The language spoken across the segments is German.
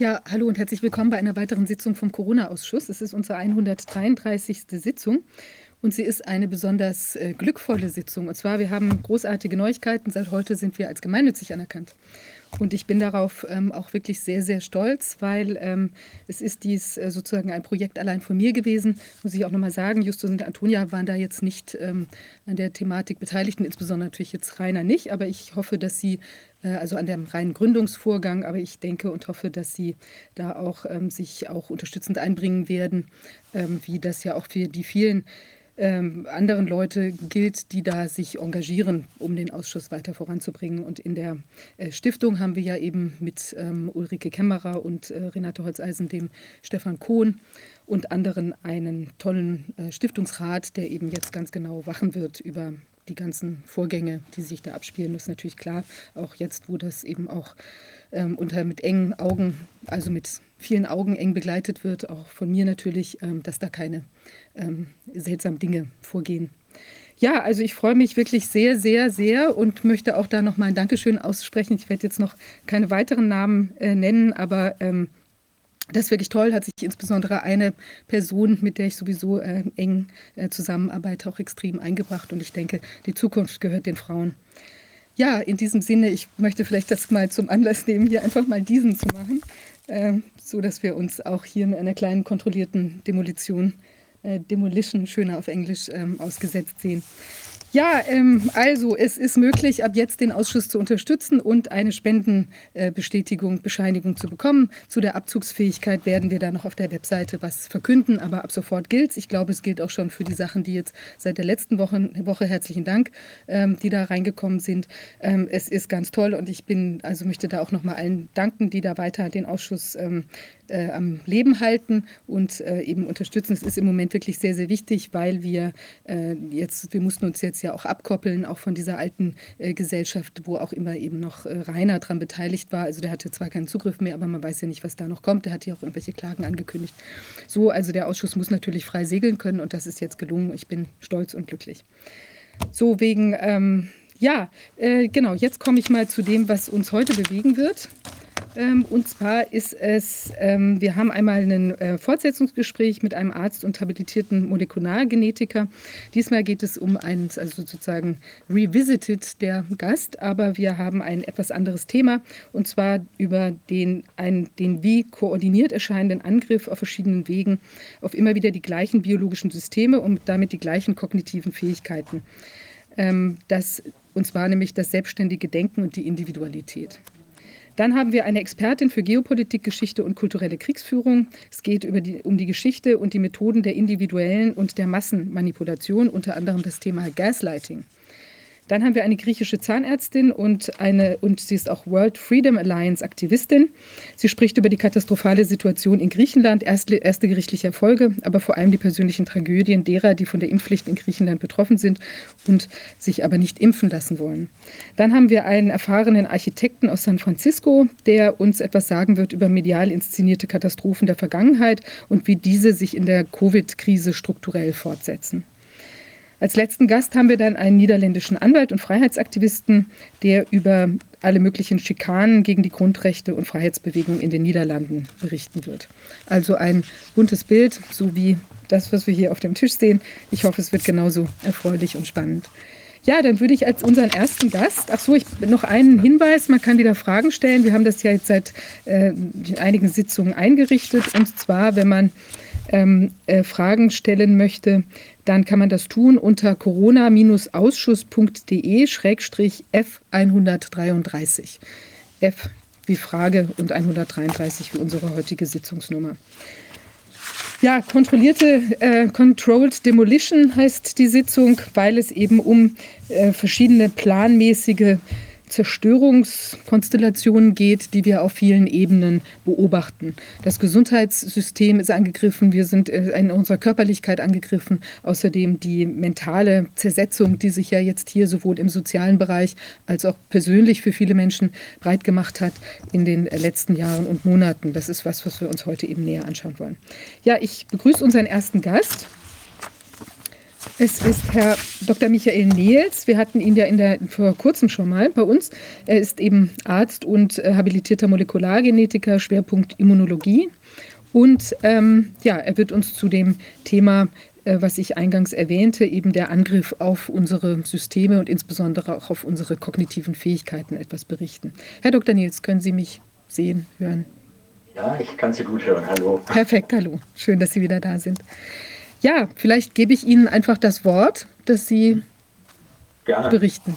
Ja, hallo und herzlich willkommen bei einer weiteren Sitzung vom Corona-Ausschuss. Es ist unsere 133. Sitzung und sie ist eine besonders äh, glückvolle Sitzung. Und zwar, wir haben großartige Neuigkeiten. Seit heute sind wir als gemeinnützig anerkannt. Und ich bin darauf ähm, auch wirklich sehr, sehr stolz, weil ähm, es ist dies äh, sozusagen ein Projekt allein von mir gewesen. Muss ich auch nochmal sagen, Justus und Antonia waren da jetzt nicht ähm, an der Thematik beteiligt, und insbesondere natürlich jetzt Rainer nicht. Aber ich hoffe, dass sie, also an dem reinen Gründungsvorgang, aber ich denke und hoffe, dass sie da auch ähm, sich auch unterstützend einbringen werden, ähm, wie das ja auch für die vielen ähm, anderen Leute gilt, die da sich engagieren, um den Ausschuss weiter voranzubringen. Und in der äh, Stiftung haben wir ja eben mit ähm, Ulrike Kämmerer und äh, Renate Holzeisen, dem Stefan Kohn und anderen einen tollen äh, Stiftungsrat, der eben jetzt ganz genau wachen wird über die ganzen Vorgänge, die sich da abspielen. Das ist natürlich klar, auch jetzt, wo das eben auch ähm, unter mit engen Augen, also mit vielen Augen eng begleitet wird, auch von mir natürlich, ähm, dass da keine ähm, seltsamen Dinge vorgehen. Ja, also ich freue mich wirklich sehr, sehr, sehr und möchte auch da nochmal ein Dankeschön aussprechen. Ich werde jetzt noch keine weiteren Namen äh, nennen, aber ähm, das ist wirklich toll, hat sich insbesondere eine Person, mit der ich sowieso äh, eng äh, zusammenarbeite, auch extrem eingebracht. Und ich denke, die Zukunft gehört den Frauen. Ja, in diesem Sinne, ich möchte vielleicht das mal zum Anlass nehmen, hier einfach mal diesen zu machen, äh, so dass wir uns auch hier in einer kleinen kontrollierten Demolition, äh, Demolition, schöner auf Englisch, ähm, ausgesetzt sehen. Ja, ähm, also es ist möglich, ab jetzt den Ausschuss zu unterstützen und eine Spendenbestätigung, äh, Bescheinigung zu bekommen. Zu der Abzugsfähigkeit werden wir da noch auf der Webseite was verkünden, aber ab sofort gilt. Ich glaube, es gilt auch schon für die Sachen, die jetzt seit der letzten Woche, Woche herzlichen Dank, ähm, die da reingekommen sind. Ähm, es ist ganz toll und ich bin, also möchte da auch nochmal allen danken, die da weiter den Ausschuss ähm, äh, am Leben halten und äh, eben unterstützen. Es ist im Moment wirklich sehr, sehr wichtig, weil wir äh, jetzt, wir mussten uns jetzt ja auch abkoppeln, auch von dieser alten äh, Gesellschaft, wo auch immer eben noch äh, Rainer daran beteiligt war. Also der hatte zwar keinen Zugriff mehr, aber man weiß ja nicht, was da noch kommt. Der hat ja auch irgendwelche Klagen angekündigt. So, also der Ausschuss muss natürlich frei segeln können und das ist jetzt gelungen. Ich bin stolz und glücklich. So, wegen, ähm, ja, äh, genau, jetzt komme ich mal zu dem, was uns heute bewegen wird. Ähm, und zwar ist es, ähm, wir haben einmal ein äh, Fortsetzungsgespräch mit einem Arzt und habilitierten Molekulargenetiker. Diesmal geht es um ein, also sozusagen revisited der Gast, aber wir haben ein etwas anderes Thema und zwar über den, ein, den wie koordiniert erscheinenden Angriff auf verschiedenen Wegen auf immer wieder die gleichen biologischen Systeme und damit die gleichen kognitiven Fähigkeiten. Ähm, das, und zwar nämlich das selbstständige Denken und die Individualität. Dann haben wir eine Expertin für Geopolitik, Geschichte und kulturelle Kriegsführung. Es geht die, um die Geschichte und die Methoden der individuellen und der Massenmanipulation, unter anderem das Thema Gaslighting. Dann haben wir eine griechische Zahnärztin und eine und sie ist auch World Freedom Alliance Aktivistin. Sie spricht über die katastrophale Situation in Griechenland, erste, erste gerichtliche Erfolge, aber vor allem die persönlichen Tragödien derer, die von der Impfpflicht in Griechenland betroffen sind und sich aber nicht impfen lassen wollen. Dann haben wir einen erfahrenen Architekten aus San Francisco, der uns etwas sagen wird über medial inszenierte Katastrophen der Vergangenheit und wie diese sich in der Covid-Krise strukturell fortsetzen. Als letzten Gast haben wir dann einen niederländischen Anwalt und Freiheitsaktivisten, der über alle möglichen Schikanen gegen die Grundrechte und Freiheitsbewegung in den Niederlanden berichten wird. Also ein buntes Bild, so wie das, was wir hier auf dem Tisch sehen. Ich hoffe, es wird genauso erfreulich und spannend. Ja, dann würde ich als unseren ersten Gast, ach so, ich noch einen Hinweis, man kann wieder Fragen stellen. Wir haben das ja jetzt seit äh, einigen Sitzungen eingerichtet. Und zwar, wenn man ähm, äh, Fragen stellen möchte, dann kann man das tun unter corona-ausschuss.de-f133. F wie Frage und 133 wie unsere heutige Sitzungsnummer. Ja, kontrollierte, äh, Controlled Demolition heißt die Sitzung, weil es eben um äh, verschiedene planmäßige Zerstörungskonstellationen geht, die wir auf vielen Ebenen beobachten. Das Gesundheitssystem ist angegriffen, wir sind äh, in unserer Körperlichkeit angegriffen, außerdem die mentale Zersetzung, die sich ja jetzt hier sowohl im sozialen Bereich als auch persönlich für viele Menschen breit gemacht hat in den letzten Jahren und Monaten. Das ist was, was wir uns heute eben näher anschauen wollen. Ja, ich begrüße unseren ersten Gast. Es ist Herr Dr. Michael Nehls. Wir hatten ihn ja in der, vor kurzem schon mal bei uns. Er ist eben Arzt und äh, habilitierter Molekulargenetiker, Schwerpunkt Immunologie. Und ähm, ja, er wird uns zu dem Thema, äh, was ich eingangs erwähnte, eben der Angriff auf unsere Systeme und insbesondere auch auf unsere kognitiven Fähigkeiten etwas berichten. Herr Dr. Nehls, können Sie mich sehen, hören? Ja, ich kann Sie gut hören. Hallo. Perfekt, hallo. Schön, dass Sie wieder da sind. Ja, vielleicht gebe ich Ihnen einfach das Wort, dass Sie Gerne. berichten.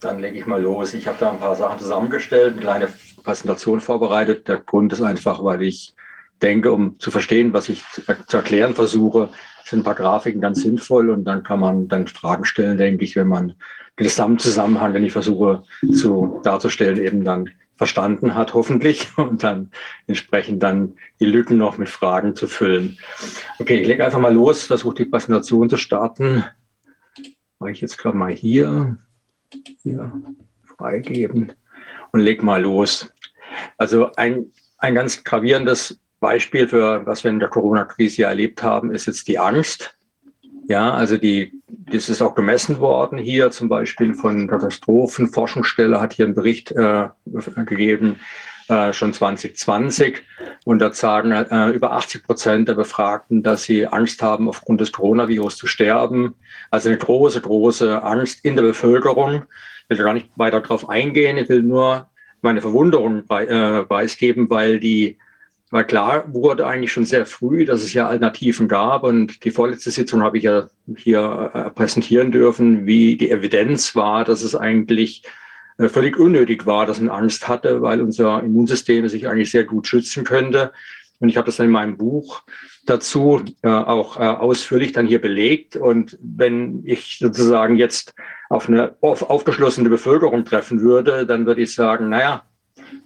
Dann lege ich mal los. Ich habe da ein paar Sachen zusammengestellt, eine kleine Präsentation vorbereitet. Der Grund ist einfach, weil ich denke, um zu verstehen, was ich zu erklären versuche, sind ein paar Grafiken ganz sinnvoll und dann kann man dann Fragen stellen, denke ich, wenn man den Gesamtzusammenhang, den ich versuche zu darzustellen, eben dann verstanden hat, hoffentlich, und dann entsprechend dann die Lücken noch mit Fragen zu füllen. Okay, ich lege einfach mal los, versuche die Präsentation zu starten. Mache ich jetzt gerade mal hier, hier freigeben und leg mal los. Also ein, ein ganz gravierendes Beispiel für was wir in der Corona-Krise erlebt haben, ist jetzt die Angst. Ja, also die, das ist auch gemessen worden hier zum Beispiel von Katastrophenforschungsstelle hat hier einen Bericht äh, gegeben, äh, schon 2020. Und da sagen äh, über 80 Prozent der Befragten, dass sie Angst haben, aufgrund des Coronavirus zu sterben. Also eine große, große Angst in der Bevölkerung. Ich will gar nicht weiter darauf eingehen. Ich will nur meine Verwunderung bei, äh, weil die weil klar wurde eigentlich schon sehr früh, dass es ja Alternativen gab. Und die vorletzte Sitzung habe ich ja hier äh, präsentieren dürfen, wie die Evidenz war, dass es eigentlich äh, völlig unnötig war, dass man Angst hatte, weil unser Immunsystem sich eigentlich sehr gut schützen könnte. Und ich habe das dann in meinem Buch dazu äh, auch ausführlich dann hier belegt. Und wenn ich sozusagen jetzt auf eine auf, aufgeschlossene Bevölkerung treffen würde, dann würde ich sagen, naja,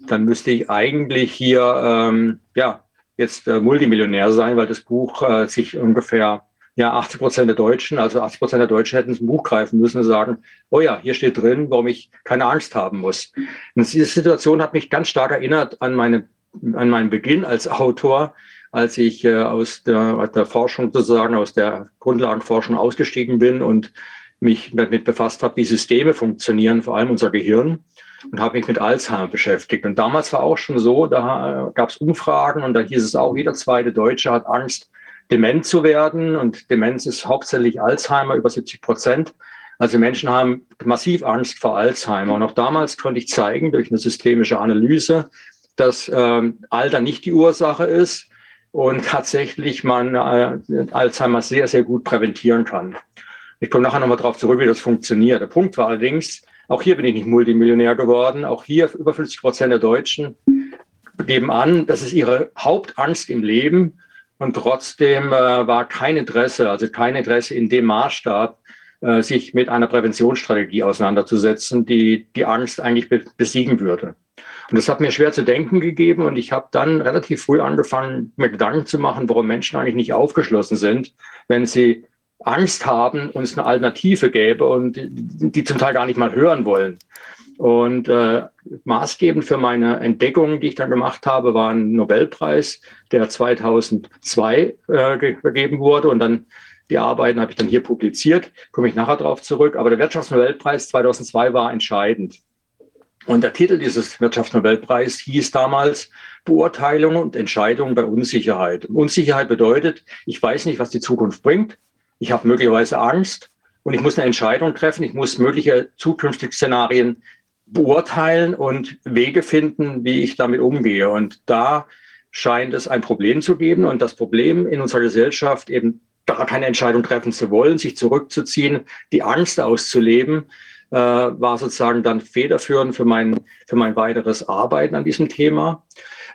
dann müsste ich eigentlich hier ähm, ja jetzt äh, Multimillionär sein, weil das Buch äh, sich ungefähr ja 80 Prozent der Deutschen, also 80 Prozent der Deutschen hätten ein Buch greifen müssen und sagen, oh ja, hier steht drin, warum ich keine Angst haben muss. Und diese Situation hat mich ganz stark erinnert an meine an meinen Beginn als Autor, als ich äh, aus der, der Forschung sozusagen, aus der Grundlagenforschung ausgestiegen bin und mich damit befasst habe, wie Systeme funktionieren, vor allem unser Gehirn und habe mich mit Alzheimer beschäftigt. Und damals war auch schon so, da gab es Umfragen und da hieß es auch, jeder zweite Deutsche hat Angst, dement zu werden. Und Demenz ist hauptsächlich Alzheimer, über 70 Prozent. Also Menschen haben massiv Angst vor Alzheimer. Und auch damals konnte ich zeigen durch eine systemische Analyse, dass ähm, Alter nicht die Ursache ist und tatsächlich man äh, Alzheimer sehr, sehr gut präventieren kann. Ich komme nachher nochmal darauf zurück, wie das funktioniert. Der Punkt war allerdings, auch hier bin ich nicht Multimillionär geworden. Auch hier über 50 Prozent der Deutschen geben an, das ist ihre Hauptangst im Leben. Und trotzdem äh, war kein Interesse, also kein Interesse in dem Maßstab, äh, sich mit einer Präventionsstrategie auseinanderzusetzen, die die Angst eigentlich be besiegen würde. Und das hat mir schwer zu denken gegeben. Und ich habe dann relativ früh angefangen, mir Gedanken zu machen, warum Menschen eigentlich nicht aufgeschlossen sind, wenn sie Angst haben, uns eine Alternative gäbe und die, zum Teil gar nicht mal hören wollen. Und äh, maßgebend für meine Entdeckung, die ich dann gemacht habe, war ein Nobelpreis, der 2002 äh, vergeben wurde. Und dann die Arbeiten habe ich dann hier publiziert, komme ich nachher darauf zurück. Aber der Wirtschaftsnobelpreis 2002 war entscheidend. Und der Titel dieses Wirtschaftsnobelpreis hieß damals Beurteilung und Entscheidung bei Unsicherheit. Unsicherheit bedeutet, ich weiß nicht, was die Zukunft bringt ich habe möglicherweise Angst und ich muss eine Entscheidung treffen. Ich muss mögliche zukünftige Szenarien beurteilen und Wege finden, wie ich damit umgehe. Und da scheint es ein Problem zu geben. Und das Problem in unserer Gesellschaft, eben gar keine Entscheidung treffen zu wollen, sich zurückzuziehen, die Angst auszuleben, äh, war sozusagen dann federführend für mein, für mein weiteres Arbeiten an diesem Thema.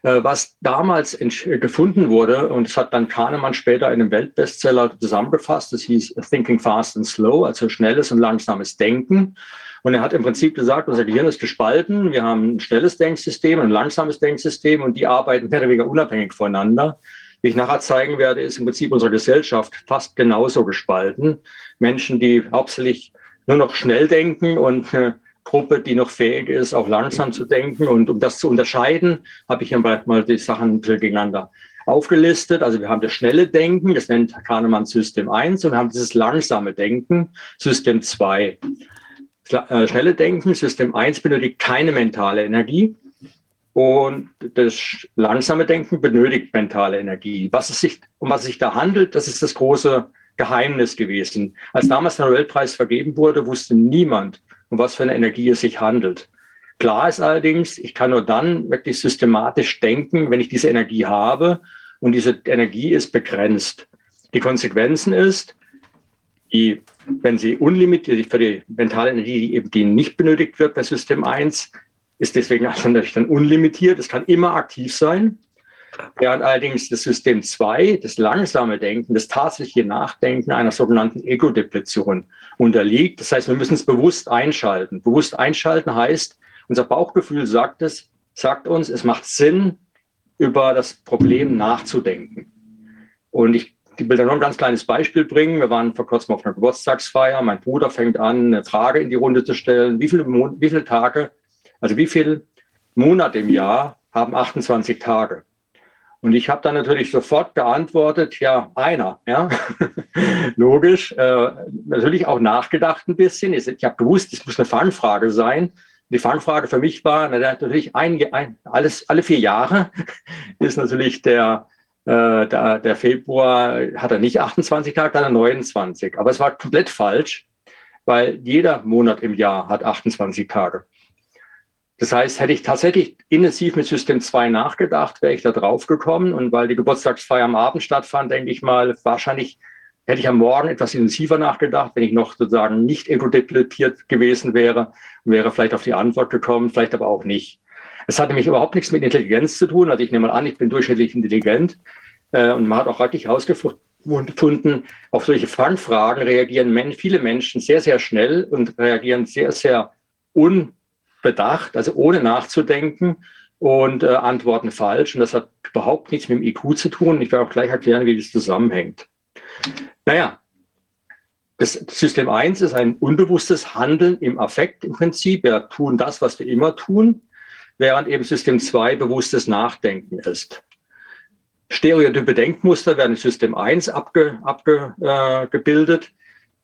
Äh, was damals gefunden wurde, und es hat dann Kahnemann später in einem Weltbestseller zusammengefasst, das hieß Thinking Fast and Slow, also schnelles und langsames Denken. Und er hat im Prinzip gesagt, unser Gehirn ist gespalten. Wir haben ein schnelles Denksystem und ein langsames Denksystem und die arbeiten mehr oder weniger unabhängig voneinander. Wie ich nachher zeigen werde, ist im Prinzip unsere Gesellschaft fast genauso gespalten. Menschen, die hauptsächlich nur noch schnell denken und äh, Gruppe, die noch fähig ist, auch langsam zu denken. Und um das zu unterscheiden, habe ich hier mal die Sachen gegeneinander aufgelistet. Also wir haben das schnelle Denken, das nennt Kahnemann System 1 und wir haben dieses langsame Denken, System 2. Äh, schnelle Denken, System 1 benötigt keine mentale Energie und das langsame Denken benötigt mentale Energie. Was es sich, um was es sich da handelt, das ist das große Geheimnis gewesen. Als damals der Nobelpreis vergeben wurde, wusste niemand, um was für eine Energie es sich handelt. Klar ist allerdings, ich kann nur dann wirklich systematisch denken, wenn ich diese Energie habe und diese Energie ist begrenzt. Die Konsequenzen ist, die, wenn sie unlimitiert, für die mentale Energie, die eben die nicht benötigt wird bei System 1, ist deswegen natürlich dann unlimitiert. Es kann immer aktiv sein. Während allerdings das System 2, das langsame Denken, das tatsächliche Nachdenken einer sogenannten Ego-Depletion unterliegt. Das heißt, wir müssen es bewusst einschalten. Bewusst einschalten heißt, unser Bauchgefühl sagt es, sagt uns, es macht Sinn, über das Problem nachzudenken. Und ich will da noch ein ganz kleines Beispiel bringen. Wir waren vor kurzem auf einer Geburtstagsfeier. Mein Bruder fängt an, eine Frage in die Runde zu stellen. Wie viele, wie viele Tage, also wie viele Monate im Jahr haben 28 Tage? Und ich habe dann natürlich sofort geantwortet, ja, einer, ja, logisch. Äh, natürlich auch nachgedacht ein bisschen. Ich habe gewusst, es muss eine Fangfrage sein. Die Fangfrage für mich war, na, natürlich ein, ein, alles, alle vier Jahre ist natürlich der, äh, der, der Februar, hat er nicht 28 Tage, dann 29. Aber es war komplett falsch, weil jeder Monat im Jahr hat 28 Tage. Das heißt, hätte ich tatsächlich intensiv mit System 2 nachgedacht, wäre ich da drauf gekommen. Und weil die Geburtstagsfeier am Abend stattfand, denke ich mal, wahrscheinlich hätte ich am Morgen etwas intensiver nachgedacht, wenn ich noch sozusagen nicht ego-depletiert gewesen wäre, wäre vielleicht auf die Antwort gekommen, vielleicht aber auch nicht. Es hat nämlich überhaupt nichts mit Intelligenz zu tun. Also ich nehme mal an, ich bin durchschnittlich intelligent äh, und man hat auch wirklich herausgefunden, auf solche Fangfragen reagieren viele Menschen sehr, sehr schnell und reagieren sehr, sehr unbedacht, also ohne nachzudenken und äh, antworten falsch. Und das hat überhaupt nichts mit dem IQ zu tun. Ich werde auch gleich erklären, wie das zusammenhängt. Naja, das System 1 ist ein unbewusstes Handeln im Affekt im Prinzip. Wir tun das, was wir immer tun, während eben System 2 bewusstes Nachdenken ist. Stereotype Denkmuster werden in System 1 abgebildet abge, äh,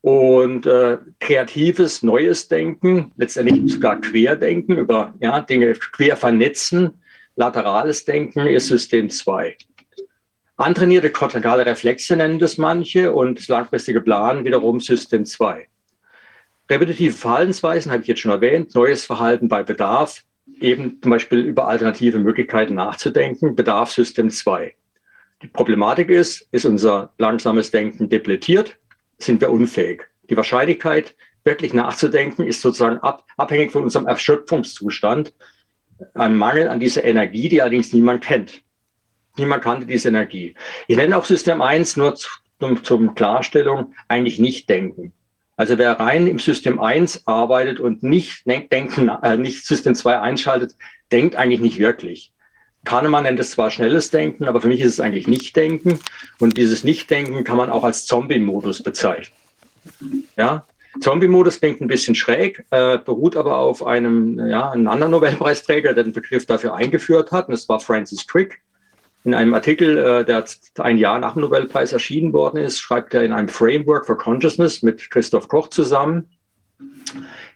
und äh, kreatives, neues Denken, letztendlich sogar Querdenken, über ja, Dinge quer vernetzen, laterales Denken ist System 2. Antrainierte kortikale Reflexe nennen das manche und das langfristige Planen wiederum System 2. Repetitive Verhaltensweisen habe ich jetzt schon erwähnt, neues Verhalten bei Bedarf, eben zum Beispiel über alternative Möglichkeiten nachzudenken, Bedarf System 2. Die Problematik ist, ist unser langsames Denken depletiert, sind wir unfähig. Die Wahrscheinlichkeit, wirklich nachzudenken, ist sozusagen ab, abhängig von unserem Erschöpfungszustand, ein Mangel an dieser Energie, die allerdings niemand kennt. Niemand kannte diese Energie. Ich nenne auch System 1 nur zum, zum Klarstellung eigentlich nicht denken. Also wer rein im System 1 arbeitet und nicht denken, äh, nicht System 2 einschaltet, denkt eigentlich nicht wirklich. Kahnemann nennt es zwar schnelles Denken, aber für mich ist es eigentlich Nicht-Denken. Und dieses Nicht-Denken kann man auch als Zombie-Modus bezeichnen. Ja, Zombie-Modus klingt ein bisschen schräg, äh, beruht aber auf einem, ja, einem anderen Nobelpreisträger, der den Begriff dafür eingeführt hat. Und das war Francis Crick. In einem Artikel, äh, der ein Jahr nach dem Nobelpreis erschienen worden ist, schreibt er in einem Framework for Consciousness mit Christoph Koch zusammen.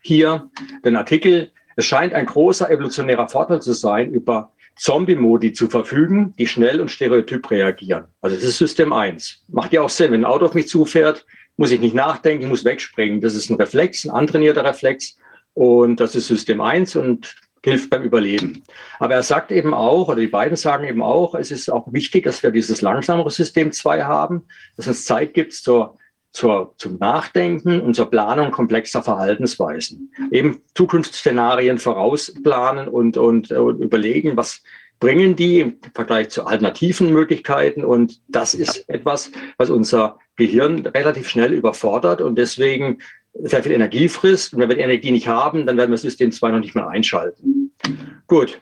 Hier den Artikel, es scheint ein großer evolutionärer Vorteil zu sein, über Zombie-Modi zu verfügen, die schnell und stereotyp reagieren. Also das ist System 1. Macht ja auch Sinn, wenn ein Auto auf mich zufährt, muss ich nicht nachdenken, muss wegspringen. Das ist ein Reflex, ein antrainierter Reflex. Und das ist System 1 und hilft beim Überleben. Aber er sagt eben auch, oder die beiden sagen eben auch, es ist auch wichtig, dass wir dieses langsamere System 2 haben, dass es Zeit gibt zur, zur, zum Nachdenken und zur Planung komplexer Verhaltensweisen. Eben Zukunftsszenarien vorausplanen und, und, und überlegen, was bringen die im Vergleich zu alternativen Möglichkeiten. Und das ist etwas, was unser Gehirn relativ schnell überfordert und deswegen sehr viel Energie frisst. Und wenn wir die Energie nicht haben, dann werden wir das System 2 noch nicht mehr einschalten. Gut.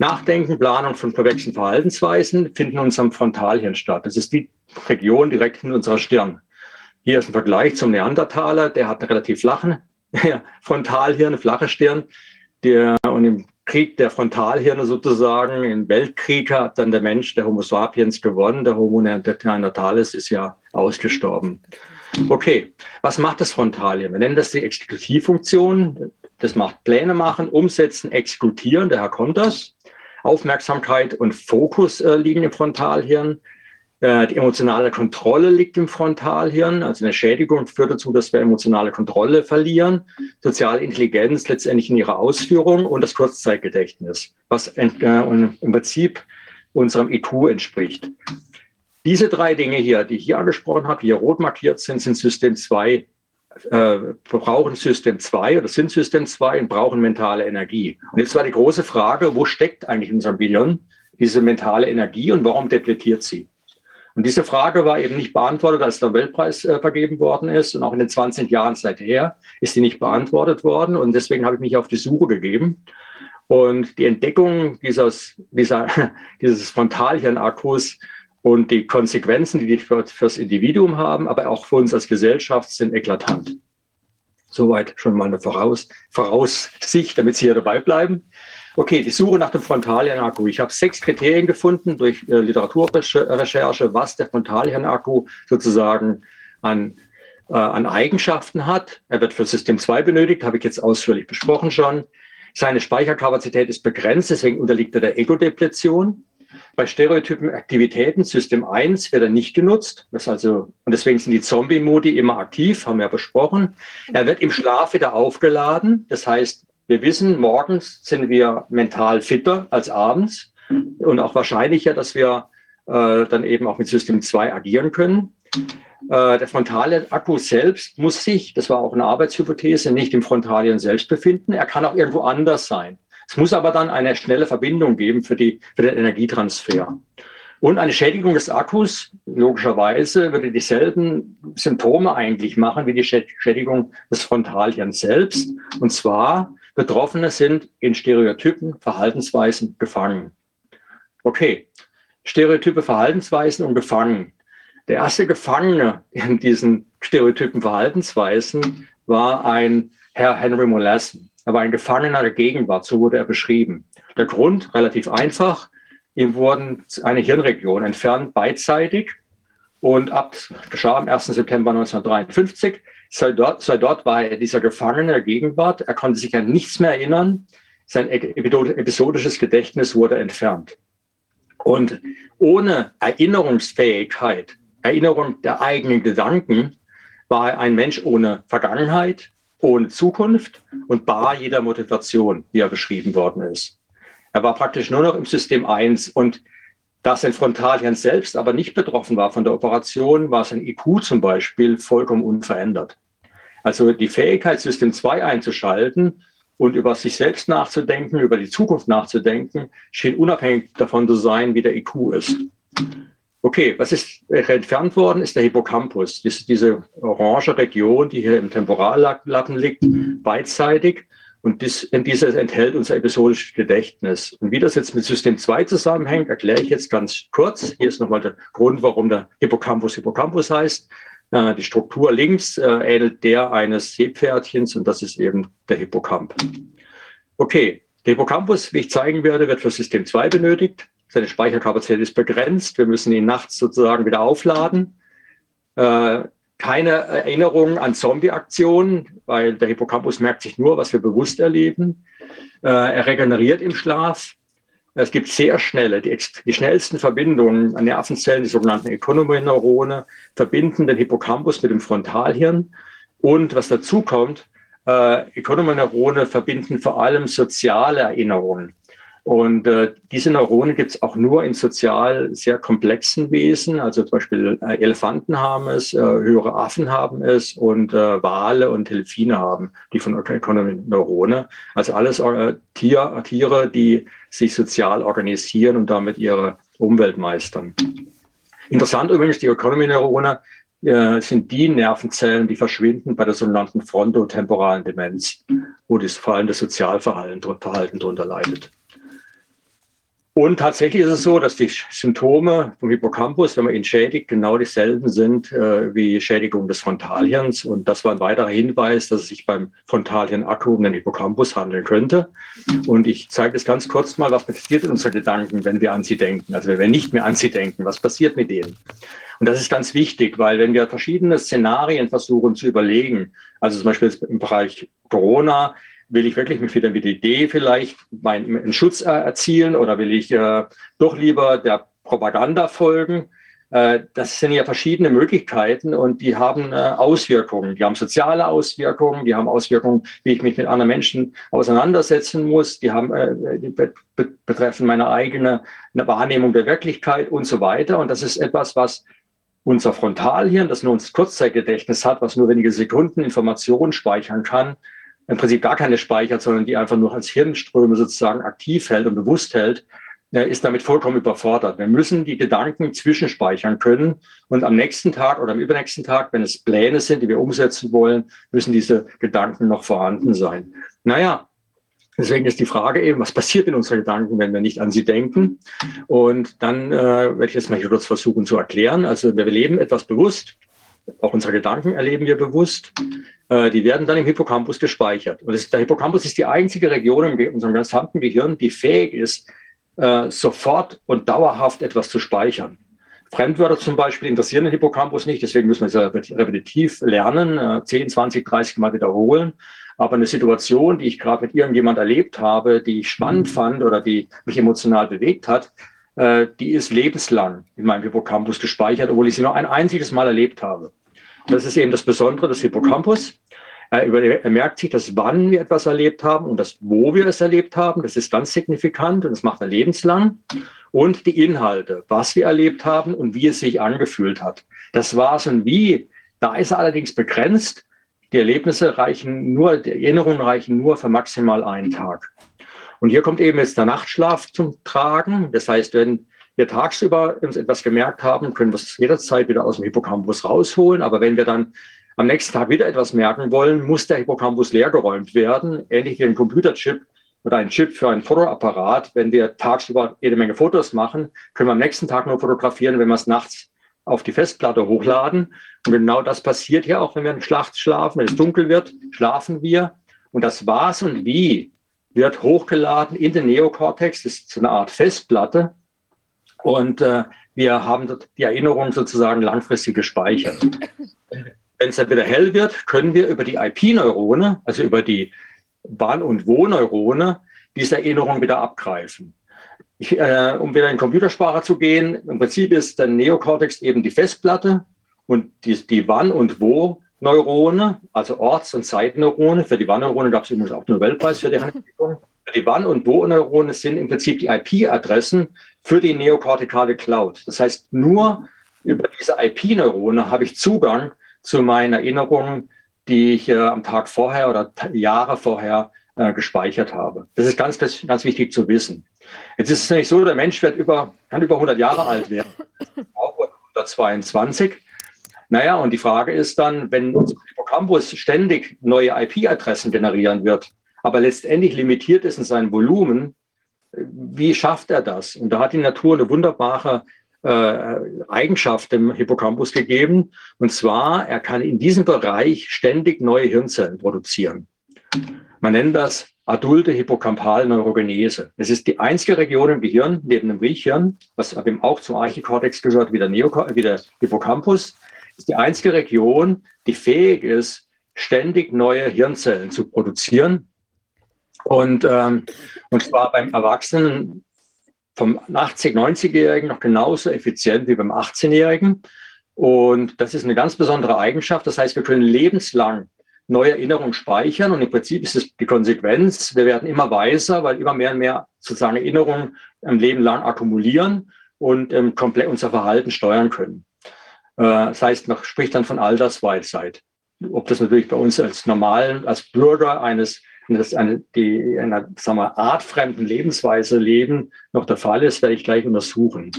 Nachdenken, Planung von komplexen Verhaltensweisen finden in unserem Frontalhirn statt. Das ist die Region direkt in unserer Stirn. Hier ist ein Vergleich zum Neandertaler, der hat einen relativ flachen Frontalhirn, eine flache Stirn. Der, und im Krieg der Frontalhirne sozusagen, im Weltkrieg hat dann der Mensch, der Homo sapiens gewonnen, der Homo neanderthalis ist ja ausgestorben. Okay, was macht das Frontalhirn? Wir nennen das die Exekutivfunktion. Das macht Pläne machen, umsetzen, exekutieren, der Herr Kontas. Aufmerksamkeit und Fokus äh, liegen im Frontalhirn. Äh, die emotionale Kontrolle liegt im Frontalhirn. Also eine Schädigung führt dazu, dass wir emotionale Kontrolle verlieren. Soziale Intelligenz letztendlich in ihrer Ausführung und das Kurzzeitgedächtnis, was äh, im Prinzip unserem IQ entspricht. Diese drei Dinge hier, die ich hier angesprochen habe, die hier rot markiert sind, sind System 2 äh, brauchen System 2 oder sind System 2 und brauchen mentale Energie. Und jetzt war die große Frage, wo steckt eigentlich in unserem Gehirn diese mentale Energie und warum depletiert sie? Und diese Frage war eben nicht beantwortet, als der Weltpreis äh, vergeben worden ist. Und auch in den 20 Jahren seither ist die nicht beantwortet worden. Und deswegen habe ich mich auf die Suche gegeben. Und die Entdeckung dieses, dieser, dieses Frontalhirn-Akkus und die Konsequenzen, die die für, fürs Individuum haben, aber auch für uns als Gesellschaft, sind eklatant. Soweit schon mal eine Voraus Voraussicht, damit Sie hier dabei bleiben. Okay, die Suche nach dem Frontalhirnakku. Ich habe sechs Kriterien gefunden durch äh, Literaturrecherche, was der Frontalhirnakku sozusagen an, äh, an Eigenschaften hat. Er wird für System 2 benötigt, habe ich jetzt ausführlich besprochen schon. Seine Speicherkapazität ist begrenzt, deswegen unterliegt er der Ego-Depletion. Bei stereotypen Aktivitäten, System 1, wird er nicht genutzt. Das also, und deswegen sind die Zombie-Modi immer aktiv, haben wir besprochen. Er wird im Schlaf wieder aufgeladen. Das heißt, wir wissen, morgens sind wir mental fitter als abends und auch wahrscheinlicher, dass wir äh, dann eben auch mit System 2 agieren können. Äh, der frontale Akku selbst muss sich, das war auch eine Arbeitshypothese, nicht im Frontalien selbst befinden. Er kann auch irgendwo anders sein. Es muss aber dann eine schnelle Verbindung geben für, die, für den Energietransfer. Und eine Schädigung des Akkus, logischerweise, würde dieselben Symptome eigentlich machen wie die Schädigung des Frontalhirns selbst. Und zwar Betroffene sind in Stereotypen, Verhaltensweisen gefangen. Okay, Stereotype, Verhaltensweisen und gefangen. Der erste Gefangene in diesen Stereotypen, Verhaltensweisen war ein Herr Henry Molassen. Er war ein Gefangener der Gegenwart, so wurde er beschrieben. Der Grund, relativ einfach, ihm wurden eine Hirnregion entfernt, beidseitig. Und ab, geschah am 1. September 1953, Sei dort war er dieser Gefangene der Gegenwart. Er konnte sich an nichts mehr erinnern. Sein episodisches Gedächtnis wurde entfernt. Und ohne Erinnerungsfähigkeit, Erinnerung der eigenen Gedanken, war er ein Mensch ohne Vergangenheit, ohne Zukunft und bar jeder Motivation, wie er beschrieben worden ist. Er war praktisch nur noch im System 1 und da sein Frontalhirn selbst aber nicht betroffen war von der Operation, war sein IQ zum Beispiel vollkommen unverändert. Also die Fähigkeit, System 2 einzuschalten und über sich selbst nachzudenken, über die Zukunft nachzudenken, schien unabhängig davon zu sein, wie der IQ ist. Okay, was ist entfernt worden, ist der Hippocampus. Das ist diese orange Region, die hier im Temporallappen liegt, beidseitig. Und dies, dieses enthält unser episodisches Gedächtnis. Und wie das jetzt mit System 2 zusammenhängt, erkläre ich jetzt ganz kurz. Hier ist nochmal der Grund, warum der Hippocampus Hippocampus heißt. Äh, die Struktur links äh, ähnelt der eines Seepferdchens und das ist eben der Hippocamp. Okay, der Hippocampus, wie ich zeigen werde, wird für System 2 benötigt. Seine Speicherkapazität ist begrenzt. Wir müssen ihn nachts sozusagen wieder aufladen. Äh, keine Erinnerung an Zombie-Aktionen, weil der Hippocampus merkt sich nur, was wir bewusst erleben. Äh, er regeneriert im Schlaf. Es gibt sehr schnelle, die, die schnellsten Verbindungen an Nervenzellen, die sogenannten Economy-Neurone, verbinden den Hippocampus mit dem Frontalhirn. Und was dazu kommt, äh, Economy-Neurone verbinden vor allem soziale Erinnerungen. Und äh, diese Neurone gibt es auch nur in sozial sehr komplexen Wesen. Also zum Beispiel äh, Elefanten haben es, äh, höhere Affen haben es und äh, Wale und Delfine haben die von Neurone. Also alles äh, Tier, Tiere, die sich sozial organisieren und damit ihre Umwelt meistern. Interessant übrigens, die Economy-Neurone äh, sind die Nervenzellen, die verschwinden bei der sogenannten frontotemporalen Demenz, wo das fallende Sozialverhalten Verhalten darunter leidet. Und tatsächlich ist es so, dass die Symptome vom Hippocampus, wenn man ihn schädigt, genau dieselben sind äh, wie Schädigung des Frontalhirns. Und das war ein weiterer Hinweis, dass es sich beim Frontalhirn-Akku um den Hippocampus handeln könnte. Und ich zeige das ganz kurz mal, was passiert in unseren Gedanken, wenn wir an sie denken. Also wenn wir nicht mehr an sie denken, was passiert mit denen? Und das ist ganz wichtig, weil wenn wir verschiedene Szenarien versuchen zu überlegen, also zum Beispiel im Bereich Corona, will ich wirklich mit Vitamin D vielleicht meinen Schutz erzielen oder will ich äh, doch lieber der Propaganda folgen? Äh, das sind ja verschiedene Möglichkeiten und die haben äh, Auswirkungen. Die haben soziale Auswirkungen, die haben Auswirkungen, wie ich mich mit anderen Menschen auseinandersetzen muss, die haben äh, die betreffen meine eigene Wahrnehmung der Wirklichkeit und so weiter. Und das ist etwas, was unser Frontalhirn, das nur uns Kurzzeitgedächtnis hat, was nur wenige Sekunden Informationen speichern kann, im Prinzip gar keine speichert, sondern die einfach nur als Hirnströme sozusagen aktiv hält und bewusst hält, ist damit vollkommen überfordert. Wir müssen die Gedanken zwischenspeichern können und am nächsten Tag oder am übernächsten Tag, wenn es Pläne sind, die wir umsetzen wollen, müssen diese Gedanken noch vorhanden sein. Naja, deswegen ist die Frage eben, was passiert in unseren Gedanken, wenn wir nicht an sie denken? Und dann äh, werde ich jetzt mal hier kurz versuchen zu erklären. Also wir leben etwas bewusst, auch unsere Gedanken erleben wir bewusst. Äh, die werden dann im Hippocampus gespeichert. Und das, der Hippocampus ist die einzige Region in unserem gesamten Gehirn, die fähig ist, äh, sofort und dauerhaft etwas zu speichern. Fremdwörter zum Beispiel interessieren den Hippocampus nicht, deswegen müssen wir es repetitiv lernen, 10, 20, 30 Mal wiederholen. Aber eine Situation, die ich gerade mit irgendjemand erlebt habe, die ich spannend fand oder die mich emotional bewegt hat, äh, die ist lebenslang in meinem Hippocampus gespeichert, obwohl ich sie nur ein einziges Mal erlebt habe. Das ist eben das Besondere des Hippocampus. Er, er, merkt sich, dass wann wir etwas erlebt haben und das wo wir es erlebt haben. Das ist ganz signifikant und das macht er lebenslang. Und die Inhalte, was wir erlebt haben und wie es sich angefühlt hat. Das war's und wie. Da ist er allerdings begrenzt. Die Erlebnisse reichen nur, die Erinnerungen reichen nur für maximal einen Tag. Und hier kommt eben jetzt der Nachtschlaf zum Tragen. Das heißt, wenn wir tagsüber uns etwas gemerkt haben, können wir es jederzeit wieder aus dem Hippocampus rausholen. Aber wenn wir dann am nächsten Tag wieder etwas merken wollen, muss der Hippocampus leergeräumt werden, ähnlich wie ein Computerchip oder ein Chip für einen Fotoapparat. Wenn wir tagsüber jede Menge Fotos machen, können wir am nächsten Tag nur fotografieren, wenn wir es nachts auf die Festplatte hochladen. Und genau das passiert hier auch, wenn wir nachts schlafen. Wenn es dunkel wird, schlafen wir. Und das Was und Wie wird hochgeladen in den Neokortex. Das ist so eine Art Festplatte. Und äh, wir haben dort die Erinnerung sozusagen langfristig gespeichert. Wenn es dann wieder hell wird, können wir über die IP-Neurone, also über die Bahn- und Wohneurone, diese Erinnerung wieder abgreifen. Ich, äh, um wieder in Computersprache zu gehen, im Prinzip ist der Neokortex eben die Festplatte und die, die Wann- und Wo-Neurone, also Orts- und Zeitneurone. Für die Wann-Neurone gab es übrigens auch den Nobelpreis für deren Entwicklung. Die Wann- und Wo-Neurone sind im Prinzip die IP-Adressen für die neokortikale Cloud. Das heißt, nur über diese IP-Neurone habe ich Zugang zu meinen Erinnerungen, die ich äh, am Tag vorher oder Jahre vorher äh, gespeichert habe. Das ist ganz, ganz wichtig zu wissen. Jetzt ist es nicht so, der Mensch wird über, kann über 100 Jahre alt werden, auch 122. Naja, und die Frage ist dann, wenn unser Hippocampus ständig neue IP-Adressen generieren wird, aber letztendlich limitiert ist in seinem Volumen, wie schafft er das? Und da hat die Natur eine wunderbare äh, Eigenschaft dem Hippocampus gegeben. Und zwar, er kann in diesem Bereich ständig neue Hirnzellen produzieren. Man nennt das adulte Hippocampalneurogenese. Es ist die einzige Region im Gehirn, neben dem Riechhirn, was eben auch zum Archikortex gehört, wie der, Neokor wie der Hippocampus, ist die einzige Region, die fähig ist, ständig neue Hirnzellen zu produzieren und, ähm, und zwar beim Erwachsenen vom 80-, 90-Jährigen noch genauso effizient wie beim 18-Jährigen. Und das ist eine ganz besondere Eigenschaft. Das heißt, wir können lebenslang neue Erinnerungen speichern. Und im Prinzip ist es die Konsequenz, wir werden immer weiser, weil immer mehr und mehr sozusagen Erinnerungen im Leben lang akkumulieren und ähm, komplett unser Verhalten steuern können. Äh, das heißt, man spricht dann von Altersweisheit. Ob das natürlich bei uns als normalen, als Bürger eines das eine, die in einer sagen wir, artfremden Lebensweise leben, noch der Fall ist, werde ich gleich untersuchen.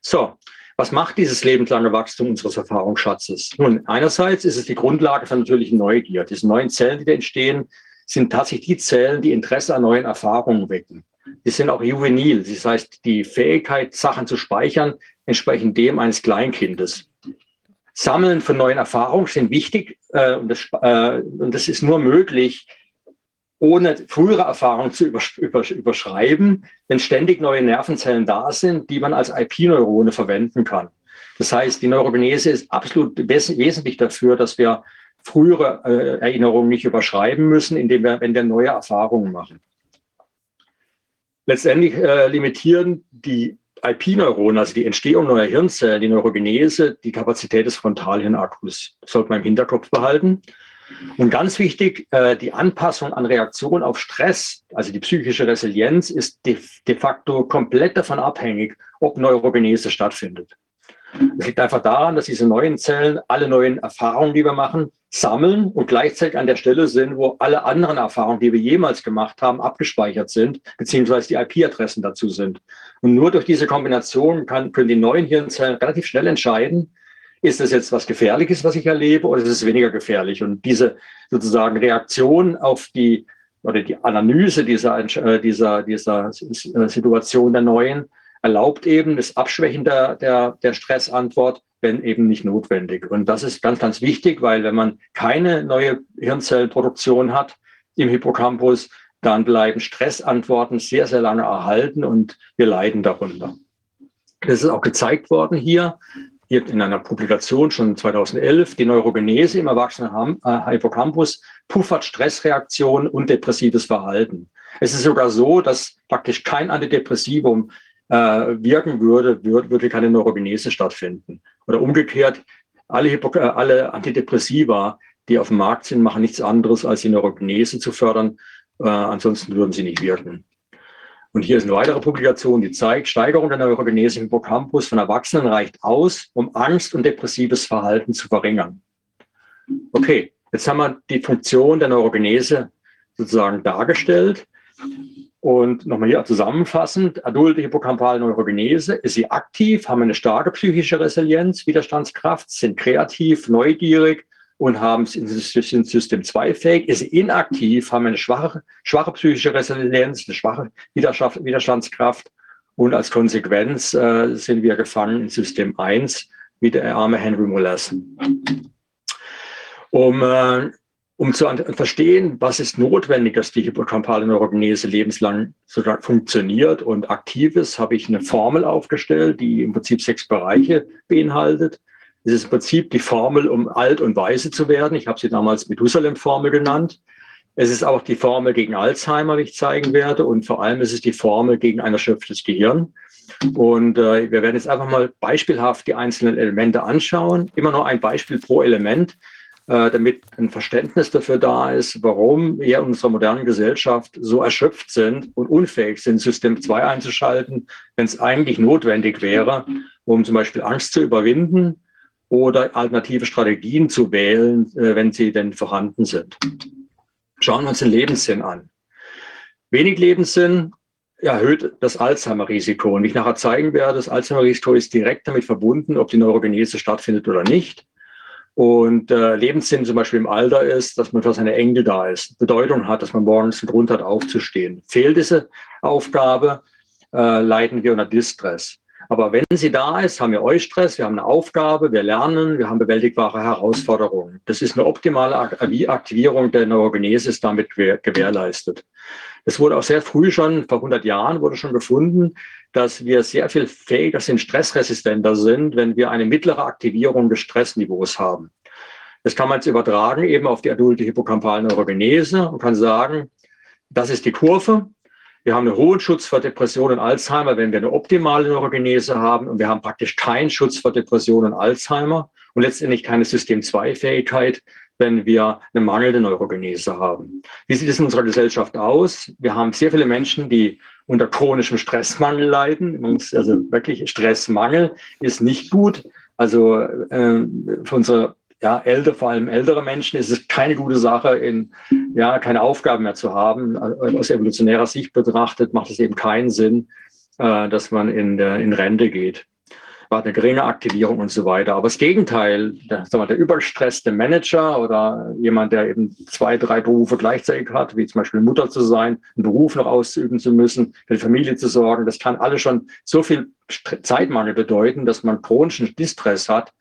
So, was macht dieses lebenslange Wachstum unseres Erfahrungsschatzes? Nun, einerseits ist es die Grundlage für natürliche Neugier. Diese neuen Zellen, die da entstehen, sind tatsächlich die Zellen, die Interesse an neuen Erfahrungen wecken. die sind auch juvenil. Das heißt, die Fähigkeit, Sachen zu speichern, entsprechen dem eines Kleinkindes. Sammeln von neuen Erfahrungen sind wichtig äh, und, das, äh, und das ist nur möglich, ohne frühere Erfahrungen zu übersch übersch überschreiben, wenn ständig neue Nervenzellen da sind, die man als IP-Neurone verwenden kann. Das heißt, die Neurogenese ist absolut wes wesentlich dafür, dass wir frühere äh, Erinnerungen nicht überschreiben müssen, indem wir, wenn wir neue Erfahrungen machen. Letztendlich äh, limitieren die IP-Neuronen, also die Entstehung neuer Hirnzellen, die Neurogenese, die Kapazität des Frontalhirnakkus. Sollte man im Hinterkopf behalten. Und ganz wichtig, äh, die Anpassung an Reaktionen auf Stress, also die psychische Resilienz, ist de, de facto komplett davon abhängig, ob Neurogenese stattfindet. Das liegt einfach daran, dass diese neuen Zellen alle neuen Erfahrungen, die wir machen, sammeln und gleichzeitig an der Stelle sind, wo alle anderen Erfahrungen, die wir jemals gemacht haben, abgespeichert sind, beziehungsweise die IP-Adressen dazu sind. Und nur durch diese Kombination kann, können die neuen Hirnzellen relativ schnell entscheiden, ist das jetzt was Gefährliches, was ich erlebe, oder ist es weniger gefährlich? Und diese sozusagen Reaktion auf die oder die Analyse dieser, äh, dieser, dieser Situation der neuen erlaubt eben das Abschwächen der, der, der Stressantwort, wenn eben nicht notwendig. Und das ist ganz, ganz wichtig, weil wenn man keine neue Hirnzellproduktion hat im Hippocampus, dann bleiben Stressantworten sehr, sehr lange erhalten und wir leiden darunter. Das ist auch gezeigt worden hier, hier in einer Publikation schon 2011, die Neurogenese im erwachsenen äh, Hippocampus puffert Stressreaktionen und depressives Verhalten. Es ist sogar so, dass praktisch kein Antidepressivum wirken würde, würde, keine Neurogenese stattfinden. Oder umgekehrt, alle, äh, alle Antidepressiva, die auf dem Markt sind, machen nichts anderes, als die Neurogenese zu fördern. Äh, ansonsten würden sie nicht wirken. Und hier ist eine weitere Publikation, die zeigt, Steigerung der Neurogenese im Hippocampus von Erwachsenen reicht aus, um Angst und depressives Verhalten zu verringern. Okay, jetzt haben wir die Funktion der Neurogenese sozusagen dargestellt. Und nochmal hier zusammenfassend, adulte hippocampale Neurogenese, ist sie aktiv, haben eine starke psychische Resilienz, Widerstandskraft, sind kreativ, neugierig und haben, sind System 2 fähig, ist sie inaktiv, haben eine schwache, schwache psychische Resilienz, eine schwache Widerstandskraft und als Konsequenz äh, sind wir gefangen in System 1, wie der arme Henry Molessen. Um äh, um zu verstehen, was ist notwendig, dass die hippocampale Neurogenese lebenslang sogar funktioniert und aktiv ist, habe ich eine Formel aufgestellt, die im Prinzip sechs Bereiche beinhaltet. Es ist im Prinzip die Formel, um alt und weise zu werden. Ich habe sie damals Methusalem-Formel genannt. Es ist auch die Formel gegen Alzheimer, die ich zeigen werde. Und vor allem ist es die Formel gegen ein erschöpftes Gehirn. Und äh, wir werden jetzt einfach mal beispielhaft die einzelnen Elemente anschauen. Immer nur ein Beispiel pro Element. Äh, damit ein Verständnis dafür da ist, warum wir in unserer modernen Gesellschaft so erschöpft sind und unfähig sind, System 2 einzuschalten, wenn es eigentlich notwendig wäre, um zum Beispiel Angst zu überwinden oder alternative Strategien zu wählen, äh, wenn sie denn vorhanden sind. Schauen wir uns den Lebenssinn an. Wenig Lebenssinn erhöht das Alzheimer-Risiko. Und wie ich nachher zeigen werde, das Alzheimer-Risiko ist direkt damit verbunden, ob die Neurogenese stattfindet oder nicht. Und äh, Lebenssinn zum Beispiel im Alter ist, dass man für seine Enkel da ist, Bedeutung hat, dass man morgens einen Grund hat, aufzustehen. Fehlt diese Aufgabe, äh, leiden wir unter Distress. Aber wenn sie da ist, haben wir Eustress, wir haben eine Aufgabe, wir lernen, wir haben bewältigbare Herausforderungen. Das ist eine optimale Aktivierung der Neurogenese, ist damit gewährleistet. Es wurde auch sehr früh schon, vor 100 Jahren wurde schon gefunden, dass wir sehr viel fähiger sind, stressresistenter sind, wenn wir eine mittlere Aktivierung des Stressniveaus haben. Das kann man jetzt übertragen eben auf die adulte hippocampale Neurogenese und kann sagen, das ist die Kurve. Wir haben einen hohen Schutz vor Depression und Alzheimer, wenn wir eine optimale Neurogenese haben und wir haben praktisch keinen Schutz vor Depression und Alzheimer und letztendlich keine System-2-Fähigkeit, wenn wir eine mangelnde Neurogenese haben. Wie sieht es in unserer Gesellschaft aus? Wir haben sehr viele Menschen, die unter chronischem Stressmangel leiden. Also wirklich Stressmangel ist nicht gut. Also äh, für unsere ja, älter, vor allem ältere Menschen ist es keine gute Sache, in, ja, keine Aufgaben mehr zu haben. Aus evolutionärer Sicht betrachtet macht es eben keinen Sinn, äh, dass man in, in Rente geht. War eine geringe Aktivierung und so weiter. Aber das Gegenteil, der, der überstresste Manager oder jemand, der eben zwei, drei Berufe gleichzeitig hat, wie zum Beispiel Mutter zu sein, einen Beruf noch ausüben zu müssen, für die Familie zu sorgen, das kann alles schon so viel Zeitmangel bedeuten, dass man chronischen Distress hat.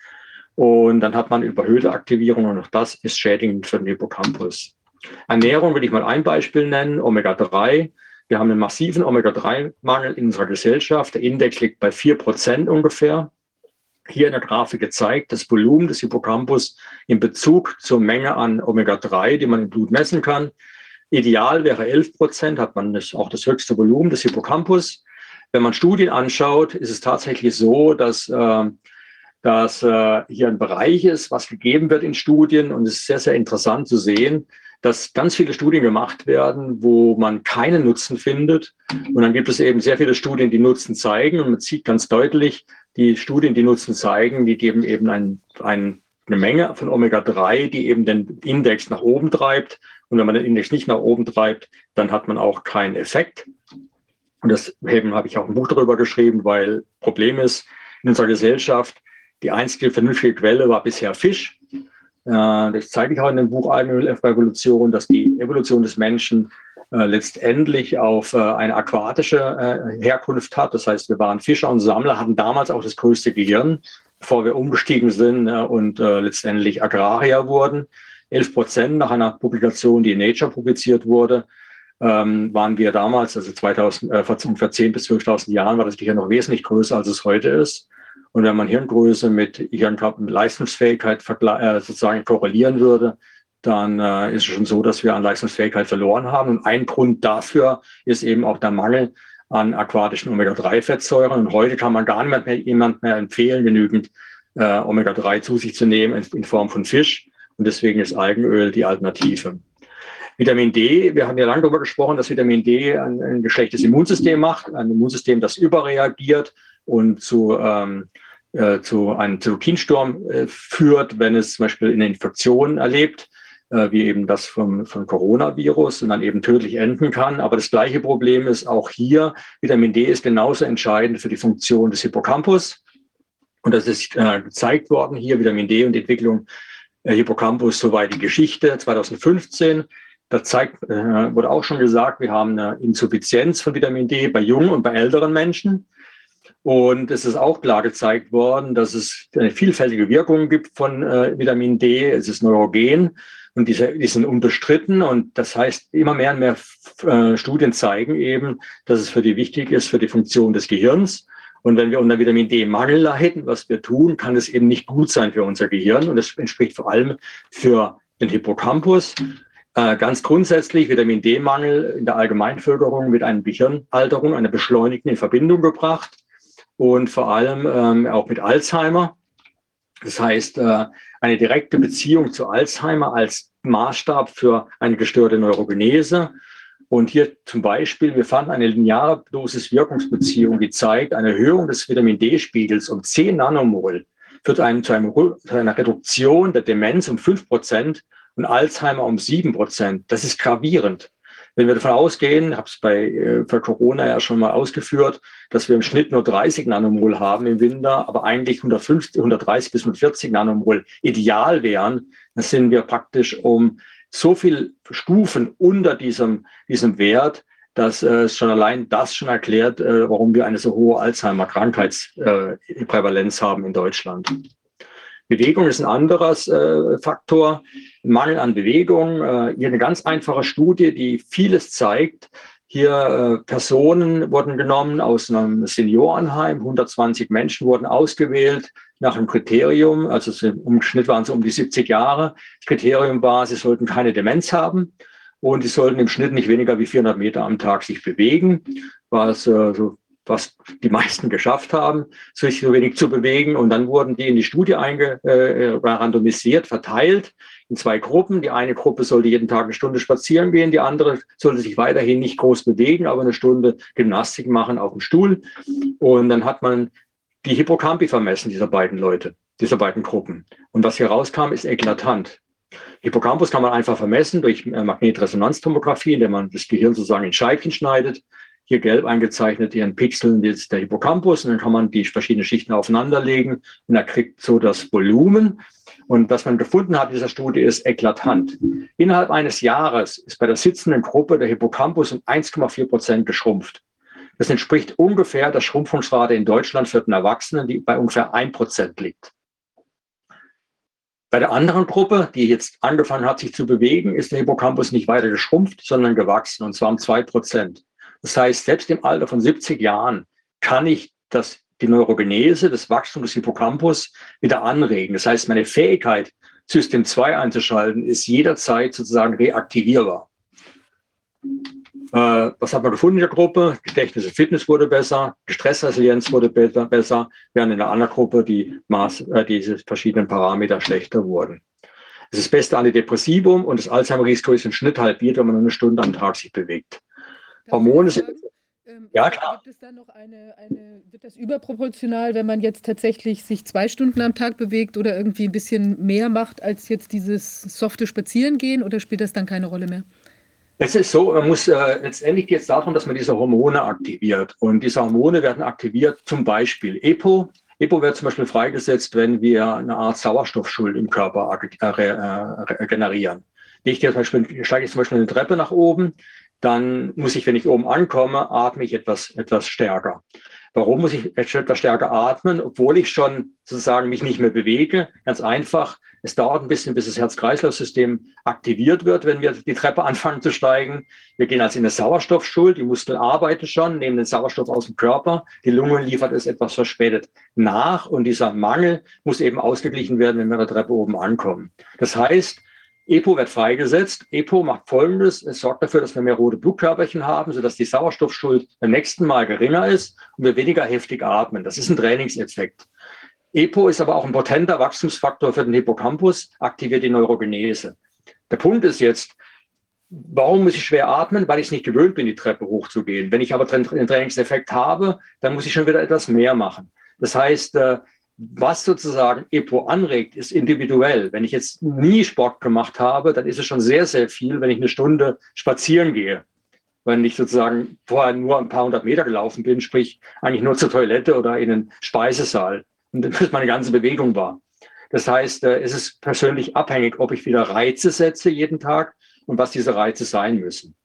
Und dann hat man überhöhte Aktivierung und auch das ist schädigend für den Hippocampus. Ernährung will ich mal ein Beispiel nennen, Omega-3. Wir haben einen massiven Omega-3-Mangel in unserer Gesellschaft. Der Index liegt bei vier Prozent ungefähr. Hier in der Grafik gezeigt, das Volumen des Hippocampus in Bezug zur Menge an Omega-3, die man im Blut messen kann. Ideal wäre 11 Prozent, hat man das, auch das höchste Volumen des Hippocampus. Wenn man Studien anschaut, ist es tatsächlich so, dass, äh, dass äh, hier ein Bereich ist, was gegeben wird in Studien. Und es ist sehr, sehr interessant zu sehen, dass ganz viele Studien gemacht werden, wo man keinen Nutzen findet. Und dann gibt es eben sehr viele Studien, die Nutzen zeigen. Und man sieht ganz deutlich, die Studien, die Nutzen zeigen, die geben eben ein, ein, eine Menge von Omega-3, die eben den Index nach oben treibt. Und wenn man den Index nicht nach oben treibt, dann hat man auch keinen Effekt. Und das eben habe ich auch ein Buch darüber geschrieben, weil Problem ist in unserer Gesellschaft, die einzige vernünftige Quelle war bisher Fisch. Äh, das zeige ich auch in dem Buch Algenrevolution, dass die Evolution des Menschen äh, letztendlich auf äh, eine aquatische Herkunft hat. Das heißt, wir waren Fischer und Sammler, hatten damals auch das größte Gehirn, bevor wir umgestiegen sind und letztendlich Agrarier wurden. 11 Prozent nach einer Publikation, die in Nature publiziert wurde, ähm, waren wir damals, also 2000, äh, vor 10.000 bis 12.000 Jahren, war das Gehirn noch wesentlich größer, als es heute ist. Und wenn man Hirngröße mit Hirnleistungsfähigkeit äh, sozusagen korrelieren würde, dann äh, ist es schon so, dass wir an Leistungsfähigkeit verloren haben. Und ein Grund dafür ist eben auch der Mangel an aquatischen Omega-3-Fettsäuren. Und heute kann man gar nicht mehr jemand mehr empfehlen, genügend äh, Omega-3 zu sich zu nehmen in, in Form von Fisch. Und deswegen ist Algenöl die Alternative. Vitamin D, wir haben ja lange darüber gesprochen, dass Vitamin D ein, ein geschlechtes Immunsystem macht, ein Immunsystem, das überreagiert und zu, ähm, äh, zu einem Zytokinsturm äh, führt, wenn es zum Beispiel eine Infektion erlebt, äh, wie eben das vom, vom Coronavirus und dann eben tödlich enden kann. Aber das gleiche Problem ist auch hier, Vitamin D ist genauso entscheidend für die Funktion des Hippocampus. Und das ist äh, gezeigt worden hier, Vitamin D und die Entwicklung äh, Hippocampus, soweit die Geschichte 2015. Da zeigt, äh, wurde auch schon gesagt, wir haben eine Insuffizienz von Vitamin D bei jungen und bei älteren Menschen. Und es ist auch klar gezeigt worden, dass es eine vielfältige Wirkung gibt von äh, Vitamin D. Es ist neurogen und diese, die sind unbestritten. Und das heißt, immer mehr und mehr äh, Studien zeigen eben, dass es für die wichtig ist für die Funktion des Gehirns. Und wenn wir unter Vitamin D-Mangel hätten, was wir tun, kann es eben nicht gut sein für unser Gehirn. Und das entspricht vor allem für den Hippocampus. Äh, ganz grundsätzlich Vitamin D-Mangel in der Allgemeinvölkerung mit einer Gehirnalterung, einer beschleunigten in Verbindung gebracht und vor allem ähm, auch mit Alzheimer. Das heißt, äh, eine direkte Beziehung zu Alzheimer als Maßstab für eine gestörte Neurogenese. Und hier zum Beispiel, wir fanden eine lineare Dosis-Wirkungsbeziehung, die zeigt, eine Erhöhung des Vitamin D-Spiegels um 10 Nanomol führt einem, zu, einem, zu einer Reduktion der Demenz um 5 Prozent und Alzheimer um 7 Prozent. Das ist gravierend. Wenn wir davon ausgehen, habe es bei äh, für Corona ja schon mal ausgeführt, dass wir im Schnitt nur 30 Nanomol haben im Winter, aber eigentlich 150, 130 bis 140 Nanomol ideal wären, dann sind wir praktisch um so viel Stufen unter diesem, diesem Wert, dass äh, schon allein das schon erklärt, äh, warum wir eine so hohe Alzheimer-Krankheitsprävalenz äh, haben in Deutschland. Bewegung ist ein anderer äh, Faktor. Mangel an Bewegung. Äh, hier eine ganz einfache Studie, die vieles zeigt. Hier äh, Personen wurden genommen aus einem Seniorenheim. 120 Menschen wurden ausgewählt nach einem Kriterium. Also im Schnitt waren es um die 70 Jahre. Das Kriterium war, sie sollten keine Demenz haben und sie sollten im Schnitt nicht weniger wie 400 Meter am Tag sich bewegen, was äh, so was die meisten geschafft haben, sich so wenig zu bewegen. Und dann wurden die in die Studie einge, äh, randomisiert, verteilt in zwei Gruppen. Die eine Gruppe sollte jeden Tag eine Stunde spazieren gehen, die andere sollte sich weiterhin nicht groß bewegen, aber eine Stunde Gymnastik machen auf dem Stuhl. Und dann hat man die Hippocampi vermessen, dieser beiden Leute, dieser beiden Gruppen. Und was hier rauskam, ist eklatant. Hippocampus kann man einfach vermessen durch äh, Magnetresonanztomographie, indem man das Gehirn sozusagen in Scheibchen schneidet. Hier gelb eingezeichnet, hier in Pixeln jetzt der Hippocampus und dann kann man die verschiedenen Schichten aufeinanderlegen und er kriegt so das Volumen. Und was man gefunden hat in dieser Studie ist eklatant. Innerhalb eines Jahres ist bei der sitzenden Gruppe der Hippocampus um 1,4 Prozent geschrumpft. Das entspricht ungefähr der Schrumpfungsrate in Deutschland für den Erwachsenen, die bei ungefähr 1 Prozent liegt. Bei der anderen Gruppe, die jetzt angefangen hat, sich zu bewegen, ist der Hippocampus nicht weiter geschrumpft, sondern gewachsen, und zwar um zwei Prozent. Das heißt, selbst im Alter von 70 Jahren kann ich das, die Neurogenese, das Wachstum des Hippocampus wieder anregen. Das heißt, meine Fähigkeit, System 2 einzuschalten, ist jederzeit sozusagen reaktivierbar. Äh, was hat man gefunden in der Gruppe? Gedächtnis und Fitness wurde besser, Stressresilienz wurde besser, während in der anderen Gruppe die Maß, äh, diese verschiedenen Parameter schlechter wurden. Es ist das beste Antidepressivum und das Alzheimer-Risiko ist im Schnitt halbiert, wenn man nur eine Stunde am Tag sich bewegt. Hormone sind. Ähm, ja, klar. Gibt es dann noch eine, eine, wird das überproportional, wenn man jetzt tatsächlich sich zwei Stunden am Tag bewegt oder irgendwie ein bisschen mehr macht als jetzt dieses softe Spazierengehen oder spielt das dann keine Rolle mehr? Es ist so, man muss äh, letztendlich geht es darum, dass man diese Hormone aktiviert. Und diese Hormone werden aktiviert, zum Beispiel EPO. EPO wird zum Beispiel freigesetzt, wenn wir eine Art Sauerstoffschuld im Körper äh, äh, generieren. Ich gehe zum Beispiel, steige ich zum Beispiel eine Treppe nach oben, dann muss ich, wenn ich oben ankomme, atme ich etwas, etwas stärker. Warum muss ich etwas stärker atmen, obwohl ich schon sozusagen mich nicht mehr bewege? Ganz einfach, es dauert ein bisschen, bis das Herz-Kreislauf-System aktiviert wird, wenn wir die Treppe anfangen zu steigen. Wir gehen also in eine Sauerstoffschuld. Die Muskeln arbeiten schon, nehmen den Sauerstoff aus dem Körper. Die Lunge liefert es etwas verspätet nach. Und dieser Mangel muss eben ausgeglichen werden, wenn wir an der Treppe oben ankommen. Das heißt, EPO wird freigesetzt. EPO macht Folgendes. Es sorgt dafür, dass wir mehr rote Blutkörperchen haben, sodass die Sauerstoffschuld beim nächsten Mal geringer ist und wir weniger heftig atmen. Das ist ein Trainingseffekt. EPO ist aber auch ein potenter Wachstumsfaktor für den Hippocampus, aktiviert die Neurogenese. Der Punkt ist jetzt, warum muss ich schwer atmen? Weil ich es nicht gewöhnt bin, die Treppe hochzugehen. Wenn ich aber den Trainingseffekt habe, dann muss ich schon wieder etwas mehr machen. Das heißt, äh, was sozusagen EPO anregt, ist individuell. Wenn ich jetzt nie Sport gemacht habe, dann ist es schon sehr, sehr viel, wenn ich eine Stunde spazieren gehe. Wenn ich sozusagen vorher nur ein paar hundert Meter gelaufen bin, sprich eigentlich nur zur Toilette oder in den Speisesaal und das meine ganze Bewegung war. Das heißt, äh, es ist persönlich abhängig, ob ich wieder Reize setze jeden Tag und was diese Reize sein müssen.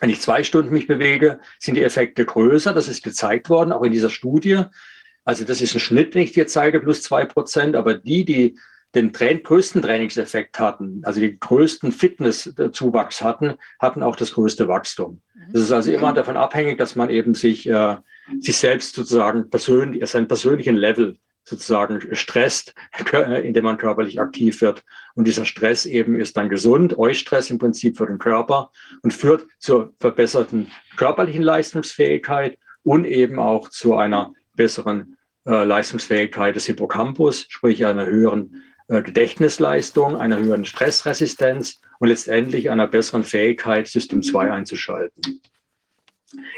Wenn ich zwei Stunden mich bewege, sind die Effekte größer. Das ist gezeigt worden, auch in dieser Studie. Also das ist ein Schnitt, den ich dir zeige, plus zwei Prozent. Aber die, die den größten Trainingseffekt hatten, also den größten Fitnesszuwachs hatten, hatten auch das größte Wachstum. Das ist also immer davon abhängig, dass man eben sich, äh, sich selbst sozusagen persönlich, seinen persönlichen Level sozusagen stresst, indem man körperlich aktiv wird. Und dieser Stress eben ist dann gesund, Eustress im Prinzip für den Körper und führt zur verbesserten körperlichen Leistungsfähigkeit und eben auch zu einer besseren äh, Leistungsfähigkeit des Hippocampus, sprich einer höheren äh, Gedächtnisleistung, einer höheren Stressresistenz und letztendlich einer besseren Fähigkeit, System 2 einzuschalten.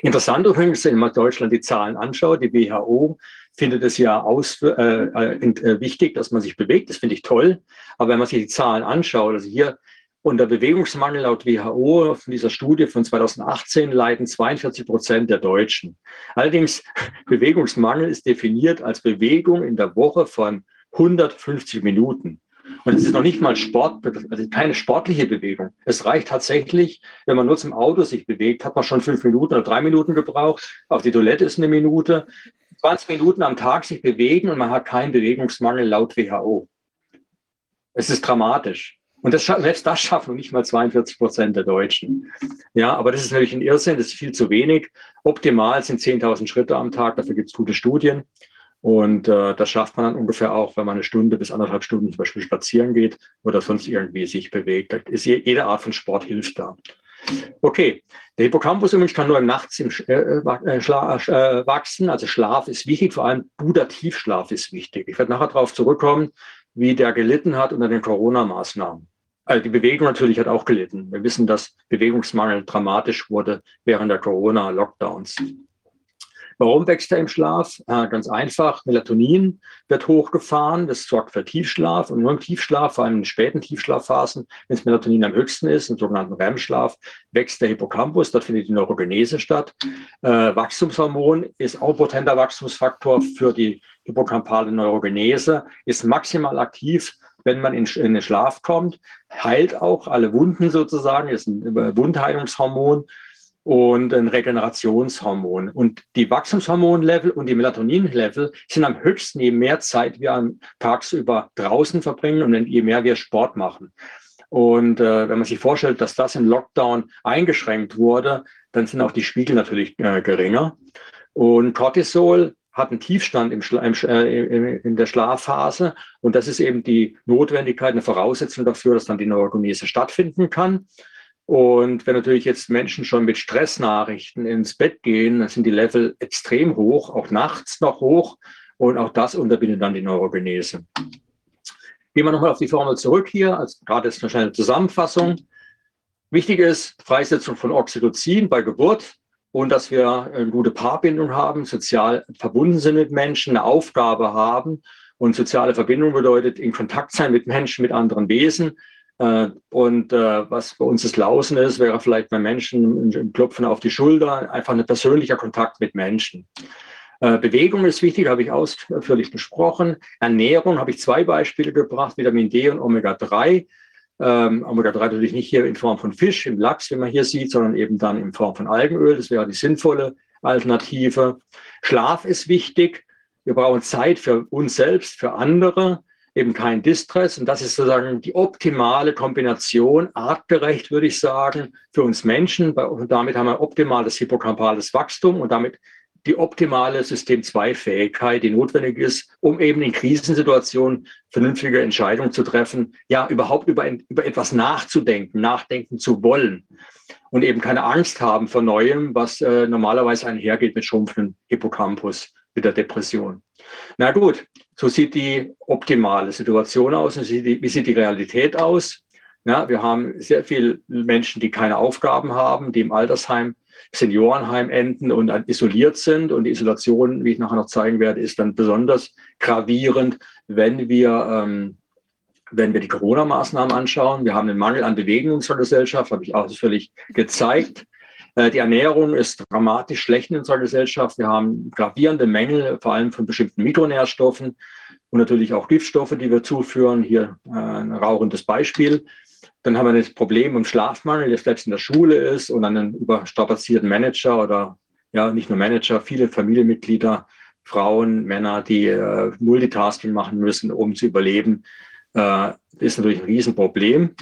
Interessant übrigens, wenn man Deutschland die Zahlen anschaut, die WHO findet es ja aus, äh, äh, äh, wichtig, dass man sich bewegt. Das finde ich toll. Aber wenn man sich die Zahlen anschaut, also hier unter Bewegungsmangel laut WHO von dieser Studie von 2018 leiden 42 Prozent der Deutschen. Allerdings, Bewegungsmangel ist definiert als Bewegung in der Woche von 150 Minuten. Und es ist noch nicht mal Sport, also keine sportliche Bewegung. Es reicht tatsächlich, wenn man nur zum Auto sich bewegt, hat man schon fünf Minuten oder drei Minuten gebraucht. Auf die Toilette ist eine Minute. 20 Minuten am Tag sich bewegen und man hat keinen Bewegungsmangel laut WHO. Es ist dramatisch. Und das, selbst das schaffen nicht mal 42 Prozent der Deutschen. Ja, aber das ist natürlich ein Irrsinn, das ist viel zu wenig. Optimal sind 10.000 Schritte am Tag, dafür gibt es gute Studien. Und äh, das schafft man dann ungefähr auch, wenn man eine Stunde bis anderthalb Stunden zum Beispiel spazieren geht oder sonst irgendwie sich bewegt. Ist jede Art von Sport hilft da. Okay, der Hippocampus übrigens kann nur im Nachts im äh, äh, äh, wachsen. Also Schlaf ist wichtig, vor allem guter ist wichtig. Ich werde nachher darauf zurückkommen, wie der gelitten hat unter den Corona-Maßnahmen. Also die Bewegung natürlich hat auch gelitten. Wir wissen, dass Bewegungsmangel dramatisch wurde während der Corona-Lockdowns. Warum wächst er im Schlaf? Äh, ganz einfach, Melatonin wird hochgefahren, das sorgt für Tiefschlaf und nur im Tiefschlaf, vor allem in späten Tiefschlafphasen, wenn das Melatonin am höchsten ist, im sogenannten REM-Schlaf, wächst der Hippocampus, dort findet die Neurogenese statt. Äh, Wachstumshormon ist auch potenter Wachstumsfaktor für die hippocampale Neurogenese, ist maximal aktiv, wenn man in, in den Schlaf kommt, heilt auch alle Wunden sozusagen, ist ein Wundheilungshormon und ein Regenerationshormon. Und die Wachstumshormonlevel und die Melatoninlevel sind am höchsten, je mehr Zeit wir tagsüber draußen verbringen und je mehr wir Sport machen. Und äh, wenn man sich vorstellt, dass das im Lockdown eingeschränkt wurde, dann sind auch die Spiegel natürlich äh, geringer. Und Cortisol hat einen Tiefstand im im, äh, in der Schlafphase. Und das ist eben die Notwendigkeit, eine Voraussetzung dafür, dass dann die Neurogenese stattfinden kann. Und wenn natürlich jetzt Menschen schon mit Stressnachrichten ins Bett gehen, dann sind die Level extrem hoch, auch nachts noch hoch. Und auch das unterbindet dann die Neurogenese. Gehen wir nochmal auf die Formel zurück hier, als gerade ist eine schnelle Zusammenfassung. Wichtig ist Freisetzung von Oxytocin bei Geburt und dass wir eine gute Paarbindung haben, sozial verbunden sind mit Menschen, eine Aufgabe haben. Und soziale Verbindung bedeutet in Kontakt sein mit Menschen, mit anderen Wesen, äh, und äh, was bei uns das Lausen ist, wäre vielleicht bei Menschen ein Klopfen auf die Schulter, einfach ein persönlicher Kontakt mit Menschen. Äh, Bewegung ist wichtig, habe ich ausführlich besprochen. Ernährung habe ich zwei Beispiele gebracht, Vitamin D und Omega-3. Ähm, Omega-3 natürlich nicht hier in Form von Fisch, im Lachs, wie man hier sieht, sondern eben dann in Form von Algenöl. Das wäre die sinnvolle Alternative. Schlaf ist wichtig. Wir brauchen Zeit für uns selbst, für andere eben kein Distress. Und das ist sozusagen die optimale Kombination, artgerecht würde ich sagen, für uns Menschen. Und damit haben wir optimales hippocampales Wachstum und damit die optimale System-2-Fähigkeit, die notwendig ist, um eben in Krisensituationen vernünftige Entscheidungen zu treffen, ja, überhaupt über, über etwas nachzudenken, nachdenken zu wollen und eben keine Angst haben vor Neuem, was äh, normalerweise einhergeht mit schrumpfenden Hippocampus, mit der Depression. Na gut, so sieht die optimale Situation aus und wie sieht die Realität aus. Ja, wir haben sehr viele Menschen, die keine Aufgaben haben, die im Altersheim, Seniorenheim enden und isoliert sind. Und die Isolation, wie ich nachher noch zeigen werde, ist dann besonders gravierend, wenn wir, ähm, wenn wir die Corona-Maßnahmen anschauen. Wir haben einen Mangel an Bewegung in unserer Gesellschaft, habe ich ausführlich gezeigt. Äh, die Ernährung ist dramatisch schlecht in unserer Gesellschaft. Wir haben gravierende Mängel, vor allem von bestimmten Mikronährstoffen und natürlich auch Giftstoffe, die wir zuführen. Hier äh, ein rauchendes Beispiel. Dann haben wir das Problem im Schlafmangel, der selbst in der Schule ist und einen überstrapazierten Manager oder ja, nicht nur Manager, viele Familienmitglieder, Frauen, Männer, die äh, Multitasking machen müssen, um zu überleben, äh, ist natürlich ein Riesenproblem.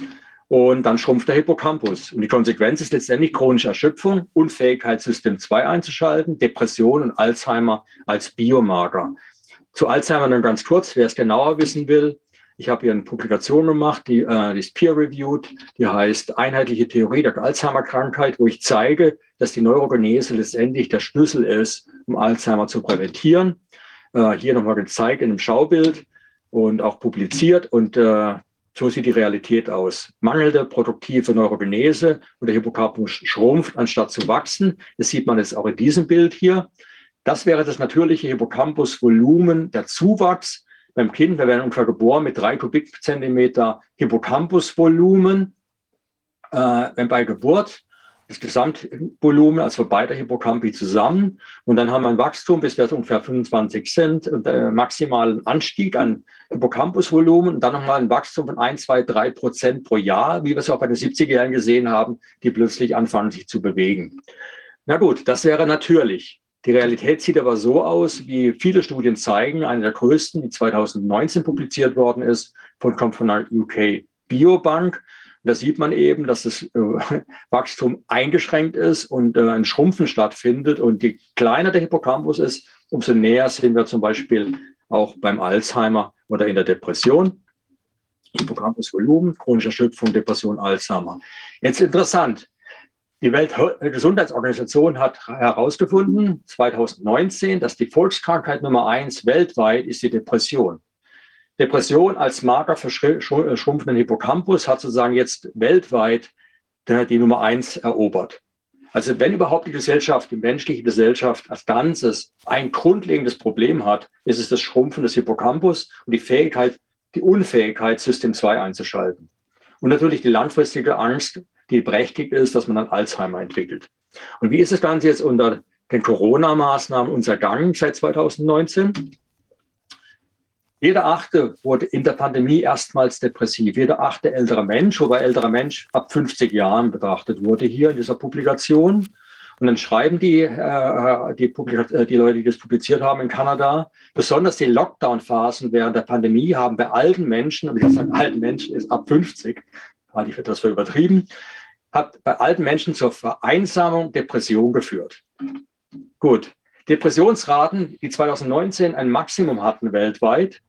Und dann schrumpft der Hippocampus. Und die Konsequenz ist letztendlich chronische Erschöpfung, Unfähigkeit, System 2 einzuschalten, Depression und Alzheimer als Biomarker. Zu Alzheimer dann ganz kurz, wer es genauer wissen will. Ich habe hier eine Publikation gemacht, die, äh, die ist peer-reviewed, die heißt Einheitliche Theorie der Alzheimer-Krankheit, wo ich zeige, dass die Neurogenese letztendlich der Schlüssel ist, um Alzheimer zu präventieren. Äh, hier nochmal gezeigt in einem Schaubild und auch publiziert. Und äh, so sieht die Realität aus. Mangelnde produktive Neurogenese und der Hippocampus schrumpft, anstatt zu wachsen. Das sieht man jetzt auch in diesem Bild hier. Das wäre das natürliche Hippocampusvolumen, der Zuwachs beim Kind. Wir werden ungefähr geboren mit drei Kubikzentimeter Hippocampusvolumen. Äh, wenn bei Geburt das Gesamtvolumen, also beide Hippocampi zusammen. Und dann haben wir ein Wachstum, bis wir ungefähr 25 sind, und äh, maximalen Anstieg an Hippocampusvolumen und dann nochmal ein Wachstum von 1, 2, 3 Prozent pro Jahr, wie wir es auch bei den 70er Jahren gesehen haben, die plötzlich anfangen, sich zu bewegen. Na gut, das wäre natürlich. Die Realität sieht aber so aus, wie viele Studien zeigen. Eine der größten, die 2019 publiziert worden ist, von, kommt von der UK Biobank. Da sieht man eben, dass das äh, Wachstum eingeschränkt ist und äh, ein Schrumpfen stattfindet. Und je kleiner der Hippocampus ist, umso näher sehen wir zum Beispiel auch beim Alzheimer oder in der Depression. Hippocampusvolumen, chronische Erschöpfung, Depression, Alzheimer. Jetzt interessant. Die Weltgesundheitsorganisation hat herausgefunden, 2019, dass die Volkskrankheit Nummer eins weltweit ist die Depression. Depression als Marker für äh, schrumpfenden Hippocampus hat sozusagen jetzt weltweit die Nummer eins erobert. Also wenn überhaupt die Gesellschaft, die menschliche Gesellschaft als Ganzes ein grundlegendes Problem hat, ist es das Schrumpfen des Hippocampus und die Fähigkeit, die Unfähigkeit, System 2 einzuschalten. Und natürlich die langfristige Angst, die prächtig ist, dass man dann Alzheimer entwickelt. Und wie ist das Ganze jetzt unter den Corona-Maßnahmen untergangen seit 2019? Jeder Achte wurde in der Pandemie erstmals depressiv. Jeder achte ältere Mensch, wobei älterer Mensch ab 50 Jahren betrachtet wurde hier in dieser Publikation. Und dann schreiben die, äh, die, äh, die, Leute, die das publiziert haben in Kanada, besonders die Lockdown-Phasen während der Pandemie haben bei alten Menschen, und ich sage alten Menschen ist ab 50, halte ich etwas für übertrieben, hat bei alten Menschen zur Vereinsamung, Depression geführt. Gut. Depressionsraten, die 2019 ein Maximum hatten weltweit,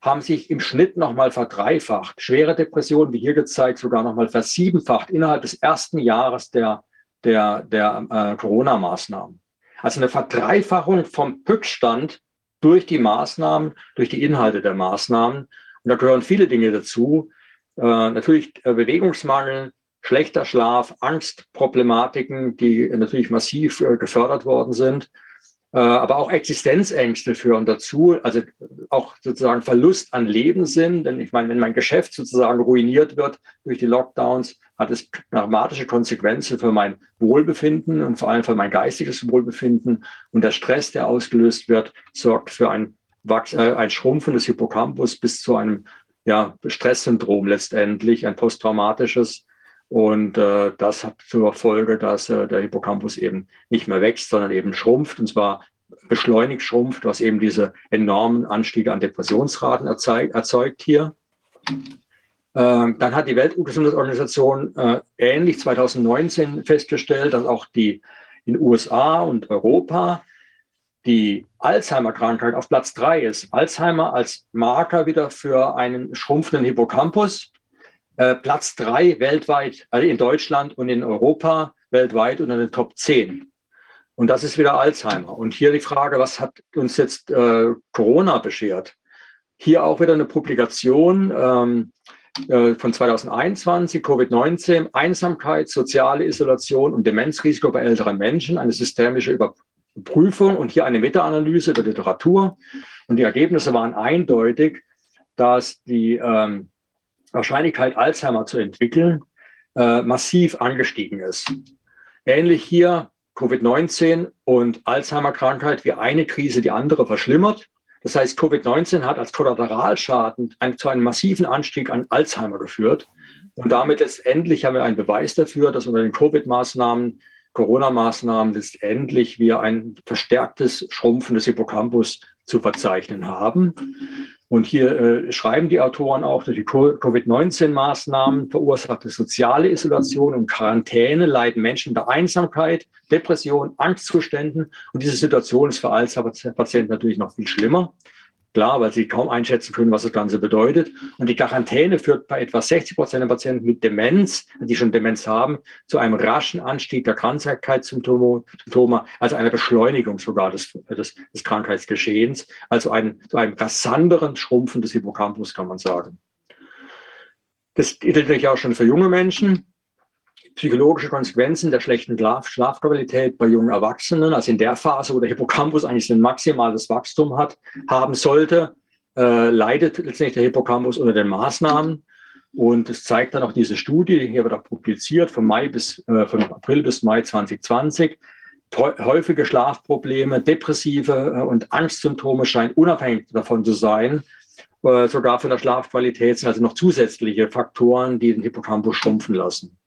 haben sich im Schnitt nochmal verdreifacht. Schwere Depressionen, wie hier gezeigt, sogar nochmal versiebenfacht innerhalb des ersten Jahres der, der, der äh, Corona-Maßnahmen. Also eine Verdreifachung vom Höchststand durch die Maßnahmen, durch die Inhalte der Maßnahmen. Und da gehören viele Dinge dazu. Äh, natürlich äh, Bewegungsmangel, schlechter Schlaf, Angstproblematiken, die natürlich massiv äh, gefördert worden sind. Äh, aber auch Existenzängste führen dazu, also auch sozusagen Verlust an Lebenssinn. Denn ich meine, wenn mein Geschäft sozusagen ruiniert wird durch die Lockdowns, hat es dramatische Konsequenzen für mein Wohlbefinden und vor allem für mein geistiges Wohlbefinden. Und der Stress, der ausgelöst wird, sorgt für ein, Wachs äh, ein Schrumpfen des Hippocampus bis zu einem ja, Stresssyndrom letztendlich, ein posttraumatisches. Und äh, das hat zur Folge, dass äh, der Hippocampus eben nicht mehr wächst, sondern eben schrumpft, und zwar beschleunigt schrumpft, was eben diese enormen Anstiege an Depressionsraten erzeugt, erzeugt hier. Ähm, dann hat die Weltgesundheitsorganisation äh, ähnlich 2019 festgestellt, dass auch die in USA und Europa die Alzheimer-Krankheit auf Platz drei ist. Alzheimer als Marker wieder für einen schrumpfenden Hippocampus. Äh, Platz drei weltweit, also in Deutschland und in Europa weltweit unter den Top 10. Und das ist wieder Alzheimer. Und hier die Frage, was hat uns jetzt äh, Corona beschert? Hier auch wieder eine Publikation ähm, äh, von 2021, Covid-19, Einsamkeit, soziale Isolation und Demenzrisiko bei älteren Menschen, eine systemische Überprüfung und hier eine Meta-Analyse der Literatur. Und die Ergebnisse waren eindeutig, dass die ähm, Wahrscheinlichkeit, Alzheimer zu entwickeln, äh, massiv angestiegen ist. Ähnlich hier Covid-19 und Alzheimer-Krankheit wie eine Krise die andere verschlimmert. Das heißt, Covid-19 hat als Kollateralschaden ein, zu einem massiven Anstieg an Alzheimer geführt. Und damit letztendlich haben wir einen Beweis dafür, dass unter den Covid-Maßnahmen, Corona-Maßnahmen letztendlich wir ein verstärktes Schrumpfen des Hippocampus zu verzeichnen haben. Und hier äh, schreiben die Autoren auch, dass die Covid-19-Maßnahmen verursachte soziale Isolation und Quarantäne leiden Menschen unter Einsamkeit, Depression, Angstzuständen. Und diese Situation ist für Alzheimer-Patienten natürlich noch viel schlimmer. Klar, weil sie kaum einschätzen können, was das Ganze bedeutet. Und die Quarantäne führt bei etwa 60 Prozent der Patienten mit Demenz, die schon Demenz haben, zu einem raschen Anstieg der Krankheitssymptome, also einer Beschleunigung sogar des, des, des Krankheitsgeschehens, also ein, zu einem rasanteren Schrumpfen des Hippocampus, kann man sagen. Das gilt natürlich auch schon für junge Menschen psychologische Konsequenzen der schlechten Schlaf Schlafqualität bei jungen Erwachsenen, also in der Phase, wo der Hippocampus eigentlich ein maximales Wachstum hat, haben sollte, äh, leidet letztendlich der Hippocampus unter den Maßnahmen. Und es zeigt dann auch diese Studie, hier wird auch publiziert, von Mai bis, äh, von April bis Mai 2020. Häufige Schlafprobleme, depressive äh, und Angstsymptome scheinen unabhängig davon zu sein, äh, sogar von der Schlafqualität sind also noch zusätzliche Faktoren, die den Hippocampus schrumpfen lassen.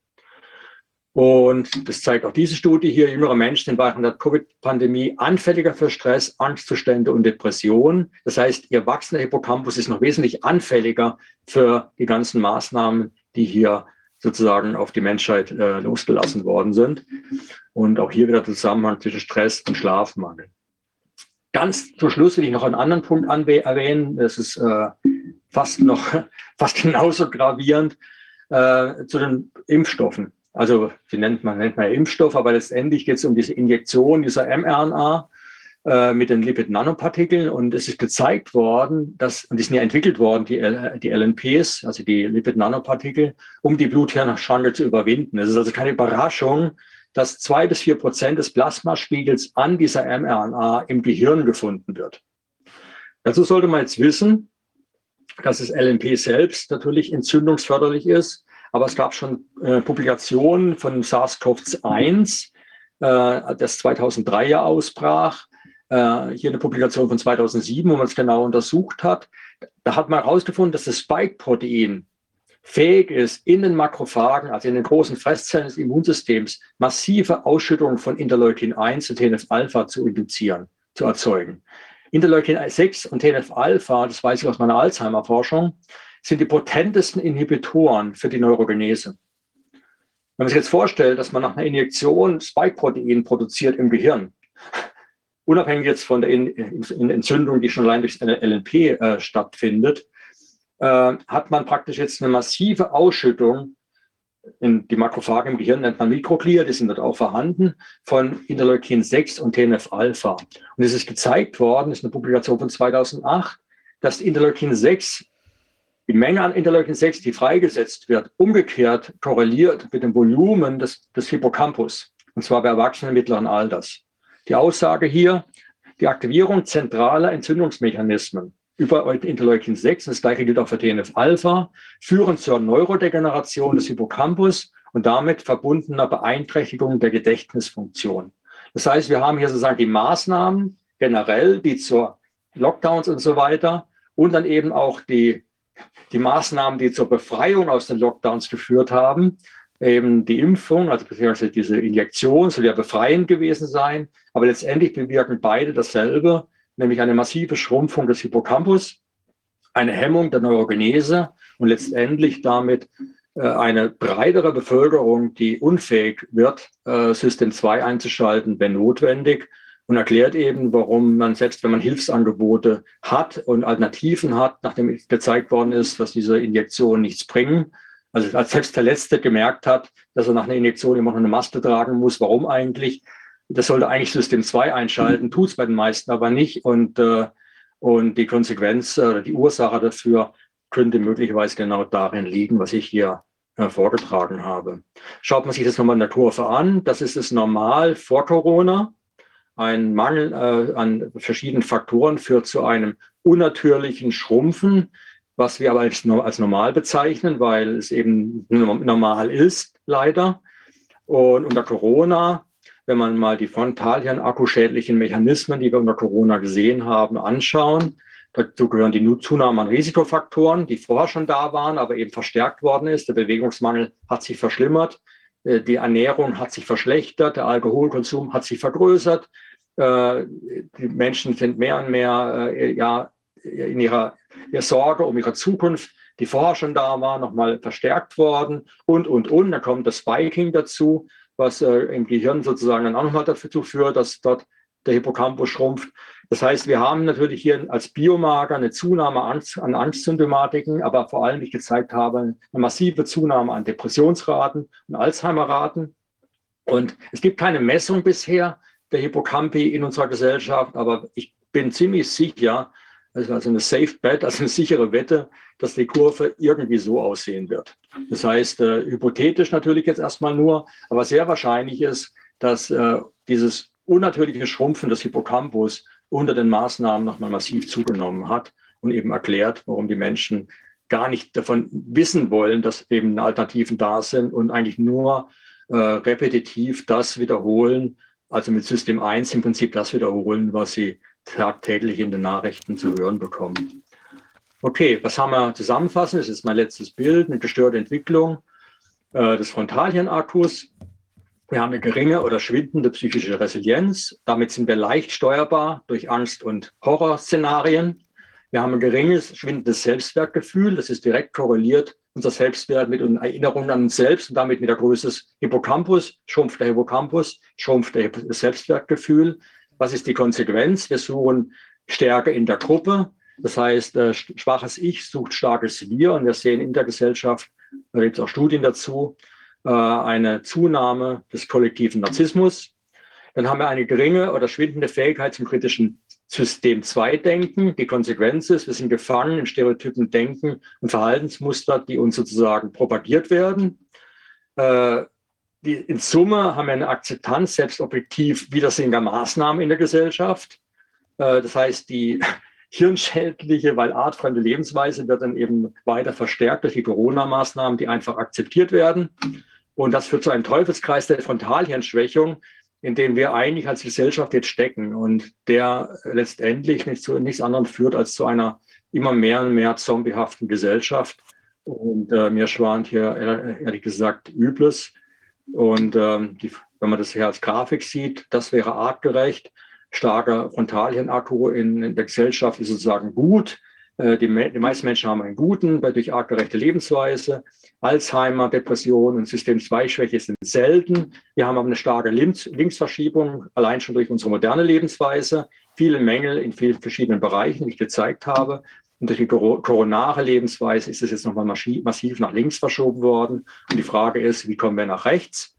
Und das zeigt auch diese Studie hier. Jüngere Menschen sind während der Covid-Pandemie anfälliger für Stress, Angstzustände und Depressionen. Das heißt, ihr wachsender Hippocampus ist noch wesentlich anfälliger für die ganzen Maßnahmen, die hier sozusagen auf die Menschheit äh, losgelassen worden sind. Und auch hier wieder der Zusammenhang zwischen Stress und Schlafmangel. Ganz zum Schluss will ich noch einen anderen Punkt erwähnen. Das ist äh, fast noch fast genauso gravierend äh, zu den Impfstoffen. Also die nennt man, nennt man Impfstoff, aber letztendlich geht es um diese Injektion dieser mRNA äh, mit den Lipid-Nanopartikeln. Und es ist gezeigt worden, dass, und die sind ja entwickelt worden, die, die LNPs, also die Lipid-Nanopartikel, um die Blut-Hirn-Schranke zu überwinden. Es ist also keine Überraschung, dass zwei bis vier Prozent des Plasmaspiegels an dieser mRNA im Gehirn gefunden wird. Dazu sollte man jetzt wissen, dass das LNP selbst natürlich entzündungsförderlich ist, aber es gab schon äh, Publikationen von SARS-CoV-1, äh, das 2003 ja ausbrach, äh, hier eine Publikation von 2007, wo man es genau untersucht hat. Da hat man herausgefunden, dass das Spike-Protein fähig ist, in den Makrophagen, also in den großen Fresszellen des Immunsystems, massive Ausschüttungen von Interleukin 1 und TNF-Alpha zu induzieren, zu erzeugen. Interleukin 6 und TNF-Alpha, das weiß ich aus meiner Alzheimer-Forschung, sind die potentesten Inhibitoren für die Neurogenese. Wenn man sich jetzt vorstellt, dass man nach einer Injektion Spike-Protein produziert im Gehirn, unabhängig jetzt von der Entzündung, die schon allein durch LNP äh, stattfindet, äh, hat man praktisch jetzt eine massive Ausschüttung, in die Makrophagen im Gehirn nennt man Mikroglia, die sind dort auch vorhanden, von Interleukin 6 und TNF-Alpha. Und es ist gezeigt worden, das ist eine Publikation von 2008, dass Interleukin 6, die Menge an Interleukin 6, die freigesetzt wird, umgekehrt korreliert mit dem Volumen des, des Hippocampus, und zwar bei Erwachsenen mittleren Alters. Die Aussage hier, die Aktivierung zentraler Entzündungsmechanismen über Interleukin 6, das gleiche gilt auch für TNF-Alpha, führen zur Neurodegeneration des Hippocampus und damit verbundener Beeinträchtigung der Gedächtnisfunktion. Das heißt, wir haben hier sozusagen die Maßnahmen generell, die zur Lockdowns und so weiter und dann eben auch die, die Maßnahmen, die zur Befreiung aus den Lockdowns geführt haben. Eben die Impfung, also beziehungsweise diese Injektion soll ja befreiend gewesen sein, aber letztendlich bewirken beide dasselbe, nämlich eine massive Schrumpfung des Hippocampus, eine Hemmung der Neurogenese und letztendlich damit äh, eine breitere Bevölkerung, die unfähig wird, äh, System 2 einzuschalten, wenn notwendig. Und erklärt eben, warum man selbst, wenn man Hilfsangebote hat und Alternativen hat, nachdem gezeigt worden ist, dass diese Injektionen nichts bringen, also als selbst der Letzte gemerkt hat, dass er nach einer Injektion immer noch eine Maske tragen muss, warum eigentlich, das sollte eigentlich System 2 einschalten, tut es bei den meisten aber nicht. Und, äh, und die Konsequenz oder äh, die Ursache dafür könnte möglicherweise genau darin liegen, was ich hier äh, vorgetragen habe. Schaut man sich das nochmal in der Kurve an, das ist es normal vor Corona. Ein Mangel äh, an verschiedenen Faktoren führt zu einem unnatürlichen Schrumpfen, was wir aber als, als normal bezeichnen, weil es eben normal ist, leider. Und unter Corona wenn man mal die frontalhirn-akkuschädlichen Mechanismen, die wir unter Corona gesehen haben, anschauen. Dazu gehören die Zunahme an Risikofaktoren, die vorher schon da waren, aber eben verstärkt worden ist. Der Bewegungsmangel hat sich verschlimmert, äh, die Ernährung hat sich verschlechtert, der Alkoholkonsum hat sich vergrößert. Äh, die Menschen sind mehr und mehr äh, ja, in ihrer, ihrer Sorge um ihre Zukunft, die vorher schon da war, nochmal verstärkt worden und, und, und. Da kommt das Spiking dazu was äh, im Gehirn sozusagen dann auch nochmal dazu führt, dass dort der Hippocampus schrumpft. Das heißt, wir haben natürlich hier als Biomarker eine Zunahme an, an Angstsymptomatiken, aber vor allem, wie ich gezeigt habe, eine massive Zunahme an Depressionsraten und Alzheimerraten. Und es gibt keine Messung bisher der Hippocampi in unserer Gesellschaft, aber ich bin ziemlich sicher, also eine Safe Bet, also eine sichere Wette, dass die Kurve irgendwie so aussehen wird. Das heißt, äh, hypothetisch natürlich jetzt erstmal nur, aber sehr wahrscheinlich ist, dass äh, dieses unnatürliche Schrumpfen des Hippocampus unter den Maßnahmen nochmal massiv zugenommen hat und eben erklärt, warum die Menschen gar nicht davon wissen wollen, dass eben Alternativen da sind und eigentlich nur äh, repetitiv das wiederholen, also mit System 1 im Prinzip das wiederholen, was sie tagtäglich in den Nachrichten zu hören bekommen. Okay, was haben wir zusammenfassen? Das ist mein letztes Bild, eine gestörte Entwicklung äh, des Frontalhirnakkus. Wir haben eine geringe oder schwindende psychische Resilienz. Damit sind wir leicht steuerbar durch Angst- und Horrorszenarien. Wir haben ein geringes, schwindendes Selbstwertgefühl. Das ist direkt korreliert, unser Selbstwert mit Erinnerungen an uns selbst und damit mit der Größe des Hippocampus. Schrumpft der Hippocampus, schrumpft das Selbstwertgefühl. Was ist die Konsequenz? Wir suchen Stärke in der Gruppe. Das heißt, äh, schwaches Ich sucht starkes Wir und wir sehen in der Gesellschaft, da gibt es auch Studien dazu, äh, eine Zunahme des kollektiven Narzissmus. Dann haben wir eine geringe oder schwindende Fähigkeit zum kritischen System 2 Denken. Die Konsequenz ist, wir sind gefangen in Stereotypen Denken und Verhaltensmuster, die uns sozusagen propagiert werden. Äh, in Summe haben wir eine Akzeptanz, selbst objektiv, widersinniger Maßnahmen in der Gesellschaft. Äh, das heißt, die hirnschädliche, weil artfremde Lebensweise wird dann eben weiter verstärkt durch die Corona-Maßnahmen, die einfach akzeptiert werden. Und das führt zu einem Teufelskreis der Frontalhirnschwächung, in dem wir eigentlich als Gesellschaft jetzt stecken und der letztendlich nicht zu nichts anderem führt als zu einer immer mehr und mehr zombiehaften Gesellschaft. Und äh, mir schwant hier ehrlich gesagt Übles. Und ähm, die, wenn man das hier als Grafik sieht, das wäre artgerecht. Starker Frontalhirnakku in, in der Gesellschaft ist sozusagen gut. Äh, die, die, meisten Menschen haben einen guten, durch artgerechte Lebensweise. Alzheimer, Depression und System-2-Schwäche sind selten. Wir haben aber eine starke Links Linksverschiebung, allein schon durch unsere moderne Lebensweise. Viele Mängel in vielen verschiedenen Bereichen, die ich gezeigt habe. Und durch die koronare Lebensweise ist es jetzt nochmal massiv nach links verschoben worden. Und die Frage ist, wie kommen wir nach rechts?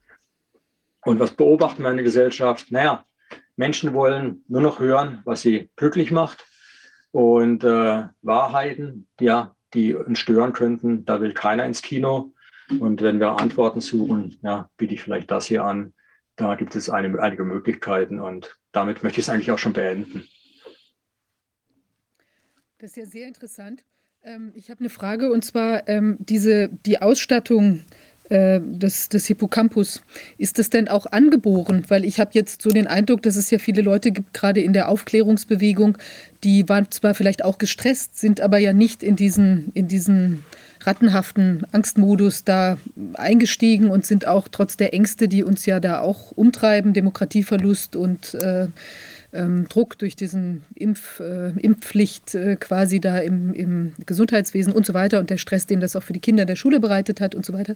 Und was beobachten wir in der Gesellschaft? Naja, Menschen wollen nur noch hören, was sie glücklich macht. Und äh, Wahrheiten, ja, die uns stören könnten, da will keiner ins Kino. Und wenn wir Antworten suchen, ja, biete ich vielleicht das hier an. Da gibt es eine, einige Möglichkeiten und damit möchte ich es eigentlich auch schon beenden. Das ist ja sehr interessant. Ähm, ich habe eine Frage und zwar ähm, diese, die Ausstattung äh, des, des Hippocampus. Ist das denn auch angeboren? Weil ich habe jetzt so den Eindruck, dass es ja viele Leute gibt, gerade in der Aufklärungsbewegung, die waren zwar vielleicht auch gestresst, sind aber ja nicht in diesen, in diesen rattenhaften Angstmodus da eingestiegen und sind auch trotz der Ängste, die uns ja da auch umtreiben, Demokratieverlust und äh, ähm, Druck durch diesen Impf, äh, Impfpflicht äh, quasi da im, im Gesundheitswesen und so weiter und der Stress, den das auch für die Kinder der Schule bereitet hat und so weiter.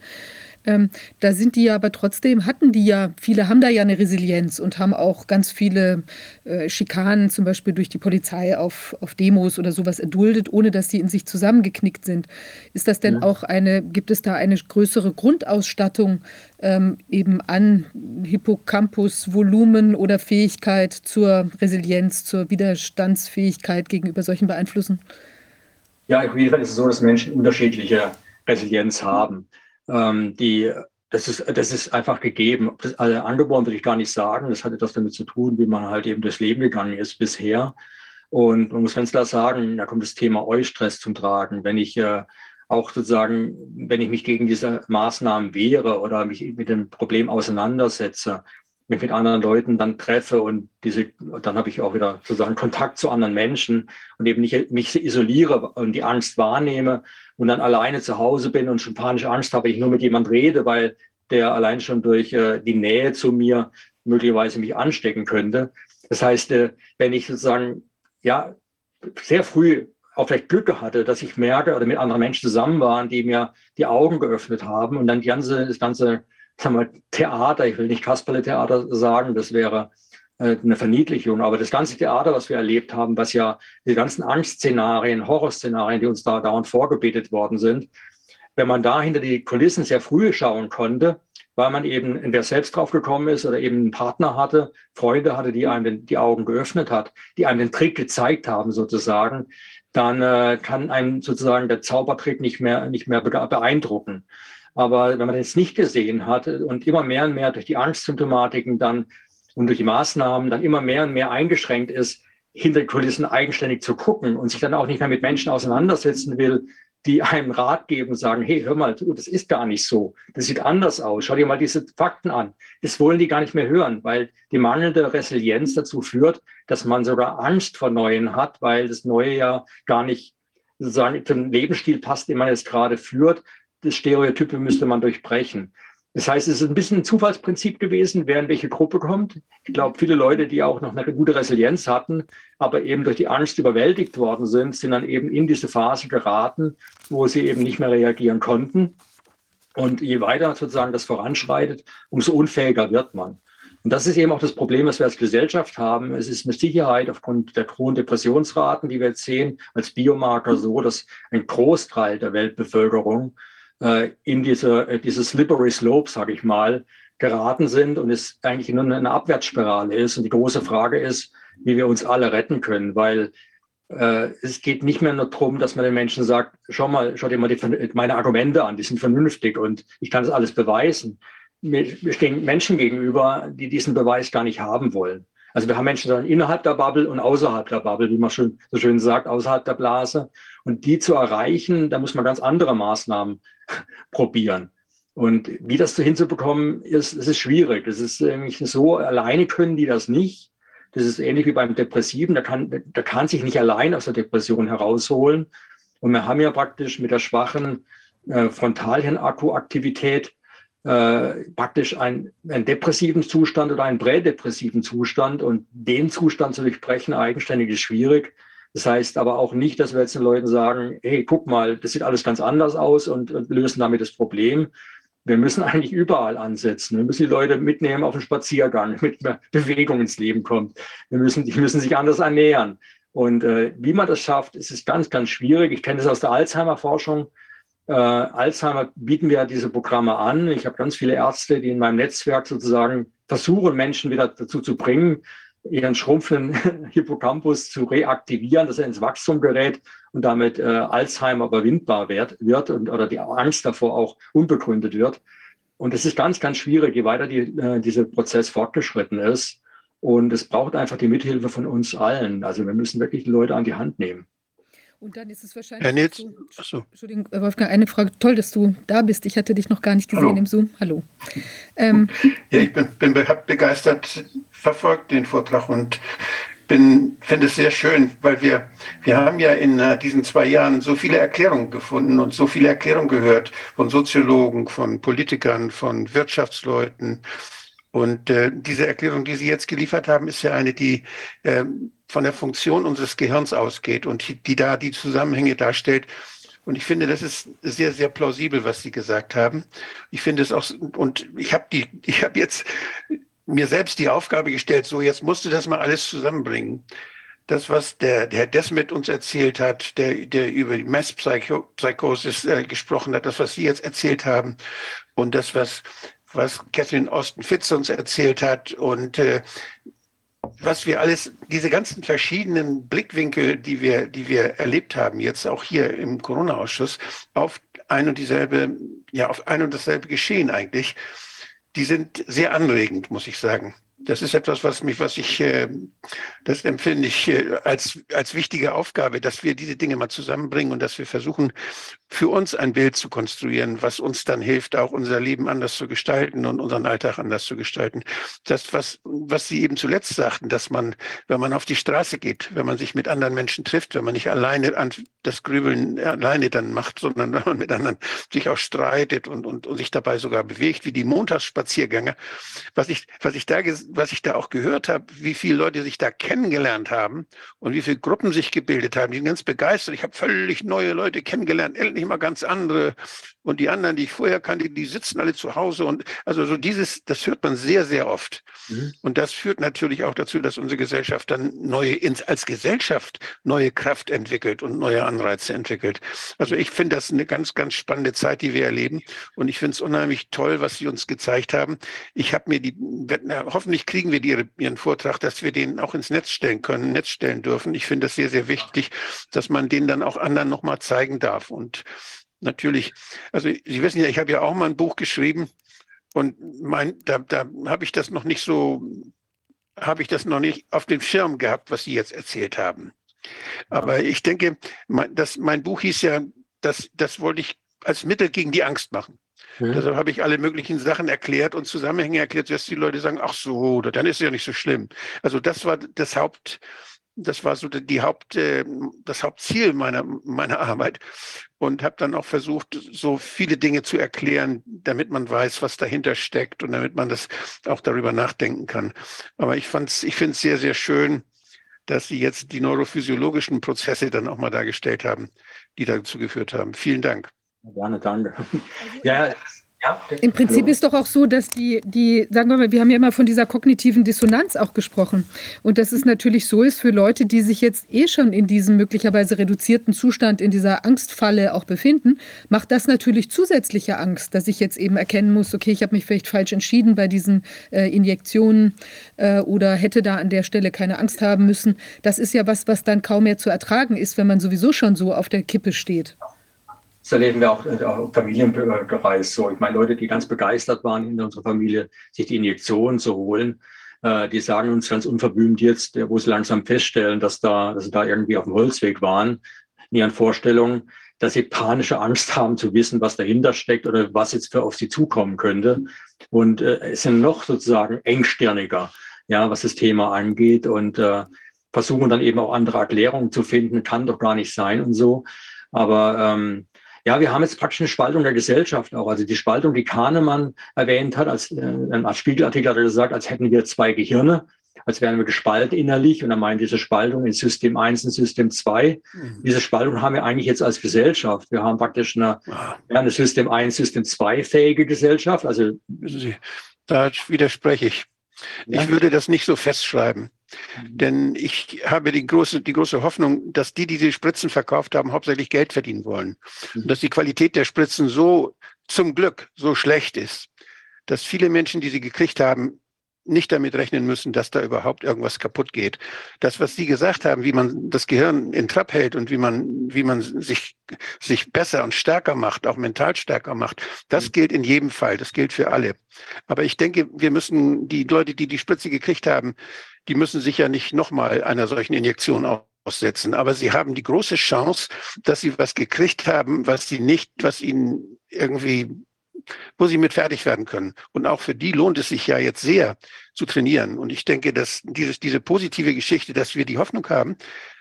Ähm, da sind die ja aber trotzdem, hatten die ja, viele haben da ja eine Resilienz und haben auch ganz viele äh, Schikanen, zum Beispiel durch die Polizei auf, auf Demos oder sowas erduldet, ohne dass sie in sich zusammengeknickt sind. Ist das denn ja. auch eine, gibt es da eine größere Grundausstattung ähm, eben an Hippocampus, Volumen oder Fähigkeit zur Resilienz, zur Widerstandsfähigkeit gegenüber solchen Beeinflussen? Ja, auf jeden Fall ist es so, dass Menschen unterschiedliche Resilienz haben. Ähm, die, das, ist, das ist einfach gegeben. Das, also angeboren würde ich gar nicht sagen. Das hatte das damit zu tun, wie man halt eben durchs Leben gegangen ist bisher. Und man muss ganz klar sagen, da kommt das Thema Eustress zum Tragen. Wenn ich äh, auch sozusagen, wenn ich mich gegen diese Maßnahmen wehre oder mich mit dem Problem auseinandersetze, mich mit anderen Leuten dann treffe und diese, dann habe ich auch wieder sozusagen Kontakt zu anderen Menschen und eben nicht mich isoliere und die Angst wahrnehme und dann alleine zu Hause bin und schon panische Angst habe, ich nur mit jemand rede, weil der allein schon durch äh, die Nähe zu mir möglicherweise mich anstecken könnte. Das heißt, äh, wenn ich sozusagen ja sehr früh auch vielleicht Glück hatte, dass ich merke oder mit anderen Menschen zusammen waren, die mir die Augen geöffnet haben und dann die ganze, das ganze sagen wir, Theater, ich will nicht Kasperle-Theater sagen, das wäre eine Verniedlichung, aber das ganze Theater, was wir erlebt haben, was ja die ganzen Angstszenarien, Horrorszenarien, die uns da dauernd vorgebetet worden sind, wenn man da hinter die Kulissen sehr früh schauen konnte, weil man eben entweder selbst drauf gekommen ist oder eben einen Partner hatte, Freunde hatte, die einem die Augen geöffnet hat, die einem den Trick gezeigt haben sozusagen, dann äh, kann einem sozusagen der Zaubertrick nicht mehr, nicht mehr beeindrucken. Aber wenn man das nicht gesehen hat und immer mehr und mehr durch die Angstsymptomatiken dann und durch die Maßnahmen dann immer mehr und mehr eingeschränkt ist, hinter Kulissen eigenständig zu gucken und sich dann auch nicht mehr mit Menschen auseinandersetzen will, die einem Rat geben und sagen, hey, hör mal, das ist gar nicht so. Das sieht anders aus. Schau dir mal diese Fakten an. Das wollen die gar nicht mehr hören, weil die mangelnde Resilienz dazu führt, dass man sogar Angst vor Neuen hat, weil das Neue ja gar nicht sozusagen zum Lebensstil passt, den man jetzt gerade führt das Stereotype müsste man durchbrechen. Das heißt, es ist ein bisschen ein Zufallsprinzip gewesen, wer in welche Gruppe kommt. Ich glaube, viele Leute, die auch noch eine gute Resilienz hatten, aber eben durch die Angst überwältigt worden sind, sind dann eben in diese Phase geraten, wo sie eben nicht mehr reagieren konnten. Und je weiter sozusagen das voranschreitet, umso unfähiger wird man. Und das ist eben auch das Problem, was wir als Gesellschaft haben. Es ist mit Sicherheit aufgrund der hohen Depressionsraten, die wir jetzt sehen, als Biomarker so, dass ein Großteil der Weltbevölkerung in diese, äh, diese slippery slope, sage ich mal, geraten sind und es eigentlich nur eine Abwärtsspirale ist. Und die große Frage ist, wie wir uns alle retten können, weil äh, es geht nicht mehr nur darum, dass man den Menschen sagt, schau mal, schau dir mal die, meine Argumente an, die sind vernünftig und ich kann das alles beweisen. wir stehen Menschen gegenüber, die diesen Beweis gar nicht haben wollen. Also wir haben Menschen dann innerhalb der Bubble und außerhalb der Bubble, wie man schon so schön sagt, außerhalb der Blase. Und die zu erreichen, da muss man ganz andere Maßnahmen probieren. Und wie das hinzubekommen ist, es ist schwierig. Das ist nämlich so, alleine können die das nicht. Das ist ähnlich wie beim Depressiven. Da kann, da kann sich nicht allein aus der Depression herausholen. Und wir haben ja praktisch mit der schwachen äh, Frontalhirnakkuaktivität äh, praktisch ein, einen depressiven Zustand oder einen prädepressiven Zustand. Und den Zustand zu durchbrechen eigenständig ist schwierig. Das heißt aber auch nicht, dass wir jetzt den Leuten sagen, hey, guck mal, das sieht alles ganz anders aus und, und lösen damit das Problem. Wir müssen eigentlich überall ansetzen. Wir müssen die Leute mitnehmen auf den Spaziergang, mit mehr Bewegung ins Leben kommt. Wir müssen, die müssen sich anders ernähren. Und äh, wie man das schafft, ist es ganz, ganz schwierig. Ich kenne das aus der Alzheimer-Forschung. Äh, Alzheimer bieten wir diese Programme an. Ich habe ganz viele Ärzte, die in meinem Netzwerk sozusagen versuchen, Menschen wieder dazu zu bringen, ihren schrumpfenden Hippocampus zu reaktivieren, dass er ins Wachstum gerät und damit äh, Alzheimer überwindbar wird, wird und, oder die Angst davor auch unbegründet wird. Und es ist ganz, ganz schwierig, je weiter die, äh, dieser Prozess fortgeschritten ist. Und es braucht einfach die Mithilfe von uns allen. Also wir müssen wirklich die Leute an die Hand nehmen. Und dann ist es wahrscheinlich. Herr Nitz, so, Entschuldigung, Wolfgang, eine Frage. Toll, dass du da bist. Ich hatte dich noch gar nicht gesehen Hallo. im Zoom. Hallo. Ähm, ja, ich bin, bin begeistert verfolgt, den Vortrag, und bin, finde es sehr schön, weil wir, wir haben ja in uh, diesen zwei Jahren so viele Erklärungen gefunden und so viele Erklärungen gehört von Soziologen, von Politikern, von Wirtschaftsleuten. Und äh, diese Erklärung, die Sie jetzt geliefert haben, ist ja eine, die äh, von der Funktion unseres Gehirns ausgeht und die da die Zusammenhänge darstellt. Und ich finde, das ist sehr, sehr plausibel, was Sie gesagt haben. Ich finde es auch, und ich habe die, ich habe jetzt mir selbst die Aufgabe gestellt, so jetzt musst du das mal alles zusammenbringen. Das, was der, der Herr Desmet uns erzählt hat, der, der über die Messpsychosis äh, gesprochen hat, das, was Sie jetzt erzählt haben und das, was, was Catherine Austin-Fitz uns erzählt hat und äh, was wir alles, diese ganzen verschiedenen Blickwinkel, die wir, die wir erlebt haben, jetzt auch hier im Corona-Ausschuss, auf ein und dieselbe, ja, auf ein und dasselbe Geschehen eigentlich, die sind sehr anregend, muss ich sagen das ist etwas, was mich, was ich, äh, das empfinde ich äh, als, als wichtige Aufgabe, dass wir diese Dinge mal zusammenbringen und dass wir versuchen, für uns ein Bild zu konstruieren, was uns dann hilft, auch unser Leben anders zu gestalten und unseren Alltag anders zu gestalten. Das, was, was Sie eben zuletzt sagten, dass man, wenn man auf die Straße geht, wenn man sich mit anderen Menschen trifft, wenn man nicht alleine an das Grübeln alleine dann macht, sondern wenn man mit anderen sich auch streitet und, und, und sich dabei sogar bewegt, wie die Montagsspaziergänge. Was ich, was ich da was ich da auch gehört habe, wie viele Leute sich da kennengelernt haben und wie viele Gruppen sich gebildet haben, die sind ganz begeistert. Ich habe völlig neue Leute kennengelernt, endlich mal ganz andere. Und die anderen, die ich vorher kannte, die sitzen alle zu Hause. Und also so dieses, das hört man sehr, sehr oft. Mhm. Und das führt natürlich auch dazu, dass unsere Gesellschaft dann neue, als Gesellschaft neue Kraft entwickelt und neue Anreize entwickelt. Also ich finde das eine ganz, ganz spannende Zeit, die wir erleben. Und ich finde es unheimlich toll, was Sie uns gezeigt haben. Ich habe mir die, hoffentlich kriegen wir die, Ihren Vortrag, dass wir den auch ins Netz stellen können, Netz stellen dürfen. Ich finde das sehr, sehr wichtig, dass man den dann auch anderen nochmal zeigen darf. Und natürlich, also Sie wissen ja, ich habe ja auch mal ein Buch geschrieben und mein, da, da habe ich das noch nicht so, habe ich das noch nicht auf dem Schirm gehabt, was Sie jetzt erzählt haben. Aber ich denke, mein, das, mein Buch hieß ja, das, das wollte ich als Mittel gegen die Angst machen. Mhm. Deshalb habe ich alle möglichen Sachen erklärt und Zusammenhänge erklärt, dass die Leute sagen, ach so, dann ist es ja nicht so schlimm. Also das war das Haupt, das war so die Haupt, äh, das Hauptziel meiner, meiner Arbeit und habe dann auch versucht, so viele Dinge zu erklären, damit man weiß, was dahinter steckt und damit man das auch darüber nachdenken kann. Aber ich fand's, ich finde es sehr, sehr schön, dass Sie jetzt die neurophysiologischen Prozesse dann auch mal dargestellt haben, die dazu geführt haben. Vielen Dank. Gerne, danke. Also, ja, ja, Im Prinzip ist doch auch so, dass die, die, sagen wir mal, wir haben ja immer von dieser kognitiven Dissonanz auch gesprochen. Und dass es natürlich so ist für Leute, die sich jetzt eh schon in diesem möglicherweise reduzierten Zustand, in dieser Angstfalle auch befinden, macht das natürlich zusätzliche Angst, dass ich jetzt eben erkennen muss, okay, ich habe mich vielleicht falsch entschieden bei diesen äh, Injektionen äh, oder hätte da an der Stelle keine Angst haben müssen. Das ist ja was, was dann kaum mehr zu ertragen ist, wenn man sowieso schon so auf der Kippe steht. Das erleben wir auch, äh, auch im Familienbereich so. Ich meine, Leute, die ganz begeistert waren in unserer Familie, sich die Injektion zu holen, äh, die sagen uns ganz unverblümt jetzt, wo sie langsam feststellen, dass, da, dass sie da irgendwie auf dem Holzweg waren, in ihren Vorstellungen, dass sie panische Angst haben zu wissen, was dahinter steckt oder was jetzt für auf sie zukommen könnte. Und äh, sind noch sozusagen engstirniger, ja, was das Thema angeht und äh, versuchen dann eben auch andere Erklärungen zu finden, kann doch gar nicht sein und so. Aber ähm, ja, wir haben jetzt praktisch eine Spaltung der Gesellschaft auch. Also die Spaltung, die Kahnemann erwähnt hat, als, äh, als Spiegelartikel hat er gesagt, als hätten wir zwei Gehirne, als wären wir gespalten innerlich. Und er meint diese Spaltung in System 1 und System 2. Mhm. Diese Spaltung haben wir eigentlich jetzt als Gesellschaft. Wir haben praktisch eine, ah. eine System 1, System 2 fähige Gesellschaft. Also da widerspreche ich. Ja. Ich würde das nicht so festschreiben. Mhm. Denn ich habe die große, die große Hoffnung, dass die, die diese Spritzen verkauft haben, hauptsächlich Geld verdienen wollen. Mhm. Und dass die Qualität der Spritzen so zum Glück so schlecht ist, dass viele Menschen, die sie gekriegt haben, nicht damit rechnen müssen, dass da überhaupt irgendwas kaputt geht. Das, was Sie gesagt haben, wie man das Gehirn in Trab hält und wie man, wie man sich, sich besser und stärker macht, auch mental stärker macht, das mhm. gilt in jedem Fall. Das gilt für alle. Aber ich denke, wir müssen die Leute, die die Spritze gekriegt haben, die müssen sich ja nicht nochmal einer solchen Injektion aussetzen. Aber sie haben die große Chance, dass sie was gekriegt haben, was sie nicht, was ihnen irgendwie, wo sie mit fertig werden können. Und auch für die lohnt es sich ja jetzt sehr zu trainieren. Und ich denke, dass dieses, diese positive Geschichte, dass wir die Hoffnung haben,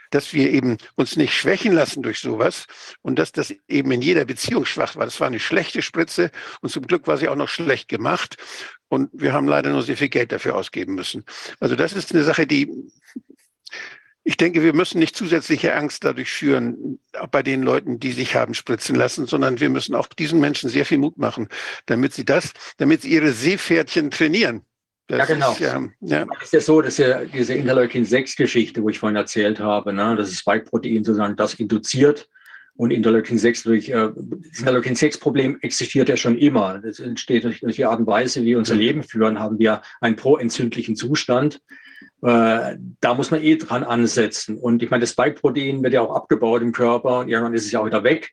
dass wir eben uns nicht schwächen lassen durch sowas und dass das eben in jeder Beziehung schwach war. Das war eine schlechte Spritze und zum Glück war sie auch noch schlecht gemacht. Und wir haben leider nur sehr viel Geld dafür ausgeben müssen. Also das ist eine Sache, die ich denke, wir müssen nicht zusätzliche Angst dadurch schüren bei den Leuten, die sich haben spritzen lassen, sondern wir müssen auch diesen Menschen sehr viel Mut machen, damit sie das, damit sie ihre Seepferdchen trainieren. Das ja, genau. Ist ja, ja. Es ist ja so, dass ja diese Interleukin-6-Geschichte, wo ich vorhin erzählt habe, ne, das ist Spike-Protein sozusagen, das induziert und Interleukin-6 durch, äh, das Interleukin-6-Problem existiert ja schon immer. Das entsteht durch, durch die Art und Weise, wie wir unser Leben führen, haben wir einen proentzündlichen Zustand. Äh, da muss man eh dran ansetzen. Und ich meine, das Spike-Protein wird ja auch abgebaut im Körper und irgendwann ist es ja auch wieder weg.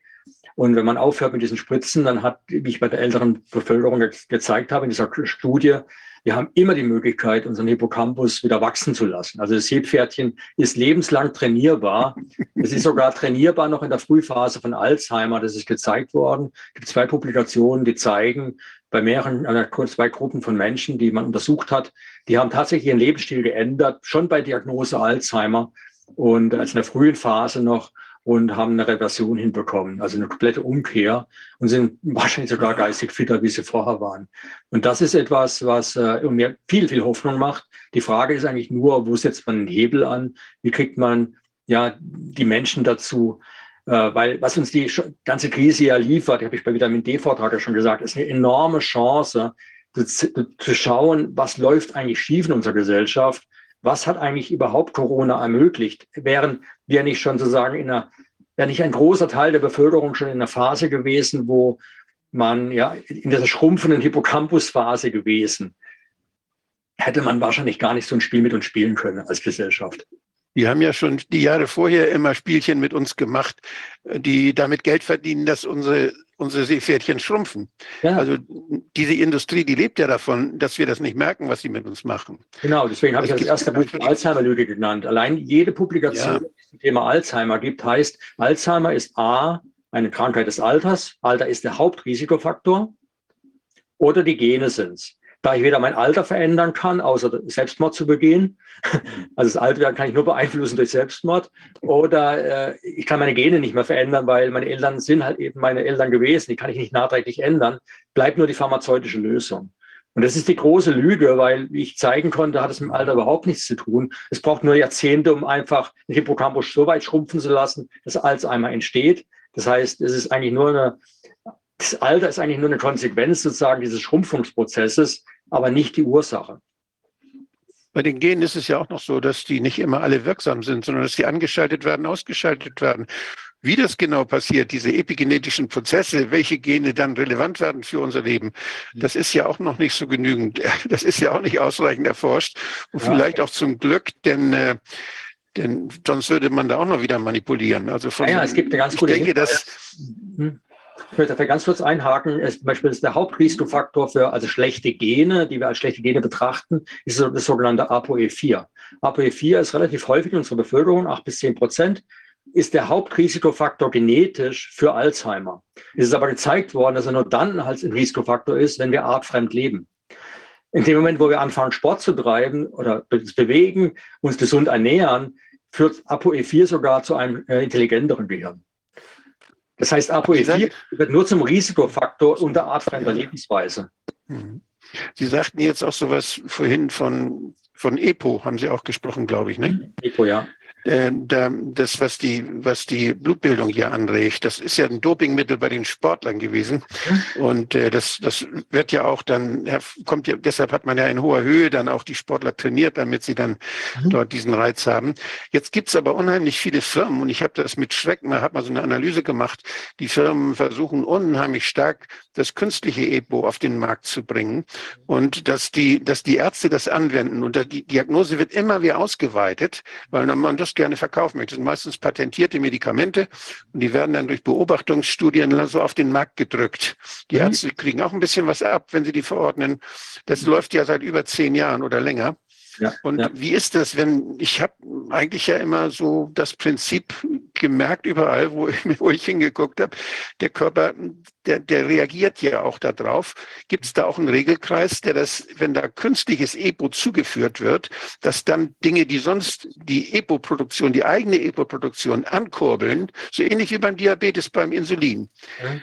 Und wenn man aufhört mit diesen Spritzen, dann hat, wie ich bei der älteren Bevölkerung gezeigt habe, in dieser Studie, wir haben immer die Möglichkeit, unseren Hippocampus wieder wachsen zu lassen. Also das Seepferdchen ist lebenslang trainierbar. Es ist sogar trainierbar noch in der Frühphase von Alzheimer. Das ist gezeigt worden. Es gibt zwei Publikationen, die zeigen, bei mehreren, äh, zwei Gruppen von Menschen, die man untersucht hat, die haben tatsächlich ihren Lebensstil geändert, schon bei Diagnose Alzheimer und als in der frühen Phase noch und haben eine Reversion hinbekommen, also eine komplette Umkehr und sind wahrscheinlich sogar geistig fitter, wie sie vorher waren. Und das ist etwas, was äh, mir viel, viel Hoffnung macht. Die Frage ist eigentlich nur, wo setzt man den Hebel an? Wie kriegt man ja die Menschen dazu, weil was uns die ganze Krise ja liefert, habe ich bei Vitamin D-Vortrag ja schon gesagt, ist eine enorme Chance, zu, zu schauen, was läuft eigentlich schief in unserer Gesellschaft was hat eigentlich überhaupt Corona ermöglicht? Wären wir nicht schon sozusagen in einer, wäre nicht ein großer Teil der Bevölkerung schon in einer Phase gewesen, wo man ja in dieser schrumpfenden Hippocampus-Phase gewesen, hätte man wahrscheinlich gar nicht so ein Spiel mit uns spielen können als Gesellschaft. Die haben ja schon die Jahre vorher immer Spielchen mit uns gemacht, die damit Geld verdienen, dass unsere unsere Seepferdchen schrumpfen. Ja. Also diese Industrie, die lebt ja davon, dass wir das nicht merken, was sie mit uns machen. Genau, deswegen habe ich das erste Buch Alzheimer-Lüge genannt. Allein jede Publikation, ja. die zum Thema Alzheimer gibt, heißt, Alzheimer ist A, eine Krankheit des Alters. Alter ist der Hauptrisikofaktor. Oder die Gene sind es da ich weder mein Alter verändern kann, außer Selbstmord zu begehen. Also das Alter kann ich nur beeinflussen durch Selbstmord. Oder äh, ich kann meine Gene nicht mehr verändern, weil meine Eltern sind halt eben meine Eltern gewesen. Die kann ich nicht nachträglich ändern. Bleibt nur die pharmazeutische Lösung. Und das ist die große Lüge, weil wie ich zeigen konnte, hat es mit dem Alter überhaupt nichts zu tun. Es braucht nur Jahrzehnte, um einfach den Hippocampus so weit schrumpfen zu lassen, dass Alzheimer entsteht. Das heißt, es ist eigentlich nur eine, das Alter ist eigentlich nur eine Konsequenz sozusagen dieses Schrumpfungsprozesses, aber nicht die Ursache. Bei den Genen ist es ja auch noch so, dass die nicht immer alle wirksam sind, sondern dass sie angeschaltet werden, ausgeschaltet werden. Wie das genau passiert, diese epigenetischen Prozesse, welche Gene dann relevant werden für unser Leben, das ist ja auch noch nicht so genügend. Das ist ja auch nicht ausreichend erforscht. Und ja. vielleicht auch zum Glück, denn äh, denn sonst würde man da auch noch wieder manipulieren. Also von, ja, ja, es gibt eine ganz ich denke, dass, hm? Ich möchte dafür ganz kurz einhaken. zum Beispiel ist der Hauptrisikofaktor für also schlechte Gene, die wir als schlechte Gene betrachten, ist das sogenannte ApoE4. ApoE4 ist relativ häufig in unserer Bevölkerung, acht bis zehn Prozent, ist der Hauptrisikofaktor genetisch für Alzheimer. Es ist aber gezeigt worden, dass er nur dann als ein Risikofaktor ist, wenn wir artfremd leben. In dem Moment, wo wir anfangen, Sport zu treiben oder uns bewegen, uns gesund ernähren, führt ApoE4 sogar zu einem äh, intelligenteren Gehirn. Das heißt, ApoE4 wird nur zum Risikofaktor unter artfremder Lebensweise. Mhm. Sie sagten jetzt auch sowas vorhin von, von EPO, haben Sie auch gesprochen, glaube ich, ne? EPO, ja. Äh, das, was die, was die Blutbildung hier anregt, das ist ja ein Dopingmittel bei den Sportlern gewesen. Und äh, das, das wird ja auch dann, kommt ja, deshalb hat man ja in hoher Höhe dann auch die Sportler trainiert, damit sie dann mhm. dort diesen Reiz haben. Jetzt gibt's aber unheimlich viele Firmen und ich habe das mit Schrecken, man hat mal so eine Analyse gemacht. Die Firmen versuchen unheimlich stark das künstliche EPO auf den Markt zu bringen und dass die, dass die Ärzte das anwenden und die Diagnose wird immer wieder ausgeweitet, weil man das gerne verkaufen möchte. Das sind meistens patentierte Medikamente und die werden dann durch Beobachtungsstudien so auf den Markt gedrückt. Die mhm. Ärzte kriegen auch ein bisschen was ab, wenn sie die verordnen. Das läuft ja seit über zehn Jahren oder länger. Ja, und ja. wie ist das, wenn ich habe eigentlich ja immer so das Prinzip gemerkt überall, wo, wo ich hingeguckt habe, der Körper, der, der reagiert ja auch darauf. Gibt es da auch einen Regelkreis, der das, wenn da künstliches EPO zugeführt wird, dass dann Dinge, die sonst die EPO-Produktion, die eigene EPO-Produktion ankurbeln, so ähnlich wie beim Diabetes, beim Insulin,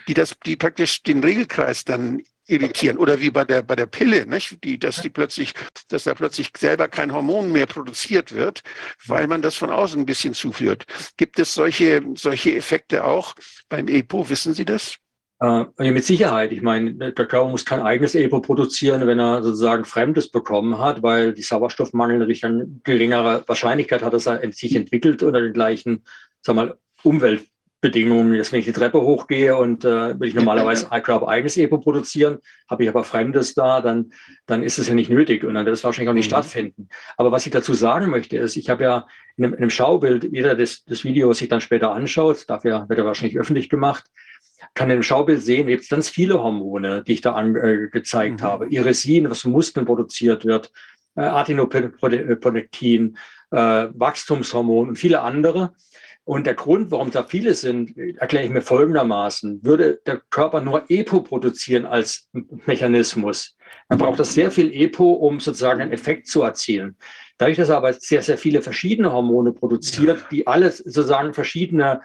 die das, die praktisch den Regelkreis dann irritieren oder wie bei der bei der Pille, nicht? Die, dass die plötzlich, dass da plötzlich selber kein Hormon mehr produziert wird, weil man das von außen ein bisschen zuführt. Gibt es solche solche Effekte auch beim EPO? Wissen Sie das? Äh, mit Sicherheit. Ich meine, der Körper muss kein eigenes EPO produzieren, wenn er sozusagen Fremdes bekommen hat, weil die Sauerstoffmangel natürlich eine geringere Wahrscheinlichkeit hat, dass er sich entwickelt unter den gleichen, sag mal, Umwelt Bedingungen. Jetzt, wenn ich die Treppe hochgehe und äh, will ich normalerweise iCrowd eigenes EPO produzieren, habe ich aber Fremdes da, dann, dann ist es ja nicht nötig und dann wird es wahrscheinlich auch nicht mhm. stattfinden. Aber was ich dazu sagen möchte, ist, ich habe ja in einem, in einem Schaubild, jeder das, das Video, was sich dann später anschaut, dafür wird er wahrscheinlich öffentlich gemacht, kann in dem Schaubild sehen, gibt es ganz viele Hormone, die ich da angezeigt äh, mhm. habe. Irisin, was von Muskeln produziert wird, äh, Adenoprolektin, äh, Wachstumshormon und viele andere. Und der Grund, warum da viele sind, erkläre ich mir folgendermaßen. Würde der Körper nur EPO produzieren als Mechanismus, dann braucht er sehr viel EPO, um sozusagen einen Effekt zu erzielen. Dadurch, dass er aber sehr, sehr viele verschiedene Hormone produziert, die alle sozusagen verschiedene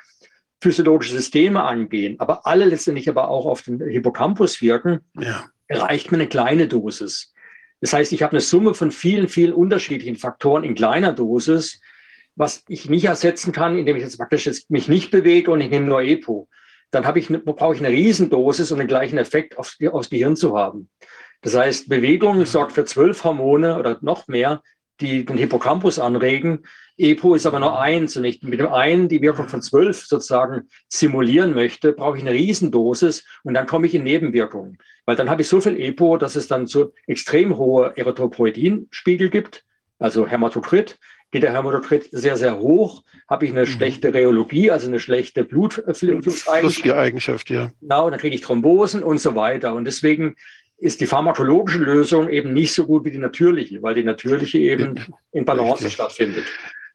physiologische Systeme angehen, aber alle letztendlich aber auch auf den Hippocampus wirken, ja. erreicht man eine kleine Dosis. Das heißt, ich habe eine Summe von vielen, vielen unterschiedlichen Faktoren in kleiner Dosis, was ich nicht ersetzen kann, indem ich jetzt praktisch jetzt mich nicht bewege und ich nehme nur EPO. Dann habe ich, brauche ich eine Riesendosis, um den gleichen Effekt aufs, aufs Gehirn zu haben. Das heißt, Bewegung sorgt für zwölf Hormone oder noch mehr, die den Hippocampus anregen. EPO ist aber nur eins und ich mit dem einen die Wirkung von zwölf sozusagen simulieren möchte, brauche ich eine Riesendosis und dann komme ich in Nebenwirkungen. Weil dann habe ich so viel EPO, dass es dann so extrem hohe Erythropoietinspiegel gibt, also Hämatokrit geht der Hämatokrit sehr, sehr hoch, habe ich eine mhm. schlechte Rheologie, also eine schlechte Blutflusseigenschaft. ja. Genau, dann kriege ich Thrombosen und so weiter. Und deswegen ist die pharmakologische Lösung eben nicht so gut wie die natürliche, weil die natürliche eben in Balance Richtig. stattfindet.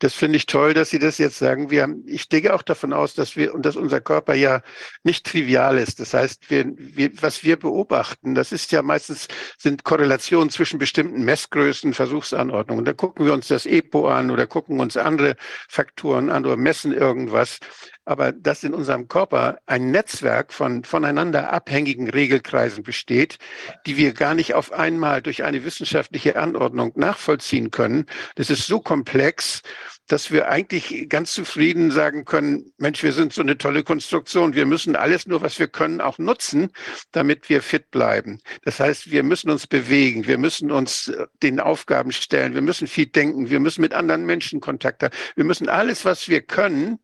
Das finde ich toll, dass Sie das jetzt sagen. Wir haben, ich denke auch davon aus, dass wir und dass unser Körper ja nicht trivial ist. Das heißt, wir, wir, was wir beobachten, das ist ja meistens sind Korrelationen zwischen bestimmten Messgrößen, Versuchsanordnungen. Da gucken wir uns das EPO an oder gucken uns andere Faktoren an oder messen irgendwas aber dass in unserem Körper ein Netzwerk von voneinander abhängigen Regelkreisen besteht, die wir gar nicht auf einmal durch eine wissenschaftliche Anordnung nachvollziehen können. Das ist so komplex, dass wir eigentlich ganz zufrieden sagen können, Mensch, wir sind so eine tolle Konstruktion. Wir müssen alles nur, was wir können, auch nutzen, damit wir fit bleiben. Das heißt, wir müssen uns bewegen. Wir müssen uns äh, den Aufgaben stellen. Wir müssen viel denken. Wir müssen mit anderen Menschen Kontakt haben. Wir müssen alles, was wir können,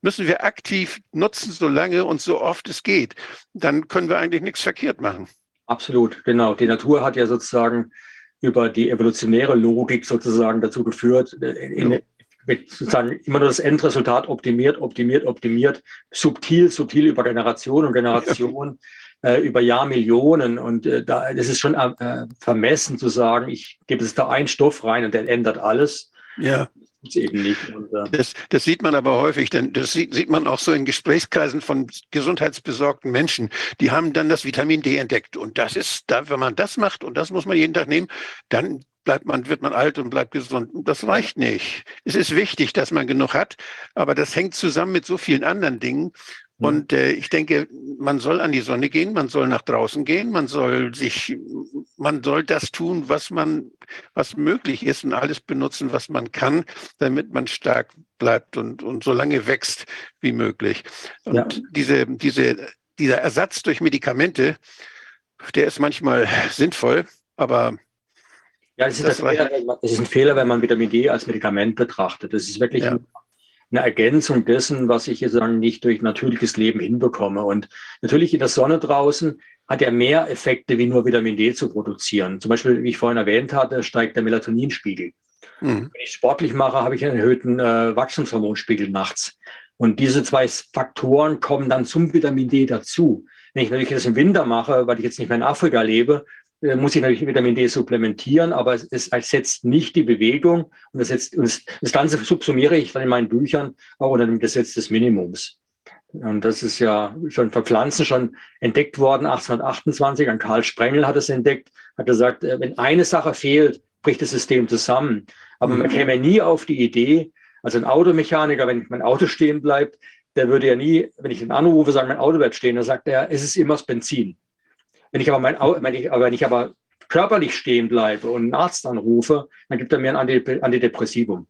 müssen wir aktiv nutzen, so lange und so oft es geht. Dann können wir eigentlich nichts verkehrt machen. Absolut, genau. Die Natur hat ja sozusagen über die evolutionäre Logik sozusagen dazu geführt, in, in, mit sozusagen immer nur das Endresultat optimiert, optimiert, optimiert, subtil, subtil über Generation und Generation, äh, über Jahrmillionen. Und äh, da das ist schon äh, vermessen zu sagen, ich gebe es da einen Stoff rein und der ändert alles. Ja. Und, äh das, das, sieht man aber häufig, denn das sieht, sieht, man auch so in Gesprächskreisen von gesundheitsbesorgten Menschen. Die haben dann das Vitamin D entdeckt. Und das ist, da, wenn man das macht und das muss man jeden Tag nehmen, dann bleibt man, wird man alt und bleibt gesund. Das reicht nicht. Es ist wichtig, dass man genug hat, aber das hängt zusammen mit so vielen anderen Dingen. Mhm. Und äh, ich denke, man soll an die Sonne gehen, man soll nach draußen gehen, man soll sich, man soll das tun, was man, was möglich ist und alles benutzen, was man kann, damit man stark bleibt und, und so lange wächst wie möglich. Und ja. diese, diese, dieser Ersatz durch Medikamente, der ist manchmal sinnvoll, aber ja, es ist, das Fehler, es ist ein Fehler, wenn man Vitamin D als Medikament betrachtet. Das ist wirklich ja. eine Ergänzung dessen, was ich jetzt nicht durch natürliches Leben hinbekomme. Und natürlich in der Sonne draußen hat er mehr Effekte, wie nur Vitamin D zu produzieren. Zum Beispiel, wie ich vorhin erwähnt hatte, steigt der Melatoninspiegel. Mhm. Wenn ich sportlich mache, habe ich einen erhöhten äh, Wachstumshormonspiegel nachts. Und diese zwei Faktoren kommen dann zum Vitamin D dazu. Wenn ich natürlich das im Winter mache, weil ich jetzt nicht mehr in Afrika lebe, muss ich natürlich Vitamin D supplementieren, aber es, es ersetzt nicht die Bewegung und das, setzt, und das Ganze subsumiere ich dann in meinen Büchern auch unter dem Gesetz des Minimums. Und das ist ja schon für Pflanzen schon entdeckt worden, 1828. An Karl Sprengel hat es entdeckt, hat gesagt, äh, wenn eine Sache fehlt, bricht das System zusammen. Aber man mhm. käme nie auf die Idee, also ein Automechaniker, wenn mein Auto stehen bleibt, der würde ja nie, wenn ich ihn anrufe, sagen, mein Auto bleibt stehen, dann sagt er, es ist immer das Benzin. Wenn ich aber mein, wenn ich, wenn ich aber körperlich stehen bleibe und einen Arzt anrufe, dann gibt er mir ein Antidepressivum.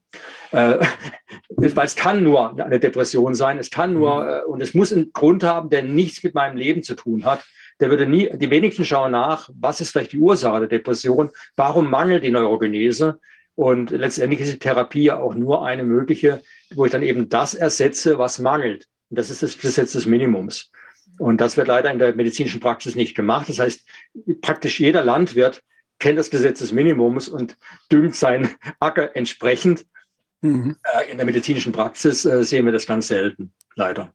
Äh, weil es kann nur eine Depression sein, es kann nur, mhm. äh, und es muss einen Grund haben, der nichts mit meinem Leben zu tun hat. Der würde nie, die wenigsten schauen nach, was ist vielleicht die Ursache der Depression, warum mangelt die Neurogenese? Und letztendlich ist die Therapie ja auch nur eine mögliche, wo ich dann eben das ersetze, was mangelt. Und das ist das Gesetz des Minimums. Und das wird leider in der medizinischen Praxis nicht gemacht. Das heißt, praktisch jeder Landwirt kennt das Gesetz des Minimums und düngt seinen Acker entsprechend. Mhm. Äh, in der medizinischen Praxis äh, sehen wir das ganz selten, leider.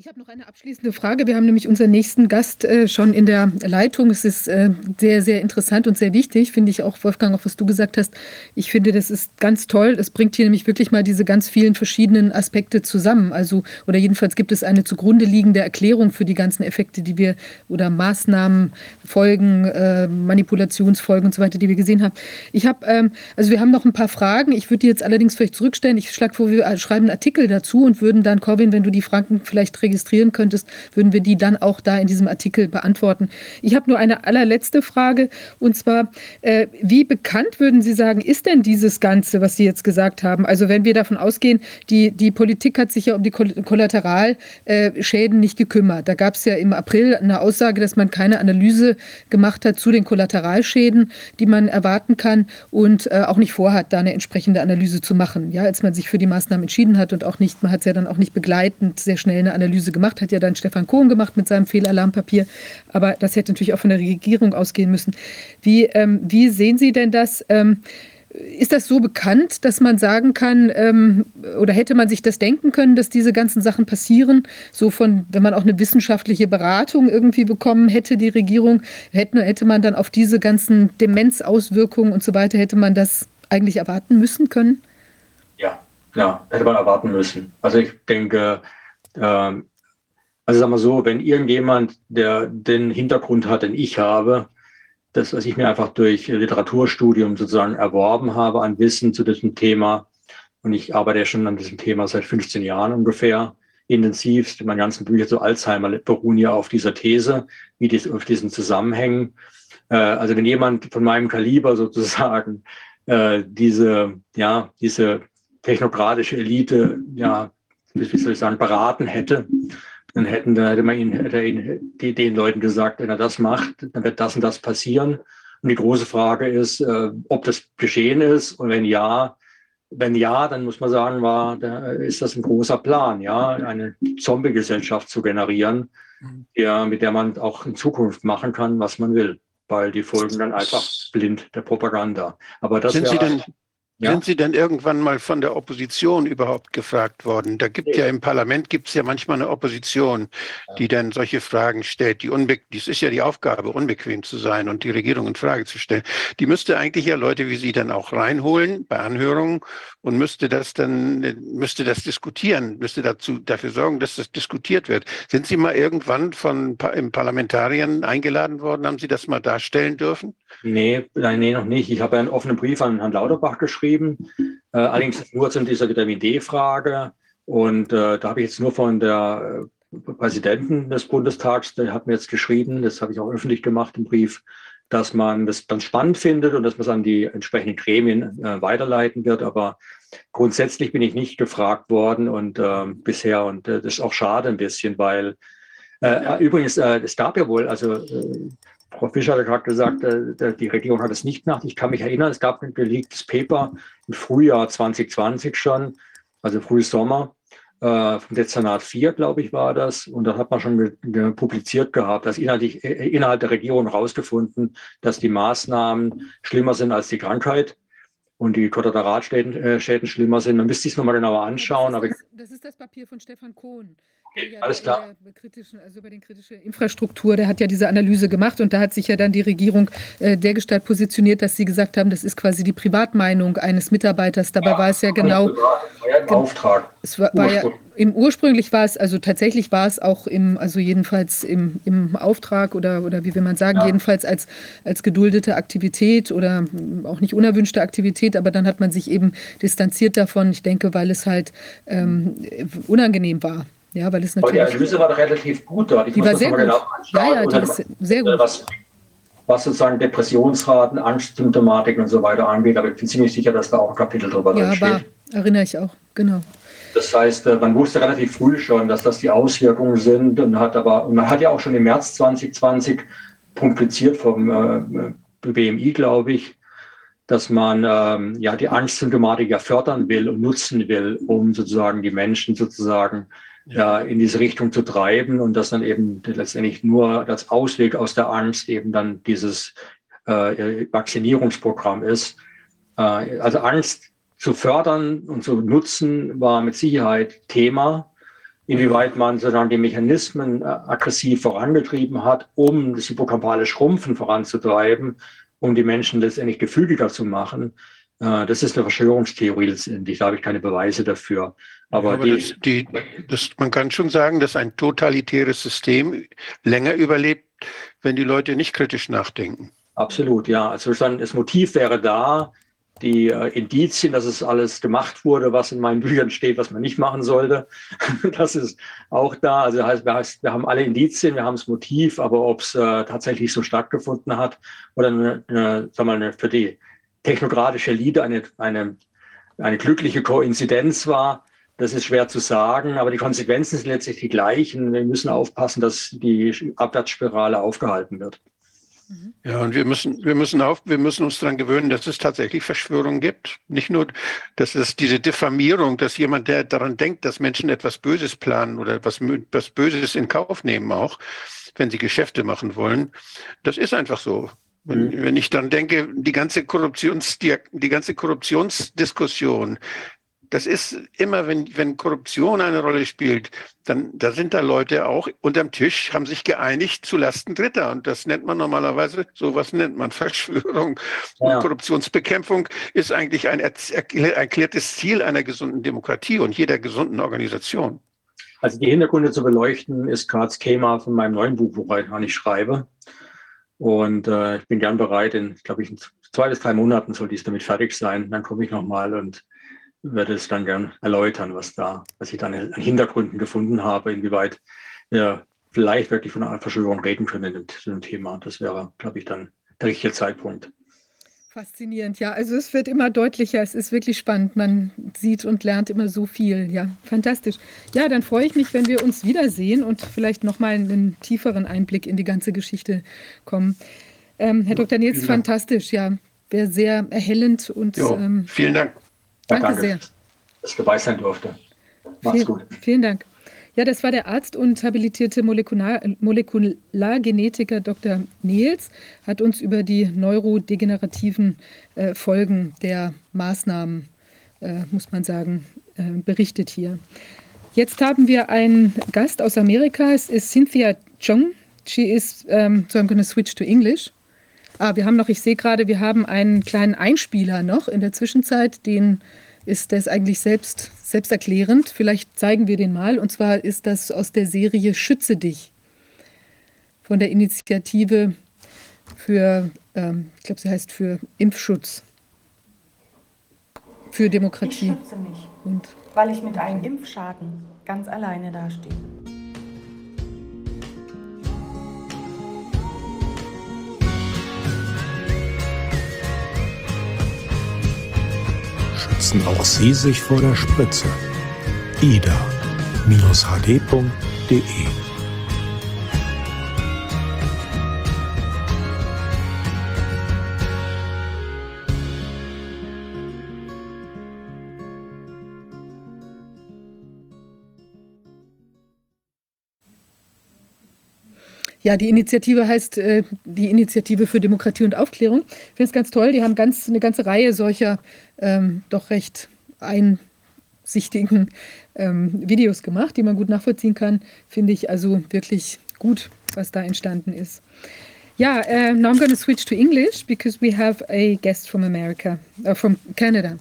Ich habe noch eine abschließende Frage. Wir haben nämlich unseren nächsten Gast äh, schon in der Leitung. Es ist äh, sehr, sehr interessant und sehr wichtig, finde ich auch, Wolfgang, auch was du gesagt hast. Ich finde, das ist ganz toll. Es bringt hier nämlich wirklich mal diese ganz vielen verschiedenen Aspekte zusammen. Also, oder jedenfalls gibt es eine zugrunde liegende Erklärung für die ganzen Effekte, die wir oder Maßnahmen, Folgen, äh, Manipulationsfolgen und so weiter, die wir gesehen haben. Ich habe, ähm, also wir haben noch ein paar Fragen. Ich würde die jetzt allerdings vielleicht zurückstellen. Ich schlage vor, wir schreiben einen Artikel dazu und würden dann, Corwin, wenn du die Fragen vielleicht registrieren könntest, würden wir die dann auch da in diesem Artikel beantworten. Ich habe nur eine allerletzte Frage und zwar, äh, wie bekannt würden Sie sagen, ist denn dieses Ganze, was Sie jetzt gesagt haben? Also wenn wir davon ausgehen, die, die Politik hat sich ja um die Kollateralschäden nicht gekümmert. Da gab es ja im April eine Aussage, dass man keine Analyse gemacht hat zu den Kollateralschäden, die man erwarten kann und äh, auch nicht vorhat, da eine entsprechende Analyse zu machen. Ja, als man sich für die Maßnahmen entschieden hat und auch nicht, man hat es ja dann auch nicht begleitend sehr schnell eine Analyse Analyse gemacht, hat ja dann Stefan Kohn gemacht mit seinem Fehlalarmpapier. Aber das hätte natürlich auch von der Regierung ausgehen müssen. Wie, ähm, wie sehen Sie denn das? Ähm, ist das so bekannt, dass man sagen kann, ähm, oder hätte man sich das denken können, dass diese ganzen Sachen passieren? So von, wenn man auch eine wissenschaftliche Beratung irgendwie bekommen hätte, die Regierung, hätte, hätte man dann auf diese ganzen Demenzauswirkungen und so weiter, hätte man das eigentlich erwarten müssen können? Ja, ja, hätte man erwarten müssen. Also ich denke, ähm, also sagen wir so, wenn irgendjemand, der den Hintergrund hat, den ich habe, das, was ich mir einfach durch Literaturstudium sozusagen erworben habe an Wissen zu diesem Thema, und ich arbeite ja schon an diesem Thema seit 15 Jahren ungefähr, intensivst. Meine ganzen Bücher zu Alzheimer beruhen ja auf dieser These, wie dies, auf diesen Zusammenhängen. Äh, also wenn jemand von meinem Kaliber sozusagen äh, diese, ja, diese technokratische Elite, ja, wie soll ich sagen, beraten hätte, dann hätten, da hätte man ihn, hätte ihn, die, den Leuten gesagt, wenn er das macht, dann wird das und das passieren. Und die große Frage ist, äh, ob das geschehen ist und wenn ja, wenn ja, dann muss man sagen, war, da ist das ein großer Plan, ja, eine Zombie-Gesellschaft zu generieren, ja, mit der man auch in Zukunft machen kann, was man will, weil die folgen dann einfach blind der Propaganda. Aber das sind, Sie denn, Ja. Sind Sie denn irgendwann mal von der Opposition überhaupt gefragt worden? Da gibt ja im Parlament gibt es ja manchmal eine Opposition, die dann solche Fragen stellt. Die unbe dies ist ja die Aufgabe, unbequem zu sein und die Regierung in Frage zu stellen. Die müsste eigentlich ja Leute wie Sie dann auch reinholen bei Anhörungen und müsste das dann müsste das diskutieren, müsste dazu dafür sorgen, dass das diskutiert wird. Sind Sie mal irgendwann von Parlamentariern eingeladen worden? Haben Sie das mal darstellen dürfen? Nee, nein, nee, noch nicht. Ich habe einen offenen Brief an Herrn Lauterbach geschrieben, äh, allerdings nur zu dieser Vitamin D-Frage. Und äh, da habe ich jetzt nur von der äh, Präsidenten des Bundestags, der hat mir jetzt geschrieben, das habe ich auch öffentlich gemacht im Brief, dass man das dann spannend findet und dass man es an die entsprechenden Gremien äh, weiterleiten wird. Aber grundsätzlich bin ich nicht gefragt worden und äh, bisher und äh, das ist auch schade ein bisschen, weil äh, übrigens äh, es gab ja wohl also äh, Frau Fischer hat gerade gesagt, äh, die Regierung hat es nicht gemacht. Ich kann mich erinnern, es gab ein belegtes Paper im Frühjahr 2020 schon, also Frühsommer, äh, vom Dezernat 4, glaube ich, war das. Und da hat man schon publiziert gehabt, dass inhaltlich, äh, innerhalb der Regierung herausgefunden, dass die Maßnahmen schlimmer sind als die Krankheit und die Kollateralschäden Schäden schlimmer sind. Man müsste sich es nochmal genauer anschauen. Das ist das, das ist das Papier von Stefan Kohn. Ja, Alles klar. also über die kritische Infrastruktur, der hat ja diese Analyse gemacht und da hat sich ja dann die Regierung äh, dergestalt positioniert, dass sie gesagt haben, das ist quasi die Privatmeinung eines Mitarbeiters. Dabei ja, war es ja genau. Das war ja ein Auftrag. Es war, war ja, im, ursprünglich war es, also tatsächlich war es auch im, also jedenfalls im, im Auftrag oder, oder wie will man sagen, ja. jedenfalls als, als geduldete Aktivität oder auch nicht unerwünschte Aktivität, aber dann hat man sich eben distanziert davon, ich denke, weil es halt ähm, unangenehm war. Ja, weil es natürlich. Aber die Analyse war relativ gut dort. Ich die war sehr gut. Genau ja, ja, die ist sehr gut. Was, was sozusagen Depressionsraten, Angstsymptomatiken und so weiter angeht. Aber ich bin ziemlich sicher, dass da auch ein Kapitel drüber ja, steht. Ja, erinnere ich auch, genau. Das heißt, äh, man wusste relativ früh schon, dass das die Auswirkungen sind und hat aber, und man hat ja auch schon im März 2020 publiziert vom äh, BMI, glaube ich, dass man ähm, ja die Angstsymptomatik ja fördern will und nutzen will, um sozusagen die Menschen sozusagen ja, in diese Richtung zu treiben und dass dann eben letztendlich nur das Ausweg aus der Angst eben dann dieses äh, Vaccinierungsprogramm ist. Äh, also Angst zu fördern und zu nutzen war mit Sicherheit Thema. Inwieweit man sozusagen die Mechanismen äh, aggressiv vorangetrieben hat, um das hippocampale Schrumpfen voranzutreiben, um die Menschen letztendlich gefügiger zu machen, äh, das ist eine Verschwörungstheorie letztendlich. Da habe ich keine Beweise dafür. Aber, aber die, das, die, das, man kann schon sagen, dass ein totalitäres System länger überlebt, wenn die Leute nicht kritisch nachdenken. Absolut, ja. Also dann, das Motiv wäre da, die äh, Indizien, dass es alles gemacht wurde, was in meinen Büchern steht, was man nicht machen sollte. das ist auch da. Also heißt, wir, haben alle Indizien, wir haben das Motiv, aber ob es äh, tatsächlich so stattgefunden hat oder eine, eine, wir mal, für die technokratische Lieder eine, eine, eine glückliche Koinzidenz war, das ist schwer zu sagen, aber die Konsequenzen sind letztlich die gleichen. Wir müssen aufpassen, dass die Abwärtsspirale aufgehalten wird. Mhm. Ja, und wir müssen, wir müssen auf, wir müssen uns daran gewöhnen, dass es tatsächlich Verschwörungen gibt. Nicht nur, dass es diese Diffamierung, dass jemand, der daran denkt, dass Menschen etwas Böses planen oder etwas, etwas Böses in Kauf nehmen auch, wenn sie Geschäfte machen wollen. Das ist einfach so. Wenn, wenn ich dann denke, die ganze Korruptions, die, die ganze Korruptionsdiskussion, das ist immer, wenn, wenn Korruption eine Rolle spielt, dann da sind da Leute auch unterm Tisch, haben sich geeinigt zu Lasten Dritter. Und das nennt man normalerweise, sowas nennt man Verschwörung. Ja. Und Korruptionsbekämpfung ist eigentlich ein erklärtes Ziel einer gesunden Demokratie und jeder gesunden Organisation. Also die Hintergründe zu beleuchten ist das Thema von meinem neuen Buch, woran ich schreibe. Und äh, ich bin gern bereit, in, glaube ich, in zwei bis drei Monaten soll dies damit fertig sein. Dann komme ich nochmal und werde es dann gern erläutern, was da, was ich dann an Hintergründen gefunden habe, inwieweit wir vielleicht wirklich von einer Verschwörung reden können zu dem Thema. Das wäre, glaube ich, dann der richtige Zeitpunkt. Faszinierend, ja. Also es wird immer deutlicher, es ist wirklich spannend. Man sieht und lernt immer so viel. Ja, fantastisch. Ja, dann freue ich mich, wenn wir uns wiedersehen und vielleicht nochmal einen tieferen Einblick in die ganze Geschichte kommen. Ähm, Herr Dr. Nils, fantastisch, ja. Wäre sehr erhellend und jo, ähm, vielen Dank. Danke, danke, sehr. Dass ich dabei sein durfte. Macht's vielen, gut. Vielen Dank. Ja, das war der Arzt und habilitierte Molekular Molekulargenetiker Dr. Niels, hat uns über die neurodegenerativen äh, Folgen der Maßnahmen, äh, muss man sagen, äh, berichtet hier. Jetzt haben wir einen Gast aus Amerika. Es ist Cynthia Chong. She is, um, so I'm going to switch to English. Ah, wir haben noch, ich sehe gerade, wir haben einen kleinen Einspieler noch in der Zwischenzeit, den ist, ist eigentlich selbst, selbsterklärend. Vielleicht zeigen wir den mal. Und zwar ist das aus der Serie Schütze dich von der Initiative für, ähm, ich glaube, sie heißt für Impfschutz, für Demokratie. Ich schütze mich, und weil ich mit einem Impfschaden ganz alleine dastehe. Schützen auch Sie sich vor der Spritze. ida-hd.de Ja, die Initiative heißt äh, die Initiative für Demokratie und Aufklärung. Ich finde es ganz toll. Die haben ganz, eine ganze Reihe solcher ähm, doch recht einsichtigen ähm, Videos gemacht, die man gut nachvollziehen kann. Finde ich also wirklich gut, was da entstanden ist. Ja, uh, now I'm going to switch to English because we have a guest from America, uh, from Canada.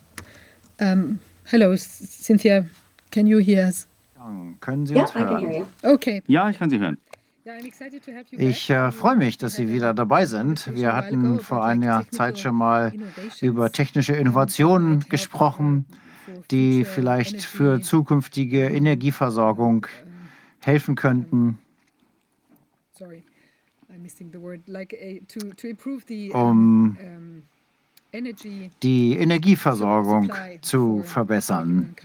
Um, hello, Cynthia. Can you hear us? Können Sie uns hören? Okay. Ja, ich kann Sie hören. Ich äh, freue mich, dass Sie wieder dabei sind. Wir hatten vor einer Zeit schon mal über technische Innovationen gesprochen, die vielleicht für zukünftige Energieversorgung helfen könnten, um die Energieversorgung zu verbessern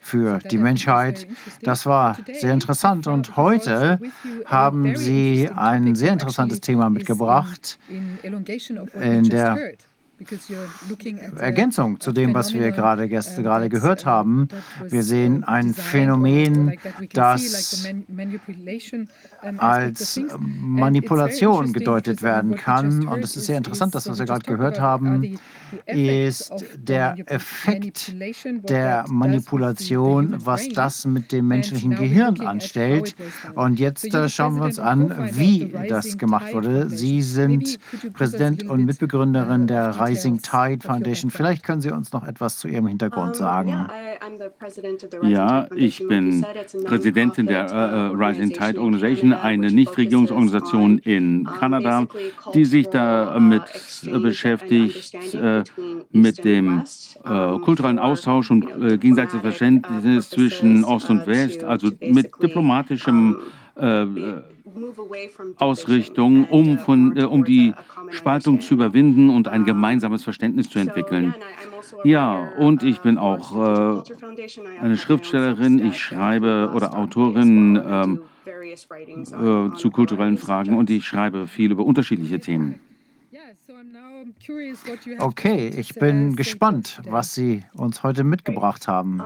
für die Menschheit. Das war sehr interessant. Und heute haben Sie ein sehr interessantes Thema mitgebracht in der Ergänzung zu dem, was wir gerade, gerade gehört haben. Wir sehen ein Phänomen, das als Manipulation gedeutet werden kann. Und es ist sehr interessant, das, was wir gerade gehört haben, ist der Effekt der Manipulation, was das mit dem menschlichen Gehirn anstellt. Und jetzt äh, schauen wir uns an, wie das gemacht wurde. Sie sind Präsident und Mitbegründerin der Rising Tide Foundation. Vielleicht können Sie uns noch etwas zu Ihrem Hintergrund sagen. Ja, ich bin Präsidentin der uh, Rising Tide Organization, eine Nichtregierungsorganisation in Kanada, die sich damit beschäftigt, uh, mit dem uh, kulturellen Austausch und gegenseitiges Verständnis zwischen Ost und West, also mit diplomatischem Ausrichtung, um, von, äh, um die Spaltung zu überwinden und ein gemeinsames Verständnis zu entwickeln. Ja, und ich bin auch äh, eine Schriftstellerin, ich schreibe oder Autorin ähm, äh, zu kulturellen Fragen und ich schreibe viel über unterschiedliche Themen. Okay, ich bin gespannt, was Sie uns heute mitgebracht haben.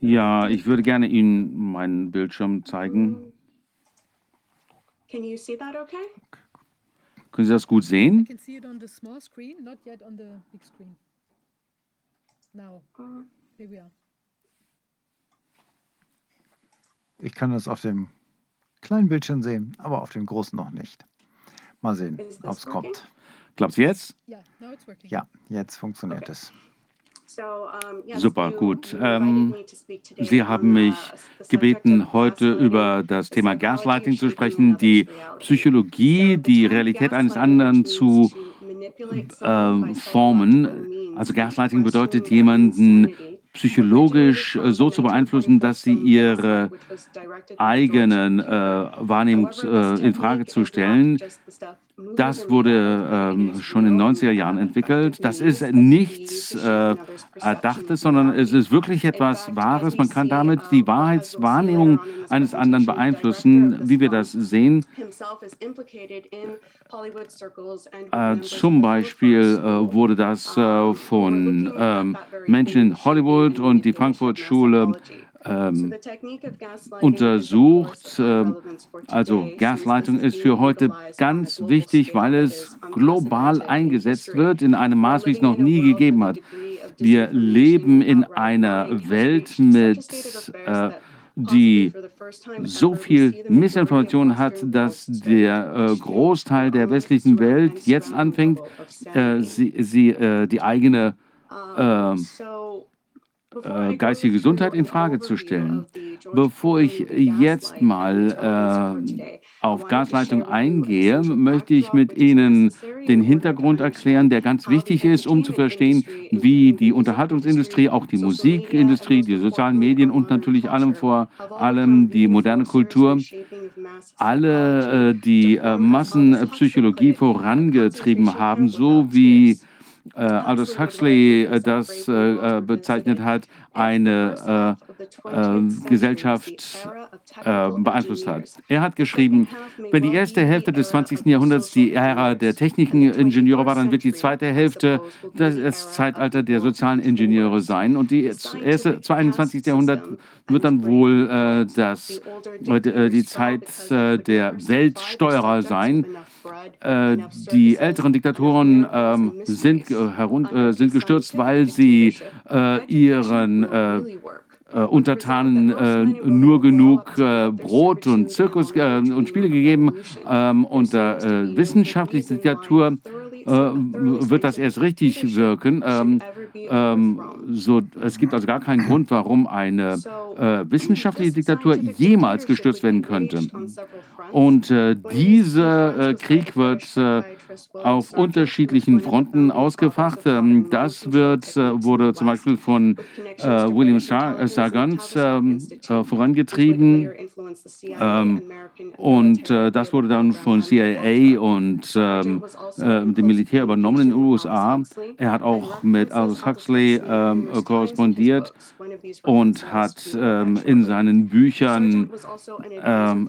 Ja, ich würde gerne Ihnen meinen Bildschirm zeigen. Können Sie das gut sehen? Ich kann das auf dem kleinen Bildschirm sehen, aber auf dem großen noch nicht. Mal sehen, ob es kommt. Klappt es jetzt? Ja, jetzt funktioniert es. Super, gut. Ähm, Sie haben mich gebeten, heute über das Thema Gaslighting zu sprechen, die Psychologie, die Realität eines anderen zu äh, formen. Also Gaslighting bedeutet, jemanden psychologisch äh, so zu beeinflussen, dass sie ihre eigenen äh, Wahrnehmung äh, in Frage zu stellen. Das wurde ähm, schon in den 90er Jahren entwickelt. Das ist nichts äh, Erdachtes, sondern es ist wirklich etwas Wahres. Man kann damit die Wahrheitswahrnehmung eines anderen beeinflussen, wie wir das sehen. Äh, zum Beispiel äh, wurde das äh, von ähm, Menschen in Hollywood und die Frankfurt Schule ähm, untersucht. Äh, also Gasleitung ist für heute ganz wichtig, weil es global eingesetzt wird in einem Maß, wie es noch nie gegeben hat. Wir leben in einer Welt mit äh, die so viel Missinformation hat, dass der äh, Großteil der westlichen Welt jetzt anfängt, äh, sie, sie äh, die eigene äh, geistige Gesundheit in Frage zu stellen. Bevor ich jetzt mal äh, auf Gasleitung eingehe, möchte ich mit Ihnen den Hintergrund erklären, der ganz wichtig ist, um zu verstehen, wie die Unterhaltungsindustrie, auch die Musikindustrie, die sozialen Medien und natürlich allem vor allem die moderne Kultur, alle äh, die äh, Massenpsychologie vorangetrieben haben, so wie äh, Aldous Huxley äh, das äh, bezeichnet hat, eine Gesellschaft beeinflusst hat. Er hat geschrieben, wenn die erste Hälfte des 20. Jahrhunderts die Ära der Technikingenieure war, dann wird die zweite Hälfte das Zeitalter der sozialen Ingenieure sein. Und die erste 22. Jahrhundert wird dann wohl das, die Zeit der Weltsteuerer sein. Äh, die älteren Diktatoren ähm, sind, äh, sind gestürzt, weil sie äh, ihren äh, äh, Untertanen äh, nur genug äh, Brot und Zirkus äh, und Spiele gegeben. Ähm, unter äh, wissenschaftlicher Diktatur äh, wird das erst richtig wirken. Ähm, ähm, so, es gibt also gar keinen Grund, warum eine wissenschaftliche Diktatur jemals gestürzt werden könnte. Und dieser Krieg wird auf unterschiedlichen Fronten ausgefacht. Ähm, das wird, äh, wurde zum Beispiel von äh, William Sargant ähm, äh, vorangetrieben ähm, und das wurde dann von CIA und dem Militär übernommen in den USA. Er hat auch mit Aldous Huxley korrespondiert und hat in seinen Büchern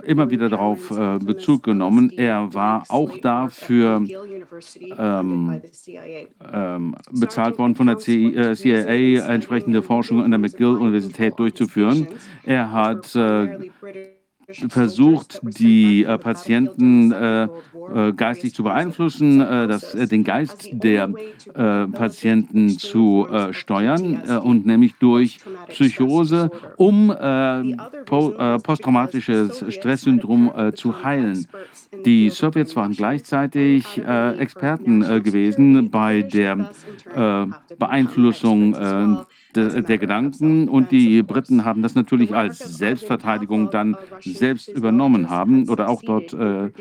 immer wieder darauf Bezug genommen. Er war auch dafür ähm, ähm, bezahlt worden von der CIA, entsprechende Forschung an der McGill-Universität durchzuführen. Er hat äh, versucht, die äh, Patienten äh, äh, geistig zu beeinflussen, äh, das, äh, den Geist der Patienten zu steuern und nämlich durch Psychose, um po, posttraumatisches Stresssyndrom zu heilen. Die Sowjets waren gleichzeitig Experten gewesen bei der Beeinflussung de, der Gedanken und die Briten haben das natürlich als Selbstverteidigung dann selbst übernommen haben oder auch dort äh, äh,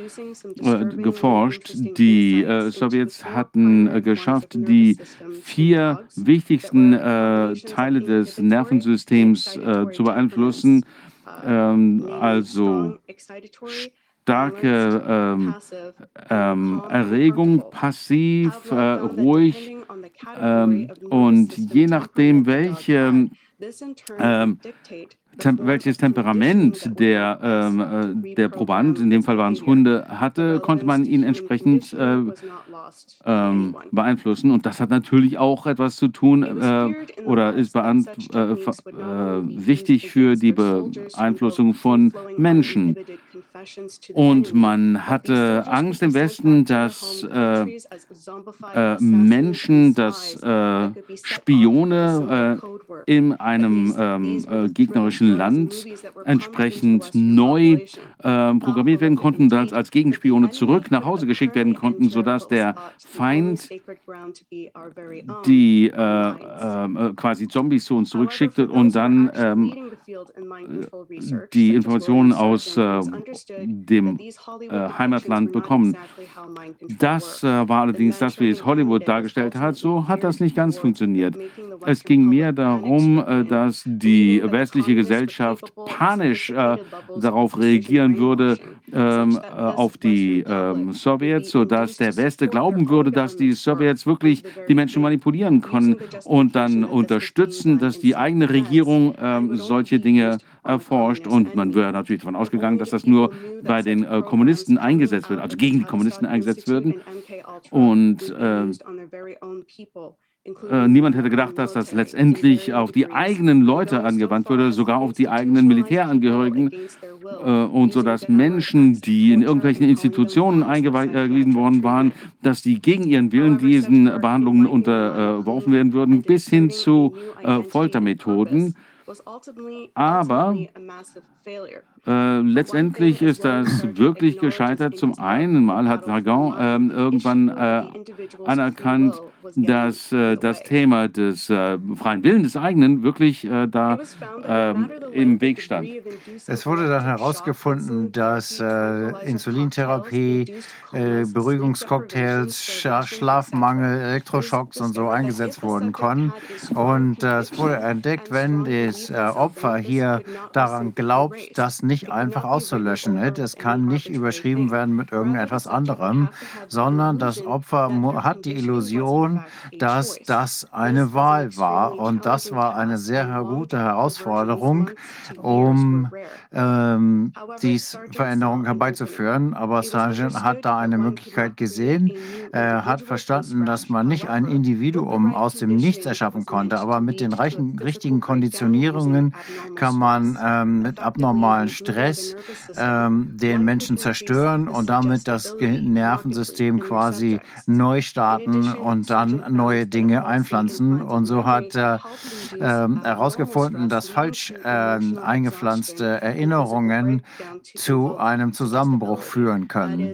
geforscht. Die äh, Sowjets hatten äh, geschafft, die vier wichtigsten äh, Teile des Nervensystems äh, zu beeinflussen. Ähm, also starke ähm, ähm, Erregung, passiv, äh, ruhig ähm, und je nachdem, welche ähm, Tem welches Temperament der, ähm, äh, der Proband, in dem Fall waren es Hunde, hatte, konnte man ihn entsprechend äh, ähm, beeinflussen. Und das hat natürlich auch etwas zu tun äh, oder ist äh, äh, wichtig für die Beeinflussung von Menschen. Und man hatte Angst im Westen, dass äh, äh, Menschen, dass äh, Spione in einem ähm, äh, gegnerischen Land entsprechend neu ähm, programmiert werden konnten als, als Gegenspione zurück nach Hause geschickt werden konnten, sodass der Feind die äh, quasi Zombies zu uns zurückschickte und dann ähm, die Informationen aus dem äh, Heimatland bekommen. Das äh, war allerdings das, wie es Hollywood dargestellt hat. So hat das nicht ganz funktioniert. Es ging mehr darum, äh, dass die westliche Gesellschaft panisch äh, darauf reagieren würde, ähm, äh, auf die ähm, Sowjets, sodass der Westen glauben würde, dass die Sowjets wirklich die Menschen manipulieren können und dann unterstützen, dass die eigene Regierung ähm, solche Dinge erforscht und man wäre natürlich davon ausgegangen, dass das nur bei den äh, Kommunisten eingesetzt wird, also gegen die Kommunisten eingesetzt würden. Und äh, äh, niemand hätte gedacht, dass das letztendlich auf die eigenen Leute angewandt würde, sogar auf die eigenen Militärangehörigen äh, und so, dass Menschen, die in irgendwelchen Institutionen eingewiesen worden waren, dass die gegen ihren Willen diesen Behandlungen unterworfen werden würden, bis hin zu äh, Foltermethoden. Aber äh, letztendlich ist das wirklich gescheitert. Zum einen mal hat Dragon äh, irgendwann äh, anerkannt, dass äh, das Thema des äh, freien Willens des eigenen wirklich da ähm, im Weg stand. Es wurde dann herausgefunden, dass Insulintherapie, Beruhigungscocktails, Schlafmangel, Elektroschocks und so eingesetzt wurden konnten. Und es wurde entdeckt, wenn das Opfer hier daran glaubt, das nicht nicht einfach auszulöschen. Es kann nicht überschrieben werden mit irgendetwas anderem, sondern das Opfer hat die Illusion, dass das eine Wahl war. Und das war eine sehr gute Herausforderung, um ähm, diese Veränderung herbeizuführen. Aber Sargent hat da eine Möglichkeit gesehen. Er hat verstanden, dass man nicht ein Individuum aus dem Nichts erschaffen konnte, aber mit den reichen, richtigen Konditionierungen kann man ähm, mit abnormalen Stress ähm, den Menschen zerstören und damit das Nervensystem quasi neu starten und dann neue Dinge einpflanzen. Und so hat er äh, herausgefunden, dass falsch äh, eingepflanzte Erinnerungen zu einem Zusammenbruch führen können.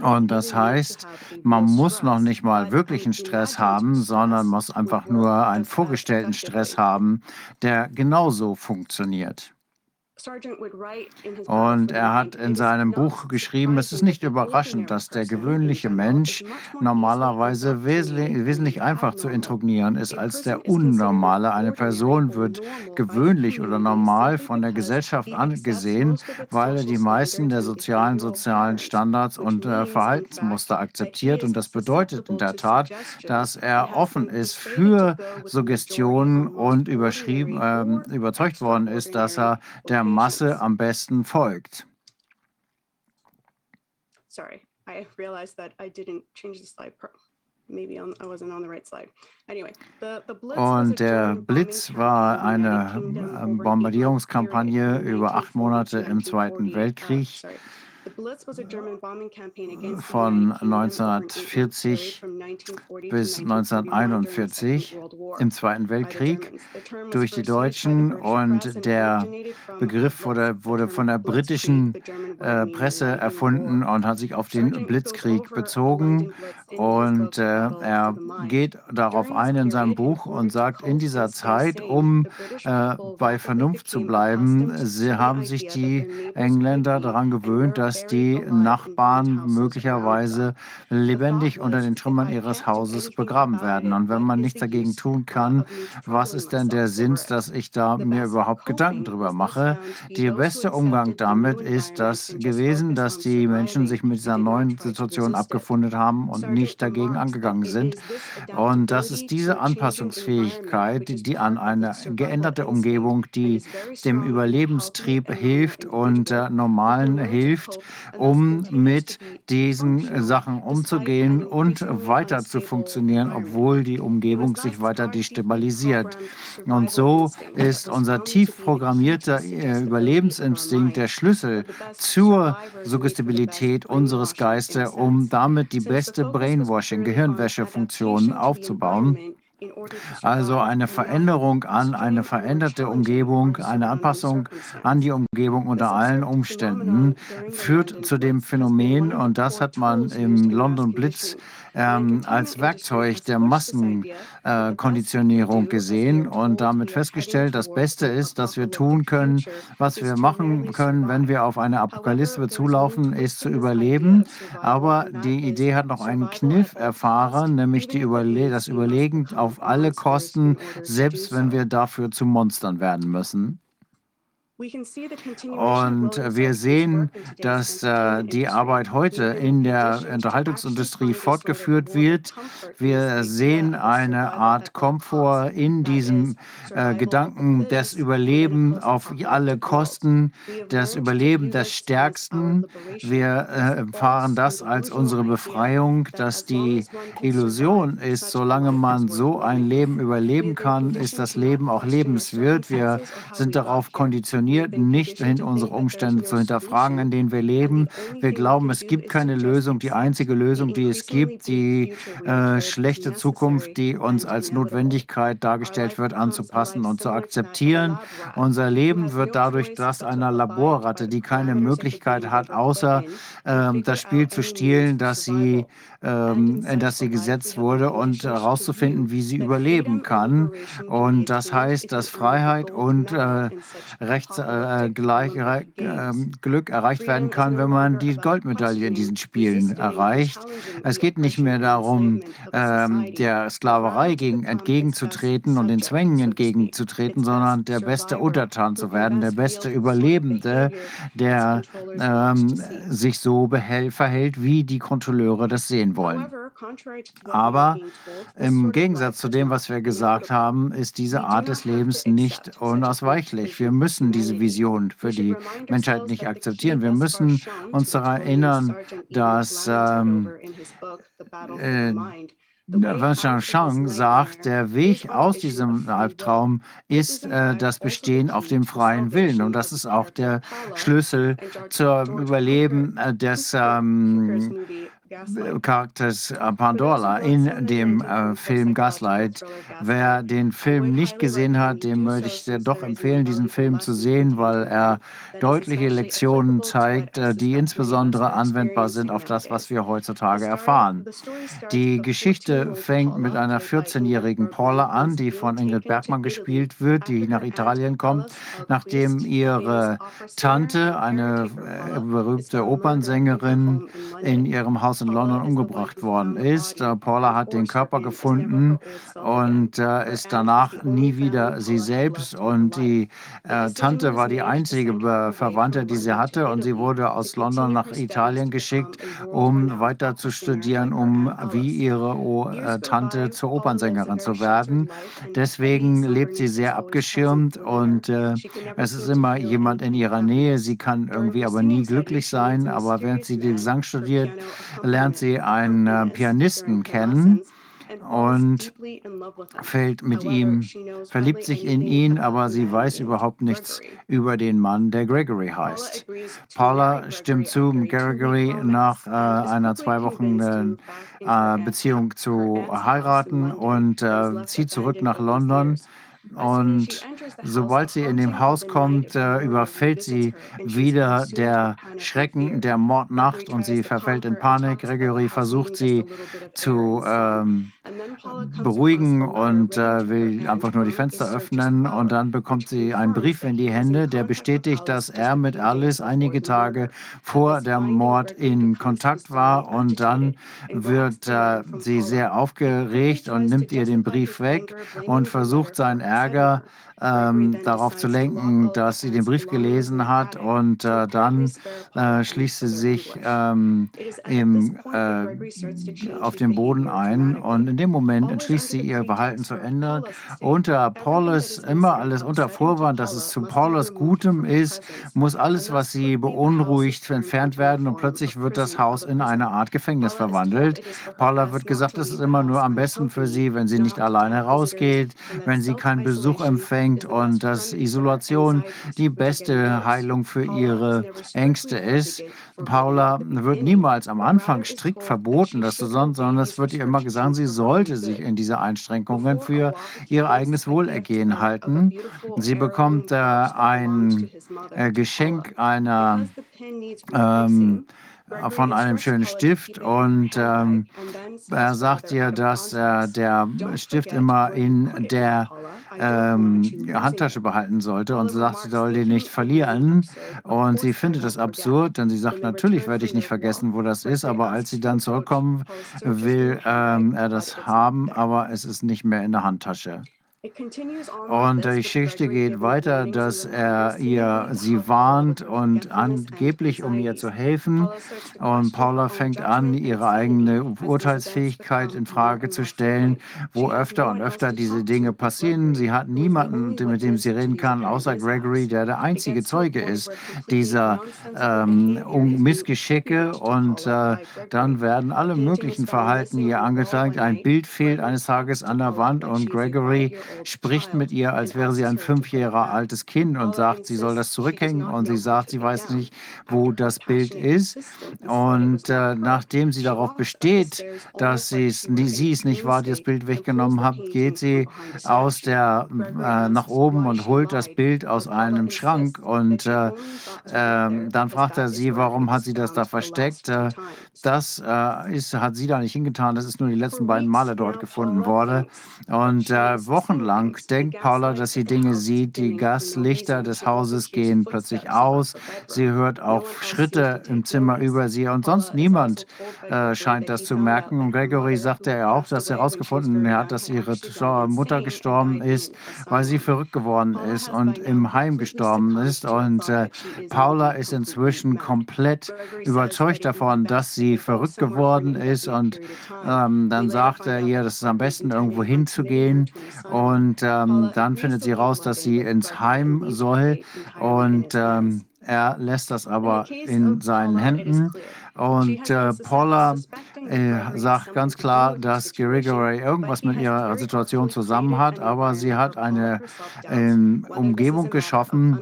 Und das heißt, man muss noch nicht mal wirklichen Stress haben, sondern muss einfach nur einen vorgestellten Stress haben, der genauso funktioniert. Und er hat in seinem Buch geschrieben, es ist nicht überraschend, dass der gewöhnliche Mensch normalerweise wesentlich, wesentlich einfach zu intronieren ist als der Unnormale. Eine Person wird gewöhnlich oder normal von der Gesellschaft angesehen, weil er die meisten der sozialen, sozialen Standards und äh, Verhaltensmuster akzeptiert. Und das bedeutet in der Tat, dass er offen ist für Suggestionen und überschrieben, äh, überzeugt worden ist, dass er der Masse am besten folgt. Sorry, I realized that I didn't change the slide. Maybe on, I wasn't on the right slide. Anyway, the, the Blitz Und der Blitz war eine ähm, Bombardierungskampagne über acht Monate im Zweiten Weltkrieg von 1940 bis 1941 im Zweiten Weltkrieg durch die Deutschen und der Begriff wurde, wurde von der britischen äh, Presse erfunden und hat sich auf den Blitzkrieg bezogen und äh, er geht darauf ein in seinem Buch und sagt, in dieser Zeit, um äh, bei Vernunft zu bleiben, sie haben sich die Engländer daran gewöhnt, dass die Nachbarn möglicherweise lebendig unter den Trümmern ihres Hauses begraben werden. Und wenn man nichts dagegen tun kann, was ist denn der Sinn, dass ich da mir überhaupt Gedanken drüber mache? Der beste Umgang damit ist das gewesen, dass die Menschen sich mit dieser neuen Situation abgefunden haben und nicht dagegen angegangen sind. Und das ist diese Anpassungsfähigkeit, die an eine geänderte Umgebung, die dem Überlebenstrieb hilft und der normalen hilft, um mit diesen Sachen umzugehen und weiter zu funktionieren, obwohl die Umgebung sich weiter destabilisiert. Und so ist unser tief programmierter äh, Überlebensinstinkt der Schlüssel zur Suggestibilität unseres Geistes, um damit die beste Brainwashing, Gehirnwäschefunktion aufzubauen also eine Veränderung an eine veränderte Umgebung, eine Anpassung an die Umgebung unter allen Umständen führt zu dem Phänomen, und das hat man im London Blitz ähm, als Werkzeug der Massenkonditionierung äh, gesehen und damit festgestellt, das Beste ist, dass wir tun können, was wir machen können, wenn wir auf eine Apokalypse zulaufen, ist zu überleben. Aber die Idee hat noch einen Kniff erfahren, nämlich Überle das Überlegen auf alle Kosten, selbst wenn wir dafür zu Monstern werden müssen. Und wir sehen, dass äh, die Arbeit heute in der Unterhaltungsindustrie fortgeführt wird. Wir sehen eine Art Komfort in diesem äh, Gedanken des Überleben auf alle Kosten, das Überleben des Stärksten. Wir äh, erfahren das als unsere Befreiung, dass die Illusion ist, solange man so ein Leben überleben kann, ist das Leben auch lebenswert. Wir sind darauf konditioniert, nicht in unsere Umstände zu hinterfragen, in denen wir leben. Wir glauben, es gibt keine Lösung. Die einzige Lösung, die es gibt, die äh, schlechte Zukunft, die uns als Notwendigkeit dargestellt wird, anzupassen und zu akzeptieren. Unser Leben wird dadurch das einer Laborratte, die keine Möglichkeit hat, außer äh, das Spiel zu stehlen, das sie ähm, in das sie gesetzt wurde und herauszufinden, wie sie überleben kann. Und das heißt, dass Freiheit und äh, Rechts, äh, gleich, äh, Glück erreicht werden kann, wenn man die Goldmedaille in diesen Spielen erreicht. Es geht nicht mehr darum, ähm, der Sklaverei gegen, entgegenzutreten und den Zwängen entgegenzutreten, sondern der beste Untertan zu werden, der beste Überlebende, der ähm, sich so verhält, wie die Kontrolleure das sehen gehen wollen. Aber im Gegensatz zu dem, was wir gesagt haben, ist diese Art des Lebens nicht unausweichlich. Wir müssen diese Vision für die Menschheit nicht akzeptieren. Wir müssen uns daran erinnern, dass ähm, äh, Vincent Chang sagt, der Weg aus diesem Albtraum ist äh, das Bestehen auf dem freien Willen. Und das ist auch der Schlüssel zum Überleben äh, des ähm, Charakters äh, Pandora in dem äh, Film Gaslight. Wer den Film nicht gesehen hat, dem würde ich doch empfehlen, diesen Film zu sehen, weil er deutliche Lektionen zeigt, äh, die insbesondere anwendbar sind auf das, was wir heutzutage erfahren. Die Geschichte fängt mit einer 14-jährigen Paula an, die von Ingrid Bergmann gespielt wird, die nach Italien kommt, nachdem ihre Tante, eine äh, berühmte Opernsängerin, in ihrem Haus in London umgebracht worden ist. Äh, Paula hat den Körper gefunden und äh, ist danach nie wieder sie selbst. Und die äh, Tante war die einzige äh, Verwandte, die sie hatte. Und sie wurde aus London nach Italien geschickt, um weiter zu studieren, um wie ihre o äh, Tante zur Opernsängerin zu werden. Deswegen lebt sie sehr abgeschirmt und äh, es ist immer jemand in ihrer Nähe. Sie kann irgendwie aber nie glücklich sein. Aber während sie den Gesang studiert, lernt sie einen äh, Pianisten kennen und fällt mit ihm, verliebt sich in ihn, aber sie weiß überhaupt nichts über den Mann, der Gregory heißt. Paula stimmt zu, Gregory nach äh, einer zwei Wochen äh, Beziehung zu heiraten und äh, zieht zurück nach London und sobald sie in dem Haus kommt, äh, überfällt sie wieder der Schrecken der Mordnacht und sie verfällt in Panik. Gregory versucht sie zu ähm, beruhigen und äh, will einfach nur die Fenster öffnen. Und dann bekommt sie einen Brief in die Hände, der bestätigt, dass er mit Alice einige Tage vor dem Mord in Kontakt war. Und dann wird äh, sie sehr aufgeregt und nimmt ihr den Brief weg und versucht seinen Ärger 那个 ähm, darauf zu lenken, dass sie den Brief gelesen hat und äh, dann äh, schließt sie sich ähm, im, äh, auf den Boden ein und in dem Moment entschließt sie, ihr Verhalten zu ändern. Unter Paulus, immer alles unter Vorwand, dass es zu Paulus Gutem ist, muss alles, was sie beunruhigt, entfernt werden und plötzlich wird das Haus in eine Art Gefängnis verwandelt. Paula wird gesagt, es ist immer nur am besten für sie, wenn sie nicht alleine rausgeht, wenn sie keinen Besuch empfängt bringt und dass Isolation die beste Heilung für ihre Ängste ist. Paula wird niemals am Anfang strikt verboten, das zu sonst, sondern es wird ihr immer gesagt, sie sollte sich in diese Einschränkungen für ihr eigenes Wohlergehen halten. Sie bekommt äh, ein äh, Geschenk einer ähm, von einem schönen Stift und ähm, er sagt ihr, dass äh, der Stift immer in der ähm, Handtasche behalten sollte und sie sagt, sie soll den nicht verlieren. Und sie findet das absurd, denn sie sagt, natürlich werde ich nicht vergessen, wo das ist, aber als sie dann zurückkommen will, ähm, er das haben, aber es ist nicht mehr in der Handtasche. Und die Geschichte geht weiter, dass er ihr sie warnt und angeblich, um ihr zu helfen. Und Paula fängt an, ihre eigene Urteilsfähigkeit in Frage zu stellen, wo öfter und öfter diese Dinge passieren. Sie hat niemanden, mit dem sie reden kann, außer Gregory, der der einzige Zeuge ist dieser ähm, Missgeschicke. Und äh, dann werden alle möglichen Verhalten ihr angezeigt. Ein Bild fehlt eines Tages an der Wand und Gregory spricht mit ihr, als wäre sie ein fünf Jahre altes Kind und sagt, sie soll das zurückhängen und sie sagt, sie weiß nicht, wo das Bild ist. Und äh, nachdem sie darauf besteht, dass sie es, nicht war, die das Bild weggenommen hat, geht sie aus der äh, nach oben und holt das Bild aus einem Schrank und äh, äh, dann fragt er sie, warum hat sie das da versteckt? Äh, das äh, ist, hat sie da nicht hingetan. Das ist nur die letzten beiden Male dort gefunden worden. Und äh, wochenlang denkt Paula, dass sie Dinge sieht. Die Gaslichter des Hauses gehen plötzlich aus. Sie hört auch Schritte im Zimmer über sie und sonst niemand äh, scheint das zu merken. Und Gregory sagte ja auch, dass er herausgefunden hat, dass ihre Mutter gestorben ist, weil sie verrückt geworden ist und im Heim gestorben ist. Und äh, Paula ist inzwischen komplett überzeugt davon, dass sie verrückt geworden ist. Und ähm, dann sagt er ihr, dass es am besten irgendwo hinzugehen. Und ähm, dann findet sie raus, dass sie ins Heim soll. Und ähm, er lässt das aber in seinen Händen. Und äh, Paula äh, sagt ganz klar, dass Gregory irgendwas mit ihrer Situation zusammen hat, aber sie hat eine äh, Umgebung geschaffen,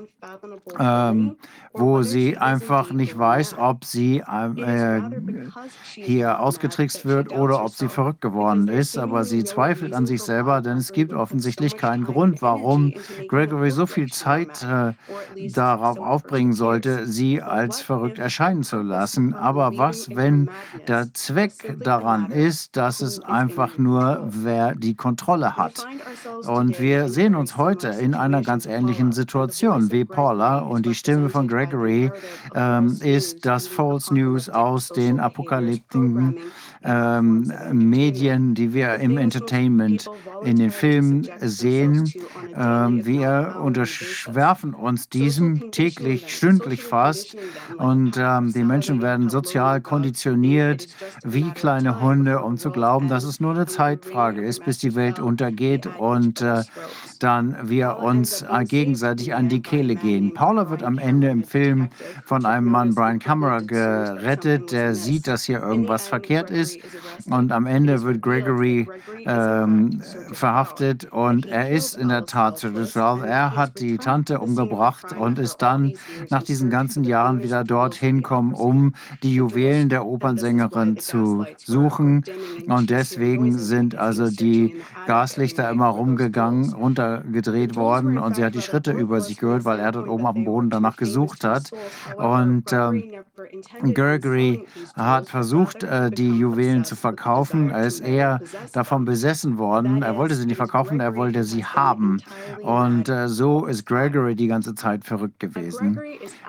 ähm, wo sie einfach nicht weiß, ob sie äh, hier ausgetrickst wird oder ob sie verrückt geworden ist. Aber sie zweifelt an sich selber, denn es gibt offensichtlich keinen Grund, warum Gregory so viel Zeit äh, darauf aufbringen sollte, sie als verrückt erscheinen zu lassen. Aber was, wenn der Zweck daran ist, dass es einfach nur wer die Kontrolle hat? Und wir sehen uns heute in einer ganz ähnlichen Situation wie Paula und die Stimme von Gregory ähm, ist das False News aus den apokalyptischen ähm, Medien, die wir im Entertainment, in den Filmen sehen. Ähm, wir unterwerfen uns diesem täglich, stündlich fast. Und ähm, die Menschen werden sozial konditioniert wie kleine Hunde, um zu glauben, dass es nur eine Zeitfrage ist, bis die Welt untergeht und äh, dann wir uns äh, gegenseitig an die Kehle gehen. Paula wird am Ende im Film von einem Mann, Brian Camera, gerettet, der sieht, dass hier irgendwas verkehrt ist. Und am Ende wird Gregory ähm, verhaftet und er ist in der Tat zu Düsseldorf. Er hat die Tante umgebracht und ist dann nach diesen ganzen Jahren wieder dorthin gekommen, um die Juwelen der Opernsängerin zu suchen. Und deswegen sind also die Gaslichter immer rumgegangen, runtergedreht worden und sie hat die Schritte über sich gehört, weil er dort oben auf dem Boden danach gesucht hat. Und ähm, Gregory hat versucht, äh, die Juwelen zu verkaufen. Er ist eher davon besessen worden. Er wollte sie nicht verkaufen, er wollte sie haben. Und äh, so ist Gregory die ganze Zeit verrückt gewesen.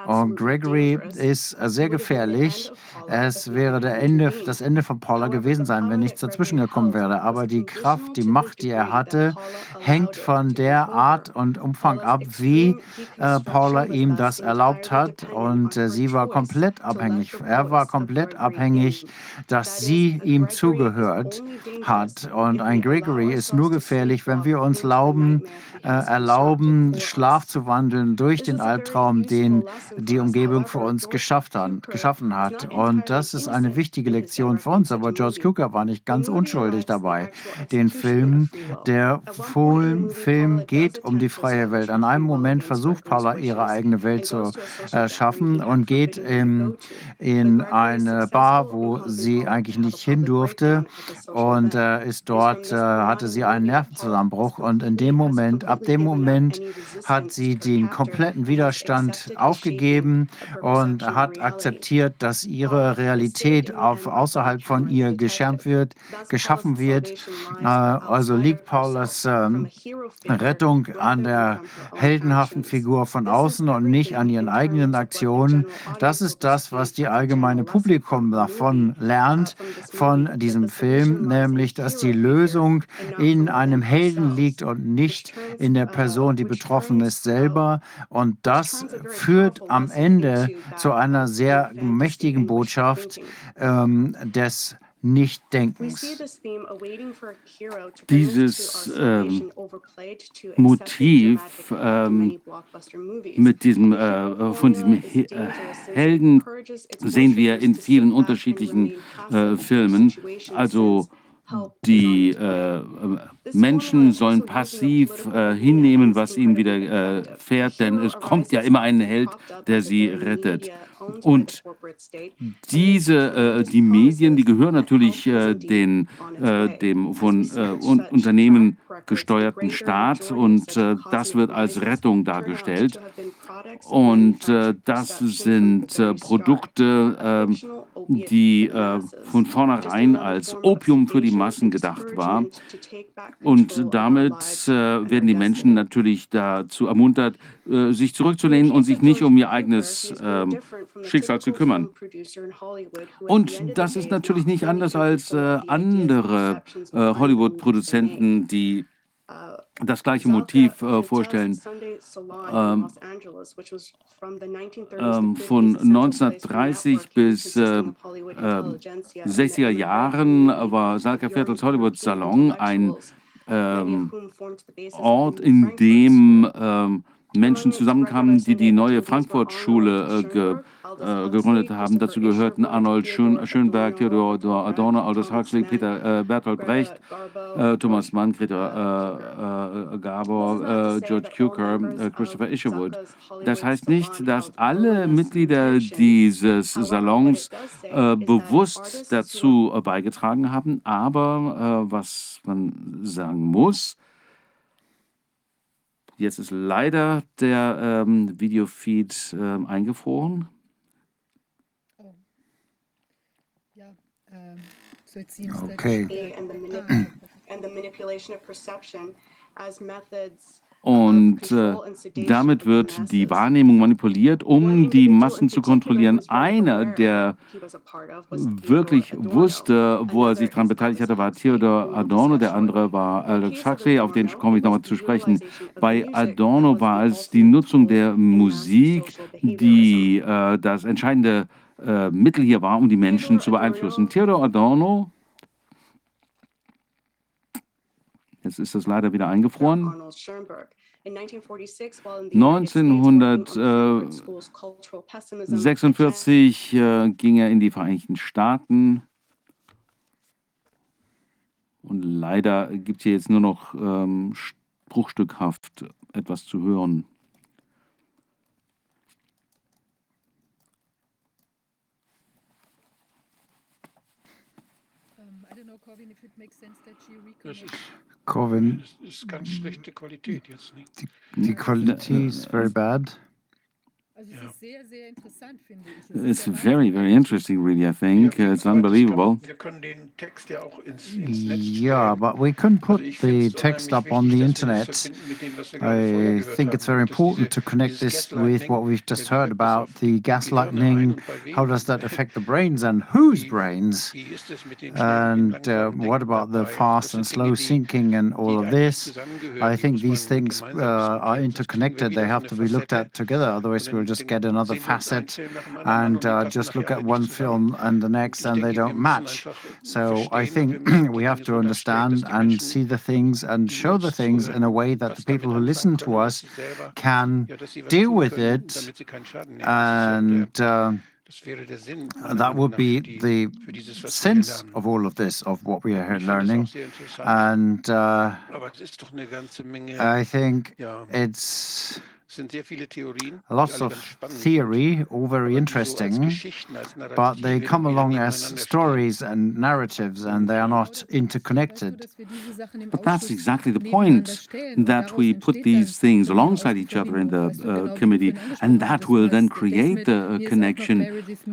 Und Gregory ist äh, sehr gefährlich. Es wäre Ende, das Ende von Paula gewesen sein, wenn nichts dazwischen gekommen wäre. Aber die Kraft, die Macht, die er hatte, hängt von der Art und Umfang ab, wie äh, Paula ihm das erlaubt hat. Und äh, sie war komplett abhängig. Er war komplett abhängig, dass sie ihm zugehört hat. Und ein Gregory ist nur gefährlich, wenn wir uns erlauben, erlauben, Schlaf zu wandeln durch den Albtraum, den die Umgebung für uns hat, geschaffen hat. Und das ist eine wichtige Lektion für uns. Aber George Cukor war nicht ganz unschuldig dabei. Den Film, der Film, Film geht um die freie Welt. An einem Moment versucht Paula ihre eigene Welt zu erschaffen und geht in, in eine Bar, wo sie eigentlich nicht hin durfte und äh, ist dort, äh, hatte sie einen Nervenzusammenbruch und in dem Moment, ab dem Moment hat sie den kompletten Widerstand aufgegeben und hat akzeptiert, dass ihr ihre Realität auf, außerhalb von ihr geschärmt wird, geschaffen wird. Äh, also liegt Paulus ähm, Rettung an der heldenhaften Figur von außen und nicht an ihren eigenen Aktionen. Das ist das, was die allgemeine Publikum davon lernt, von diesem Film, nämlich, dass die Lösung in einem Helden liegt und nicht in der Person, die betroffen ist, selber. Und das führt am Ende zu einer sehr mächtigen Botschaft ähm, des Nichtdenkens. Dieses ähm, Motiv ähm, mit diesem, äh, von diesem He äh, Helden sehen wir in vielen unterschiedlichen äh, Filmen. Also die äh, Menschen sollen passiv äh, hinnehmen, was ihnen widerfährt, denn es kommt ja immer ein Held, der sie rettet. Und diese, äh, die Medien, die gehören natürlich äh, den, äh, dem von äh, un Unternehmen gesteuerten Staat und äh, das wird als Rettung dargestellt. Und äh, das sind Produkte, ähm, die von vornherein als Opium für die Massen gedacht war. Und damit werden die Menschen natürlich dazu ermuntert, sich zurückzulehnen und sich nicht um ihr eigenes ähm, Schicksal zu kümmern. Und das ist natürlich nicht anders als äh, andere äh, Hollywood-Produzenten, die das gleiche Motiv äh, vorstellen. Ähm, ähm, von 1930 bis äh, 60er Jahren war Salka Viertels Hollywood Salon ein ähm, Ort, in dem ähm, Menschen zusammenkamen, die die neue Frankfurt-Schule äh, ge, äh, gegründet haben. Dazu gehörten Arnold Schön, Schönberg, Theodor Adorno, Aldous Huxley, Peter äh, Bertolt Brecht, äh, Thomas Mann, Greta äh, äh, Gabor, George Cukor, Christopher Isherwood. Das heißt nicht, dass alle Mitglieder dieses Salons bewusst dazu beigetragen haben, aber was man sagen muss, Jetzt ist leider der ähm, Videofeed ähm, eingefroren. Oh. Ja, ähm, so it seems okay. And the manipulation of perception as methods und äh, damit wird die Wahrnehmung manipuliert, um die Massen zu kontrollieren. Einer, der wirklich wusste, wo er sich daran beteiligt hatte, war Theodor Adorno, der andere war Alex Huxley, auf den komme ich nochmal zu sprechen. Bei Adorno war es die Nutzung der Musik, die äh, das entscheidende äh, Mittel hier war, um die Menschen zu beeinflussen. Theodor Adorno Jetzt ist das leider wieder eingefroren. 1946 äh, ging er in die Vereinigten Staaten. Und leider gibt es hier jetzt nur noch ähm, bruchstückhaft etwas zu hören. Um, I don't know, Corvin, if it makes sense that you reconnect. Corvin. Das ist ganz schlechte Qualität jetzt. Nicht? Die, die Qualität ist very bad. It's very, very interesting, really, I think. It's unbelievable. Yeah, but we couldn't put the text up on the internet. I think it's very important to connect this with what we've just heard about the gaslighting. How does that affect the brains and whose brains? And uh, what about the fast and slow sinking and all of this? I think these things uh, are interconnected. They have to be looked at together, otherwise we'll just get another facet and uh, just look at one film and the next and they don't match. So I think we have to understand and see the things and show the things in a way that the people who listen to us can deal with it and uh, that would be the sense of all of this, of what we are learning. And uh, I think it's lots of theory, all very interesting, but they come along as stories and narratives and they are not interconnected. But that's exactly the point, that we put these things alongside each other in the uh, committee, and that will then create the uh, connection.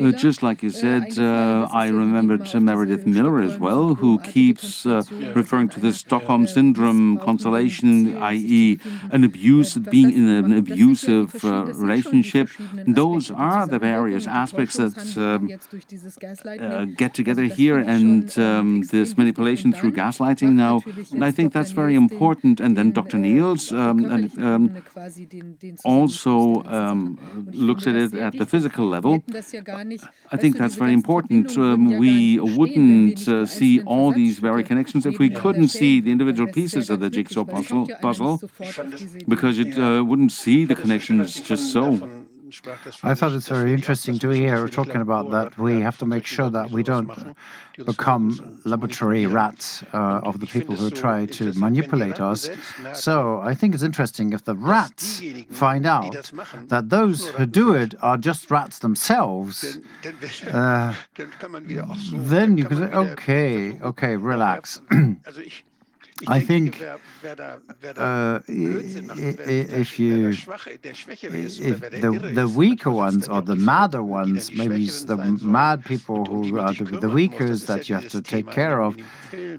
Uh, just like you said, uh, I remembered Meredith Miller as well, who keeps uh, referring to the Stockholm Syndrome constellation, i.e., an abuse, being in an abusive uh, relationship. Those are the various aspects that um, uh, get together here, and um, this manipulation through gaslighting now. And I think that's very important. And then Dr. Niels um, and, um, also um, looks at it at the physical level. I think that's very important. Um, we wouldn't uh, see all these very connections if we couldn't see the individual pieces of the jigsaw puzzle, puzzle because it uh, wouldn't see the connection is just so. I thought it's very interesting to hear talking about that. We have to make sure that we don't become laboratory rats uh, of the people who try to manipulate us. So I think it's interesting if the rats find out that those who do it are just rats themselves, uh, then you can say, okay, okay, relax. I think uh, if you, if the, the weaker ones or the madder ones, maybe it's the mad people who are the, the weakers that you have to take care of,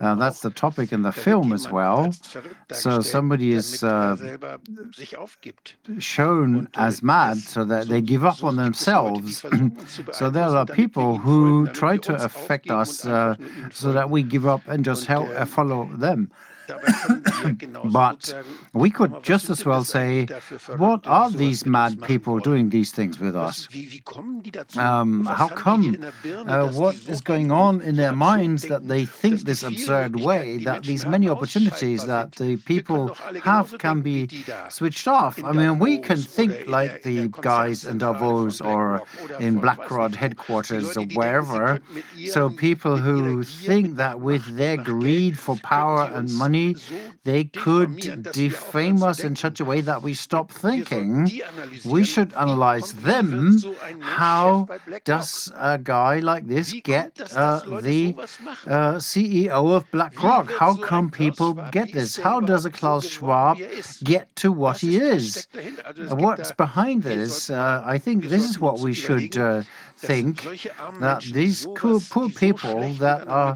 uh, that's the topic in the film as well. So somebody is uh, shown as mad so that they give up on themselves. so there are people who try to affect us uh, so that we give up and just help, uh, follow them. But we could just as well say, what are these mad people doing these things with us? Um, how come? Uh, what is going on in their minds that they think this absurd way, that these many opportunities that the people have can be switched off? I mean, we can think like the guys in Davos or in Blackrod headquarters or wherever. So people who think that with their greed for power and money, they could defame us in such a way that we stop thinking. We should analyze them. How does a guy like this get uh, the uh, CEO of BlackRock? How come people get this? How does a Klaus Schwab get to what he is? What's behind this? Uh, I think this is what we should uh, think that these poor, poor people that are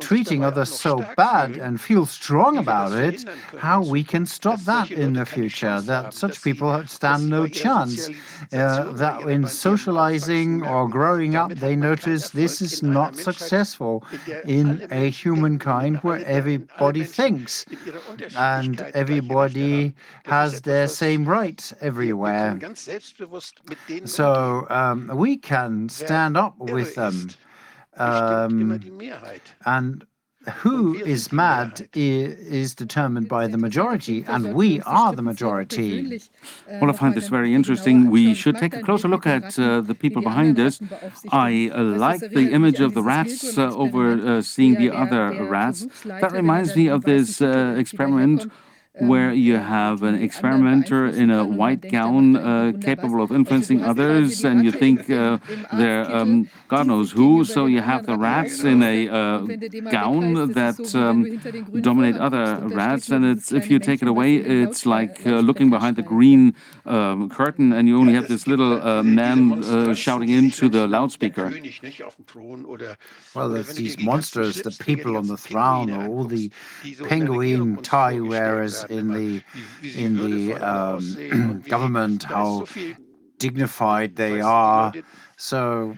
treating others so bad and feel strong about it, how we can stop that in the future, that such people stand no chance, uh, that in socializing or growing up, they notice this is not successful in a humankind where everybody thinks and everybody has their same rights everywhere. So um, we can can stand up with them. Um, and who is mad is determined by the majority, and we are the majority. Well, I find this very interesting. We should take a closer look at uh, the people behind us. I uh, like the image of the rats uh, over seeing the other rats. That reminds me of this uh, experiment where you have an experimenter in a white gown uh, capable of influencing others, and you think uh, they're um, God knows who. So you have the rats in a uh, gown that um, dominate other rats, and it's if you take it away, it's like uh, looking behind the green um, curtain, and you only have this little uh, man uh, shouting into the loudspeaker. Well, there's these monsters, the people on the throne, or all the penguin tie wearers in the in the um, government, how dignified they are. So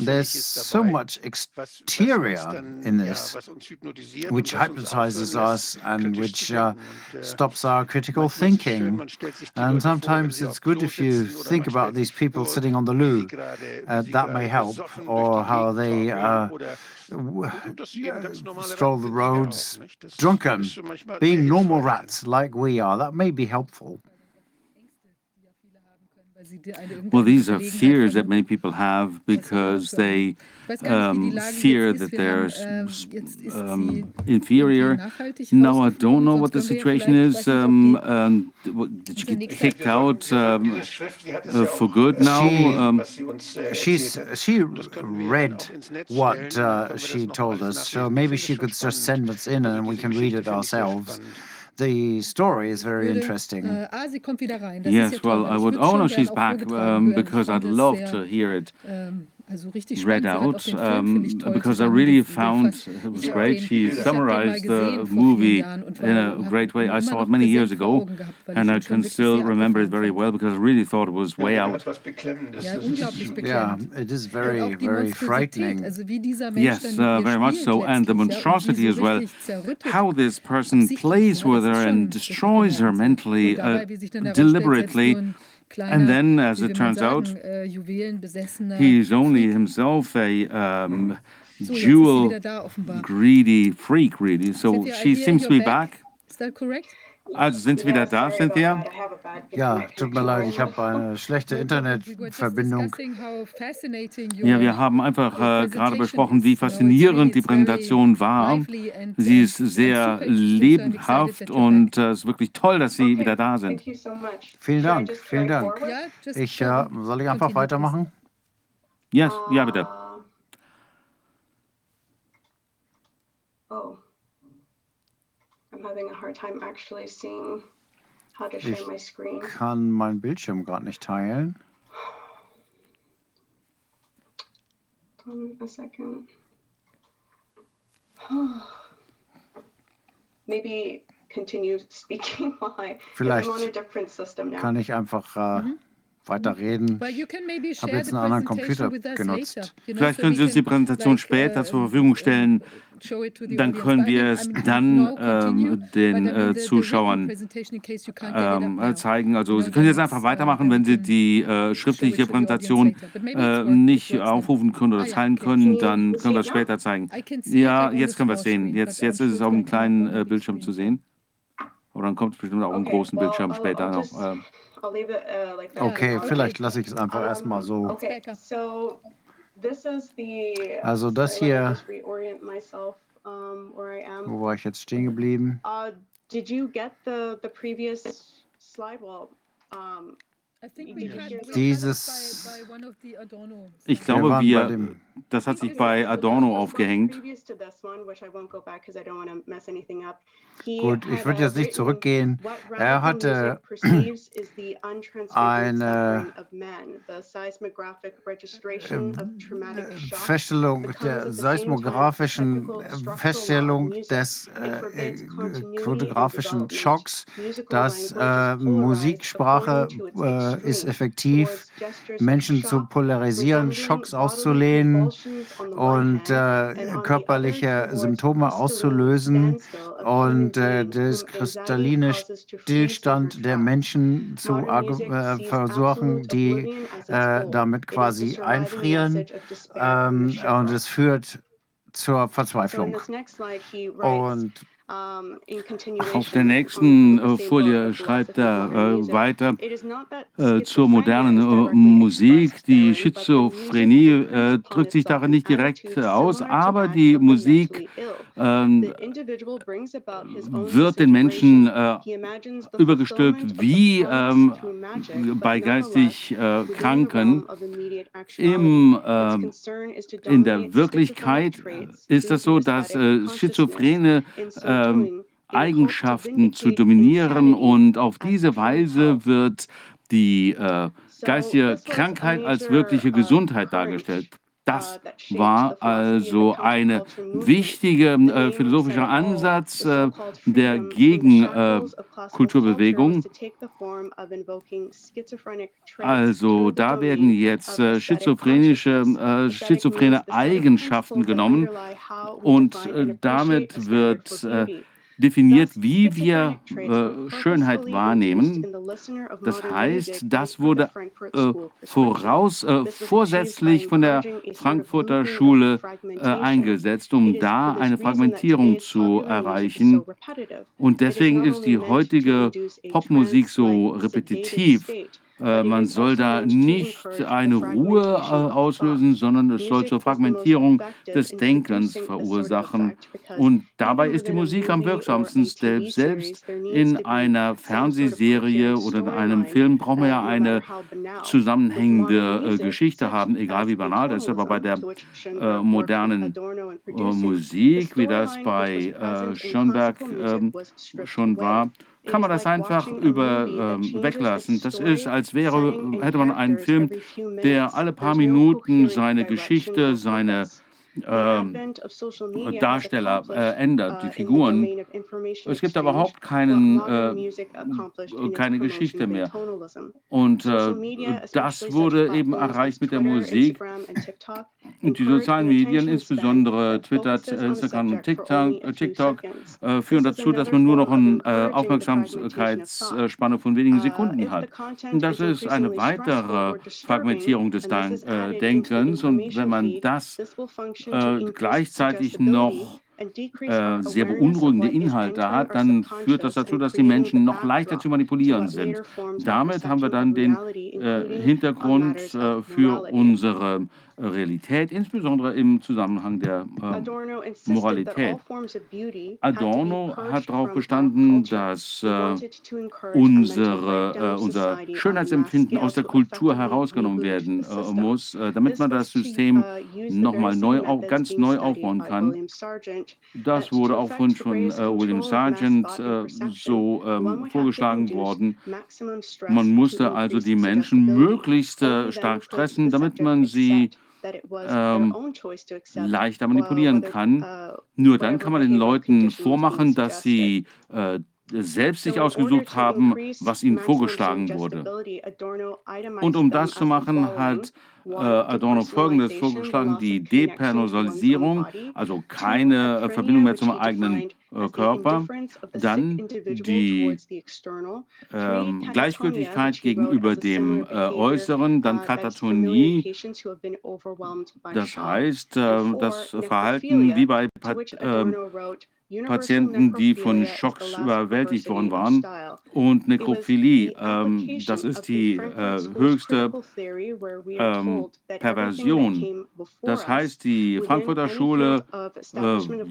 there's so much exterior in this, which hypnotizes us and which uh, stops our critical thinking. And sometimes it's good if you think about these people sitting on the loo. Uh, that may help, or how they uh, stroll the roads drunken, being normal rats like we are. That may be helpful. Well, these are fears that many people have because they um, fear that they're um, inferior. Now I don't know what the situation is. Um, um, did she get kicked out um, uh, for good now? Um, she's she read what uh, she told us, so maybe she could just send us in and we can read it ourselves. The story is very interesting. Äh, yes, well, I would. Oh no, she's back um, because I'd love to hear it. Read out um, because I really found it was great. She summarized the movie in a great way. I saw it many years ago and I can still remember it very well because I really thought it was way out. Yeah, it is very, very frightening. Yes, uh, very much so. And the monstrosity as well. How this person plays with her and destroys her mentally, uh, deliberately and then, as it turns out, äh, he's only himself a um, jewel greedy freak, really. So she seems to be back. Is that correct? Also sind Sie wieder da, Cynthia? Ja, tut mir leid, ich habe eine schlechte Internetverbindung. Ja, wir haben einfach äh, gerade besprochen, wie faszinierend die Präsentation war. Sie ist sehr lebhaft und äh, es ist wirklich toll, dass Sie wieder da sind. Vielen Dank, vielen Dank. Ich, äh, soll ich einfach weitermachen? Yes, ja, bitte. Oh. Having a hard time actually seeing how to share my screen. Ich kann meinen Bildschirm gerade nicht teilen. Um, a second. Maybe continue speaking while I Vielleicht I'm on a different system now. kann ich einfach äh, Mhm. Weiterreden. Maybe Ich habe jetzt einen anderen Computer genutzt. later, you know, Vielleicht so können we Sie uns die can, Präsentation like, später uh, zur Verfügung stellen. show it to the Dann können wir es dann ähm, den äh, Zuschauern ähm, äh, zeigen. Also Sie können jetzt then einfach it's, weitermachen, uh, wenn Sie can die äh, show it schriftliche Präsentation äh, nicht aufrufen können oder Ah, zeigen okay. können, dann können wir das später zeigen. I can see it, Ja, jetzt können wir es small sehen. screen, Jetzt, jetzt ist es auf like kleinen äh, big Bildschirm zu screen. sehen. Oder dann kommt es bestimmt auch auf Okay, großen Bildschirm später noch. I'll leave it uh, like that. Okay, okay. vielleicht lasse ich es einfach Um, erstmal so. Okay, so this is the. Also das sorry, let me hier- just reorient myself, um, where I am. Wo war ich jetzt stehen geblieben? Uh, did you get the the previous slide? Well, um, I think we had- we had it Dieses- by- by one of the Adorno Ich glaube, waren bei wir, dem das hat sich bei Adorno aufgehängt. Previous to this one, which I won't go back because I don't want to mess anything up. Gut, ich würde jetzt nicht zurückgehen. "What Er hatte eine, traumatic shock, Feststellung der seismografischen äh, Feststellung des äh, äh, fotografischen development. Schocks, dass äh, Musiksprache äh, ist effektiv, Menschen zu polarisieren, Schocks auszulehnen und äh, körperliche Symptome auszulösen und äh, beings des kristalline Stillstand der. Menschen zu äh, versuchen, die äh, damit quasi einfrieren ähm, und es führt zur Verzweiflung. Und auf der nächsten äh, Folie schreibt er äh, weiter äh, zur modernen äh, Musik. Die Schizophrenie äh, drückt sich darin in nicht direkt äh, aus, aber die Musik ähm, wird den Menschen übergestülpt wie ähm, bei geistig Kranken. Im, ähm, in der Wirklichkeit ist to so, dass. Schizophrene ähm, Eigenschaften zu dominieren und auf diese Weise wird die äh, geistige Krankheit als wirkliche uh, Gesundheit dargestellt. Uh, Das shaped war also the eine counterculture movement. wichtige The äh, philosophischer. Ansatz The äh, der freedom from the Gegen äh, Also da werden jetzt äh, schizophrenische, äh, schizophrene Eigenschaften genommen und äh, damit wird. Definiert, wie wir äh, Schönheit wahrnehmen. Das heißt, das wurde äh, voraus, äh, vorsätzlich von der Frankfurter Schule äh, eingesetzt, um da eine Fragmentierung zu erreichen. Und deswegen ist die heutige Popmusik so repetitiv. Äh, man soll da nicht eine Ruhe äh, auslösen, sondern es soll zur Fragmentierung des Denkens verursachen. Und dabei ist die Musik am wirksamsten. Selbst in einer Fernsehserie oder in einem Film braucht man ja eine zusammenhängende äh, Geschichte haben, egal wie banal das ist. Aber bei der äh, modernen äh, Musik, wie das bei äh, Schoenberg ähm, schon war, kann man das einfach über ähm, weglassen. Das ist, als wäre, hätte man einen Film, der alle paar Minuten seine Geschichte, seine äh, Darsteller äh, ändert, die Figuren. Es gibt aber überhaupt keinen, äh, keine Geschichte mehr. Und äh, das wurde eben erreicht mit der Musik. Und die sozialen Medien, insbesondere Twitter, Instagram und TikTok, äh, TikTok äh, führen dazu, dass man nur noch eine Aufmerksamkeitsspanne von wenigen Sekunden hat. Und das ist eine weitere Fragmentierung des Denkens. Und wenn man das äh, gleichzeitig noch äh, sehr beunruhigende Inhalte hat, dann führt das dazu, dass die Menschen noch leichter zu manipulieren sind. Damit haben wir dann den äh, Hintergrund äh, für unsere Realität, insbesondere im Zusammenhang der äh, Moralität. Adorno hat darauf bestanden, dass äh, unsere, äh, unser Schönheitsempfinden aus der Kultur herausgenommen werden äh, muss, äh, damit man das System nochmal neu, ganz neu aufbauen kann. Das wurde auch von, von äh, William Sargent so ähm, vorgeschlagen worden. Man musste also die Menschen möglichst stark stressen, damit man sie ähm, leichter manipulieren kann. Uh, Nur dann kann man den Leuten vormachen, dass sie äh, selbst sich ausgesucht haben, was ihnen vorgeschlagen wurde. Und um das zu machen, hat äh, Adorno Folgendes vorgeschlagen, die Depersonalisierung, also keine äh, Verbindung mehr zum eigenen äh, Körper, dann die ähm, Gleichgültigkeit gegenüber dem äh, Äußeren, dann Katatonie, das heißt äh, das Verhalten wie bei Pat ähm, Patienten, die von Schocks überwältigt worden waren. Und Nekrophilie, ähm, das ist die äh, höchste ähm, Perversion. Das heißt, die Frankfurter Schule äh,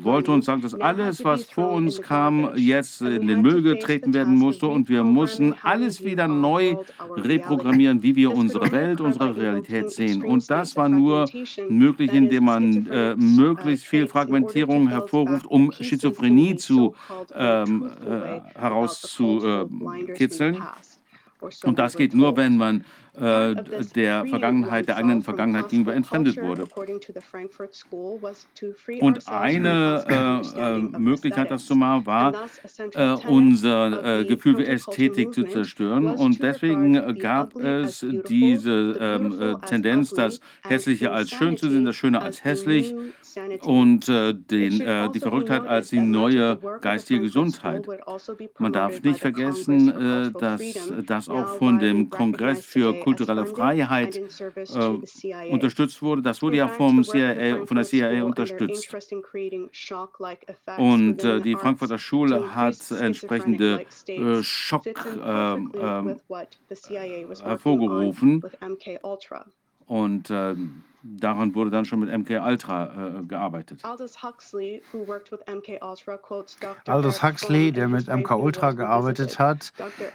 wollte uns sagen, dass alles, was vor uns kam, jetzt in den Müll getreten werden musste und wir mussten alles wieder neu reprogrammieren, wie wir unsere Welt, unsere Realität sehen. Und das war nur möglich, indem man äh, möglichst viel Fragmentierung hervorruft, um Schizophrenie zu, ähm, äh, herauszukitzeln. Und das geht nur, wenn man äh, der Vergangenheit, der eigenen Vergangenheit gegenüber entfremdet wurde. Und eine äh, äh, Möglichkeit, das zu machen, war, äh, unser äh, Gefühl für Ästhetik zu zerstören. Und deswegen gab es diese ähm, Tendenz, das Hässliche als schön zu sehen, das Schöne als hässlich und äh, den, äh, die Verrücktheit als die neue geistige Gesundheit. Also Man darf nicht vergessen, äh, dass das auch von dem Kongress für kulturelle Freiheit äh, unterstützt wurde. Das wurde ja vom CIA, von der CIA unterstützt. Und äh, die Frankfurter Schule hat entsprechende äh, Schock ähm, hervorgerufen. Und ähm, daran wurde dann schon mit MK Ultra äh, gearbeitet. Aldous Huxley, der mit MK Ultra gearbeitet hat,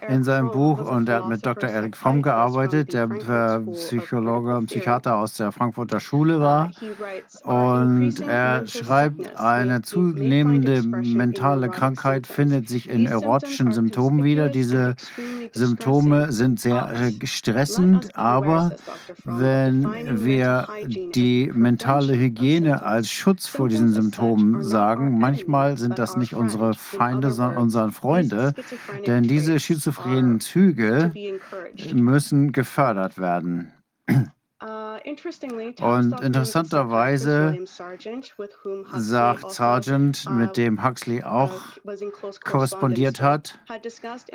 in seinem Buch und er hat mit Dr. Eric Fromm gearbeitet, der Psychologe und Psychiater aus der Frankfurter Schule war. Und er schreibt, eine zunehmende mentale Krankheit findet sich in erotischen Symptomen wieder. Diese Symptome sind sehr äh, stressend, aber wenn wir die mentale Hygiene als Schutz vor diesen Symptomen sagen. Manchmal sind das nicht unsere Feinde, sondern unsere Freunde, denn diese schizophrenen Züge müssen gefördert werden. Und interessanterweise sagt Sargent, mit dem Huxley auch korrespondiert hat,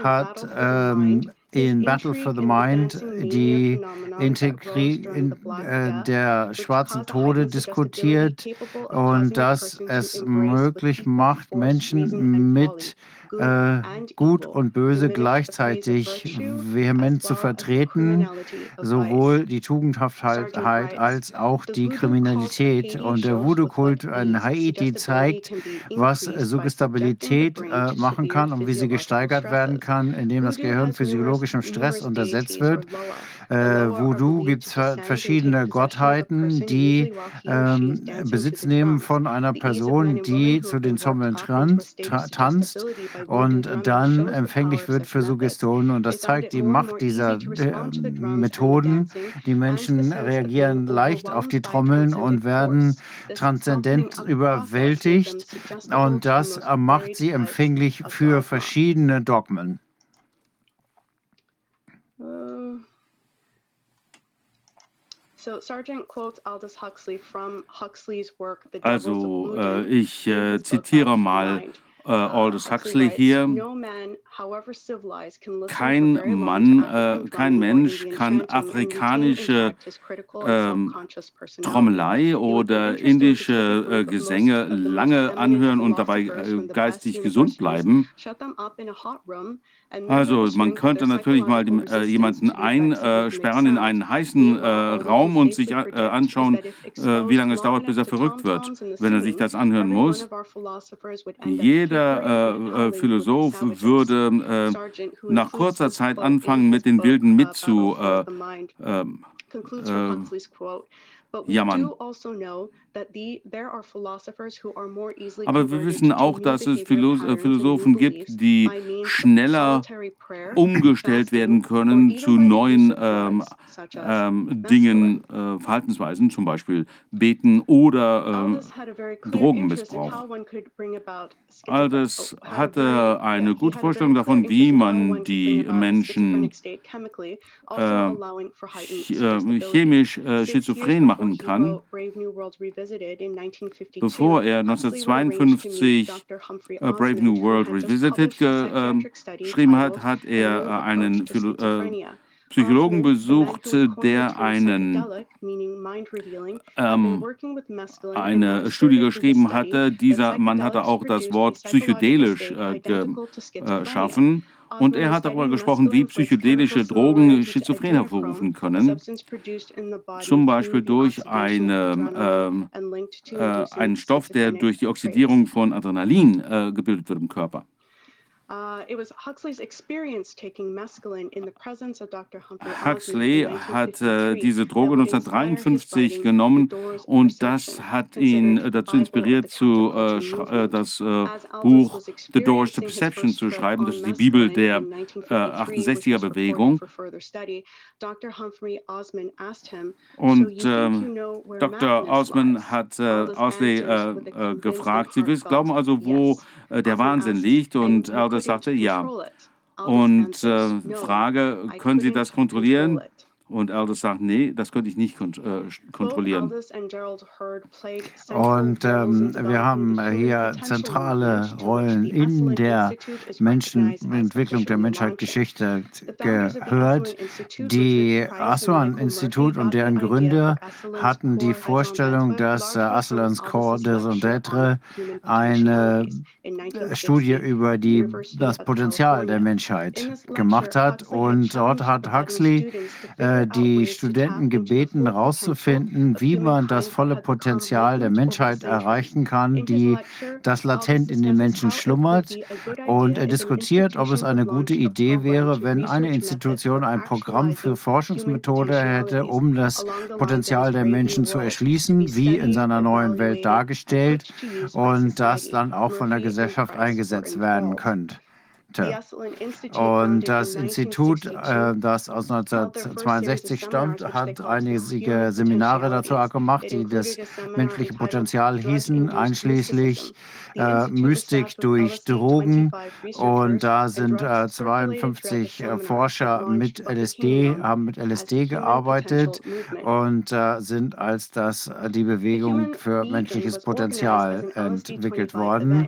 hat ähm, in Battle for the Mind die Integrie in, äh, der schwarzen Tode diskutiert und dass es möglich macht, Menschen mit äh, Gut und Böse gleichzeitig vehement zu vertreten, sowohl die Tugendhaftheit als auch die Kriminalität. Und der Voodoo-Kult in Haiti zeigt, was Suggestabilität äh, machen kann und wie sie gesteigert werden kann, indem das Gehirn physiologischem Stress untersetzt wird. Äh, Voodoo gibt es verschiedene Gottheiten, die ähm, Besitz nehmen von einer Person, die zu den Zommeln tanzt und dann empfänglich wird für Suggestionen. Und das zeigt die Macht dieser äh, Methoden. Die Menschen reagieren leicht auf die Trommeln und werden transzendent überwältigt. Und das macht sie empfänglich für verschiedene Dogmen. Also äh, ich äh, zitiere mal äh, Aldous Huxley hier. Kein Mann, äh, kein Mensch kann afrikanische ähm, Trommelei oder indische äh, Gesänge lange anhören und dabei äh, geistig gesund bleiben. Also man könnte natürlich mal die, äh, jemanden einsperren in einen heißen äh, Raum und sich äh, anschauen, wie lange es dauert, bis er verrückt wird, wenn er sich das anhören muss. Jeder Philosoph würde nach kurzer Zeit anfangen, mit den Wilden mitzu äh, jammern. Also Aber wir wissen auch, dass es Philosophen gibt, die schneller umgestellt werden können zu neuen ähm, ähm, Dingen, äh, Verhaltensweisen, zum Beispiel Beten oder äh, Drogenmissbrauch. Aldous hatte eine gute Vorstellung davon, wie man die Menschen äh, chemisch schizophren machen kann. Bevor er 1952 uh, Brave New World Revisited äh, geschrieben hat, hat er äh, einen Philo äh, Psychologen besucht, der einen, ähm, eine Studie geschrieben hatte. Dieser Mann hatte auch das Wort psychedelisch äh, geschaffen. Und er hat darüber gesprochen, wie psychedelische Drogen Schizophren hervorrufen können, zum Beispiel durch eine, äh, äh, einen Stoff, der durch die Oxidierung von Adrenalin äh, gebildet wird im Körper. Uh, Huxley hat äh, diese Droge 1953 genommen und das hat ihn äh, dazu inspiriert, zu, äh, äh das äh, Buch The Doors to Perception zu schreiben. Das ist die Bibel der 68er-Bewegung. Und ähm, Dr. Osman hat Osley gefragt, Sie wissen, glauben also, wo der Wahnsinn liegt? Und Aldous sagte, ja. Und äh, Frage, können Sie das kontrollieren? Und Aldous sagt, nee, das könnte ich nicht kont äh, kontrollieren. Und ähm, wir haben hier zentrale Rollen in der Menschenentwicklung der Menschheitsgeschichte gehört. Die Aswan-Institut und deren Gründer hatten die Vorstellung, dass äh, Asselans Corps des D'Etre eine Studie über die, das Potenzial der Menschheit gemacht hat. Und dort hat Huxley äh, die Studenten gebeten, herauszufinden, wie man das volle Potenzial der Menschheit erreichen kann, die das latent in den Menschen schlummert. Und er diskutiert, ob es eine gute Idee wäre, wenn eine Institution ein Programm für Forschungsmethode hätte, um das Potenzial der Menschen zu erschließen, wie in seiner neuen Welt dargestellt, und das dann auch von der Gesellschaft eingesetzt werden könnte. Und das Institut, äh, das aus 1962 stammt, hat einige Seminare dazu gemacht, die das menschliche Potenzial hießen, einschließlich äh, Mystik durch Drogen. Und da sind äh, 52 äh, Forscher mit LSD, haben mit LSD gearbeitet. Und äh, sind als das die Bewegung für menschliches Potenzial entwickelt worden.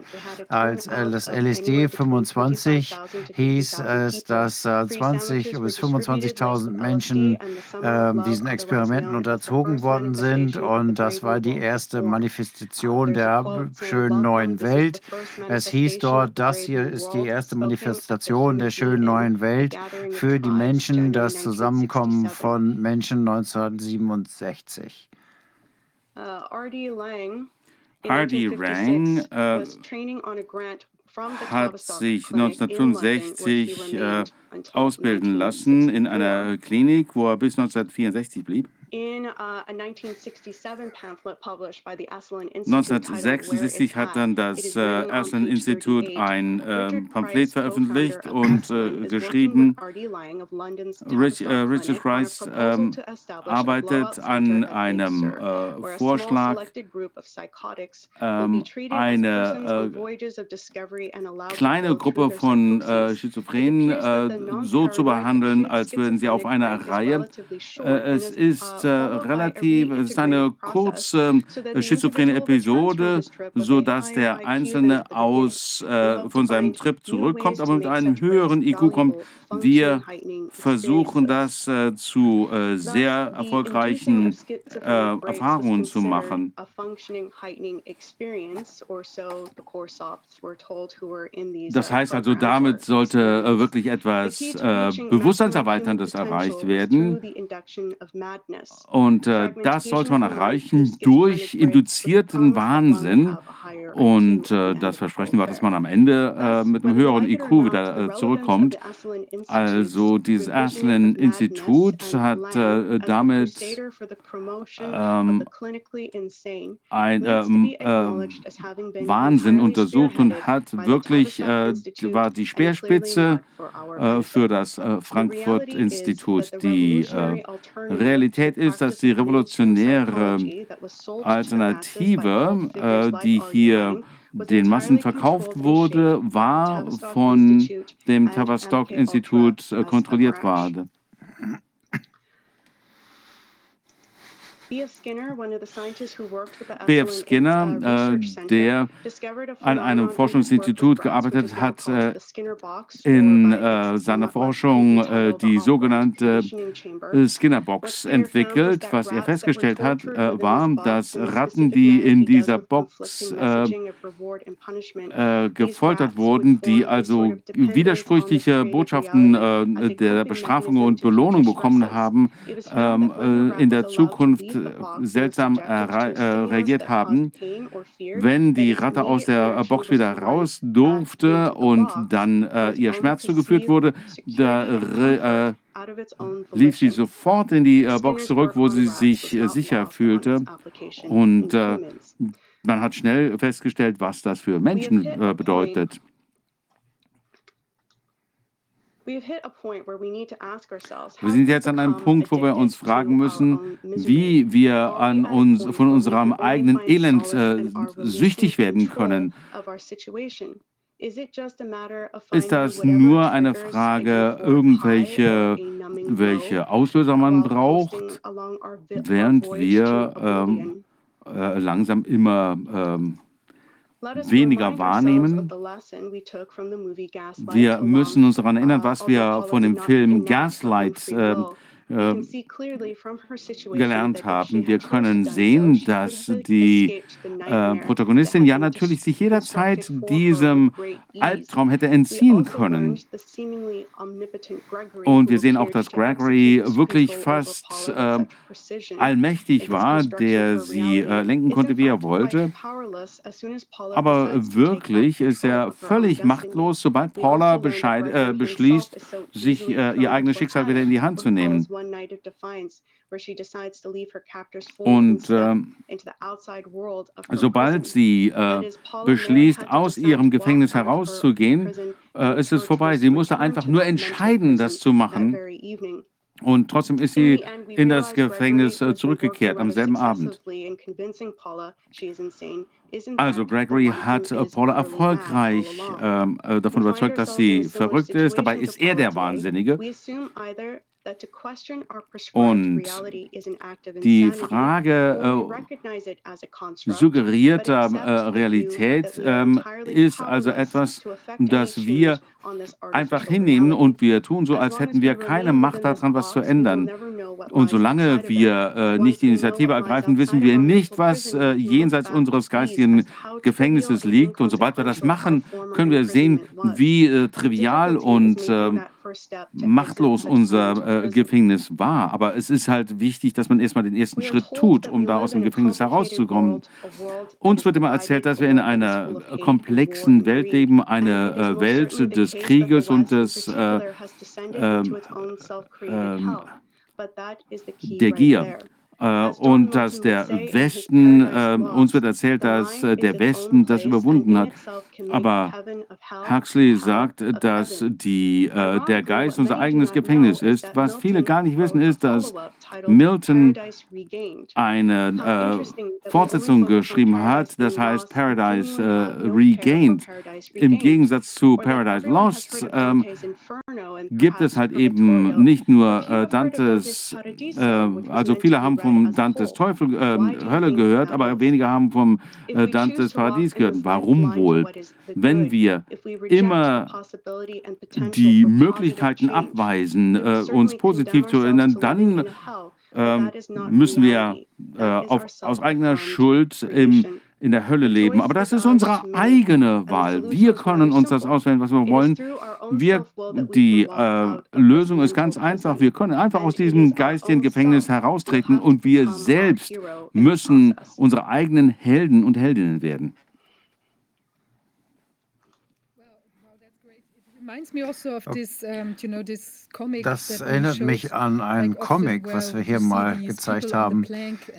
Als das LSD 25 1960 hieß es, dass 20 bis 25.000 Menschen äh, diesen Experimenten unterzogen worden sind und das war die erste Manifestation der schönen neuen Welt. Es hieß dort, das hier ist die erste Manifestation der schönen neuen Welt für die Menschen, das Zusammenkommen von Menschen 1967. R.D. Lang äh, hat sich 1965 äh, ausbilden lassen in einer Klinik, wo er bis 1964 blieb. 1966 uh, hat dann das äh, Aslan-Institut ein äh, Pamphlet veröffentlicht und äh, geschrieben, Rich, äh, Richard Price ähm, arbeitet an einem äh, Vorschlag, ähm, eine äh, kleine Gruppe von Schizophrenen so zu behandeln, als würden sie auf einer Reihe. es ist äh, relativ, es ist eine kurze äh, schizophrene Episode, sodass der Einzelne aus, äh, von seinem Trip zurückkommt, aber mit einem höheren IQ kommt. Wir versuchen das äh, zu äh, sehr erfolgreichen äh, Erfahrungen zu machen. Das heißt also, damit sollte wirklich etwas Bewusstseinserweiterndes erreicht werden. Und äh, das sollte man erreichen durch induzierten Wahnsinn. Und äh, das Versprechen war, dass man am Ende äh, mit einem höheren IQ wieder äh, zurückkommt. Also dieses Aslan-Institut hat äh, damit ähm, ein ähm, äh, Wahnsinn untersucht und hat wirklich, war die Speerspitze für das Frankfurt-Institut. Die Realität ist, dass die revolutionäre Alternative, äh, die hier den Massen verkauft wurde, war von dem Tavistock-Institut äh, kontrolliert worden. B.F. Skinner, äh, der an einem Forschungsinstitut gearbeitet hat, äh, in äh, seiner Forschung die sogenannte äh, Skinner-Box entwickelt. Was er festgestellt hat, war, dass Ratten, die in dieser Box gefoltert wurden, die also widersprüchliche Botschaften der Bestrafung und Belohnung bekommen haben, in der Zukunft seltsam äh, reagiert haben, wenn die Ratte aus der Box wieder raus durfte und dann äh, ihr Schmerz zugeführt wurde, da äh, lief sie sofort in die äh, Box zurück, wo sie sich äh, sicher fühlte. Und äh, man hat schnell festgestellt, was das für Menschen bedeutet. Wir sind jetzt an einem Punkt, wo wir uns fragen müssen, wie wir an uns, von unserem eigenen Elend äh, süchtig werden können. Ist das nur eine Frage, irgendwelche welche Auslöser man braucht, während wir ähm, äh, langsam immer ähm, weniger wahrnehmen. Wir müssen uns daran erinnern, was wir von dem Film Gaslight äh, äh, gelernt haben. Wir können sehen, dass die äh, Protagonistin ja natürlich sich jederzeit diesem Albtraum hätte entziehen können. Und wir sehen auch, dass Gregory wirklich fast äh, allmächtig war, der sie äh, lenken konnte, wie er wollte. Aber wirklich ist er völlig machtlos, sobald Paula Bescheid, äh, beschließt, sich äh, ihr eigenes Schicksal wieder in die Hand zu nehmen. Und äh, sobald sie äh, beschließt, aus ihrem Gefängnis herauszugehen, äh, ist es vorbei. Sie musste einfach nur entscheiden, das zu machen. Und trotzdem ist sie in das Gefängnis äh, zurückgekehrt am selben Abend. Also Gregory hat äh, Paula erfolgreich ähm, äh, davon überzeugt, dass sie verrückt ist. Dabei ist er der Wahnsinnige. Und die Frage äh, suggerierter äh, Realität äh, ist also etwas, das wir einfach hinnehmen und wir tun so, als hätten wir keine Macht daran, was zu ändern. Und solange wir äh, nicht die Initiative ergreifen, wissen wir nicht, was äh, jenseits unseres geistigen Gefängnisses liegt. Und sobald wir das machen, können wir sehen, wie äh, trivial und machtlos unser äh, Gefängnis war. Aber es ist halt wichtig, dass man erstmal den ersten Schritt tut, um da aus dem Gefängnis herauszukommen. Uns wird immer erzählt, dass wir in einer komplexen Welt leben, eine äh, Welt des Krieges und des äh, ähm, ähm, der Gier. Äh, und dass der Westen, äh, uns wird erzählt, dass äh, der Westen das überwunden hat. Aber Huxley sagt, dass die, äh, der Geist unser eigenes Gefängnis ist. Was viele gar nicht wissen, ist, dass Milton eine äh, Fortsetzung geschrieben hat, das heißt Paradise äh, Regained. Im Gegensatz zu Paradise Lost ähm, gibt es halt eben nicht nur Dantes, also viele haben vom Dantes Teufel, äh, Hölle gehört, aber weniger haben vom äh, Dantes Paradies gehört. Warum wohl? Wenn wir immer die Möglichkeiten abweisen, äh, uns positiv zu erinnern, dann ähm, müssen wir äh, auf, aus eigener Schuld im in der Hölle leben. Aber das ist unsere eigene Wahl. Wir können uns das auswählen, was wir wollen. Wir, die äh, Lösung ist ganz einfach. Wir können einfach aus diesem geistigen Gefängnis heraustreten und wir selbst müssen unsere eigenen Helden und Heldinnen werden. Das erinnert mich an ein Comic, was wir hier mal gezeigt haben.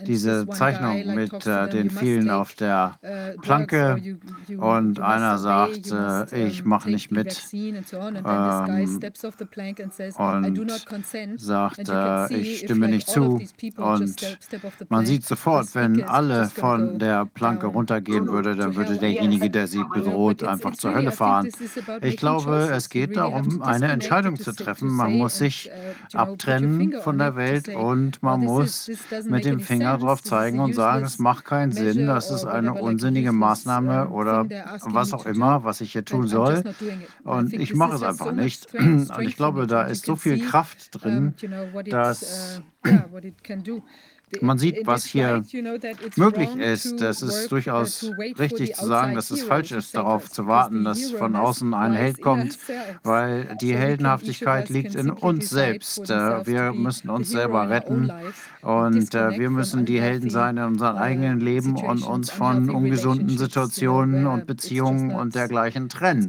Diese Zeichnung mit äh, den vielen auf der uh, Planke und einer sagt, äh, ich mache nicht mit. ähm, und sagt, äh, ich stimme nicht zu. Und man sieht sofort, wenn alle von der Planke runtergehen würde, dann würde derjenige, der sie bedroht, einfach zur Hölle fahren. Ich glaube, es geht darum, eine Entscheidung zu treffen. Man muss sich uh, abtrennen von der Welt und man muss mit dem Finger drauf zeigen und sagen, es macht keinen Sinn, das ist eine unsinnige Maßnahme oder was auch immer, was ich hier tun soll. Und ich mache es einfach nicht. Und ich glaube, da ist so viel Kraft drin, dass man sieht, was hier möglich ist. Es ist durchaus richtig zu sagen, dass es falsch ist, darauf zu warten, dass von außen ein Held kommt, weil die Heldenhaftigkeit liegt in uns selbst. Äh, wir müssen uns selber retten und äh, wir müssen die Helden sein in unserem eigenen Leben und uns von ungesunden Situationen und Beziehungen und dergleichen trennen.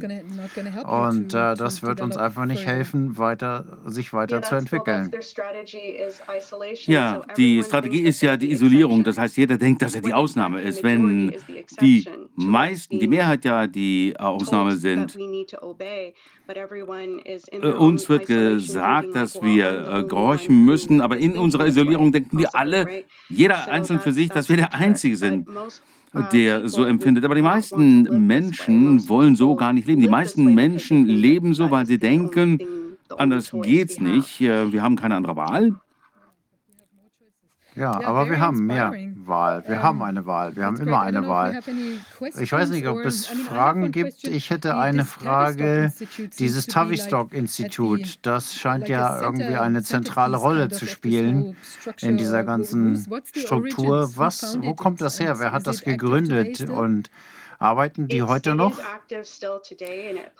Und äh, das wird uns einfach nicht helfen, weiter, sich weiterzuentwickeln. Ja, die Strategie Strategie ist ja die Isolierung. Das heißt, jeder denkt, dass er die Ausnahme ist. Wenn die meisten, die Mehrheit ja die Ausnahme sind, äh, uns wird gesagt, dass wir äh, gehorchen müssen, aber in unserer Isolierung denken wir alle, jeder einzeln für sich, dass wir der Einzige sind der so empfindet. Aber die meisten Menschen wollen so gar nicht leben. Die meisten Menschen leben so, weil sie denken, anders geht's nicht. Äh, wir haben keine andere Wahl. Ja, aber wir haben mehr Wahl. Wir haben eine Wahl. Wir haben immer eine Wahl. Ich weiß nicht, ob es Fragen gibt. Ich hätte eine Frage. Dieses Tavistock-Institut, das scheint ja irgendwie eine zentrale Rolle zu spielen in dieser ganzen Struktur. Was, wo kommt das her? Wer hat das gegründet? Und Arbeiten die heute noch?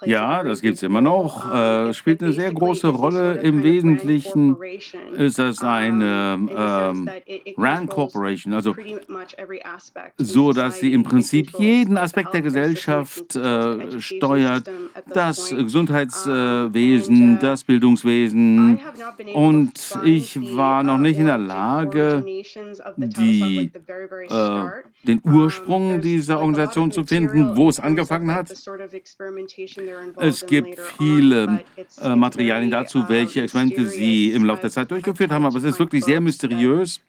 Ja, das gibt es immer noch. Äh, spielt eine sehr große Rolle. Im Wesentlichen ist das eine ähm, RAND Corporation, also so, dass sie im Prinzip jeden Aspekt der Gesellschaft äh, steuert, das Gesundheitswesen, uh, das Bildungswesen. Und ich war noch nicht in der Lage, die, äh, den Ursprung dieser Organisation zu finden, wo es angefangen hat. Es gibt viele äh, Materialien dazu, welche Experimente Sie im Laufe der Zeit durchgeführt haben, aber es ist wirklich sehr mysteriös.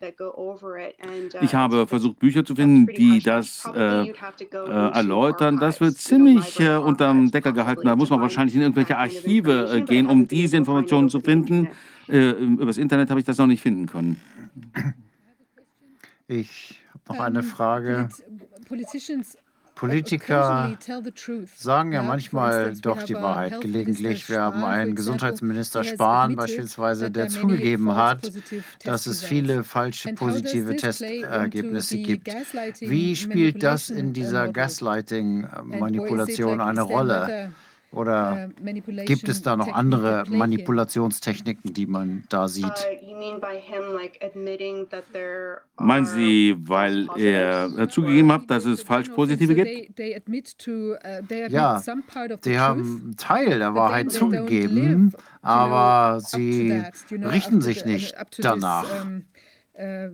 Ich habe versucht, Bücher zu finden, die das äh, äh, erläutern. Das wird ziemlich äh, unterm Deckel gehalten. Da muss man wahrscheinlich in irgendwelche Archive äh, gehen, um diese Informationen zu finden. Äh, übers Internet habe ich das noch nicht finden können. Ich habe noch eine Frage. Politiker sagen ja manchmal doch die Wahrheit gelegentlich. Wir haben einen Gesundheitsminister Spahn beispielsweise, der zugegeben hat, dass es viele falsche positive Testergebnisse gibt. Wie spielt das in dieser Gaslighting-Manipulation eine Rolle? Oder äh, gibt es da noch andere Manipulationstechniken, die man da sieht? Uh, Meinen Sie, weil er zugegeben hat, dass es falsch positive gibt? Uh, ja, sie haben einen Teil der Wahrheit zugegeben, aber sie richten sich nicht danach. Äh,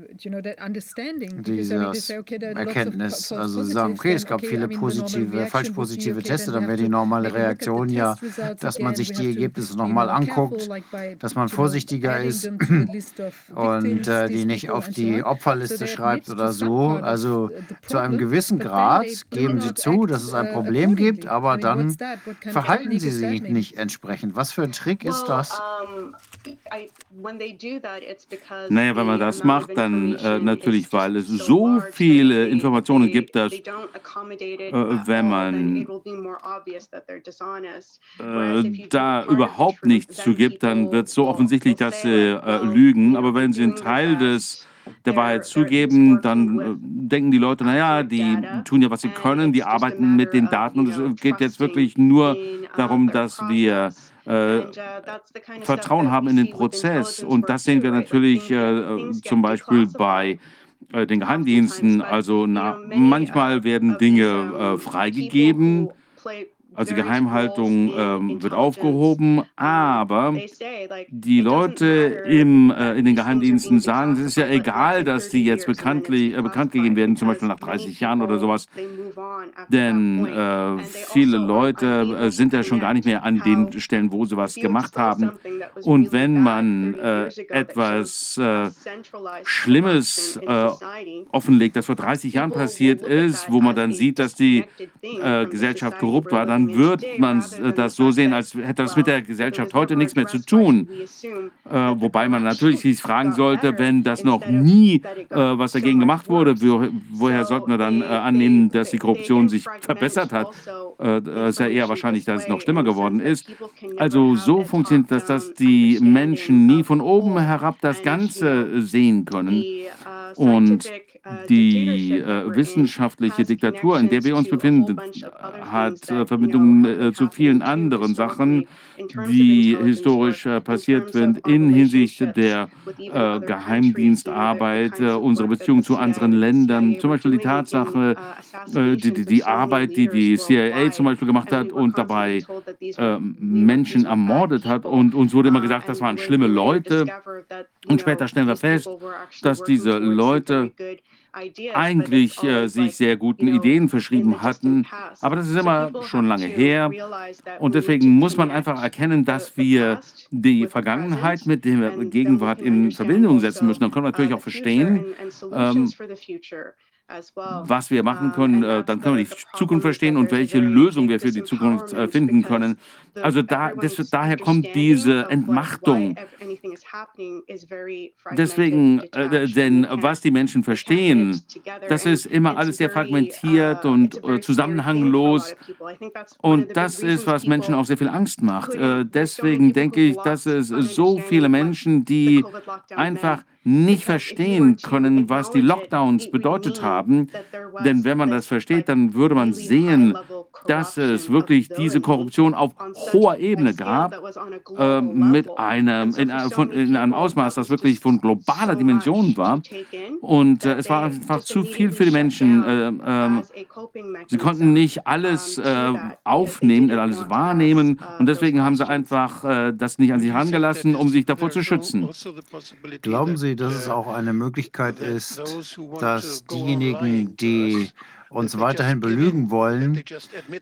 Dieses Erkenntnis, also sie sagen, okay, es gab viele positive, falsch positive Teste, dann wäre die normale Reaktion ja, dass man sich die Ergebnisse nochmal anguckt, dass man vorsichtiger ist und äh, die nicht auf die Opferliste schreibt oder so. Also zu einem gewissen Grad geben sie zu, dass es ein Problem gibt, aber dann verhalten sie sich nicht entsprechend. Was für ein Trick ist das? Naja, wenn man das macht, dann äh, natürlich, weil es so viele Informationen gibt, dass äh, wenn man äh, da überhaupt nichts zu gibt, dann wird es so offensichtlich, dass sie äh, lügen. Aber wenn sie einen Teil des der Wahrheit zugeben, dann äh, denken die Leute, naja, die tun ja, was sie können, die arbeiten mit den Daten und es geht jetzt wirklich nur darum, dass wir äh, uh, Vertrauen haben in den Prozess. Und das sehen wir natürlich äh, zum Beispiel bei äh, den Geheimdiensten. Also na, manchmal werden Dinge äh, freigegeben also Geheimhaltung ähm, wird aufgehoben, aber die Leute im, äh, in den Geheimdiensten sagen, es ist ja egal, dass die jetzt bekanntlich, äh, bekannt gegeben werden, zum Beispiel nach 30 Jahren oder sowas. Denn äh, viele Leute äh, sind ja schon gar nicht mehr an den Stellen, wo sie was gemacht haben. Und wenn man äh, etwas äh, Schlimmes offenlegt, das vor 30 Jahren passiert ist, wo man dann sieht, dass die Gesellschaft korrupt war, dann wird man das so sehen, als hätte das mit der Gesellschaft heute nichts mehr zu tun. Äh, wobei man natürlich sich fragen sollte, wenn das noch nie äh, was dagegen gemacht wurde, wo, woher sollten wir dann äh, annehmen, dass die Korruption sich verbessert hat? Äh, es ist ja eher wahrscheinlich, dass es noch schlimmer geworden ist. Also so funktioniert das, dass die Menschen nie von oben herab das Ganze sehen können. Und die äh, wissenschaftliche Diktatur, in der wir uns befinden, hat äh, Verbindungen äh, zu vielen anderen Sachen, die historisch äh, passiert sind in Hinsicht der äh, Geheimdienstarbeit, äh, unsere Beziehung zu anderen Ländern, zum Beispiel die Tatsache, die, die, die, Arbeit, die die CIA zum Beispiel gemacht hat und dabei Menschen ermordet hat. Und uns wurde immer gesagt, das waren schlimme Leute. Und später stellen wir fest, dass diese Leute eigentlich äh, sich sehr guten Ideen verschrieben hatten. Aber das ist immer schon lange her. Und deswegen muss man einfach erkennen, dass wir die Vergangenheit mit der Gegenwart in Verbindung setzen müssen. Dann können wir natürlich uh, auch verstehen, ähm, was wir machen können, äh, dann können wir die Zukunft verstehen und welche Lösung wir für die Zukunft äh, finden können. Also da, das, daher kommt diese Entmachtung. Deswegen, äh, denn was die Menschen verstehen, das ist immer alles sehr fragmentiert und zusammenhanglos. Und das ist, was Menschen auch sehr viel Angst macht. Deswegen denke ich, dass es so viele Menschen, die einfach nicht verstehen können, was die Lockdowns bedeutet haben. Denn wenn man das versteht, dann würde man sehen, dass es wirklich diese Korruption auf hoher Ebene gab, äh, mit einem, in, äh, von, in, einem Ausmaß, das wirklich von globaler Dimension war. Und äh, es war einfach zu viel für die Menschen. Äh, ähm, sie konnten nicht alles äh, aufnehmen, alles wahrnehmen. Und deswegen haben sie einfach äh, das nicht an sich herangelassen, um sich davor zu schützen. Glauben Sie, dass es auch eine Möglichkeit ist, dass diejenigen, die uns weiterhin belügen wollen,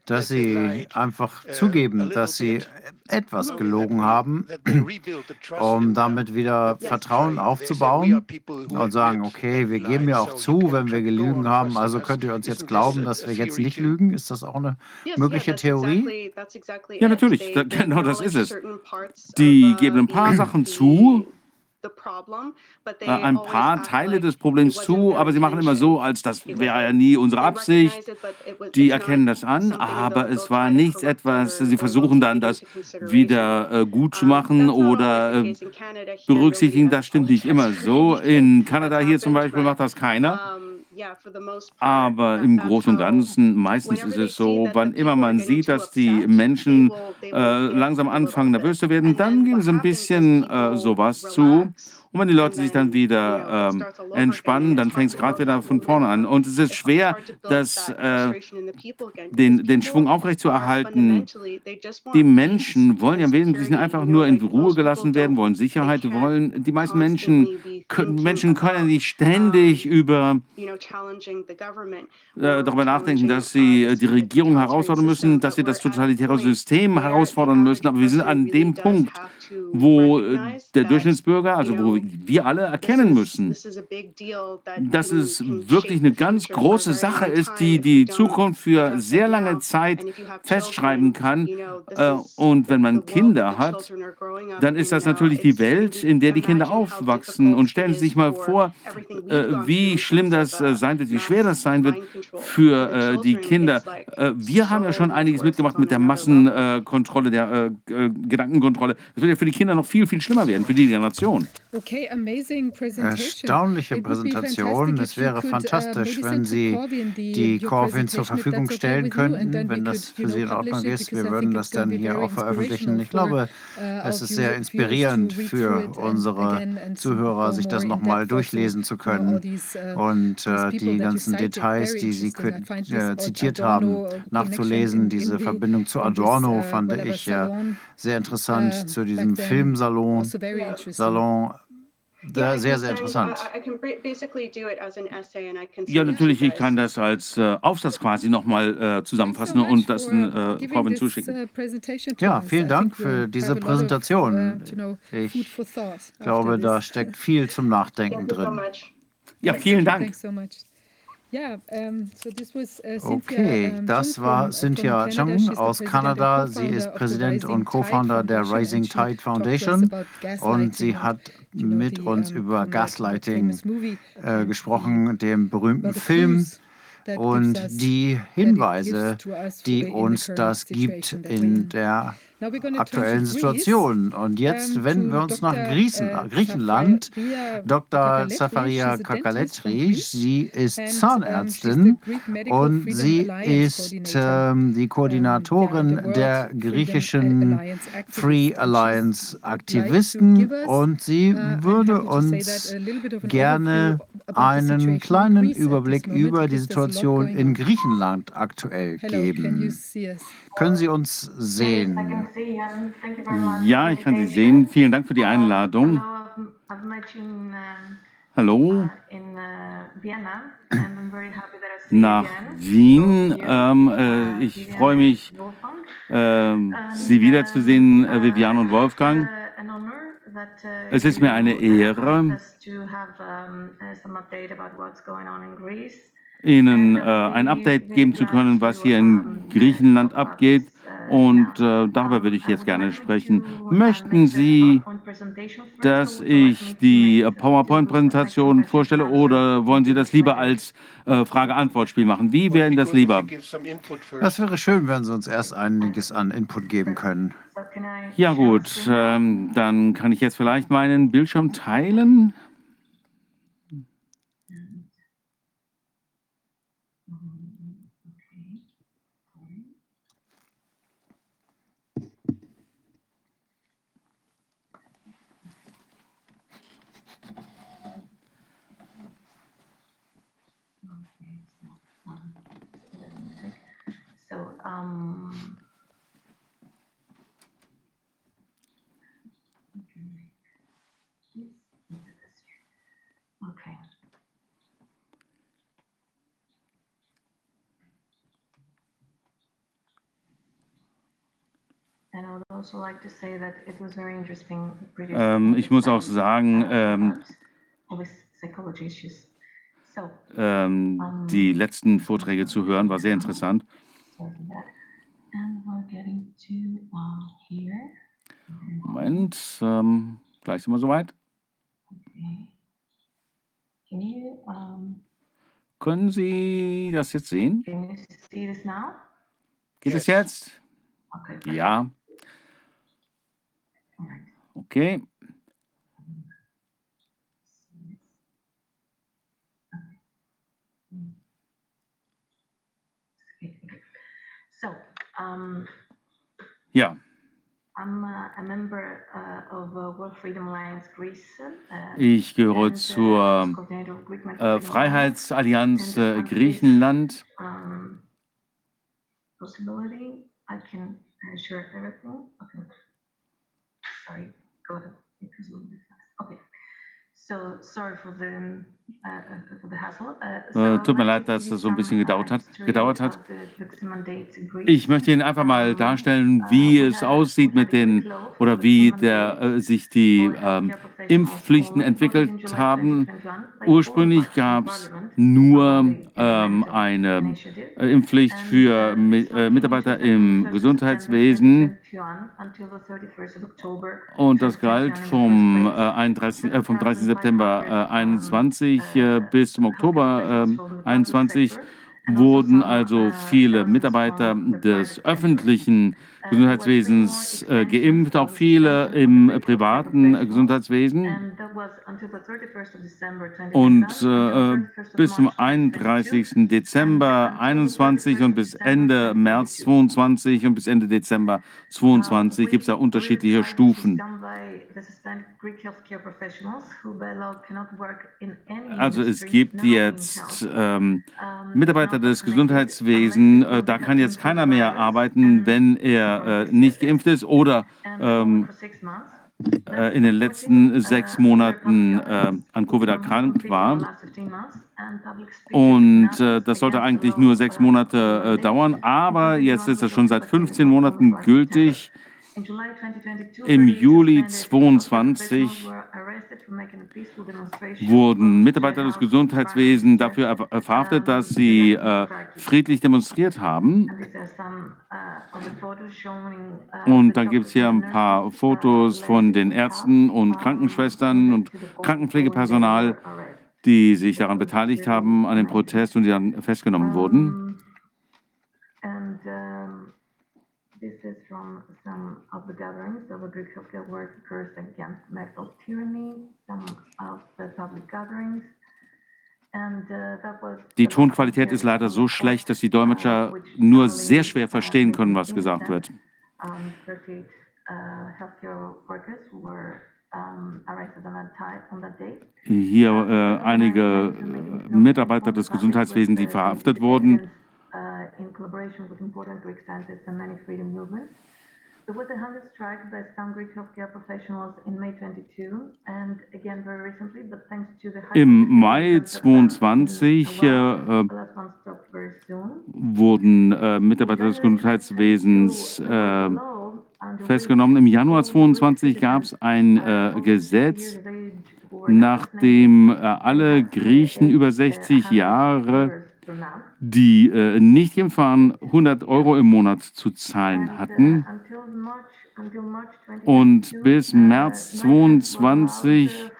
dass sie einfach zugeben, dass sie etwas gelogen haben, um damit wieder Vertrauen aufzubauen und sagen, okay, wir geben ja auch zu, wenn wir gelügen haben, also könnt ihr uns jetzt glauben, dass wir jetzt nicht lügen? Ist das auch eine mögliche Theorie? Ja, natürlich, genau das ist es. Die geben ein paar Sachen zu, ein paar Teile des Problems zu, aber sie machen immer so, als das wäre ja nie unsere Absicht. Die erkennen das an, aber es war nichts etwas, sie versuchen dann das wieder äh, gut zu machen oder äh, berücksichtigen, das stimmt nicht immer so. In Kanada hier zum Beispiel macht das keiner. Aber im Großen und Ganzen, meistens ist es so, wann immer man sieht, dass die Menschen äh, langsam anfangen, nervös zu werden, dann geben sie ein bisschen äh, sowas zu. Und wenn die Leute sich dann wieder ähm, entspannen, dann fängt es gerade wieder von vorne an. Und es ist schwer, das, äh, den, den Schwung aufrechtzuerhalten. Die Menschen wollen ja im Wesentlichen einfach nur in Ruhe gelassen werden, wollen Sicherheit, wollen, die meisten Menschen, Menschen können nicht ständig über äh, darüber nachdenken, dass sie äh, die Regierung herausfordern müssen, dass sie das totalitäre System herausfordern müssen. Aber wir sind an dem Punkt, wo äh, der Durchschnittsbürger, also wo wir alle erkennen müssen, dass es wirklich eine ganz große Sache ist, die die Zukunft für sehr lange Zeit festschreiben kann. Äh, und wenn man Kinder hat, dann ist das natürlich die Welt, in der die Kinder aufwachsen. Und stellen Sie sich mal vor, äh, wie schlimm das äh, sein wird, wie schwer das sein wird für die Kinder. Wir haben ja schon einiges mitgemacht mit der Massenkontrolle, der Gedankenkontrolle. Das wird ja für die Kinder noch viel, viel schlimmer werden, für die Generation. Okay, amazing Erstaunliche Präsentation. Es wäre uh, fantastisch, wenn Sie die Corvin zur Verfügung stellen könnten, wenn das für Sie in Ordnung ist. Wir würden das dann hier auch veröffentlichen. Ich glaube, uh, es ist sehr inspirierend für unsere Zuhörer, sich das nochmal durchlesen zu können uh, und äh, die ganzen Details, die Sie äh, zitiert haben, nachzulesen. Diese Verbindung zu Adorno fand ich äh, sehr interessant, zu diesem Filmsalon. Also Salon sehr, sehr interessant. Ja, natürlich, ich kann das als äh, Aufsatz quasi nochmal äh, zusammenfassen und das äh, Robin zuschicken. Uh, ja, vielen Dank für diese Präsentation. Uh, ich glaube, da steckt viel zum Nachdenken drin. Ja, vielen Dank. Uh, okay, das war Cynthia Chung aus Kanada. Sie ist Präsident und Co-Founder der Rising Tide Foundation und sie hat mit uns über Gaslighting äh, gesprochen, dem berühmten Film. Und die Hinweise, die uns das gibt in. der aktuellen Situation. Und jetzt wenden wir uns nach Griechen, uh, Griechenland. Dr. Zafaria Kakaletri, sie ist Zahnärztin und sie ist ähm, die Koordinatorin der griechischen Free Alliance Aktivisten und sie uh, würde uns gerne einen kleinen Überblick über die Situation in Griechenland aktuell geben. Können Sie uns sehen? Ja, ich kann Sie sehen. Vielen Dank für die Einladung. Hallo. Nach Wien. Ähm, äh, ich freue mich, äh, Sie wiederzusehen, äh, Vivian und Wolfgang. Es ist mir eine Ehre, Ihnen äh, ein Update geben zu können, was hier in Griechenland abgeht. Und äh, darüber würde ich jetzt gerne sprechen. Möchten Sie, dass ich die PowerPoint-Präsentation vorstelle oder wollen Sie das lieber als äh, Frage-Antwort-Spiel machen? Wie wäre das lieber? Das wäre schön, wenn Sie uns erst einiges an Input geben können. Ja gut, ähm, dann kann ich jetzt vielleicht meinen Bildschirm teilen. ähm, okay. Ähm, ich muss auch sagen, ähm, ähm, die letzten Vorträge zu hören war sehr interessant. Moment, ähm, gleich sind wir soweit. Können Sie das jetzt sehen? Geht es jetzt? Ja. Okay. Ja. Ich gehöre zur äh, Freiheitsallianz äh, Griechenland. Okay. So sorry for the äh, tut mir leid, dass das so ein bisschen gedauert hat. Gedauert hat. Ich möchte Ihnen einfach mal darstellen, wie es aussieht mit den oder wie der, äh, sich die ähm, Impfpflichten entwickelt haben. Ursprünglich gab es nur ähm, äh, eine Impfpflicht für Mi äh, Mitarbeiter im Gesundheitswesen. Und das galt vom, 31, äh, vom 13. September 21 20 äh, bis zum Oktober ähm, 21 wurden also viele Mitarbeiter des öffentlichen Gesundheitswesens äh, geimpft, auch viele im privaten Gesundheitswesen. Und äh, bis zum 31. Dezember 2021 und bis Ende März 2022 und bis Ende Dezember 2022 gibt es da unterschiedliche Stufen. Also es gibt jetzt ähm, Mitarbeiter des Gesundheitswesens, äh, da kann jetzt keiner mehr arbeiten, wenn er äh, nicht geimpft ist oder ähm, äh, in den letzten sechs Monaten äh, an Covid erkrankt war. Und äh, das sollte eigentlich nur sechs Monate äh, dauern, aber jetzt ist es schon seit 15 Monaten gültig. Im Juli 2022 wurden Mitarbeiter des Gesundheitswesens dafür verhaftet, dass sie äh, friedlich demonstriert haben. Und dann gibt es hier ein paar Fotos von den Ärzten und Krankenschwestern und Krankenpflegepersonal, die sich daran beteiligt haben, an dem Protest und die dann festgenommen wurden. Some of the gatherings of the Greek healthcare workers against medical tyranny, some of the public gatherings. Uh, die Tonqualität ist leider so schlecht, dass die Dolmetscher nur sehr schwer verstehen können, was gesagt wird. Hier äh, einige äh, Mitarbeiter des Gesundheitswesens, die verhaftet wurden There was a hunger strike by some Greek healthcare professionals in May 22 and again very recently, but thanks to the Im Mai 22 äh, äh wurden äh, Mitarbeiter des Gesundheitswesens äh, festgenommen. Im Januar 22 gab es ein äh, Gesetz, nachdem äh, alle Griechen über 60 Jahre die äh, nicht waren, 100 Euro im Monat zu zahlen hatten. Und bis März 22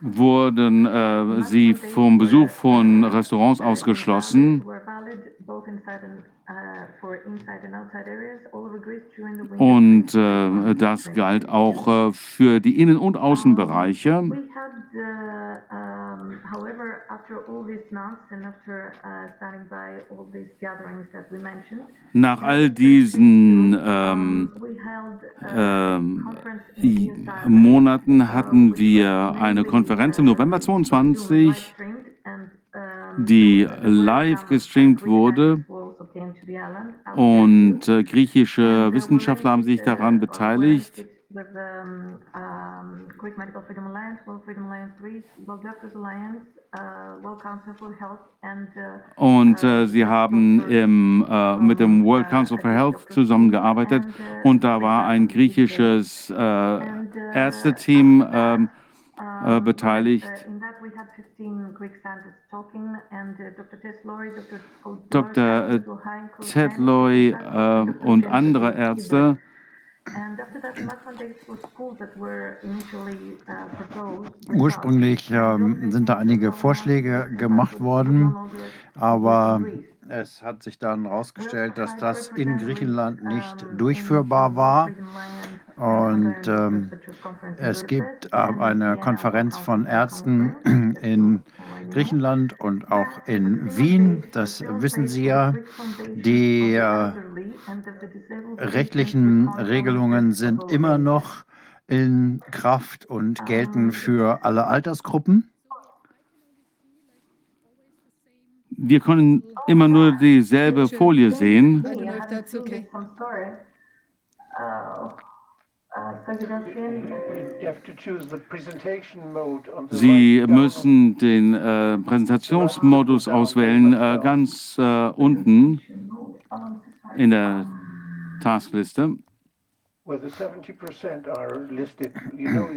wurden äh, sie vom Besuch von Restaurants ausgeschlossen. Und äh, das galt auch äh, für die Innen- und Außenbereiche. Nach all diesen ähm, ähm, Monaten hatten wir eine Konferenz im November 22, die live gestreamt wurde. Und äh, griechische Wissenschaftler haben sich daran beteiligt. Und äh, sie haben im, äh, mit dem World Council for Health zusammengearbeitet und da war ein griechisches äh, Ärzteteam ähm, äh, beteiligt. Dr. Tedloy äh, und andere Ärzte Ursprünglich ähm, sind da einige Vorschläge gemacht worden, aber es hat sich dann herausgestellt, dass das in Griechenland nicht durchführbar war. Und ähm, es gibt äh, eine Konferenz von Ärzten in Griechenland und auch in Wien, das wissen Sie ja. Die äh, rechtlichen Regelungen sind immer noch in Kraft und gelten für alle Altersgruppen. Wir können immer nur dieselbe Folie sehen. Sie müssen den äh, Präsentationsmodus auswählen, äh, ganz äh, unten in der Taskliste.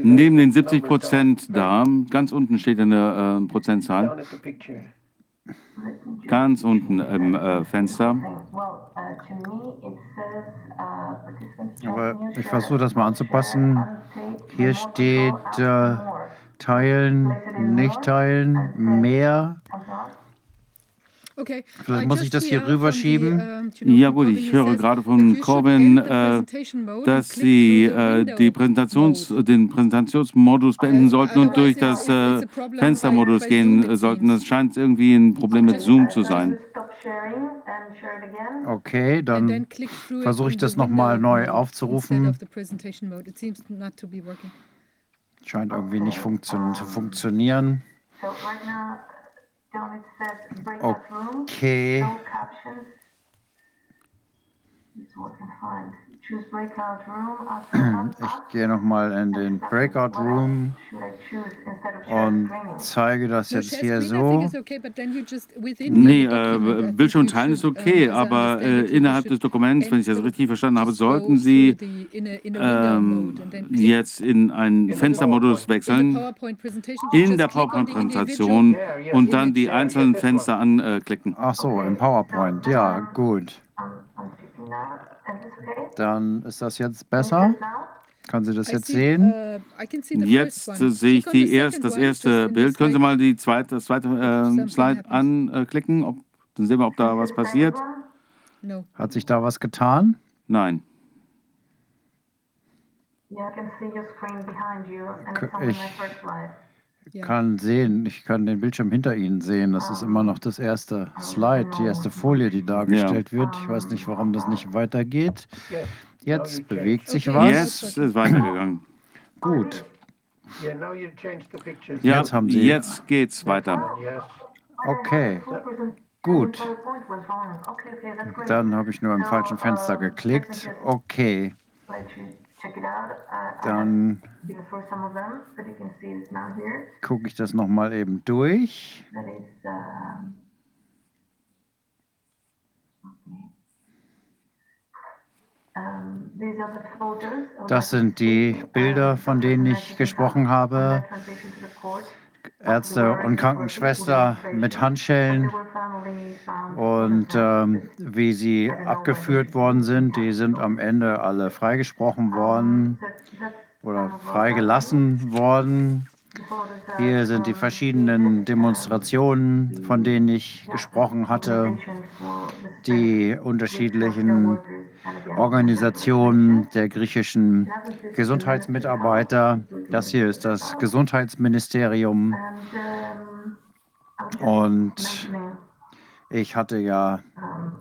Neben den 70 Prozent da, ganz unten steht eine äh, Prozentzahl. Ganz unten im äh, Fenster. Aber ich versuche das mal anzupassen. Hier steht äh, teilen, nicht teilen, mehr. Okay. Vielleicht muss ich das hier rüberschieben. Ja gut, ich höre gerade von Corbin, äh, dass Sie äh, die Präsentations, den Präsentationsmodus beenden sollten und durch das äh, Fenstermodus gehen sollten. Das scheint irgendwie ein Problem mit Zoom zu sein. Okay, dann versuche ich das nochmal neu aufzurufen. Scheint irgendwie nicht funktio zu funktionieren. Down it says breakout room, Okay. no captions. It's what. Ich gehe nochmal in den Breakout Room und zeige das jetzt hier so. Nee, äh, Bildschirm teilen ist okay, aber äh, innerhalb des Dokuments, wenn ich das richtig verstanden habe, sollten Sie ähm, jetzt in einen Fenstermodus wechseln, in der PowerPoint-Präsentation und dann die einzelnen Fenster anklicken. Ach so, im PowerPoint, ja, gut. Dann ist das jetzt besser. Können Sie das jetzt sehen? Uh, jetzt sehe ich die erst, das erste Bild. Können Sie mal die zweite, das zweite äh, Slide anklicken? Ob, dann sehen wir, ob da was passiert. Hat sich da was getan? Nein. Ich kann sehen, ich kann den Bildschirm hinter Ihnen sehen. Das ist immer noch das erste Slide, die erste Folie, die dargestellt ja. wird. Ich weiß nicht, warum das nicht weitergeht. Jetzt bewegt sich was. Jetzt ist weitergegangen. Gut. Ja, jetzt, haben Sie jetzt geht's weiter. Okay. Gut. Dann habe ich nur im falschen Fenster geklickt. Okay. Dann gucke ich das nochmal eben durch. Das sind die Bilder, von denen ich gesprochen habe. Ärzte und Krankenschwester mit Handschellen und ähm, wie sie abgeführt worden sind. Die sind am Ende alle freigesprochen worden oder freigelassen worden. Hier sind die verschiedenen Demonstrationen, von denen ich gesprochen hatte, die unterschiedlichen Organisationen der griechischen Gesundheitsmitarbeiter. Das hier ist das Gesundheitsministerium. Und ich hatte ja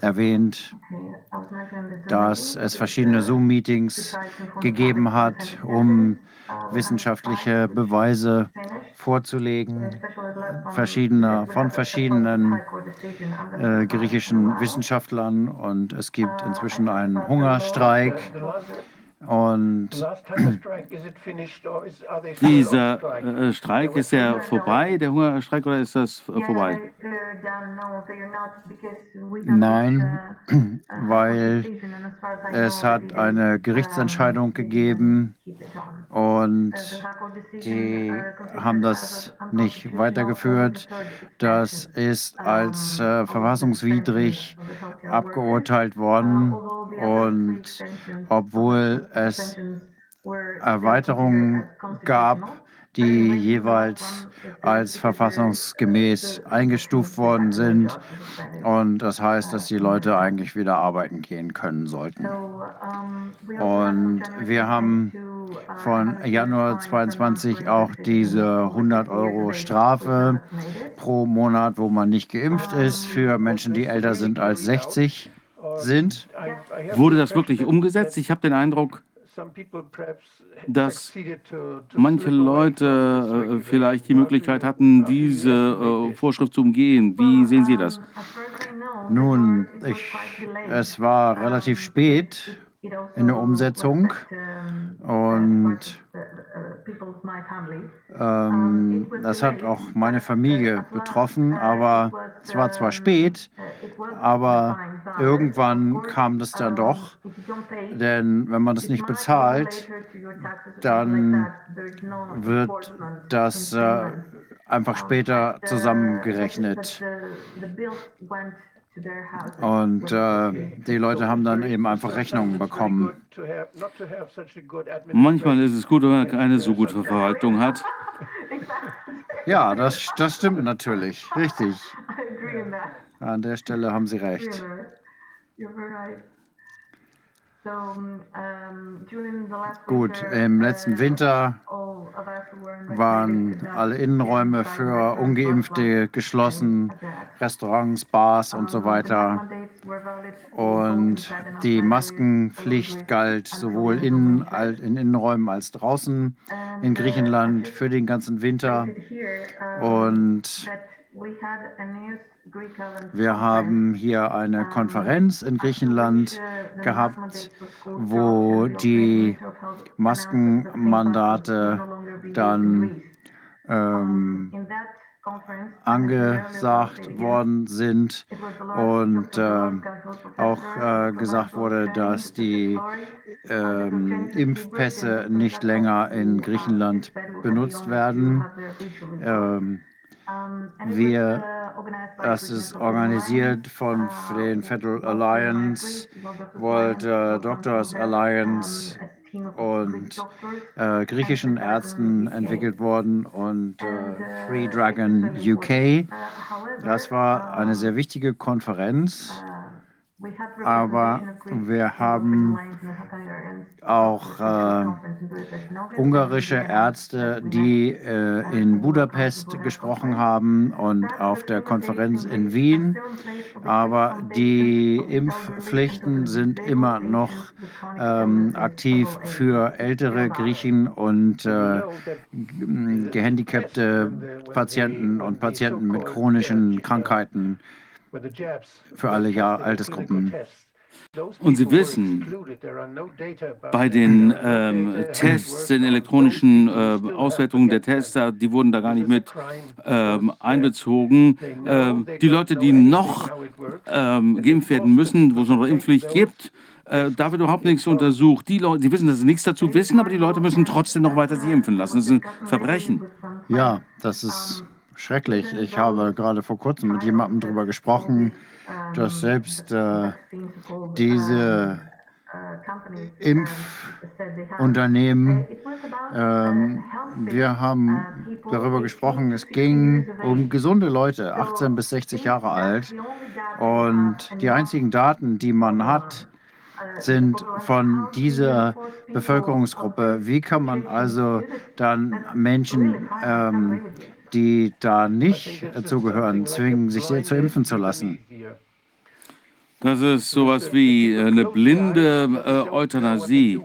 erwähnt, dass es verschiedene Zoom-Meetings gegeben hat, um wissenschaftliche Beweise vorzulegen, verschiedene, von verschiedenen äh, griechischen Wissenschaftlern. Und es gibt inzwischen einen Hungerstreik Und dieser äh, Streik, ist er vorbei, der Hungerstreik, oder ist das äh, vorbei? Nein, weil es hat eine Gerichtsentscheidung gegeben und die haben das nicht weitergeführt. Das ist als äh, verfassungswidrig abgeurteilt worden und obwohl es Erweiterungen gab, die jeweils als verfassungsgemäß eingestuft worden sind. Und das heißt, dass die Leute eigentlich wieder arbeiten gehen können sollten. Und wir haben von Januar 22 auch diese 100 Euro Strafe pro Monat, wo man nicht geimpft ist, für Menschen, die älter sind als 60 sind. Wurde das wirklich umgesetzt? Ich habe den Eindruck, dass manche Leute äh, vielleicht die Möglichkeit hatten, diese äh, Vorschrift zu umgehen. Wie sehen Sie das? Nun, ich, es war relativ spät in der Umsetzung. und ähm, das hat auch meine Familie betroffen, aber es war zwar spät, aber irgendwann kam das dann doch, denn wenn man das nicht bezahlt, dann wird das äh, einfach später zusammengerechnet. Und äh, die Leute haben dann eben einfach Rechnungen bekommen. Manchmal ist es gut, wenn man keine so gute Verwaltung hat. Ja, das, das stimmt natürlich. Richtig. An der Stelle haben Sie recht. Gut, im letzten Winter waren alle Innenräume für ungeimpfte geschlossen, Restaurants, Bars und so weiter. Und die Maskenpflicht galt sowohl in, in Innenräumen als draußen in Griechenland für den ganzen Winter. Und wir haben hier eine Konferenz in Griechenland gehabt, wo die Maskenmandate dann ähm, angesagt worden sind und äh, auch äh, gesagt wurde, dass die äh, Impfpässe nicht länger in Griechenland benutzt werden. Ähm, wir, das ist organisiert von den Federal Alliance, World äh, Doctors Alliance und äh, griechischen Ärzten entwickelt worden und äh, Free Dragon UK. Das war eine sehr wichtige Konferenz. Aber wir haben auch äh, ungarische Ärzte, die äh, in Budapest gesprochen haben und auf der Konferenz in Wien. Aber die Impfpflichten sind immer noch ähm, aktiv für ältere Griechen und äh, gehandicapte Patienten und Patienten mit chronischen Krankheiten für alle Jahr Altersgruppen. Und Sie wissen, bei den ähm, Tests, den elektronischen äh, Auswertungen der Tests, die wurden da gar nicht mit ähm, einbezogen. Ähm, die Leute, die noch ähm, geimpft werden müssen, wo es noch eine Impfpflicht gibt, äh, da wird überhaupt nichts untersucht. Die Leute, die wissen, dass sie nichts dazu wissen, aber die Leute müssen trotzdem noch weiter sich impfen lassen. Das ist ein Verbrechen. Ja, das ist schrecklich. Ich habe gerade vor kurzem mit jemandem darüber gesprochen, dass selbst äh, diese Impfunternehmen, ähm, wir haben darüber gesprochen, es ging um gesunde Leute, 18 bis 60 Jahre alt. Und die einzigen Daten, die man hat, sind von dieser Bevölkerungsgruppe. Wie kann man also dann Menschen ähm, die da nicht zugehören, zwingen, sich sehr zu impfen zu lassen. Das ist sowas wie eine blinde äh, Euthanasie.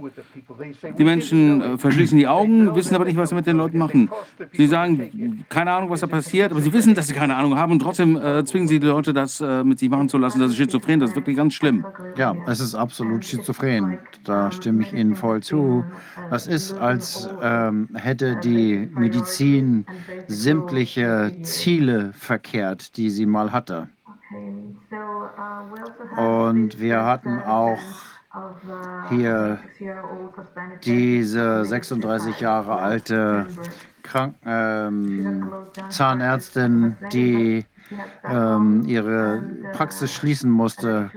Die Menschen äh, verschließen die Augen, wissen aber nicht, was sie mit den Leuten machen. Sie sagen, keine Ahnung, was da passiert, aber sie wissen, dass sie keine Ahnung haben und trotzdem äh, zwingen sie die Leute, das äh, mit sich machen zu lassen. Das ist schizophren, das ist wirklich ganz schlimm. Ja, es ist absolut schizophren. Da stimme ich Ihnen voll zu. Das ist, als ähm, hätte die Medizin sämtliche Ziele verkehrt, die sie mal hatte. Und wir hatten auch hier diese 36 Jahre alte Krank ähm, Zahnärztin, die ähm, ihre Praxis schließen musste.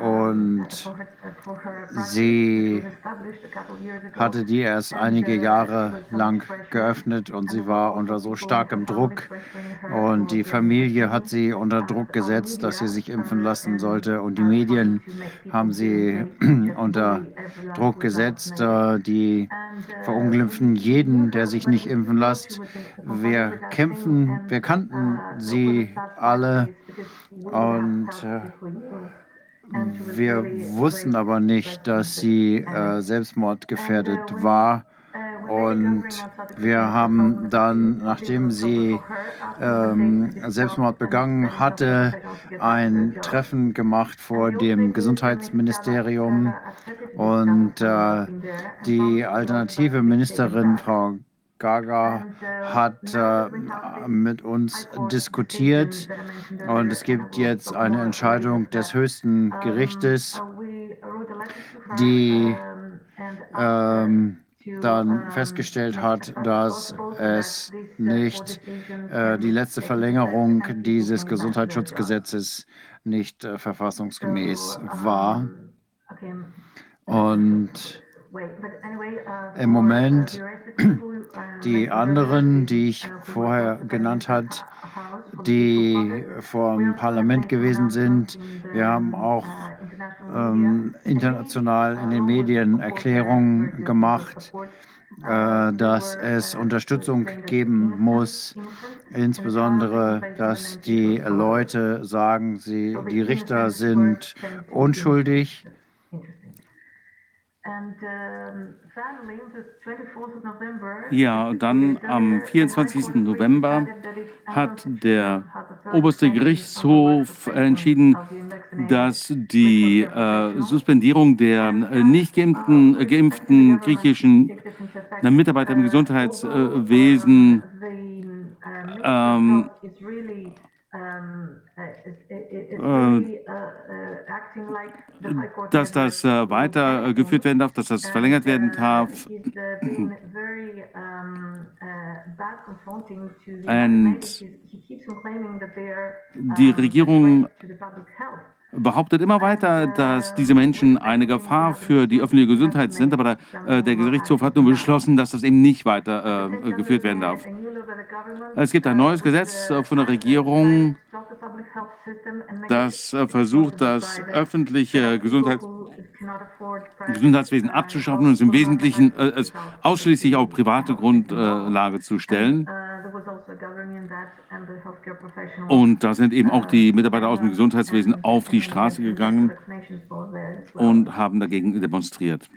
und sie hatte die erst einige Jahre lang geöffnet und sie war unter so starkem Druck. und die Familie hat sie unter Druck gesetzt, dass sie sich impfen lassen sollte. Und die Medien haben sie unter Druck gesetzt, äh, die verunglimpfen jeden, der sich nicht impfen lässt. Wir kämpfen, wir kannten sie alle. Und äh, wir wussten aber nicht, dass sie äh, selbstmordgefährdet war. Und wir haben dann, nachdem sie ähm, Selbstmord begangen hatte, ein Treffen gemacht vor dem Gesundheitsministerium. Und äh, die alternative Ministerin, Frau Gaga hat äh, mit uns diskutiert und es gibt jetzt eine Entscheidung des höchsten Gerichtes, die ähm, dann festgestellt hat, dass es nicht äh, die letzte Verlängerung dieses Gesundheitsschutzgesetzes nicht äh, verfassungsgemäß war. Und im Moment die anderen, die ich vorher genannt habe, die vor dem Parlament gewesen sind. Wir haben auch ähm, international in den Medien Erklärungen gemacht, äh, dass es Unterstützung geben muss, insbesondere, dass die Leute sagen, sie, die Richter sind unschuldig ja, dann am 24. November hat der oberste Gerichtshof entschieden, dass die äh, Suspendierung der äh, nicht geimpften, äh, geimpften griechischen äh, Mitarbeiter im Gesundheitswesen ähm, dass das äh, weitergeführt werden darf, dass das verlängert werden darf. Und die Regierung behauptet immer weiter, dass diese Menschen eine Gefahr für die öffentliche Gesundheit sind, aber der, äh, der Gerichtshof hat nun beschlossen, dass das eben nicht weiter äh, geführt werden darf. Es gibt ein neues Gesetz äh, von der Regierung, das äh, versucht, das öffentliche Gesundheits Gesundheitswesen abzuschaffen und es im Wesentlichen äh, ausschließlich auf private Grundlage zu stellen. Und da sind eben auch die Mitarbeiter aus dem Gesundheitswesen auf die Straße gegangen und haben dagegen demonstriert.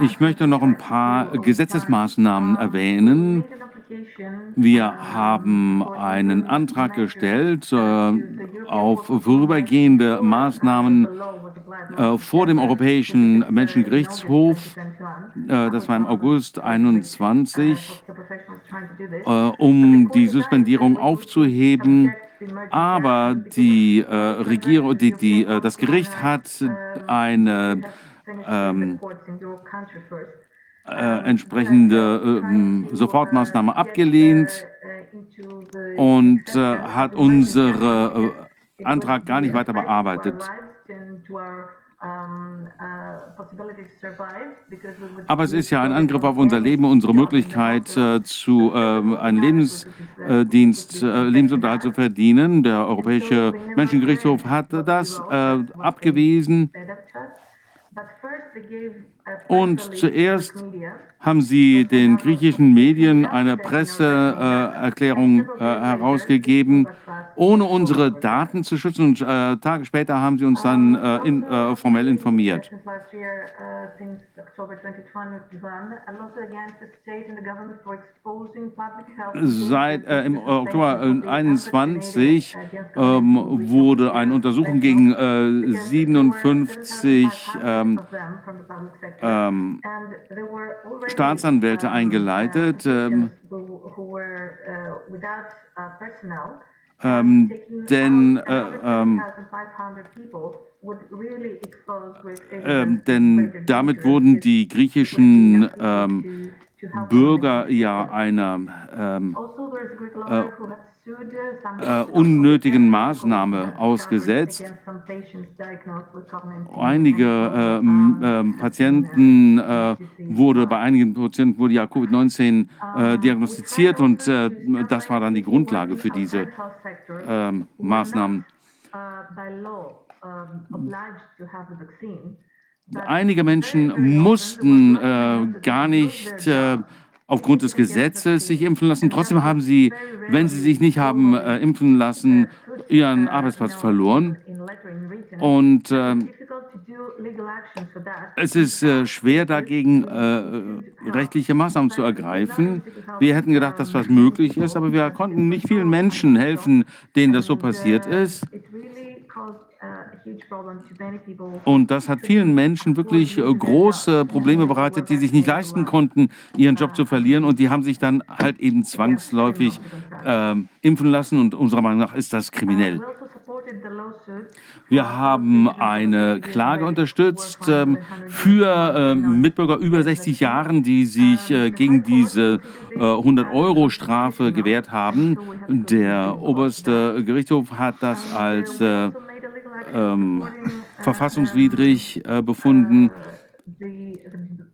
Ich möchte noch ein paar Gesetzesmaßnahmen erwähnen. Wir haben einen Antrag gestellt äh, auf vorübergehende Maßnahmen äh, vor dem Europäischen Menschengerichtshof. Äh, das war im August 21, äh, um die Suspendierung aufzuheben. Aber die äh, Regierung, die, die, äh, das Gericht hat eine ähm, äh, entsprechende äh, Sofortmaßnahme abgelehnt und äh, hat unseren äh, Antrag gar nicht weiter bearbeitet. Aber es ist ja ein Angriff auf unser Leben, unsere Möglichkeit, äh, zu äh, einen Lebensdienst, äh, Lebensunterhalt zu verdienen. Der Europäische Menschengerichtshof hat das äh, abgewiesen. Und zuerst haben sie den griechischen Medien eine Presseerklärung äh, herausgegeben, ohne unsere Daten zu schützen. Und äh, Tage später haben sie uns dann äh, in, äh, formell informiert. Seit äh, im Oktober 2021 ähm, wurde eine Untersuchung gegen 57 ähm, ähm, Staatsanwälte eingeleitet. Ähm, denn, äh, äh, denn damit wurden die griechischen ähm, Bürger ja einer ähm, äh, äh, unnötigen Maßnahme ausgesetzt. Einige äh, äh, Patienten äh, wurde bei einigen Patienten wurde ja Covid-19 äh, diagnostiziert und äh, das war dann die Grundlage für diese ähm, Maßnahmen. Einige Menschen mussten gar nicht aufgrund des Gesetzes sich impfen lassen. Trotzdem haben sie, wenn sie sich nicht haben äh, impfen lassen, ihren Arbeitsplatz verloren. Und äh, es ist äh, schwer dagegen äh, rechtliche Maßnahmen zu ergreifen. Wir hätten gedacht, dass was möglich ist, aber wir konnten nicht vielen Menschen helfen, denen das so passiert ist. Und das hat vielen Menschen wirklich äh, große Probleme bereitet, die sich nicht leisten konnten, ihren Job zu verlieren. Und die haben sich dann halt eben zwangsläufig äh, impfen lassen. Und unserer Meinung nach ist das kriminell. Wir haben eine Klage unterstützt äh, für äh, Mitbürger über 60 Jahren, die sich äh, gegen diese 100-Euro-Strafe gewehrt haben. Der oberste Gerichtshof hat das als äh, ähm, verfassungswidrig äh, befunden.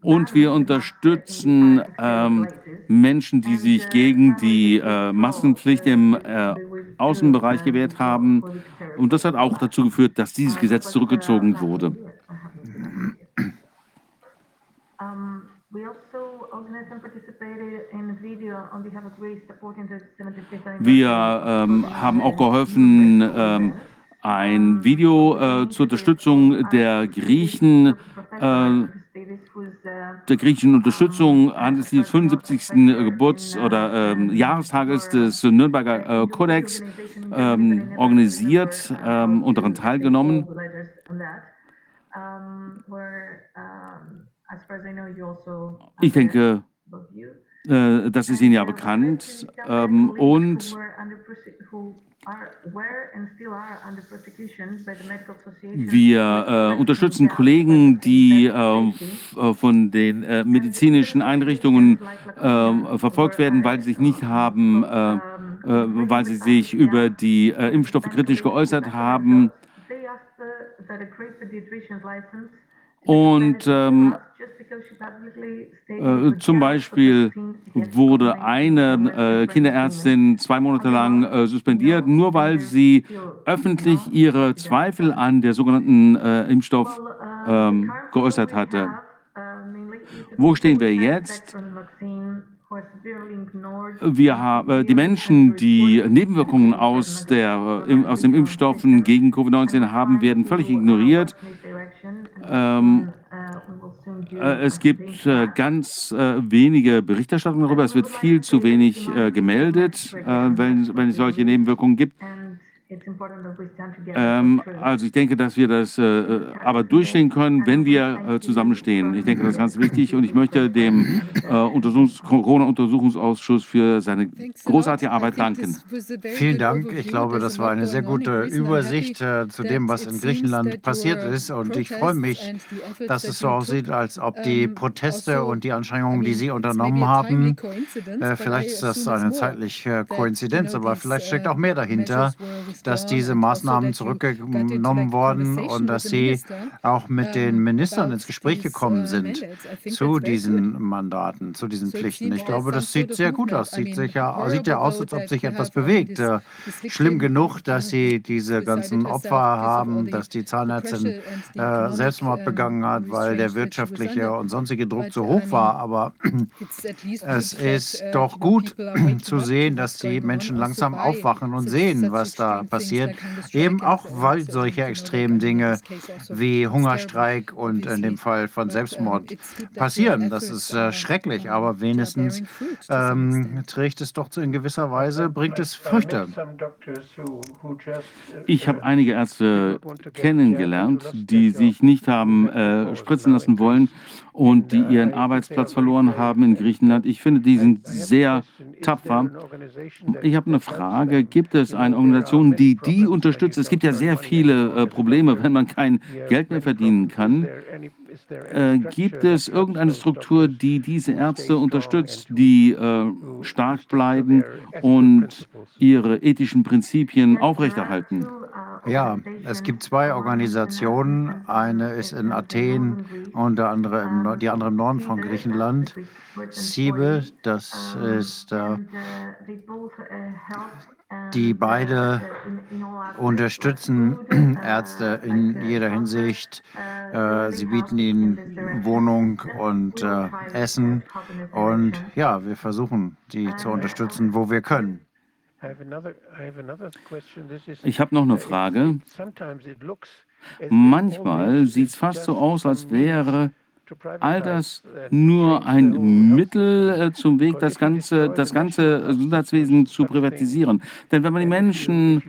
Und wir unterstützen ähm, Menschen, die sich gegen die äh, Maskenpflicht im äh, Außenbereich gewehrt haben. Und das hat auch dazu geführt, dass dieses Gesetz zurückgezogen wurde. Wir ähm, haben auch geholfen, ähm, ein Video äh, zur Unterstützung der Griechen, äh, der griechischen Unterstützung anlässlich des 75. Geburts- oder äh, Jahrestages des Nürnberger äh, Kodex ähm, organisiert ähm, und daran teilgenommen. Ich denke, äh, das ist Ihnen ja bekannt. Ähm, und wir äh, unterstützen Kollegen, die äh, äh, von den äh, medizinischen Einrichtungen äh, verfolgt werden, weil sie sich nicht haben, äh, weil sie sich über die Impfstoffe kritisch geäußert haben. Und ähm, äh, zum Beispiel wurde eine äh, Kinderärztin zwei Monate lang äh, suspendiert, nur weil sie öffentlich ihre Zweifel an der sogenannten äh, Impfstoff ähm, geäußert hatte. Wo stehen wir jetzt? Wir haben äh, die Menschen, die Nebenwirkungen aus, der, aus den Impfstoffen gegen Covid-19 haben, werden völlig ignoriert. Ähm, äh, es gibt äh, ganz äh, wenige Berichterstattungen darüber. Es wird viel zu wenig gemeldet, wenn, wenn es solche Nebenwirkungen gibt. Ähm, also ich denke, dass wir das äh, aber durchstehen können, wenn wir äh, zusammenstehen. Ich denke, das ist ganz wichtig und ich möchte dem äh, Untersuchungs Corona-Untersuchungsausschuss für seine großartige Arbeit danken. Vielen Dank. Ich glaube, das war eine sehr gute Übersicht äh, zu dem, was in Griechenland passiert ist. Und ich freue mich, dass es so aussieht, als ob die Proteste also, und die Anstrengungen, die Sie unternommen haben, äh, vielleicht ist das eine zeitliche Koinzidenz, aber vielleicht steckt auch mehr dahinter dass diese Maßnahmen zurückgenommen wurden und dass Sie auch mit den Ministern ins Gespräch gekommen sind zu diesen Mandaten, zu diesen Pflichten. Ich glaube, das sieht sehr gut aus. Sieht, sicher, sieht ja aus, als ob sich etwas bewegt. Äh, schlimm genug, dass Sie diese ganzen Opfer haben, dass die Zahnärztin äh, Selbstmord begangen hat, weil der wirtschaftliche und sonstige Druck zu hoch war. Aber es ist uh, doch gut zu sehen, dass die Menschen langsam aufwachen und sehen, was da passiert. Eben auch, weil solche extremen Dinge wie Hungerstreik und in dem Fall von Selbstmord passieren. Das ist äh, schrecklich, aber wenigstens ähm, trägt es doch in gewisser Weise, bringt es Früchte. Ich habe einige Ärzte kennengelernt, die sich nicht haben äh, spritzen lassen wollen und die ihren Arbeitsplatz verloren haben in Griechenland. Ich finde, die sind sehr tapfer. Ich habe eine Frage. Gibt es eine Organisation, die die unterstützt? Es gibt ja sehr viele äh, Probleme, wenn man kein Geld mehr verdienen kann. Äh, gibt es irgendeine Struktur, die diese Ärzte unterstützt, die äh, stark bleiben und ihre ethischen Prinzipien aufrechterhalten? Ja, es gibt zwei Organisationen. Eine ist in Athen und der andere im, die andere im Norden von Griechenland. SIBE, das ist äh, die beide unterstützen Ärzte in jeder Hinsicht. Äh, sie bieten ihnen Wohnung und äh, Essen. Und ja, wir versuchen, sie zu unterstützen, wo wir können. Ich habe noch eine Frage. Manchmal sieht es fast so aus, als wäre all das nur ein Mittel äh, zum Weg, das ganze, das ganze Gesundheitswesen zu privatisieren. Denn wenn man die Menschen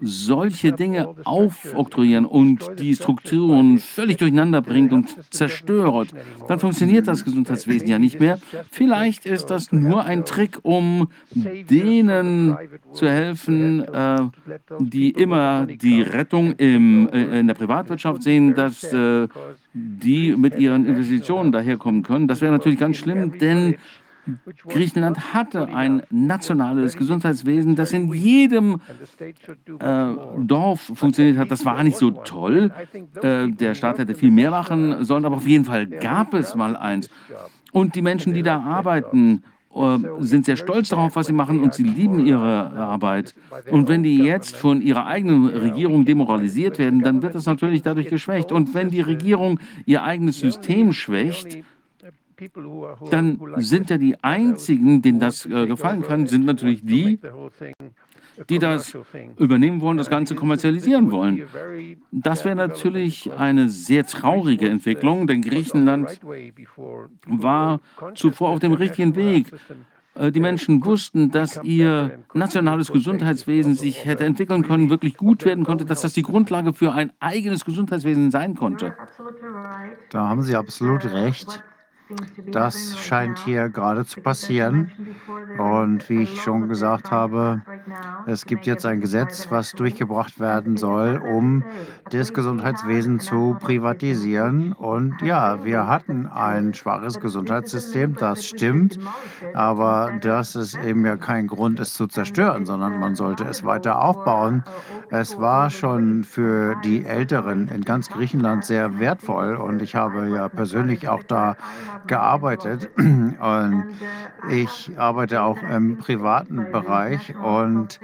solche Dinge aufoktroyieren und die Strukturen völlig durcheinander bringt und zerstört, dann funktioniert das Gesundheitswesen ja nicht mehr. Vielleicht ist das nur ein Trick, um denen zu helfen, äh, die immer die Rettung im, äh, in der Privatwirtschaft sehen, dass äh, die mit ihren Investitionen daherkommen können. Das wäre natürlich ganz schlimm, denn Griechenland hatte ein nationales Gesundheitswesen, das in jedem äh, Dorf funktioniert hat. Das war nicht so toll. Äh, der Staat hätte viel mehr machen sollen, aber auf jeden Fall gab es mal eins. Und die Menschen, die da arbeiten, äh, sind sehr stolz darauf, was sie machen und sie lieben ihre Arbeit. Und wenn die jetzt von ihrer eigenen Regierung demoralisiert werden, dann wird das natürlich dadurch geschwächt. Und wenn die Regierung ihr eigenes System schwächt, dann sind ja die einzigen, denen das äh, gefallen kann, sind natürlich die, die das übernehmen wollen, das Ganze kommerzialisieren wollen. Das wäre natürlich eine sehr traurige Entwicklung, denn Griechenland war zuvor auf dem richtigen Weg. Äh, die Menschen wussten, dass ihr nationales Gesundheitswesen sich hätte entwickeln können, wirklich gut werden konnte, dass das die Grundlage für ein eigenes Gesundheitswesen sein konnte. Da haben Sie absolut recht. Das scheint hier gerade zu passieren. Und wie ich schon gesagt habe, es gibt jetzt ein Gesetz, was durchgebracht werden soll, um das Gesundheitswesen zu privatisieren. Und ja, wir hatten ein schwaches Gesundheitssystem, das stimmt. Aber das ist eben ja kein Grund, es zu zerstören, sondern man sollte es weiter aufbauen. Es war schon für die Älteren in ganz Griechenland sehr wertvoll. Und ich habe ja persönlich auch da gearbeitet und ich arbeite auch im privaten Bereich und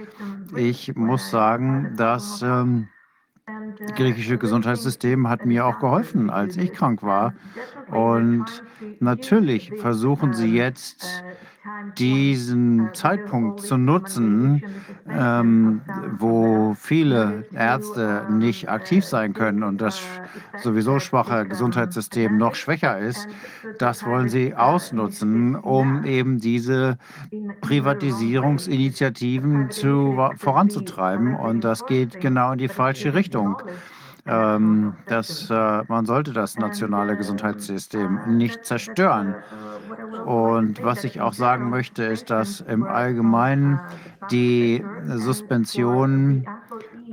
ich muss sagen, dass ähm, das griechische Gesundheitssystem hat mir auch geholfen, als ich krank war. Und natürlich versuchen sie jetzt diesen Zeitpunkt zu nutzen, ähm, wo viele Ärzte nicht aktiv sein können und das sowieso schwache Gesundheitssystem noch schwächer ist, das wollen sie ausnutzen, um eben diese Privatisierungsinitiativen zu, voranzutreiben. Und das geht genau in die falsche Richtung ähm, dass äh, man sollte das nationale Gesundheitssystem nicht zerstören. Und was ich auch sagen möchte, ist, dass im Allgemeinen die Suspensionen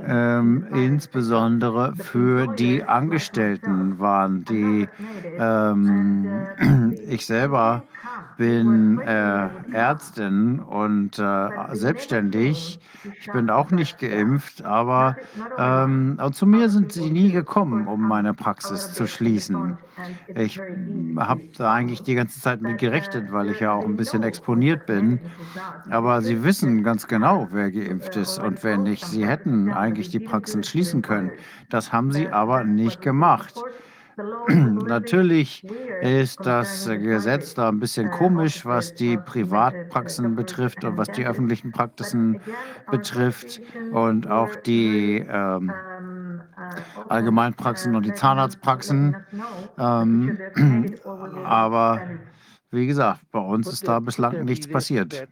ähm, insbesondere für die Angestellten waren, die ähm, ich selber bin äh, Ärztin und äh, selbstständig. Ich bin auch nicht geimpft, aber ähm, zu mir sind sie nie gekommen, um meine Praxis zu schließen. Ich habe da eigentlich die ganze Zeit mit gerechnet, weil ich ja auch ein bisschen exponiert bin. Aber sie wissen ganz genau, wer geimpft ist und wer nicht. Sie hätten eigentlich die Praxen schließen können. Das haben sie aber nicht gemacht. Natürlich ist das Gesetz da ein bisschen komisch, was die Privatpraxen betrifft und was die öffentlichen Praxen betrifft und auch die ähm, Allgemeinpraxen und die Zahnarztpraxen. Ähm, aber wie gesagt, bei uns ist da bislang nichts passiert.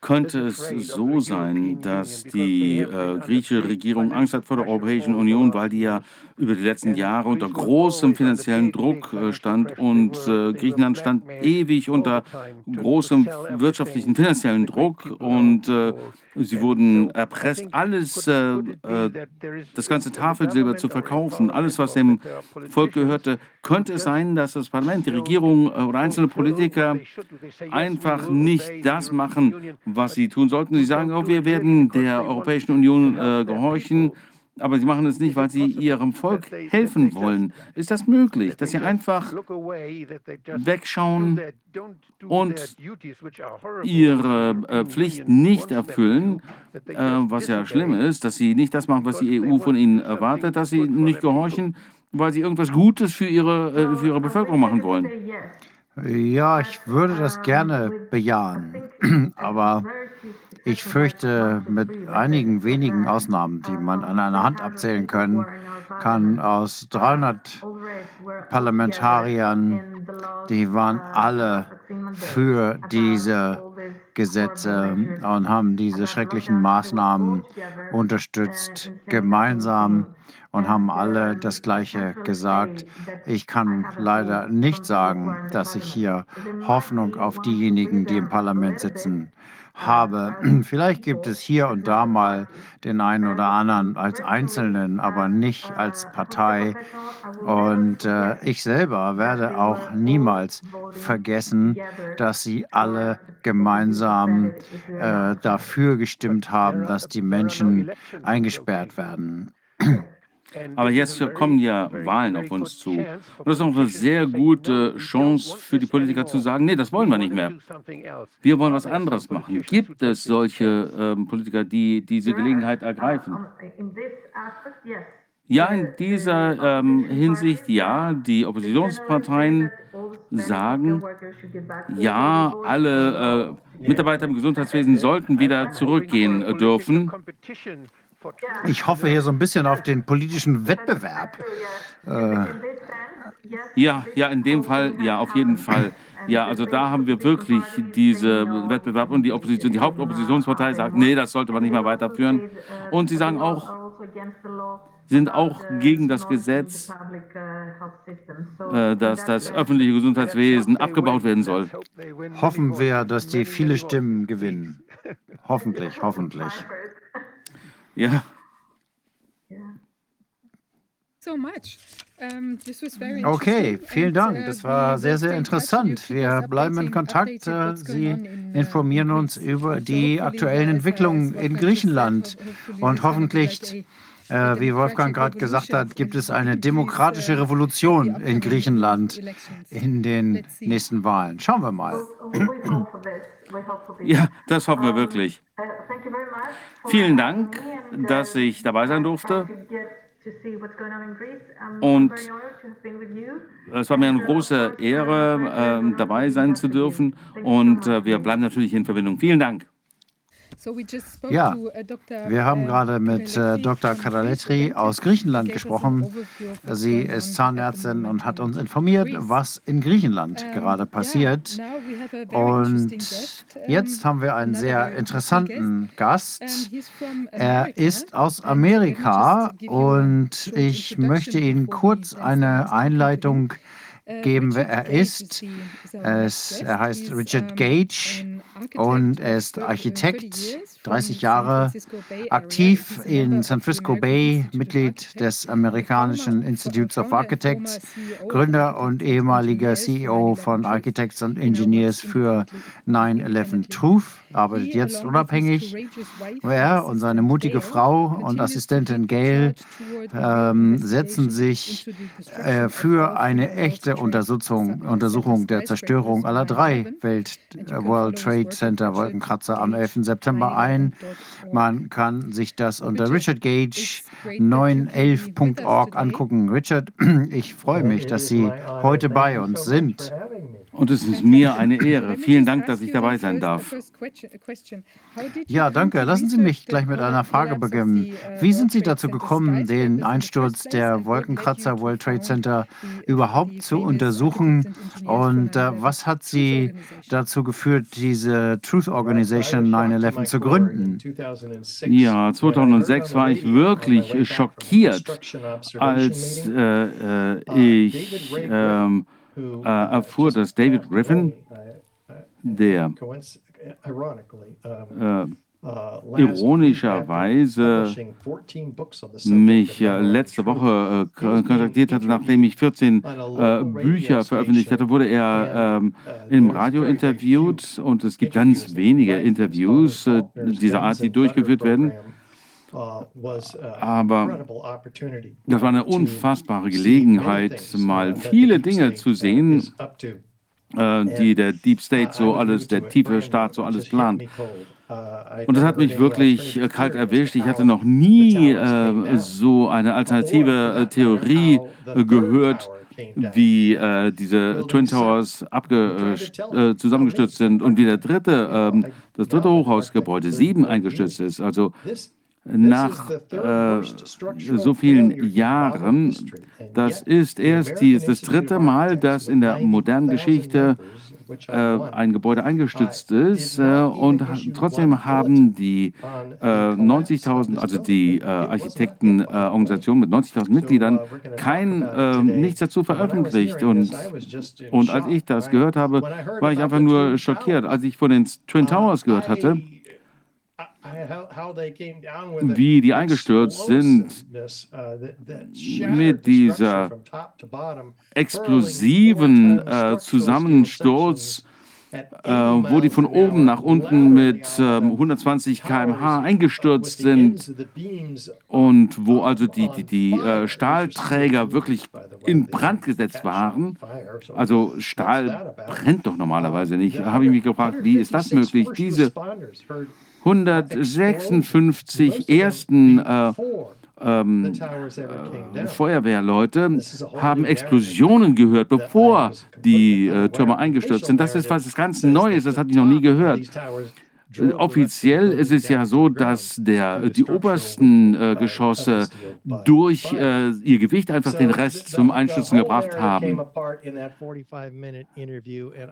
Könnte es so sein, dass die äh, griechische Regierung Angst hat vor der Europäischen Union, weil die ja über die letzten Jahre unter großem finanziellen Druck äh, stand und äh, Griechenland stand ewig unter großem wirtschaftlichen finanziellen Druck und äh, sie wurden erpresst, alles, äh, äh, das ganze Tafelsilber zu verkaufen, alles, was dem Volk gehörte. Könnte es sein, dass das Parlament, die Regierung oder einzelne Politiker einfach nicht das machen, was sie tun sollten? Sie sagen, oh, wir werden der Europäischen Union gehorchen aber sie machen es nicht, weil sie ihrem Volk helfen wollen. Ist das möglich, dass sie einfach wegschauen und ihre äh, Pflicht nicht erfüllen, äh, was ja schlimm ist, dass sie nicht das machen, was die EU von ihnen erwartet, dass sie nicht gehorchen, weil sie irgendwas Gutes für ihre, äh, für ihre Bevölkerung machen wollen? Ja, ich würde das gerne bejahen, aber ich fürchte, mit einigen wenigen Ausnahmen, die man an einer Hand abzählen können, kann aus 300 Parlamentariern, die waren alle für diese Gesetze und haben diese schrecklichen Maßnahmen unterstützt, gemeinsam und haben alle das Gleiche gesagt. Ich kann leider nicht sagen, dass ich hier Hoffnung auf diejenigen, die im Parlament sitzen, habe. Vielleicht gibt es hier und da mal den einen oder anderen als Einzelnen, aber nicht als Partei. Und äh, ich selber werde auch niemals vergessen, dass sie alle gemeinsam äh, dafür gestimmt haben, dass die Menschen eingesperrt werden. Aber jetzt kommen ja Wahlen auf uns zu. Und das ist auch eine sehr gute Chance für die Politiker zu sagen, nee, das wollen wir nicht mehr. Wir wollen was anderes machen. Gibt es solche ähm, Politiker, die diese Gelegenheit ergreifen? Ja, in dieser ähm, Hinsicht ja. Die Oppositionsparteien sagen, ja, alle äh, Mitarbeiter im Gesundheitswesen sollten wieder zurückgehen dürfen. Ich hoffe hier so ein bisschen auf den politischen Wettbewerb. Äh. Ja, ja, in dem Fall, ja, auf jeden Fall. Ja, also da haben wir wirklich diesen Wettbewerb und die Opposition, die Hauptoppositionspartei sagt, nee, das sollte man nicht mehr weiterführen. Und sie sagen auch, sind auch gegen das Gesetz, äh, dass das öffentliche Gesundheitswesen abgebaut werden soll. Hoffen wir, dass die viele Stimmen gewinnen. Hoffentlich, hoffentlich. Ja. Okay, vielen Dank. Uh, das war sehr, sehr interessant. Wir bleiben in Kontakt. Äh, Sie uh, informieren uns über die aktuellen Entwicklungen in Griechenland. Und hoffentlich, äh, wie Wolfgang gerade gesagt hat, gibt es eine demokratische Revolution in Griechenland in den nächsten Wahlen. Schauen wir mal. Ja, das hoffen wir wirklich. Vielen Dank, dass ich dabei sein durfte. Und es war mir eine große Ehre, äh, dabei sein zu dürfen. Und äh, wir bleiben natürlich in Verbindung. Vielen Dank. Ja, uh, wir haben uh, gerade mit äh, Dr. Karaletri aus Griechenland gesprochen. Sie ist Zahnärztin und hat uns informiert, was in Griechenland gerade passiert. Und jetzt haben wir einen sehr interessanten Gast. Er ist aus Amerika und ich möchte Ihnen kurz eine Einleitung geben, wer er ist. Es, er heißt Richard Gage und er ist Architekt, 30 Jahre aktiv in San Francisco Bay, Mitglied des amerikanischen Institutes of Architects, Gründer und ehemaliger CEO von Architects and Engineers für 9-11 Truth arbeitet jetzt unabhängig. Er und seine mutige Frau und Assistentin Gail ähm, setzen sich äh, für eine echte Untersuchung, Untersuchung der Zerstörung aller drei Welt World Trade Center Wolkenkratzer am 11. September ein. Man kann sich das unter richardgage911.org angucken. Richard, ich freue mich, dass Sie heute bei uns sind. Und es ist mir eine Ehre. Vielen Dank, dass ich dabei sein darf. Ja, danke. Lassen Sie mich gleich mit einer Frage beginnen. Wie sind Sie dazu gekommen, den Einsturz der Wolkenkratzer World Trade Center überhaupt zu untersuchen? Und äh, was hat Sie dazu geführt, diese Truth Organization 9-11 zu gründen? Ja, 2006 war ich wirklich schockiert, als äh, äh, ich ähm, äh, erfuhr, dass David Griffin, der äh, ironischerweise mich äh, letzte Woche äh, kontaktiert hatte, nachdem ich 14 äh, Bücher veröffentlicht hatte, wurde er ähm, im Radio interviewt und es gibt ganz wenige Interviews äh, dieser Art, die durchgeführt werden. Aber das war eine unfassbare Gelegenheit, mal viele Dinge zu sehen, äh, die der Deep State so alles, der tiefe Staat so alles plant. Und das hat mich wirklich äh, kalt erwischt. Ich hatte noch nie äh, so eine alternative äh, Theorie gehört, wie äh, diese Twin Towers abge, äh, zusammengestürzt sind und wie der dritte, ähm, das dritte Hochhausgebäude 7 eingestürzt ist. Also nach äh, so vielen Jahren. Das ist erst die, das dritte Mal, dass in der modernen Geschichte äh, ein Gebäude eingestützt ist äh, und trotzdem haben die äh, 90.000, also die äh, Architektenorganisation mit 90.000 Mitgliedern, kein, äh, nichts dazu veröffentlicht. Und, und als ich das gehört habe, war ich einfach nur schockiert. Als ich von den Twin Towers gehört hatte, wie die eingestürzt sind uh, mit dieser explosiven äh, Zusammensturz, äh, wo die von oben nach unten mit äh, 120 km/h eingestürzt sind und wo also die, die, die äh, Stahlträger wirklich in Brand gesetzt waren. Also Stahl brennt doch normalerweise nicht. Da habe ich mich gefragt, wie ist das möglich? Diese 156 ersten äh, ähm, äh, Feuerwehrleute haben Explosionen gehört, bevor die äh, Türme eingestürzt sind. Das ist was ganz Neues, das hatte ich noch nie gehört. Offiziell ist es ja so, dass der, die obersten äh, Geschosse durch äh, ihr Gewicht einfach den Rest zum Einstürzen gebracht haben.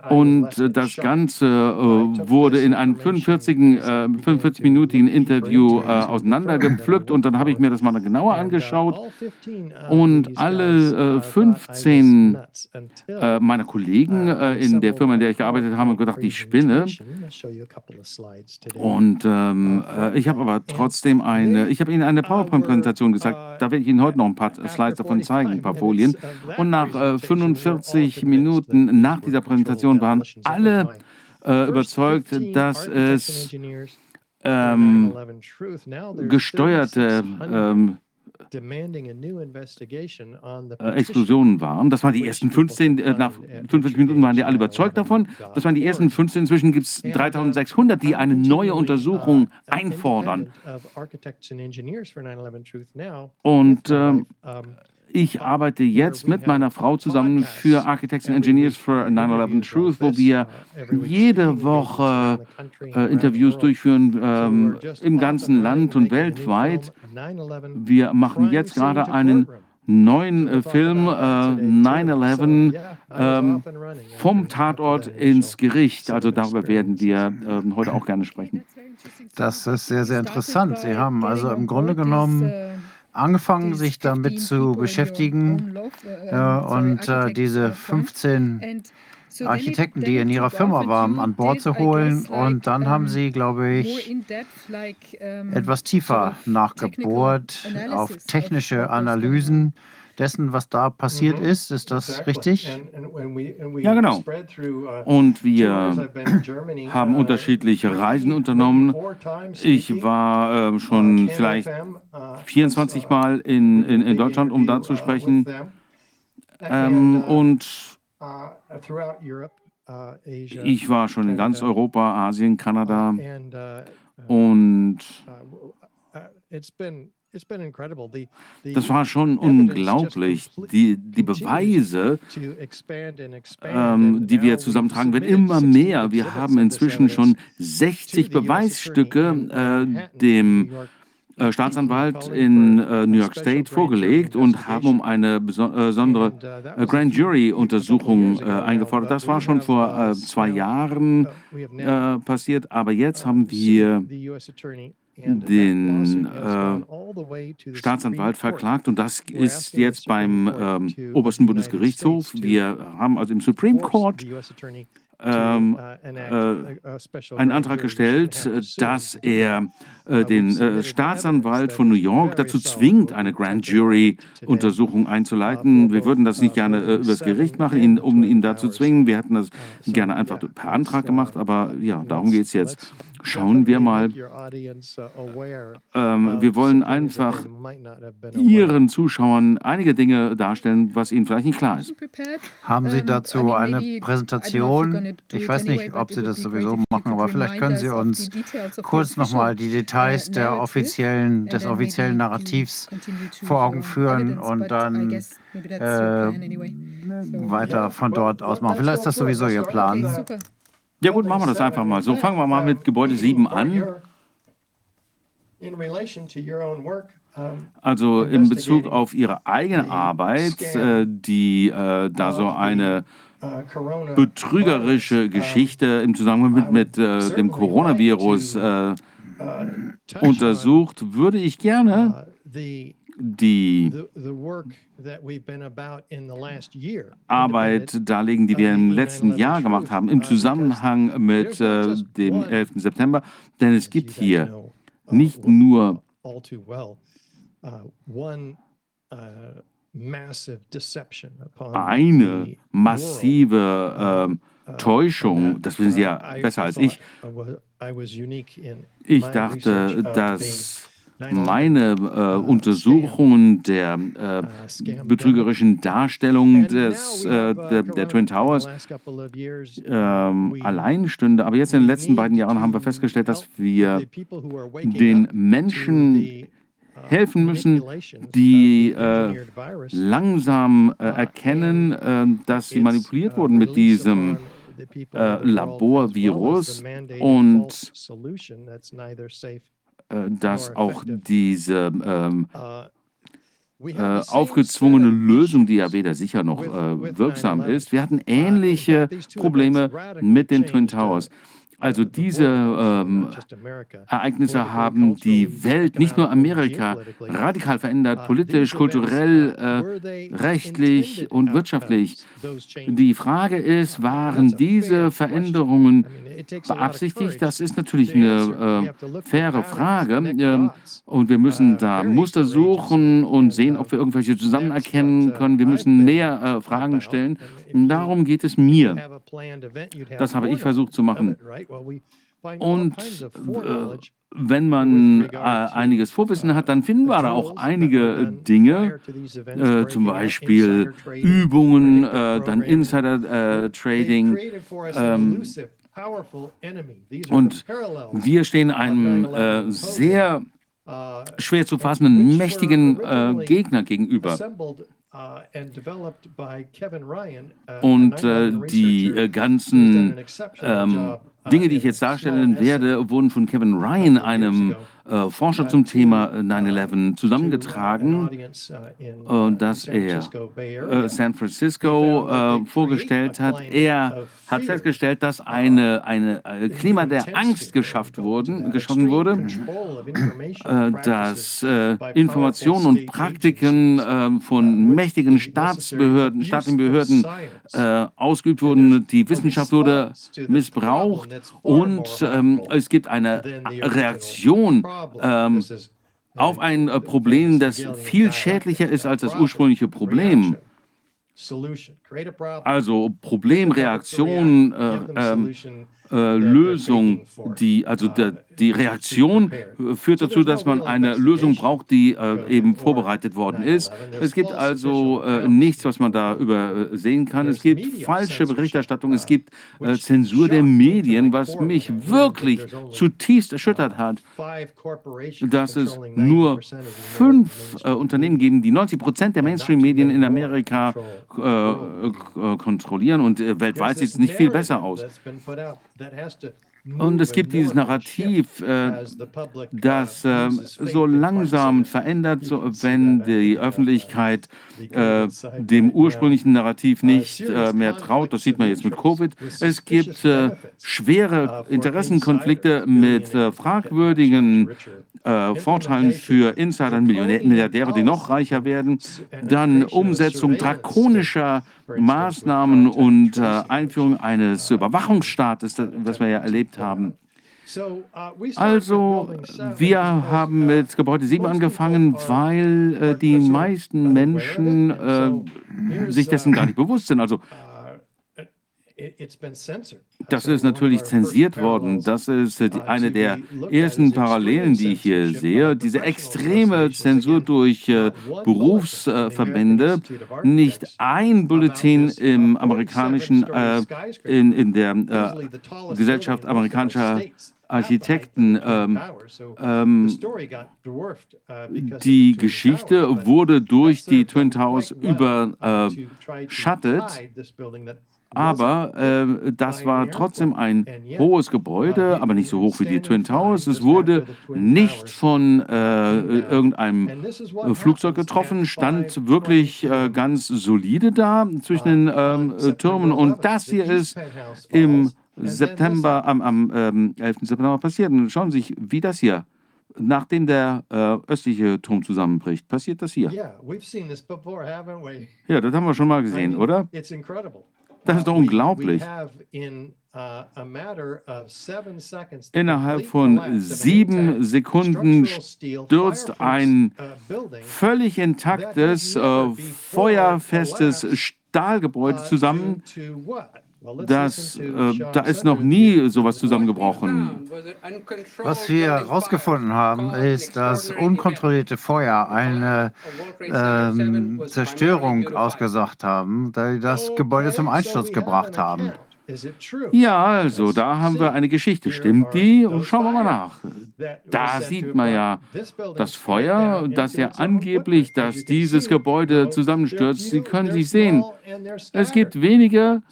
Und äh, das Ganze äh, wurde in einem 45-minütigen 45 äh, Interview äh, auseinandergepflückt und dann habe ich mir das mal genauer angeschaut. Und alle 15 meiner Kollegen in der Firma, in der ich gearbeitet habe, haben gedacht, ich spinne. Und ähm, äh, ich habe aber trotzdem eine, ich habe Ihnen eine PowerPoint-Präsentation gesagt, da werde ich Ihnen heute noch ein paar Slides davon zeigen, ein paar Folien. Und nach äh, 45 Minuten nach dieser Präsentation waren alle äh, überzeugt, dass es ähm, gesteuerte ähm, äh, Explosionen waren. Das waren die ersten 15, äh, nach 45 Minuten waren die alle überzeugt davon. Das waren die ersten 15. Inzwischen gibt es 3600, die eine neue Untersuchung einfordern. Und äh, ich arbeite jetzt mit meiner Frau zusammen für Architects and Engineers for 9-11 Truth, wo wir jede Woche äh, Interviews durchführen ähm, im ganzen Land und weltweit. Wir machen jetzt gerade einen neuen äh, Film äh, 9-11 ähm, vom Tatort ins Gericht. Also darüber werden wir äh, heute auch gerne sprechen. Das ist sehr, sehr interessant. Sie haben also im Grunde genommen angefangen, sich damit zu beschäftigen. Uh, und uh, diese 15 Architekten, die in ihrer Firma waren, an Bord zu holen. Und dann haben sie, glaube ich, etwas tiefer nachgebohrt auf technische Analysen dessen, was da passiert ist. Ist das richtig? Ja, genau. Und wir haben unterschiedliche Reisen unternommen. Ich war äh, schon vielleicht 24 Mal in, in, in Deutschland, um da zu sprechen. Ähm, und ich war schon in ganz Europa, Asien, Kanada und das war schon unglaublich. Die, die Beweise, ähm, die wir zusammentragen, werden immer mehr. Wir haben inzwischen schon 60 Beweisstücke äh, dem äh, Staatsanwalt in äh, New York State vorgelegt und haben um eine besondere äh, Grand Jury-Untersuchung äh, eingefordert. Das war schon vor äh, zwei Jahren passiert, aber jetzt haben wir den äh, Staatsanwalt verklagt und das ist jetzt beim ähm, obersten Bundesgerichtshof. Wir haben also im Supreme Court ähm, äh, einen Antrag gestellt, dass er äh, den äh, Staatsanwalt von New York dazu zwingt, eine Grand Jury-Untersuchung einzuleiten. Wir würden das nicht gerne äh, übers Gericht machen, ihn, um ihn dazu zu zwingen. Wir hätten das gerne einfach per Antrag gemacht, aber ja, darum geht es jetzt. Schauen wir mal. Ähm, wir wollen einfach Ihren Zuschauern einige Dinge darstellen, was Ihnen vielleicht nicht klar ist. Haben Sie dazu eine Präsentation? Ich weiß nicht, ob Sie das sowieso machen, aber vielleicht können Sie uns kurz nochmal die Details der offiziellen, des offiziellen Narrativs vor Augen führen und dann äh, weiter von dort aus machen. Vielleicht ist das sowieso Ihr Plan. Ja gut, machen wir das einfach mal. So fangen wir mal mit Gebäude 7 an. Also in Bezug auf Ihre eigene Arbeit, äh, die äh, da so eine betrügerische Geschichte im Zusammenhang mit, mit äh, dem Coronavirus äh, untersucht, würde ich gerne die Arbeit darlegen, die wir im letzten Jahr gemacht haben, im Zusammenhang mit äh, dem 11. September. Denn es gibt hier nicht nur eine massive äh, Täuschung, das wissen Sie ja besser als ich. Ich dachte, dass meine äh, Untersuchungen der äh, betrügerischen Darstellung des, äh, der, der, Twin Towers ähm, allein stünde. Aber jetzt in den letzten beiden Jahren haben wir festgestellt, dass wir den Menschen helfen müssen, die äh, langsam äh, erkennen, äh, dass sie manipuliert wurden mit diesem äh, Laborvirus und dass auch diese ähm, äh, aufgezwungene Lösung, die ja weder sicher noch äh, wirksam ist. Wir hatten ähnliche Probleme mit den Twin Towers. Also diese ähm, Ereignisse haben die Welt, nicht nur Amerika, radikal verändert, politisch, kulturell, äh, rechtlich und wirtschaftlich. Die Frage ist, waren diese Veränderungen beabsichtigt? Das ist natürlich eine äh, faire Frage. Ähm, und wir müssen da Muster suchen und sehen, ob wir irgendwelche zusammen erkennen können. Wir müssen näher äh, Fragen stellen. Darum geht es mir. Das habe ich versucht zu machen. Und äh, wenn man äh, einiges Vorwissen hat, dann finden wir da auch einige Dinge, äh, zum Beispiel Übungen, äh, dann Insider-Trading. Ähm, und wir stehen einem äh, sehr schwer zu fassenden, mächtigen äh, Gegner gegenüber. Uh, uh, Und äh, die äh, ganzen ähm, Dinge, die ich jetzt darstellen werde, wurden von Kevin Ryan, einem äh, Forscher zum Thema 9-11 zusammengetragen, äh, dass er äh, San Francisco äh, vorgestellt hat. Er hat festgestellt, dass eine, eine, ein Klima der Angst geschafft wurden, geschaffen wurde, äh, dass äh, Informationen und Praktiken äh, von mächtigen Staatsbehörden, staatlichen Behörden äh, ausgeübt wurden. Die Wissenschaft wurde missbraucht und ähm, es gibt eine Reaktion ähm, auf ein äh, Problem, das viel schädlicher ist als das ursprüngliche Problem. Also Problemreaktion, äh, ähm, äh, Lösung, die, also der, die Reaktion führt dazu, dass man eine Lösung braucht, die äh, eben vorbereitet worden ist. Es gibt also äh, nichts, was man da übersehen kann. Es gibt falsche Berichterstattung, es gibt äh, Zensur der Medien, was mich wirklich zutiefst erschüttert hat, dass es nur fünf äh, Unternehmen geben, die 90 Prozent der Mainstream-Medien in Amerika äh, kontrollieren und weltweit sieht es nicht viel besser aus. Und es gibt dieses Narrativ, äh, das äh, so langsam verändert, so, wenn die Öffentlichkeit äh, dem ursprünglichen Narrativ nicht äh, mehr traut. Das sieht man jetzt mit Covid. Es gibt äh, schwere Interessenkonflikte mit äh, fragwürdigen Vorteilen für Insider, Milliardäre, die noch reicher werden. Dann Umsetzung drakonischer Maßnahmen und Einführung eines Überwachungsstaates, was wir ja erlebt haben. Also, wir haben mit Gebäude 7 angefangen, weil äh, die meisten Menschen äh, sich dessen gar nicht bewusst sind. Also, das ist natürlich zensiert worden. Das ist eine der ersten Parallelen, die ich hier sehe. Diese extreme Zensur durch äh, Berufsverbände. Nicht ein Bulletin im amerikanischen, äh, in, in der äh, Gesellschaft amerikanischer Architekten. Ähm, ähm, die Geschichte wurde durch die Twin Towers überschattet. Aber äh, das war trotzdem ein hohes Gebäude, aber nicht so hoch wie die Twin Towers. Es wurde nicht von äh, irgendeinem Flugzeug getroffen, stand wirklich äh, ganz solide da zwischen den ähm, Türmen. Und das hier ist im September, am, am ähm, 11. September passiert. Und schauen Sie sich, wie das hier nachdem der äh, östliche Turm zusammenbricht, passiert das hier. Ja, das haben wir schon mal gesehen, oder? Das ist doch unglaublich. Uh, Innerhalb von sieben Sekunden stürzt ein uh, völlig intaktes, äh, feuerfestes Stahlgebäude uh, zusammen, das, äh, da ist noch nie sowas zusammengebrochen. Was wir herausgefunden haben, ist, dass unkontrollierte Feuer eine ähm, Zerstörung ausgesagt haben, die das Gebäude zum Einsturz gebracht haben. Ja, also da haben wir eine Geschichte. Stimmt die? Schauen wir mal nach. Da sieht man ja das Feuer, das ja angeblich, dass dieses Gebäude zusammenstürzt. Sie können sich sehen, es gibt wenige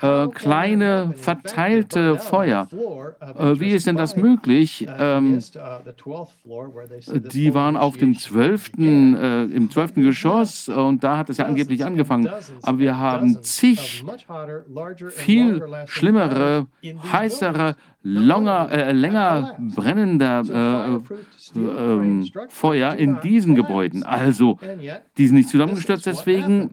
äh, kleine verteilte Feuer. Äh, wie ist denn das möglich? Ähm, die waren auf dem 12., äh, im 12. Geschoss und da hat es ja angeblich angefangen. Aber wir haben zig viel schlimmere, heißere langer, äh, länger brennender äh, äh, Feuer in diesen Gebäuden. Also, die sind nicht zusammengestürzt deswegen.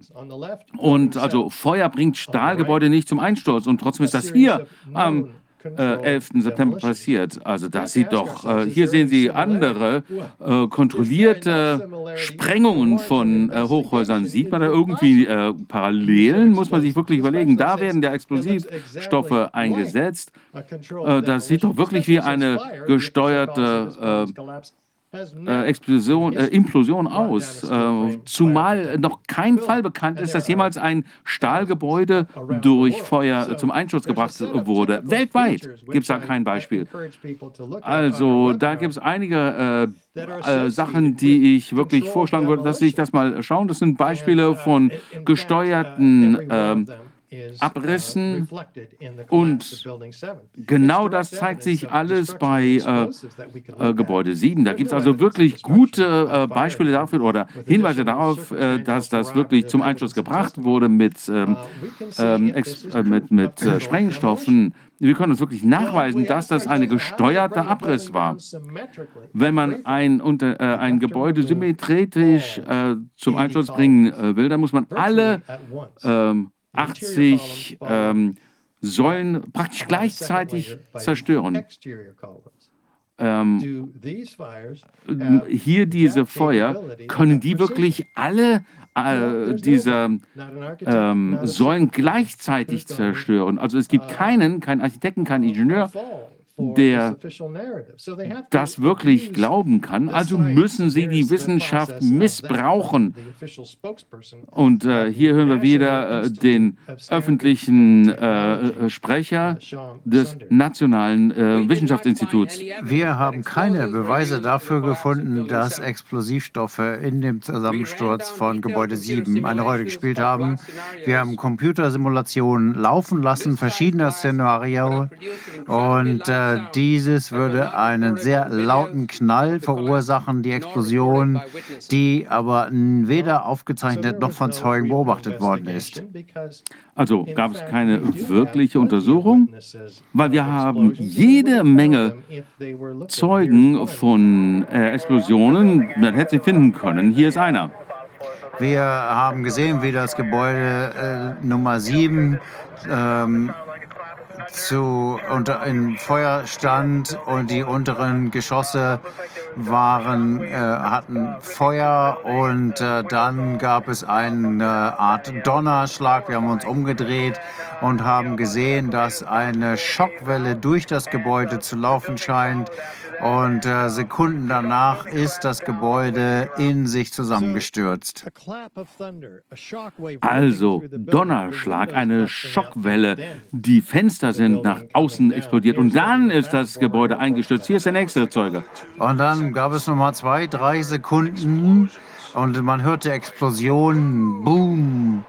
Und also Feuer bringt Stahlgebäude nicht zum Einsturz. Und trotzdem ist das hier am äh, 11. September passiert. Also das sieht doch, äh, hier sehen Sie andere äh, kontrollierte Sprengungen von äh, Hochhäusern. Sieht man da irgendwie äh, Parallelen? Muss man sich wirklich überlegen. Da werden der Explosivstoffe eingesetzt. Äh, das sieht doch wirklich wie eine gesteuerte äh, Explosion, äh, Implosion aus, äh, zumal noch kein Fall bekannt ist, dass jemals ein Stahlgebäude durch Feuer zum Einschuss gebracht wurde. Weltweit gibt es da kein Beispiel. Also da gibt es einige äh, äh, Sachen, die ich wirklich vorschlagen würde, dass Sie sich das mal schauen. Das sind Beispiele von gesteuerten ähm, Abrissen und genau das zeigt sich alles bei äh, äh, Gebäude 7. Da gibt es also wirklich gute äh, Beispiele dafür oder Hinweise darauf, äh, dass das wirklich zum Einschuss gebracht wurde mit, ähm, ähm, äh, mit, mit äh, Sprengstoffen. Wir können uns wirklich nachweisen, dass das ein gesteuerter Abriss war. Wenn man ein, unter, ein Gebäude symmetrisch zum Einschuss bringen will, dann muss man alle ähm, 80 ähm, Säulen praktisch gleichzeitig zerstören. Ähm, hier diese Feuer, können die wirklich alle äh, diese ähm, Säulen gleichzeitig zerstören? Also es gibt keinen, keinen Architekten, keinen Ingenieur, der das wirklich glauben kann. Also müssen sie die Wissenschaft missbrauchen. Und äh, hier hören wir wieder äh, den öffentlichen äh, äh Sprecher des Nationalen äh, Wissenschaftsinstituts. Wir haben keine Beweise dafür gefunden, dass Explosivstoffe in dem Zusammensturz von Gebäude 7 eine Rolle gespielt haben. Wir haben Computersimulationen laufen lassen, verschiedene Szenarien und äh, dieses würde einen sehr lauten Knall verursachen, die Explosion, die aber weder aufgezeichnet noch von Zeugen beobachtet worden ist. Also gab es keine wirkliche Untersuchung, weil wir haben jede Menge Zeugen von äh, Explosionen, man hätte sie finden können. Hier ist einer. Wir haben gesehen, wie das Gebäude äh, Nummer 7 ähm, zu, unter, in Feuer stand und die unteren Geschosse waren, äh, hatten Feuer und äh, dann gab es eine Art Donnerschlag. Wir haben uns umgedreht und haben gesehen, dass eine Schockwelle durch das Gebäude zu laufen scheint und äh, Sekunden danach ist das Gebäude in sich zusammengestürzt. Also Donnerschlag, eine Schockwelle. Die Fenster sind nach außen explodiert und dann ist das Gebäude eingestürzt. Hier ist der nächste Zeuge. Und dann gab es nochmal zwei, drei Sekunden und man hörte Explosionen, Boom.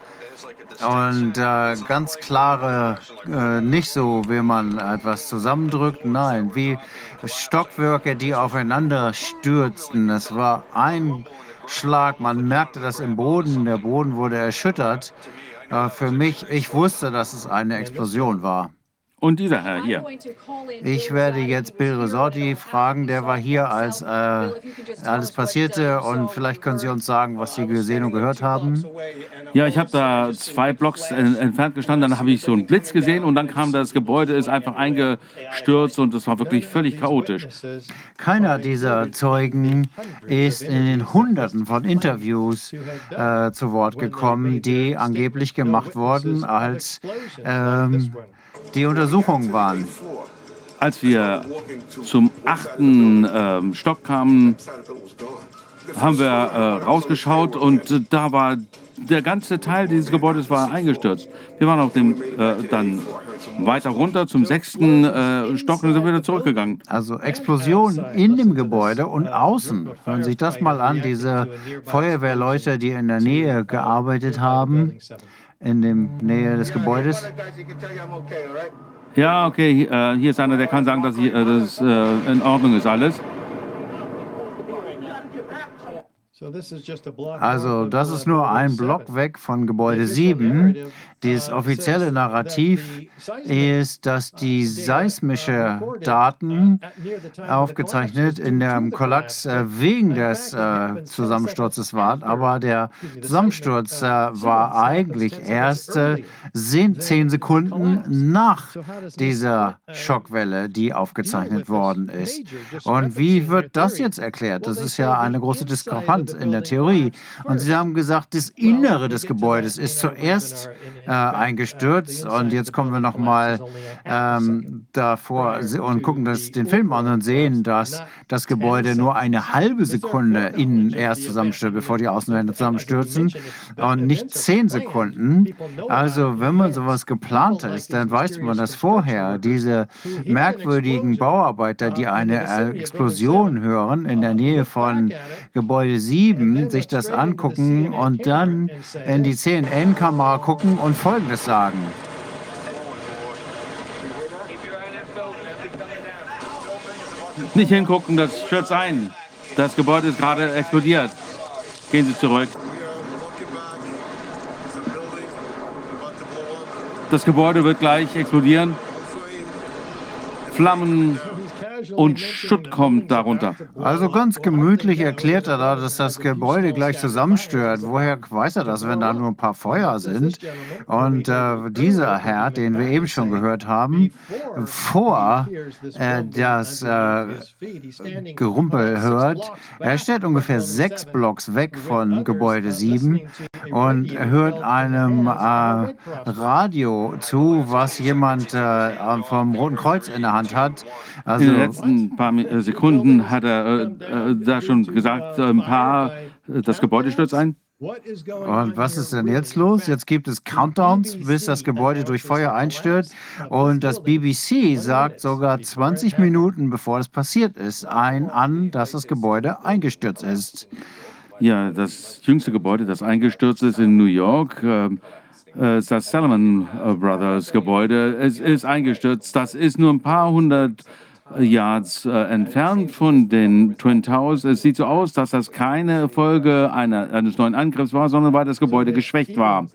Und äh, ganz klare, äh, nicht so, wie man etwas zusammendrückt, nein, wie Stockwerke, die aufeinander stürzten. Es war ein Schlag, man merkte das im Boden, der Boden wurde erschüttert. Äh, für mich, ich wusste, dass es eine Explosion war. Und dieser Herr hier. Ich werde jetzt Bill Resorti fragen, der war hier, als äh, alles passierte. Und vielleicht können Sie uns sagen, was Sie gesehen und gehört haben. Ja, ich habe da zwei Blocks entfernt gestanden, dann habe ich so einen Blitz gesehen und dann kam das Gebäude, ist einfach eingestürzt und es war wirklich völlig chaotisch. Keiner dieser Zeugen ist in den Hunderten von Interviews äh, zu Wort gekommen, die angeblich gemacht wurden, als ähm, die Untersuchungen waren. Als wir zum achten äh, Stock kamen, haben wir äh, rausgeschaut und äh, da war der ganze Teil dieses Gebäudes war eingestürzt. Wir waren auf dem äh, dann weiter runter zum sechsten äh, Stock und sind wieder zurückgegangen. Also Explosion in dem Gebäude und außen. Hören Sie sich das mal an, diese Feuerwehrleute, die in der Nähe gearbeitet haben in der Nähe des Gebäudes? Ja, okay, äh, hier ist einer, der kann sagen, dass, ich, äh, das äh, in Ordnung ist alles. Also das ist nur ein Block weg von Gebäude 7. Das offizielle Narrativ ist, dass die seismische Daten aufgezeichnet in dem Kollaps wegen des Zusammensturzes waren, aber der Zusammensturz war eigentlich erst äh, zehn Sekunden nach dieser Schockwelle, die aufgezeichnet worden ist. Und wie wird das jetzt erklärt? Das ist ja eine große Diskrepanz in der Theorie. Und Sie haben gesagt, das Innere des Gebäudes ist zuerst eingestürzt. Und jetzt kommen wir nochmal ähm, davor und gucken das, den Film an und sehen, dass das Gebäude nur eine halbe Sekunde innen erst zusammenstürzt, bevor die Außenwände zusammenstürzen und nicht zehn Sekunden. Also wenn man sowas geplant ist, dann weiß man das vorher. Diese merkwürdigen Bauarbeiter, die eine Explosion hören in der Nähe von Gebäude 7, 7 sich das angucken und dann in die CNN-Kamera gucken und Folgendes sagen. Nicht hingucken, das stürzt ein. Das Gebäude ist gerade explodiert. Gehen Sie zurück. Das Gebäude wird gleich explodieren. Flammen und Schutt kommt darunter. Also ganz gemütlich erklärt er da, dass das Gebäude gleich zusammenstört. Woher weiß er das, wenn da nur ein paar Feuer sind? Und äh, dieser Herr, den wir eben schon gehört haben, vor äh, das äh, Gerumpel hört, er steht ungefähr sechs Blocks weg von Gebäude 7 und hört einem äh, Radio zu, was jemand äh, vom Roten Kreuz in der Hand hat. Also, letzten paar äh, Sekunden hat er äh, äh, da schon gesagt, ein paar, das Gebäude stürzt ein. Und was ist denn jetzt los? Jetzt gibt es Countdowns, bis das Gebäude durch Feuer einstürzt. Und das BBC sagt sogar 20 Minuten bevor es passiert ist, ein an, dass das Gebäude eingestürzt ist. Ja, das jüngste Gebäude, das eingestürzt ist in New York, äh, das Salomon Brothers Gebäude, es ist eingestürzt. Das ist nur ein paar hundert Yards äh, entfernt von den Twin Towers. Es sieht so aus, dass das keine Folge einer, eines neuen Angriffs war, sondern weil das Gebäude geschwächt war.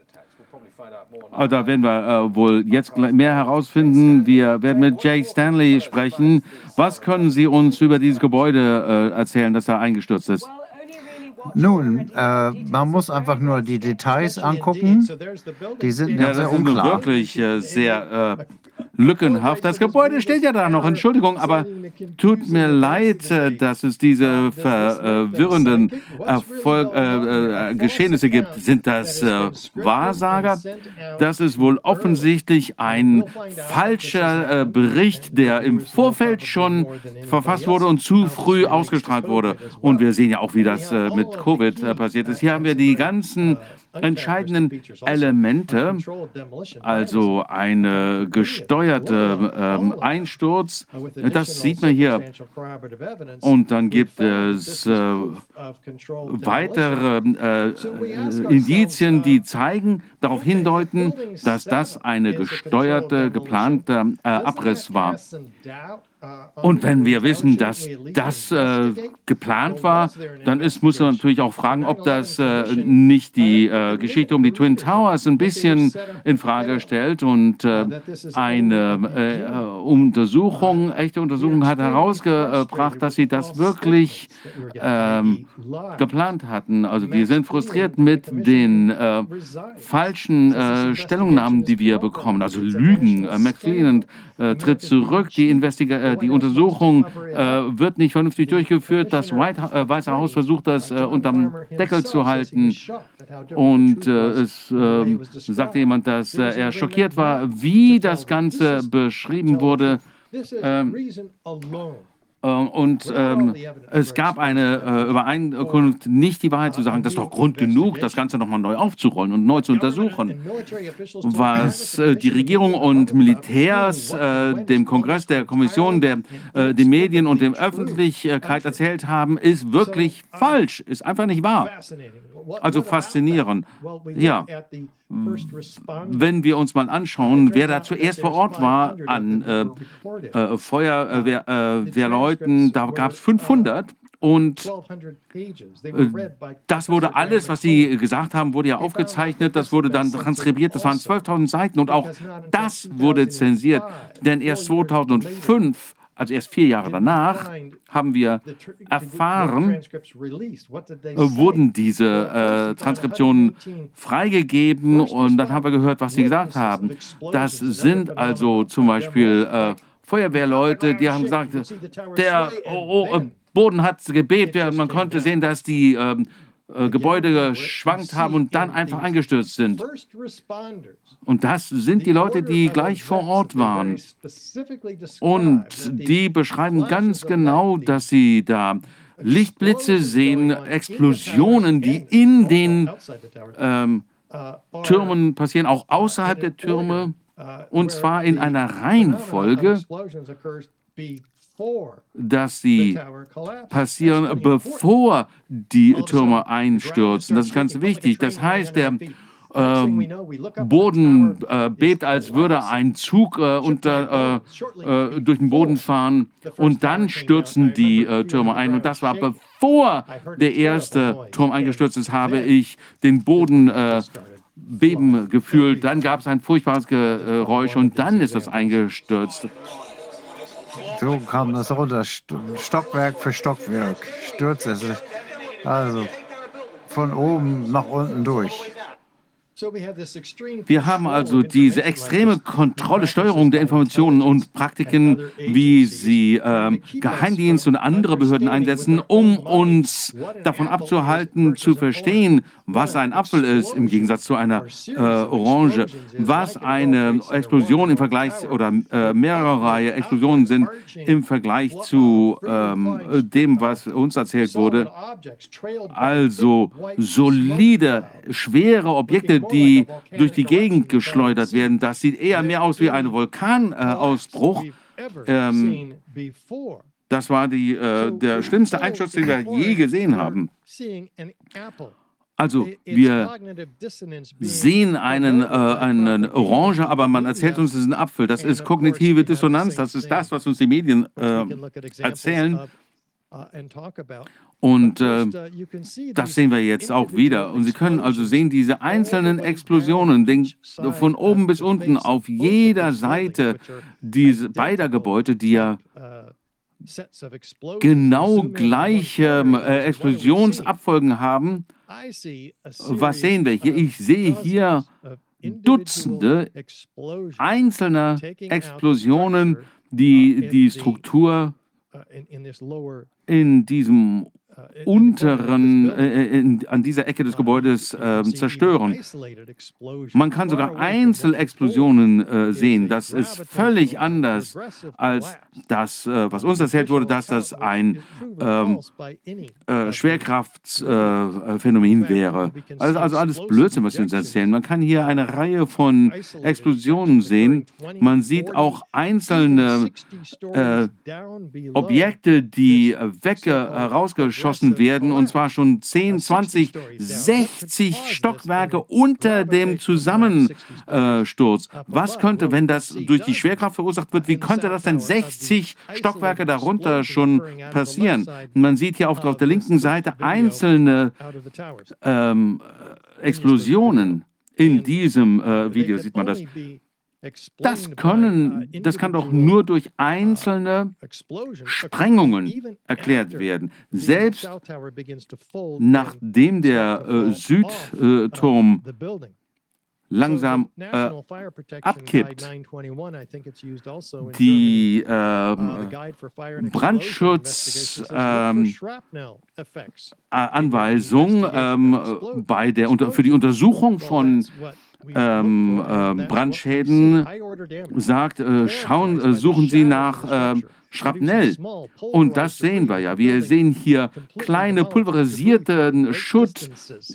Also da werden wir äh, wohl jetzt mehr herausfinden. Wir werden mit Jay Stanley sprechen. Was können Sie uns über dieses Gebäude äh, erzählen, das da eingestürzt ist? Nun, äh, man muss einfach nur die Details angucken. Die sind ja, sehr unklar. wirklich äh, sehr äh, lückenhaft. Das Gebäude steht ja da noch, Entschuldigung, aber tut mir leid, äh, dass es diese verwirrenden Erfolg, äh, äh, Geschehnisse gibt. Sind das äh, Wahrsager? Das ist wohl offensichtlich ein falscher äh, Bericht, der im Vorfeld schon verfasst wurde und zu früh ausgestrahlt wurde. Und wir sehen ja auch, wie das mit Covid passiert ist. Hier haben wir die ganzen entscheidenden Elemente, also ein gesteuerter ähm, Einsturz, das sieht man hier. Und dann gibt es äh, weitere äh, Indizien, die zeigen, darauf hindeuten, dass das eine gesteuerte, geplante äh, Abriss war. Und wenn wir wissen, dass das äh, geplant war, dann ist, muss man natürlich auch fragen, ob das äh, nicht die äh, Geschichte um die Twin Towers ein bisschen in Frage stellt. Und äh, eine äh, Untersuchung, echte Untersuchung hat herausgebracht, dass sie das wirklich ähm, geplant hatten. Also wir sind frustriert mit den äh, falschen Stellungnahmen, die wir bekommen, also Lügen. Äh, McFlean tritt zurück, die Investiga äh, die Untersuchung äh, wird nicht vernünftig durchgeführt. Das White, äh, Weiße Haus versucht, das äh, unterm Deckel zu halten. Und äh, es ähm, sagte jemand, dass äh, er schockiert war, wie das Ganze beschrieben wurde. Ähm, äh, und ähm, es gab eine äh, Übereinkunft, nicht die Wahrheit zu sagen. Das ist doch Grund genug, das Ganze nochmal neu aufzurollen und neu zu untersuchen. Was äh, die Regierung und Militärs äh, dem Kongress, der Kommission, der, äh, den Medien und der Öffentlichkeit erzählt haben, ist wirklich falsch, ist einfach nicht wahr. Also faszinierend. Ja, wenn wir uns mal anschauen, wer da zuerst vor Ort war an äh, äh, Feuerwehrleuten, äh, da gab es 500 und äh, das wurde alles, was Sie gesagt haben, wurde ja aufgezeichnet, das wurde dann transkribiert, das waren 12.000 Seiten und auch das wurde zensiert, denn erst 2005 also erst vier Jahre danach, haben wir erfahren, äh, wurden diese äh, Transkriptionen freigegeben und dann haben wir gehört, was sie gesagt haben. Das sind also zum Beispiel äh, Feuerwehrleute, die haben gesagt, der oh, oh, Boden hat gebebt, man konnte sehen, dass die ähm, äh, Gebäude geschwankt haben und dann einfach eingestürzt sind. Und das sind die Leute, die gleich vor Ort waren. Und die beschreiben ganz genau, dass sie da Lichtblitze sehen, Explosionen, die in den ähm, Türmen passieren, auch außerhalb der Türme, und zwar in einer Reihenfolge, dass sie passieren, bevor die Türme einstürzen. Das ist ganz wichtig. Das heißt, der ähm, Boden äh, bebt, als würde ein Zug äh, unter, äh, äh, durch den Boden fahren. und dann stürzen die äh, Türme ein. Und das war bevor der erste Turm eingestürzt ist, habe ich den Boden äh, beben gefühlt. Dann gab es ein furchtbares Geräusch und dann ist es eingestürzt. So kam das runter, Stockwerk für Stockwerk, stürzte es. Also von oben nach unten durch. Wir haben also diese extreme Kontrolle, Steuerung der Informationen und Praktiken, wie sie ähm, Geheimdienst und andere Behörden einsetzen, um uns davon abzuhalten, zu verstehen, was ein Apfel ist im Gegensatz zu einer äh, Orange, was eine Explosion im Vergleich oder äh, mehrere Explosionen sind im Vergleich zu ähm, dem, was uns erzählt wurde. Also solide, schwere Objekte, die durch die Gegend geschleudert werden. Das sieht eher mehr aus wie ein Vulkanausbruch. Ähm, das war die, äh, der schlimmste Einsturz, den wir je gesehen haben. Also wir sehen einen, äh, einen Orange, aber man erzählt uns, es ist ein Apfel. Das ist kognitive Dissonanz. Das ist das, was uns die Medien äh, erzählen. Uh, und äh, uh, das sehen wir jetzt auch wieder. Und Sie können also sehen, diese einzelnen Explosionen den, von oben bis unten auf jeder Seite diese beider Gebäude, die ja uh, genau gleiche äh, Explosionsabfolgen haben. Was sehen wir hier? Ich sehe hier Dutzende einzelner Explosionen, die die Struktur Uh, in, in this lower. In diesem unteren, äh, in, an dieser Ecke des Gebäudes äh, zerstören. Man kann sogar Einzelexplosionen äh, sehen. Das ist völlig anders als das, äh, was uns erzählt wurde, dass das ein ähm, äh, Schwerkraftphänomen wäre. Also, also alles Blödsinn, was Sie uns erzählen. Man kann hier eine Reihe von Explosionen sehen. Man sieht auch einzelne äh, Objekte, die weg herausgeschossen abgeschossen werden, und zwar schon 10, 20, 60 Stockwerke unter dem Zusammensturz. Was könnte, wenn das durch die Schwerkraft verursacht wird, wie könnte das denn 60 Stockwerke darunter schon passieren? Man sieht hier auf, auf der linken Seite einzelne ähm, Explosionen. In diesem äh, Video sieht man das. Das können, das kann doch nur durch einzelne Sprengungen erklärt werden. Selbst nachdem der äh, Südturm langsam äh, abkippt. Die ähm, Brandschutzanweisung ähm, ähm, bei der, für die Untersuchung von ähm, äh, Brandschäden sagt, äh, schauen, äh, suchen Sie nach äh, Schrapnell. Und das sehen wir ja. Wir sehen hier kleine pulverisierten Schutt.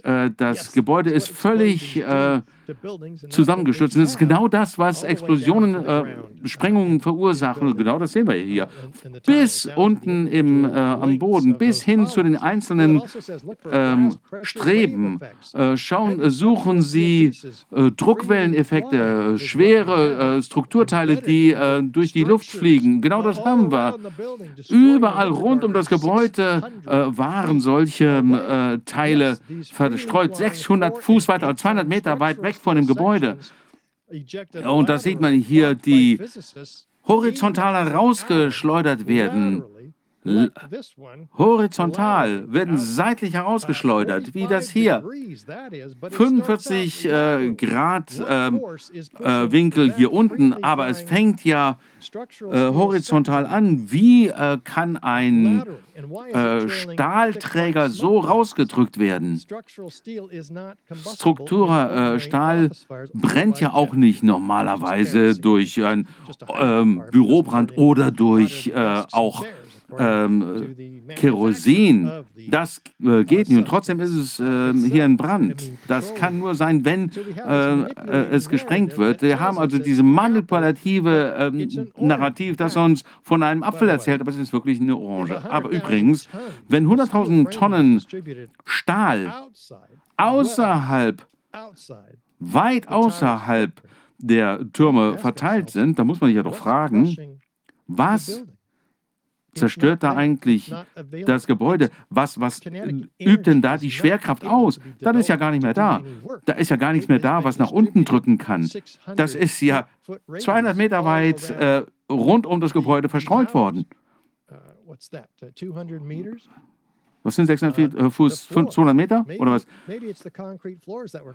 Äh, das Gebäude ist völlig zusammengestürzt. das ist genau das, was Explosionen, äh, Sprengungen verursachen. genau das sehen wir hier. Bis unten im, äh, am Boden, bis hin zu den einzelnen ähm, Streben. Äh, schauen, äh, suchen Sie äh, Druckwelleneffekte, schwere äh, Strukturteile, die durch die Luft fliegen. Genau das haben wir. Überall rund um das Gebäude waren solche Teile verstreut. 600 Fuß weiter, 200 Meter weit weg von dem Gebäude. Und da sieht man hier, die horizontal herausgeschleudert werden. Horizontal werden seitlich herausgeschleudert, wie das hier. 45 äh, Grad äh, äh, Winkel hier unten, aber es fängt ja äh, horizontal an. Wie äh, kann ein äh, Stahlträger so rausgedrückt werden? Strukturstahl brennt ja auch nicht normalerweise durch ein ähm, Bürobrand oder durch auch ähm, Kerosin, das äh, geht nicht. Und trotzdem ist es äh, hier ein Brand. Das kann nur sein, wenn äh, äh, es gesprengt wird. Wir haben also diese manipulative ähm, Narrativ, das uns von einem Apfel erzählt, aber es ist wirklich eine Orange. Aber übrigens, wenn 100.000 Tonnen Stahl außerhalb, weit außerhalb der Türme verteilt sind, dann muss man sich ja doch fragen, was zerstört da eigentlich das Gebäude? Was, was übt denn da die Schwerkraft aus? Das ist ja gar nicht mehr da. Da ist ja gar nichts mehr da, was nach unten drücken kann. Das ist ja 200 Meter weit äh, rund um das Gebäude verstreut worden. Was sind 600 uh, Fuß, 200 Meter oder was?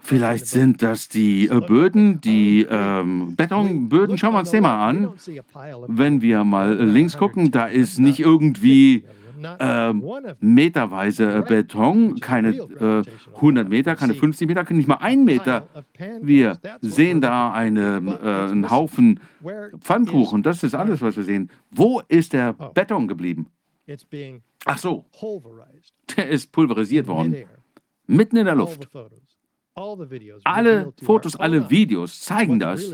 Vielleicht sind das die äh, Böden, die ähm, Betonböden. Schauen wir uns den mal an. Wenn wir mal links gucken, da ist nicht irgendwie äh, meterweise Beton, keine äh, 100 Meter, keine 50 Meter, nicht mal ein Meter. Wir sehen da eine, äh, einen Haufen Pfannkuchen. Das ist alles, was wir sehen. Wo ist der oh. Beton geblieben? Ach so, der ist pulverisiert worden. Mitten in der Luft. Alle Fotos, alle Videos zeigen das,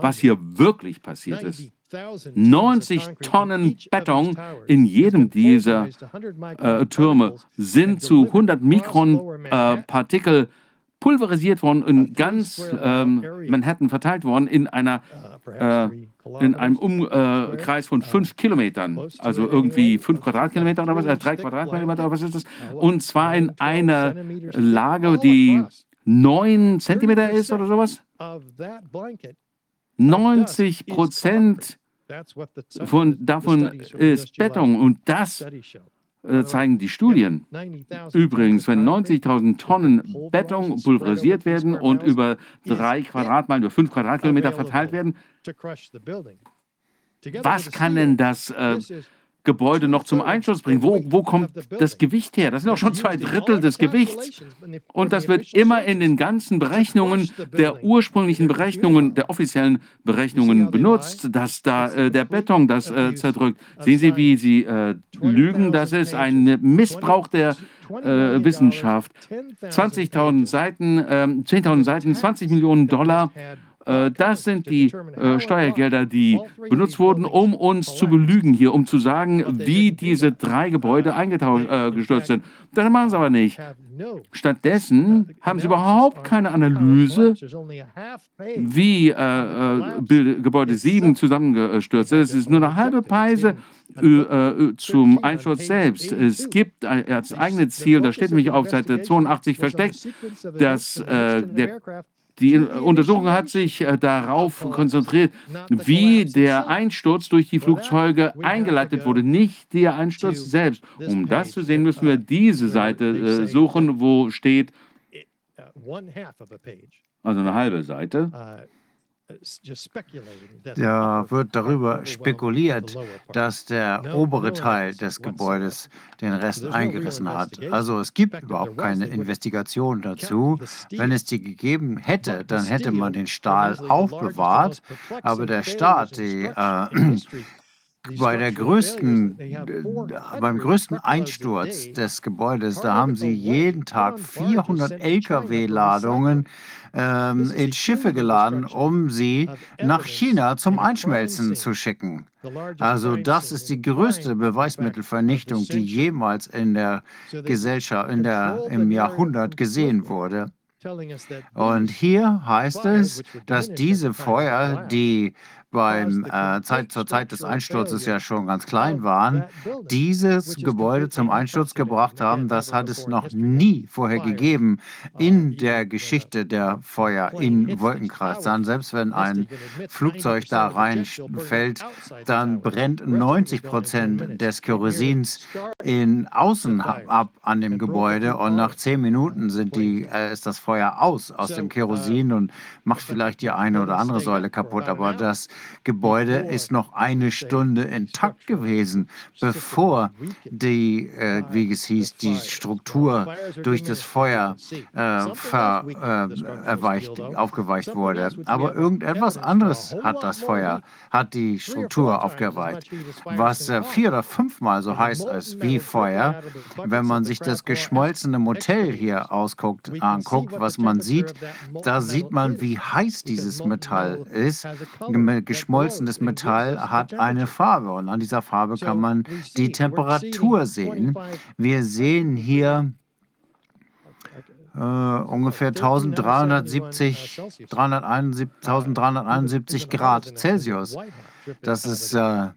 was hier wirklich passiert ist. 90 Tonnen Beton in jedem dieser äh, Türme sind zu 100 Mikron äh, Partikel pulverisiert worden, in ganz ähm, Manhattan verteilt worden, in einer äh, in einem Umkreis von fünf Kilometern, also irgendwie fünf Quadratkilometer oder was, äh, drei Quadratkilometer oder was ist das? Und zwar in einer Lage, die neun Zentimeter ist oder sowas. 90 Prozent von, davon ist Beton. und das äh, zeigen die Studien. Übrigens, wenn 90.000 Tonnen Beton pulverisiert werden und über drei Quadratmeilen, über fünf Quadratkilometer verteilt werden, was kann denn das äh, Gebäude noch zum Einschuss bringen? Wo, wo kommt das Gewicht her? Das sind auch schon zwei Drittel des Gewichts. Und das wird immer in den ganzen Berechnungen der ursprünglichen Berechnungen, der offiziellen Berechnungen benutzt, dass da äh, der Beton das äh, zerdrückt. Sehen Sie, wie Sie äh, lügen? Das ist ein Missbrauch der äh, Wissenschaft. 20.000 Seiten, 10.000 ähm, Seiten, 20 Millionen Dollar das sind die äh, Steuergelder, die benutzt wurden, um uns zu belügen hier, um zu sagen, wie diese drei Gebäude eingestürzt äh, sind. Das machen sie aber nicht. Stattdessen haben sie überhaupt keine Analyse, wie äh, äh, Gebäude 7 zusammengestürzt ist. Es ist nur eine halbe Peise äh, zum Einsturz selbst. Es gibt als eigenes Ziel, das steht nämlich auf Seite 82 versteckt, dass der die Untersuchung hat sich äh, darauf konzentriert, wie der Einsturz durch die Flugzeuge eingeleitet wurde, nicht der Einsturz selbst. Um das zu sehen, müssen wir diese Seite äh, suchen, wo steht, also eine halbe Seite. Da wird darüber spekuliert, dass der obere Teil des Gebäudes den Rest eingerissen hat. Also es gibt überhaupt keine Investigation dazu. Wenn es die gegeben hätte, dann hätte man den Stahl aufbewahrt, aber der Staat, die äh, bei der größten, beim größten Einsturz des Gebäudes, da haben sie jeden Tag 400 Lkw-Ladungen ähm, in Schiffe geladen, um sie nach China zum Einschmelzen zu schicken. Also das ist die größte Beweismittelvernichtung, die jemals in der Gesellschaft, in der, im Jahrhundert gesehen wurde. Und hier heißt es, dass diese Feuer, die beim äh, Zeit, zur Zeit des Einsturzes ja schon ganz klein waren, dieses Gebäude zum Einsturz gebracht haben, das hat es noch nie vorher gegeben in der Geschichte der Feuer in Wolkenkreis. selbst wenn ein Flugzeug da reinfällt, dann brennt 90 Prozent des Kerosins in außen ab an dem Gebäude und nach zehn Minuten sind die, äh, ist das Feuer aus aus dem Kerosin und macht vielleicht die eine oder andere Säule kaputt. Aber das Gebäude ist noch eine Stunde intakt gewesen, bevor die, äh, wie es hieß, die Struktur durch das Feuer äh, ver, äh, erweicht, aufgeweicht wurde. Aber irgendetwas anderes hat das Feuer, hat die Struktur aufgeweicht, was äh, vier oder fünfmal so heiß ist wie Feuer. Wenn man sich das geschmolzene Motel hier ausguckt, anguckt, was man sieht, da sieht man, wie heiß dieses Metall ist. Geschmolzenes Metall hat eine Farbe und an dieser Farbe kann man die Temperatur sehen. Wir sehen hier äh, ungefähr 1370, 371, 1371 Grad Celsius. Das ist äh,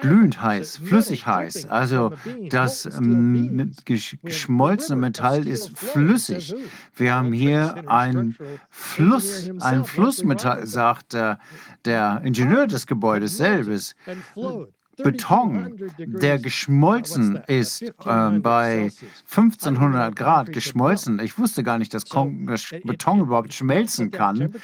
glühend heiß, flüssig heiß. Also das ähm, geschmolzene Metall ist flüssig. Wir haben hier ein Fluss, ein Flussmetall, sagt der, der Ingenieur des Gebäudes selbst. Beton, der geschmolzen ist, äh, bei 1500 Grad geschmolzen. Ich wusste gar nicht, dass Beton überhaupt schmelzen kann.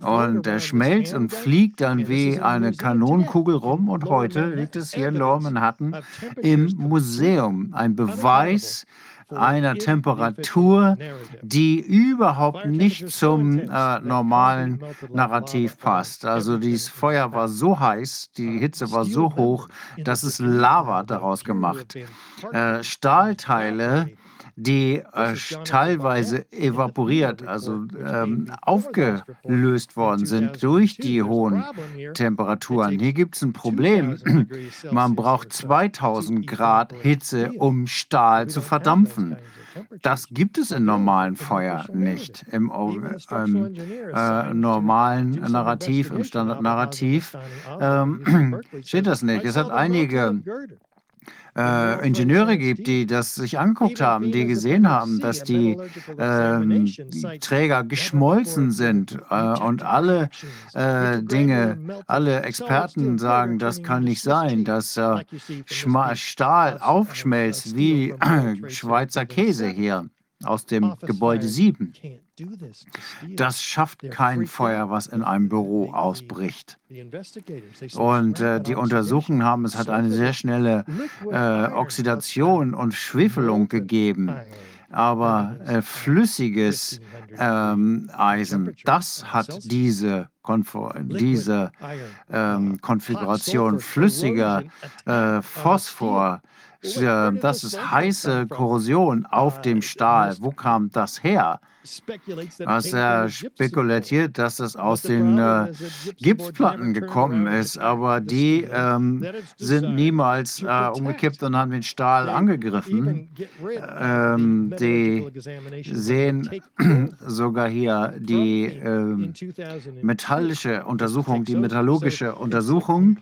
Und er schmelzt und fliegt dann wie eine Kanonenkugel rum. Und heute liegt es hier in Lower Manhattan im Museum. Ein Beweis, einer Temperatur, die überhaupt nicht zum äh, normalen Narrativ passt. Also dieses Feuer war so heiß, die Hitze war so hoch, dass es Lava daraus gemacht. Äh, Stahlteile die äh, teilweise evaporiert, also ähm, aufgelöst worden sind durch die hohen Temperaturen. Hier gibt es ein Problem. Man braucht 2000 Grad Hitze, um Stahl zu verdampfen. Das gibt es im normalen Feuer nicht. Im ähm, äh, normalen Narrativ, im Standardnarrativ ähm, steht das nicht. Es hat einige äh, Ingenieure gibt, die das sich angeguckt haben, die gesehen haben, dass die, äh, Träger geschmolzen sind äh, und alle äh, Dinge, alle Experten sagen, das kann nicht sein, dass äh, Stahl aufschmelzt wie Schweizer Käse hier aus dem Gebäude 7. Das schafft kein Feuer, was in einem Büro ausbricht. Und äh, die Untersuchungen haben, es hat eine sehr schnelle äh, Oxidation und Schwefelung gegeben. Aber äh, flüssiges ähm, Eisen, das hat diese, Konfor diese ähm, Konfiguration. Flüssiger äh, Phosphor das ist heiße Korrosion auf dem Stahl. Wo kam das her? Was er spekuliert, dass es aus den äh, Gipsplatten gekommen ist, aber die ähm, sind niemals äh, umgekippt und haben den Stahl angegriffen. Ähm, die sehen sogar hier die äh, metallische Untersuchung, die metallurgische Untersuchung.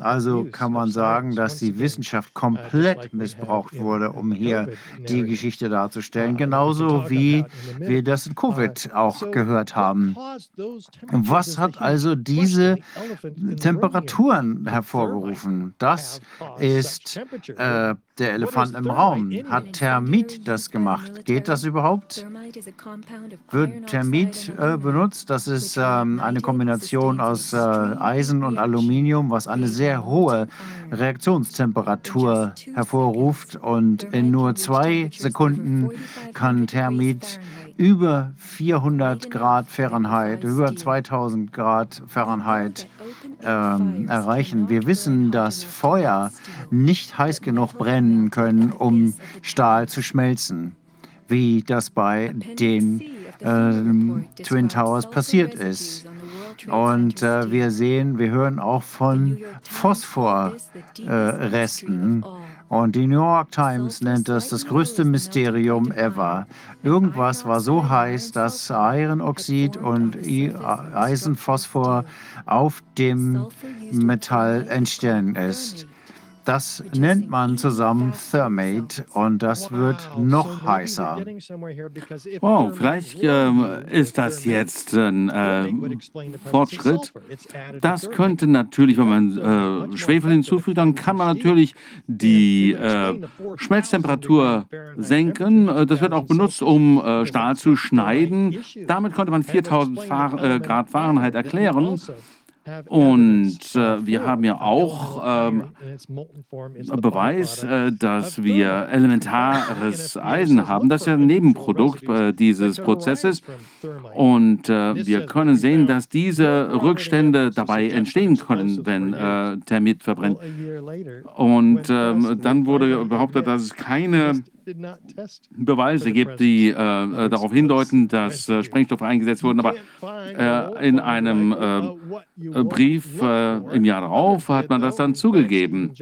Also kann man sagen, dass die Wissenschaft komplett missbraucht wurde, um hier die Geschichte darzustellen. Genauso wie wir das in Covid auch gehört haben. Was hat also diese Temperaturen hervorgerufen? Das ist äh, der Elefant im Raum. Hat Thermit das gemacht? Geht das überhaupt? Wird Thermit äh, benutzt? Das ist ähm, eine Kombination aus äh, Eisen und Aluminium, was eine sehr hohe Reaktionstemperatur hervorruft. Und in nur zwei Sekunden kann Thermit über 400 Grad Fahrenheit, über 2000 Grad Fahrenheit ähm, erreichen. Wir wissen, dass Feuer nicht heiß genug brennen können, um Stahl zu schmelzen, wie das bei den äh, Twin Towers passiert ist. Und äh, wir sehen, wir hören auch von Phosphorresten. Äh, und die New York Times nennt das das größte Mysterium ever. Irgendwas war so heiß, dass Eirenoxid und Eisenphosphor auf dem Metall entstanden ist. Das nennt man zusammen Thermate und das wird noch heißer. Wow, vielleicht äh, ist das jetzt ein äh, Fortschritt. Das könnte natürlich, wenn man äh, Schwefel hinzufügt, dann kann man natürlich die äh, Schmelztemperatur senken. Äh, das wird auch benutzt, um äh, Stahl zu schneiden. Damit konnte man 4000 Fahr Grad Fahrenheit erklären. Und äh, wir haben ja auch ähm, Beweis, äh, dass wir elementares Eisen haben. Das ist ja ein Nebenprodukt äh, dieses Prozesses. Und äh, wir können sehen, dass diese Rückstände dabei entstehen können, wenn äh, Thermit verbrennt. Und ähm, dann wurde behauptet, dass es keine Beweise gibt, die äh, äh, darauf hindeuten, dass äh, Sprengstoffe eingesetzt wurden. Aber äh, in einem äh, äh, Brief im Jahr darauf hat man das dann zugegeben.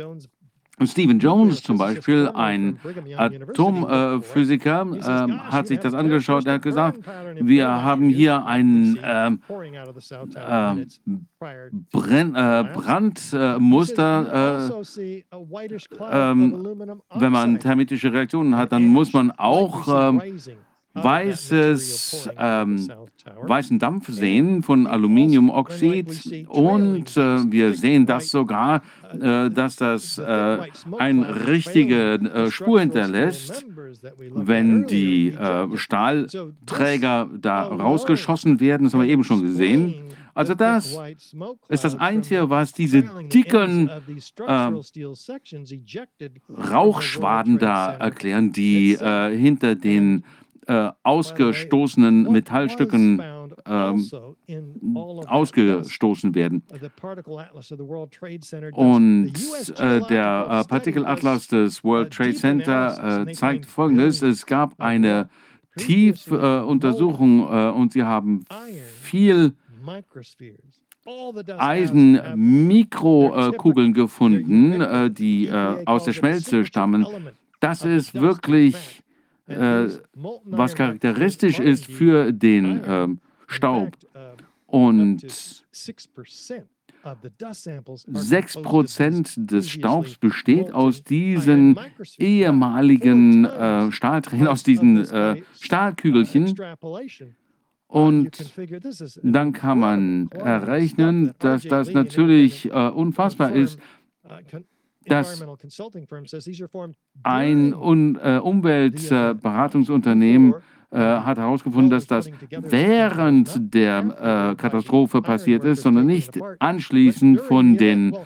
Stephen Jones zum Beispiel, ein Atomphysiker, äh, hat sich das angeschaut. Er hat gesagt, wir haben hier ein ähm, äh, Brenn, äh, Brandmuster. Ähm, wenn man thermitische Reaktionen hat, dann muss man auch ähm, weißes, ähm, weißen Dampf sehen von Aluminiumoxid und äh, wir sehen das sogar, äh, dass das äh, eine richtige äh, Spur hinterlässt, wenn die äh, Stahlträger da rausgeschossen werden, das haben wir eben schon gesehen. Also das ist das Einzige, was diese dicken äh, Rauchschwaden da erklären, die äh, hinter den äh, ausgestoßenen Metallstücken ähm, ausgestoßen werden. Und äh, der äh, Partikelatlas des World Trade Center äh, zeigt Folgendes. Es gab eine Tiefuntersuchung äh, und sie haben viel Eisen-Mikrokugeln gefunden, äh, die aus der Schmelze stammen. Das ist wirklich äh, was charakteristisch ist für den äh, Staub. Und 6 Prozent des Staubs besteht aus diesen ehemaligen äh, Stahltränen, aus diesen äh, Stahlkügelchen. Und dann kann man errechnen, dass das natürlich äh, unfassbar ist, dass ein Un äh, Umweltberatungsunternehmen äh, hat herausgefunden, dass das während der äh, Katastrophe passiert ist, sondern nicht anschließend von den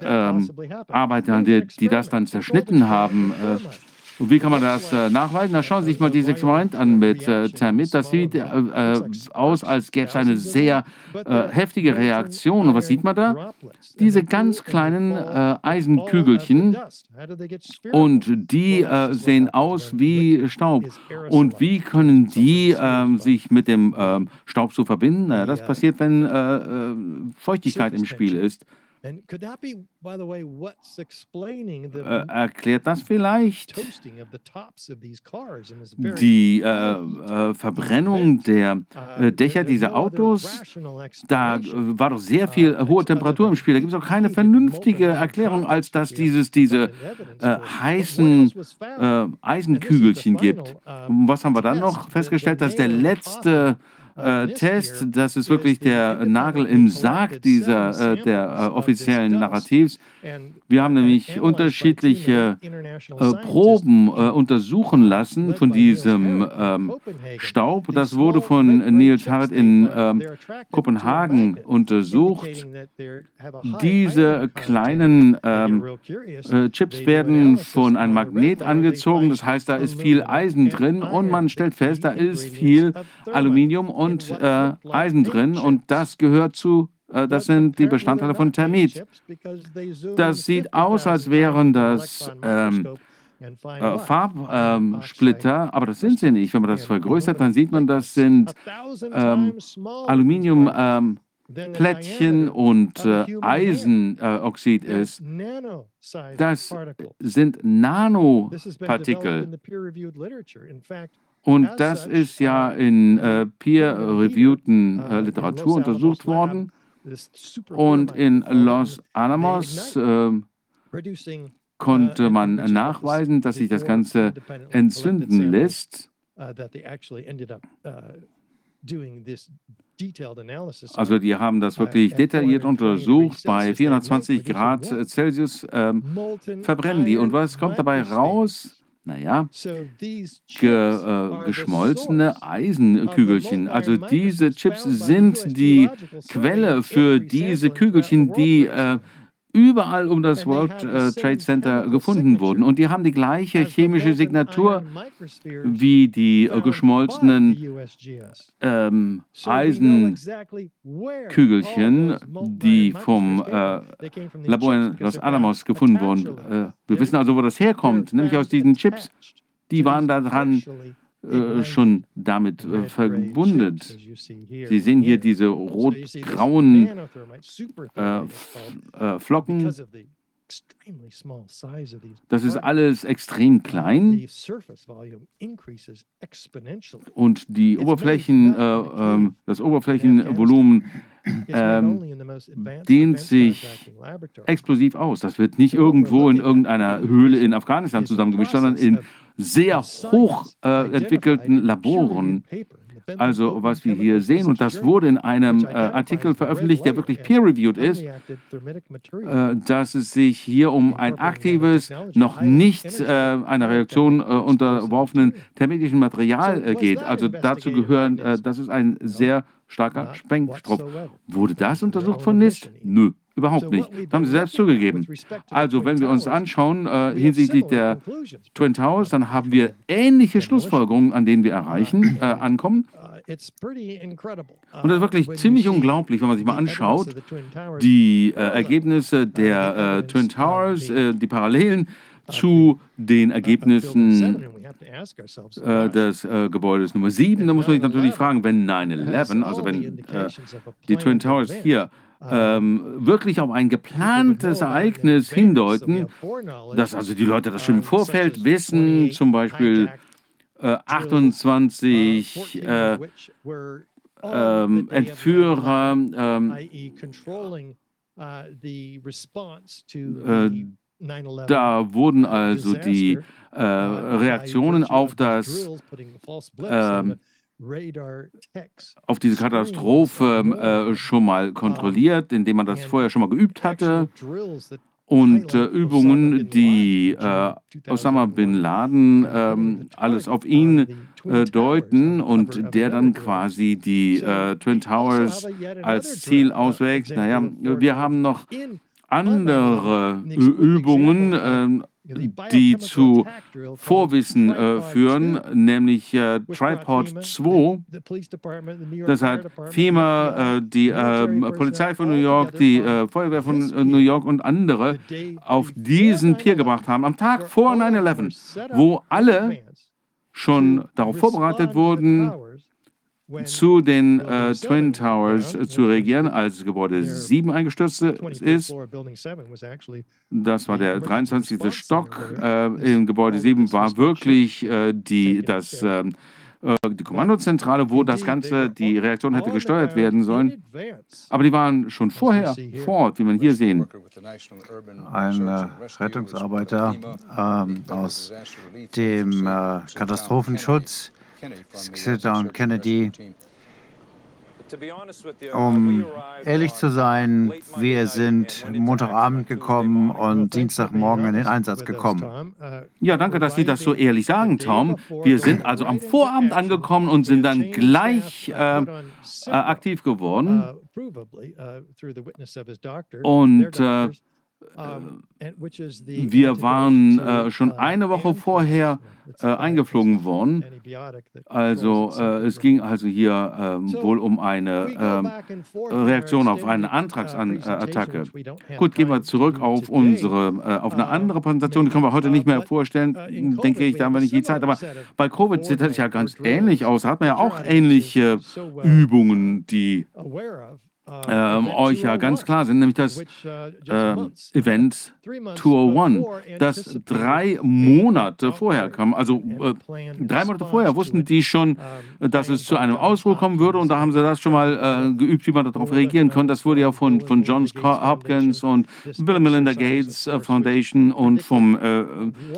ähm, Arbeitern, die, die, das dann zerschnitten haben. Und wie kann man das äh, nachweisen? Da schauen Sie sich mal dieses Experiment an mit äh, Thermit. Das sieht äh, äh aus, als gäbe es eine sehr äh, heftige Reaktion. Und was sieht man da? Diese ganz kleinen äh, Eisenkügelchen. Und die sehen aus wie Staub. Und wie können die ähm, sich mit dem ähm, Staub so verbinden? das passiert, wenn Feuchtigkeit im Spiel ist. Äh, erklärt das vielleicht die äh, äh, Verbrennung der uh, äh, Dächer dieser Autos? Da äh, war doch sehr viel äh, hohe Temperatur im Spiel. Da gibt es auch keine vernünftige Erklärung, als dass dieses diese heißen Eisenkügelchen gibt. Und was haben wir dann noch festgestellt? Dass der letzte äh, Test, das ist wirklich der Nagel im Sarg dieser, äh, der äh, offiziellen Narrativs. Wir haben nämlich unterschiedliche äh, Proben äh, untersuchen lassen von diesem ähm, Staub. Das wurde von Niels Hart in ähm, Kopenhagen untersucht. Diese kleinen ähm, äh, Chips werden von einem Magnet angezogen. Das heißt, da ist viel Eisen drin und man stellt fest, da ist viel Aluminium und äh, Eisen drin. und das gehört zu das sind die Bestandteile von Thermit. Das sieht aus, als wären das ähm, äh, Farbsplitter, ähm, aber das sind sie nicht. Wenn man das vergrößert, dann sieht man, das sind ähm, Aluminiumplättchen ähm, und äh, Eisenoxid ist. Das sind Nanopartikel. Und das ist ja in äh, peer-reviewten äh, Literatur untersucht worden. Und in Los Alamos äh, konnte man nachweisen, dass sich das Ganze entzünden lässt. Also die haben das wirklich detailliert untersucht. Bei 420 Grad Celsius ähm, verbrennen die. Und was kommt dabei raus? Naja, ge, äh, geschmolzene Eisenkügelchen. Also diese Chips sind die Quelle für diese Kügelchen, die äh, überall um das World äh, Trade Center gefunden wurden. Und die haben die gleiche chemische Signatur wie die äh, geschmolzenen ähm, Eisenkügelchen, die vom äh, Labor in Los Alamos gefunden wurden. Äh, wir wissen also, wo das herkommt, nämlich aus diesen Chips. Die waren daran äh, schon damit äh, verbunden. Sie sehen hier diese rot-grauen äh, äh, Flocken. Das ist alles extrem klein. und die Oberflächen, äh, ähm, das Oberflächenvolumen ähm, dehnt sich explosiv aus. Das wird nicht irgendwo in irgendeiner Höhle in Afghanistan zusammengemischt, sondern in sehr hoch äh, entwickelten Laboren. Also was wir hier sehen, und das wurde in einem äh, Artikel veröffentlicht, der wirklich peer-reviewed ist, äh, dass es sich hier um ein aktives, noch nicht äh, einer Reaktion äh, unterworfenen thermitischen Material äh, geht. Also dazu gehören, äh, das ist ein sehr starker Sprengstoff. Wurde das untersucht von NIST? Nö. Überhaupt nicht. Das haben sie selbst zugegeben. Also, wenn wir uns anschauen äh, hinsichtlich der Twin Towers, dann haben wir ähnliche Schlussfolgerungen, an denen wir erreichen, äh, ankommen. Und das ist wirklich ziemlich unglaublich, wenn man sich mal anschaut, die äh, Ergebnisse der Twin Towers, die Parallelen zu den Ergebnissen äh, des äh, Gebäudes Nummer 7. Da muss man sich natürlich fragen, wenn 9-11, also wenn äh, die Twin Towers hier ähm, wirklich auf ein geplantes Ereignis hindeuten, dass also die Leute das schon im Vorfeld wissen, zum Beispiel äh, 28 äh, ähm, Entführer, ähm, äh, da wurden also die äh, Reaktionen auf das ähm, auf diese Katastrophe äh, schon mal kontrolliert, indem man das vorher schon mal geübt hatte. Und äh, Übungen, die äh, Osama bin Laden ähm, alles auf ihn äh, deuten und der dann quasi die äh, Twin Towers als Ziel auswägt. Naja, wir haben noch andere Übungen, ähm, die zu Vorwissen äh, führen, nämlich äh, Tripod 2. Das hat FEMA, äh, die ähm, Polizei von New York, die äh, Feuerwehr von äh, New York und andere auf diesen Pier gebracht haben, am Tag vor 9-11, wo alle schon darauf vorbereitet wurden, zu den äh, Twin Towers äh, zu regieren, als Gebäude 7 eingestürzt ist. Das war der 23. Stock. Äh, Im Gebäude 7 war wirklich äh, die, das, ähm, äh, die Kommandozentrale, wo das Ganze, die Reaktion hätte gesteuert werden sollen. Aber die waren schon vorher vor Ort, wie man hier sehen. Ein äh, Rettungsarbeiter ähm, aus dem Katastrophenschutz Und Kennedy. Um ehrlich zu sein, wir sind Montagabend gekommen und Dienstagmorgen in den Einsatz gekommen. Ja, danke, dass Sie das so ehrlich sagen, Tom. Wir sind also am Vorabend angekommen und sind dann gleich äh, äh, aktiv geworden. Und äh, wir waren äh, schon eine Woche vorher äh, eingeflogen worden. Also äh, es ging also hier ähm, wohl um eine ähm, Reaktion auf eine Antragsattacke. Gut, gehen wir zurück auf unsere, äh, auf eine andere Präsentation, die können wir heute nicht mehr vorstellen, denke ich, da haben wir nicht die Zeit. Aber bei Covid sieht das ja ganz ähnlich aus. Da hat man ja auch ähnliche Übungen, die ähm, euch ja ganz klar sind, nämlich das äh, Event 201, das drei Monate vorher kam. Also äh, drei Monate vorher wussten die schon, dass es zu einem Ausbruch kommen würde und da haben sie das schon mal äh, geübt, wie man darauf reagieren kann. Das wurde ja von, von Johns Hopkins und Bill Melinda Gates äh, Foundation und vom äh,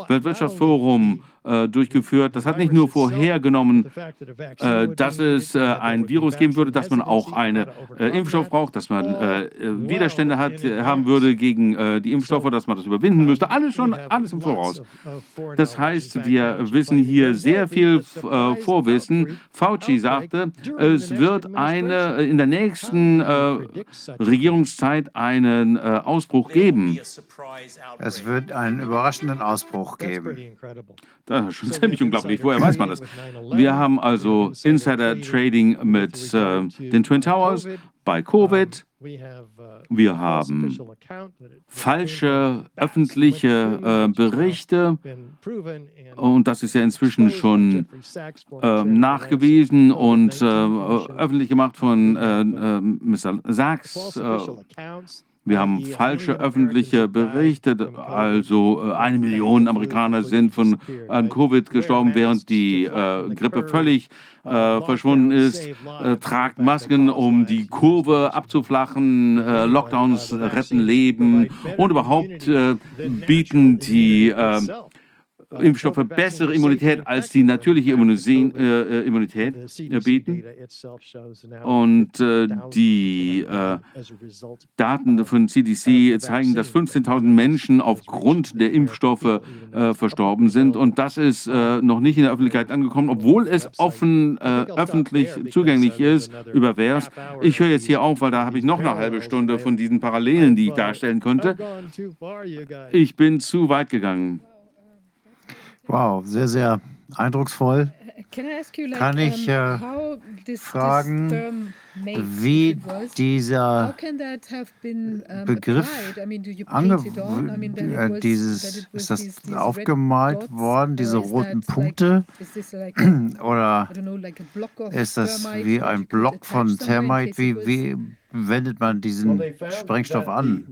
Weltwirtschaftsforum äh, durchgeführt. Das hat nicht nur vorhergenommen, äh, dass es äh, ein Virus geben würde, dass man auch einen äh, Impfstoff braucht, dass man äh, Widerstände hat, haben würde gegen die Impfstoffe, dass man das überwinden müsste. Alles schon, alles im Voraus. Das heißt, wir wissen hier sehr viel Vorwissen. Fauci sagte, es wird eine in der nächsten Regierungszeit einen Ausbruch geben. Es wird einen überraschenden Ausbruch geben. Das ist schon ziemlich unglaublich. Woher weiß man das? Wir haben also Insider-Trading mit äh, den Twin Towers bei Covid. Wir haben falsche öffentliche äh, Berichte und das ist ja inzwischen schon äh, nachgewiesen und äh, öffentlich gemacht von äh, äh, Mr. Sachs. Äh, wir haben falsche öffentliche Berichte, also äh, eine Million Amerikaner sind von an Covid gestorben, während die äh, Grippe völlig äh, verschwunden ist. Äh, tragt Masken, um die Kurve abzuflachen. Äh, Lockdowns retten Leben und überhaupt äh, bieten die Impfstoffe bessere Immunität als die natürliche Immunität, äh, Immunität äh, bieten. Und äh, die äh, Daten von CDC zeigen, dass 15.000 Menschen aufgrund der Impfstoffe äh, verstorben sind. Und das ist äh, noch nicht in der Öffentlichkeit angekommen, obwohl es offen öffentlich zugänglich ist über VERS. Ich höre jetzt hier auf, weil da habe ich noch eine halbe Stunde von diesen Parallelen, die ich darstellen könnte. Ich bin zu weit gegangen. Wow, sehr, sehr eindrucksvoll. Kann ich äh, fragen, wie dieser Begriff ange dieses, ist das aufgemalt worden, diese roten Punkte? Oder ist das wie ein Block von Thermite? Wie, wie wendet man diesen Sprengstoff an?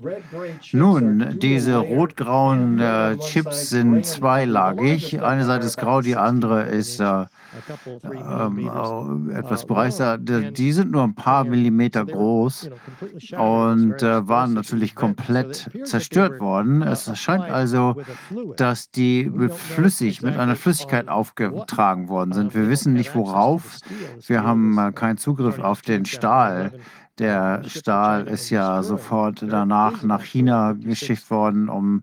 Nun, diese rot-grauen äh, Chips sind zweilagig. Eine Seite ist grau, die andere ist äh, ähm, etwas breiter. Die sind nur ein paar Millimeter groß und äh, waren natürlich komplett zerstört worden. Es scheint also, dass die flüssig, mit einer Flüssigkeit aufgetragen worden sind. Wir wissen nicht worauf. Wir haben äh, keinen Zugriff auf den Stahl. Der Stahl ist ja sofort danach nach China geschickt worden, um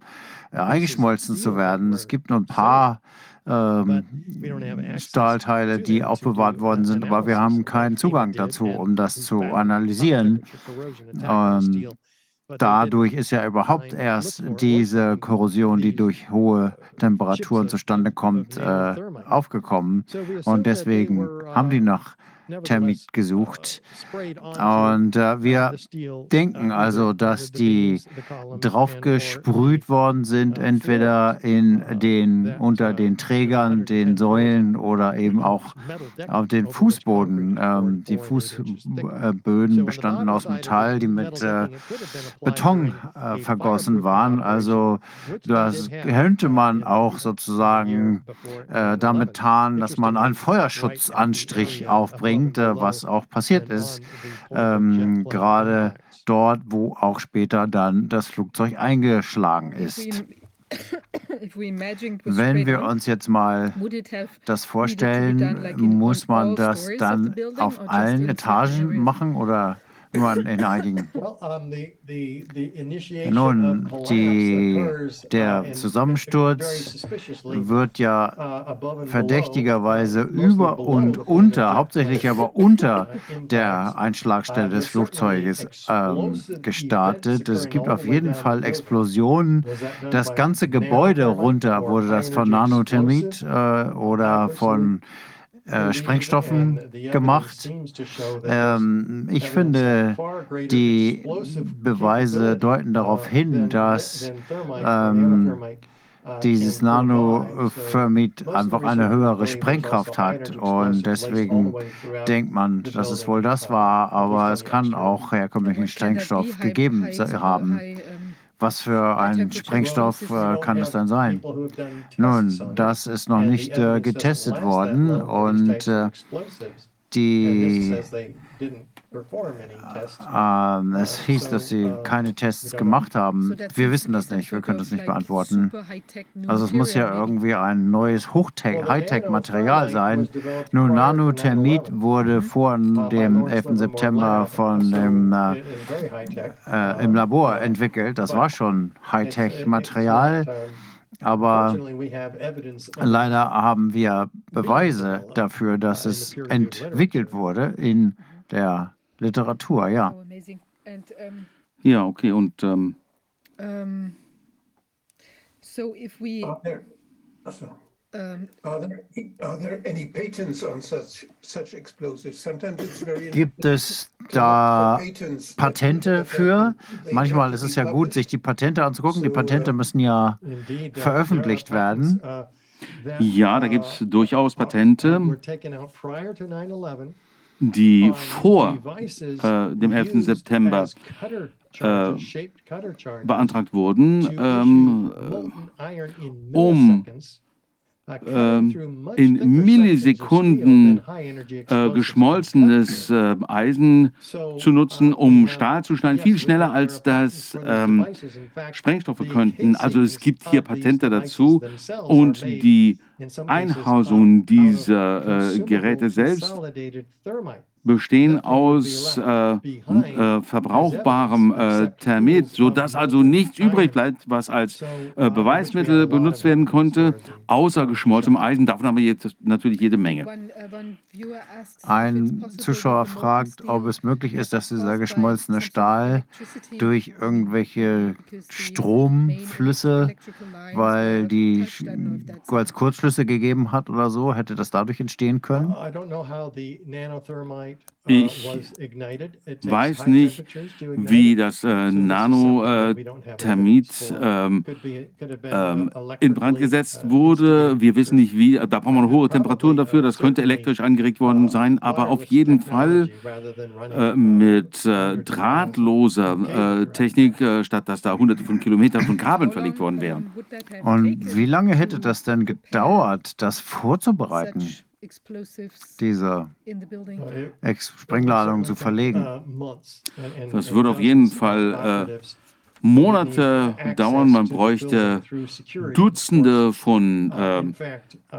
äh, eingeschmolzen zu werden. Es gibt nur ein paar ähm, Stahlteile, die aufbewahrt worden sind, aber wir haben keinen Zugang dazu, um das zu analysieren. Ähm, dadurch ist ja überhaupt erst diese Korrosion, die durch hohe Temperaturen zustande kommt, äh, aufgekommen. Und deswegen haben die noch Termit gesucht. Und äh, wir denken also, dass die draufgesprüht worden sind, entweder in den, unter den Trägern, den Säulen oder eben auch auf den Fußboden. Ähm, die Fußböden bestanden aus Metall, die mit äh, Beton äh, vergossen waren. Also das könnte man auch sozusagen äh, damit tarnen, dass man einen Feuerschutzanstrich aufbringt bringt, was auch passiert ist, ähm, gerade dort, wo auch später dann das Flugzeug eingeschlagen ist. Wenn wir uns jetzt mal das vorstellen, muss man das dann auf allen Etagen machen oder nur in einigen. Nun, die, der uh, Zusammensturz wird ja uh, verdächtigerweise über und unter, hauptsächlich aber unter der Einschlagstelle des Flugzeuges ähm, gestartet. Es gibt auf jeden Fall Explosionen. Das ganze Gebäude runter wurde das von Nanothermit äh, oder von äh, Sprengstoffen gemacht. Ähm, ich finde, die Beweise deuten darauf hin, dass ähm, dieses Nanothermit einfach eine höhere Sprengkraft hat und deswegen denkt man, dass es wohl das war, aber es kann auch herkömmlichen Sprengstoff gegeben haben. Was für ein Sprengstoff äh, kann es dann sein? Nun, das ist noch nicht äh, getestet worden und äh, die Ähm, es hieß, dass sie keine Tests gemacht haben. Wir wissen das nicht, wir können das nicht beantworten. Also es muss ja irgendwie ein neues Hightech-Material sein. Nun, Nanothermit wurde vor dem 11. September von dem, äh, äh, im Labor entwickelt. Das war schon Hightech-Material. Aber leider haben wir Beweise dafür, dass es entwickelt wurde in der Literatur, ja. Oh, ja, okay. Und ähm, um, so if we Gibt es da Patente für? Manchmal ist es ja gut, sich die Patente anzugucken. Die Patente müssen ja veröffentlicht werden. Ja, da gibt es durchaus Patente die vor äh, dem 11. September äh, beantragt wurden, ähm, um in Millisekunden äh, geschmolzenes äh, Eisen zu nutzen, um Stahl zu schneiden, viel schneller als das ähm, Sprengstoffe könnten. Also es gibt hier Patente dazu und die Einhausung dieser äh, Geräte selbst bestehen aus äh, äh, verbrauchbarem äh, Thermit, sodass also nichts übrig bleibt, was als äh, Beweismittel benutzt werden konnte, außer geschmolzenem Eisen. Davon haben wir jetzt natürlich jede Menge. Ein Zuschauer fragt, ob es möglich ist, dass dieser geschmolzene Stahl durch irgendwelche Stromflüsse, weil die als Kurzschlüsse gegeben hat oder so, hätte das dadurch entstehen können? Ich weiß nicht, wie das äh, Nanothermit ähm, ähm, in Brand gesetzt wurde. Wir wissen nicht, wie. Da braucht man hohe Temperaturen dafür. Das könnte elektrisch angeregt worden sein. Aber auf jeden Fall äh, mit äh, drahtloser äh, Technik, äh, statt dass da hunderte von Kilometern von Kabeln verlegt worden wären. Und wie lange hätte das denn gedauert, das vorzubereiten? Diese Sprengladung zu verlegen. Das würde auf jeden Fall äh, Monate dauern. Man bräuchte Dutzende von äh,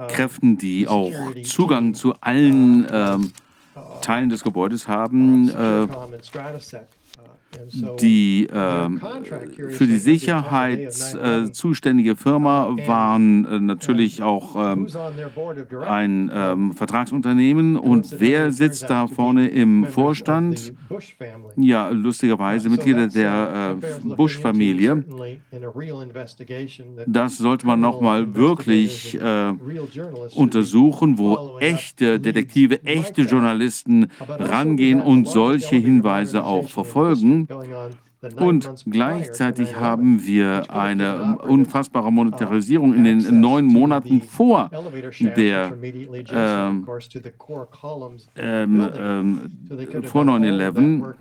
Kräften, die auch Zugang zu allen äh, Teilen des Gebäudes haben. Die äh, für die Sicherheit äh, zuständige Firma waren äh, natürlich auch ähm, ein ähm, Vertragsunternehmen. Und wer sitzt da vorne im Vorstand? Ja, lustigerweise Mitglieder der äh, Bush-Familie. Das sollte man nochmal wirklich äh, untersuchen, wo echte Detektive, echte Journalisten rangehen und solche Hinweise auch verfolgen. Und gleichzeitig haben wir eine unfassbare Monetarisierung in den neun Monaten vor der ähm, ähm, ähm, vor 9-11.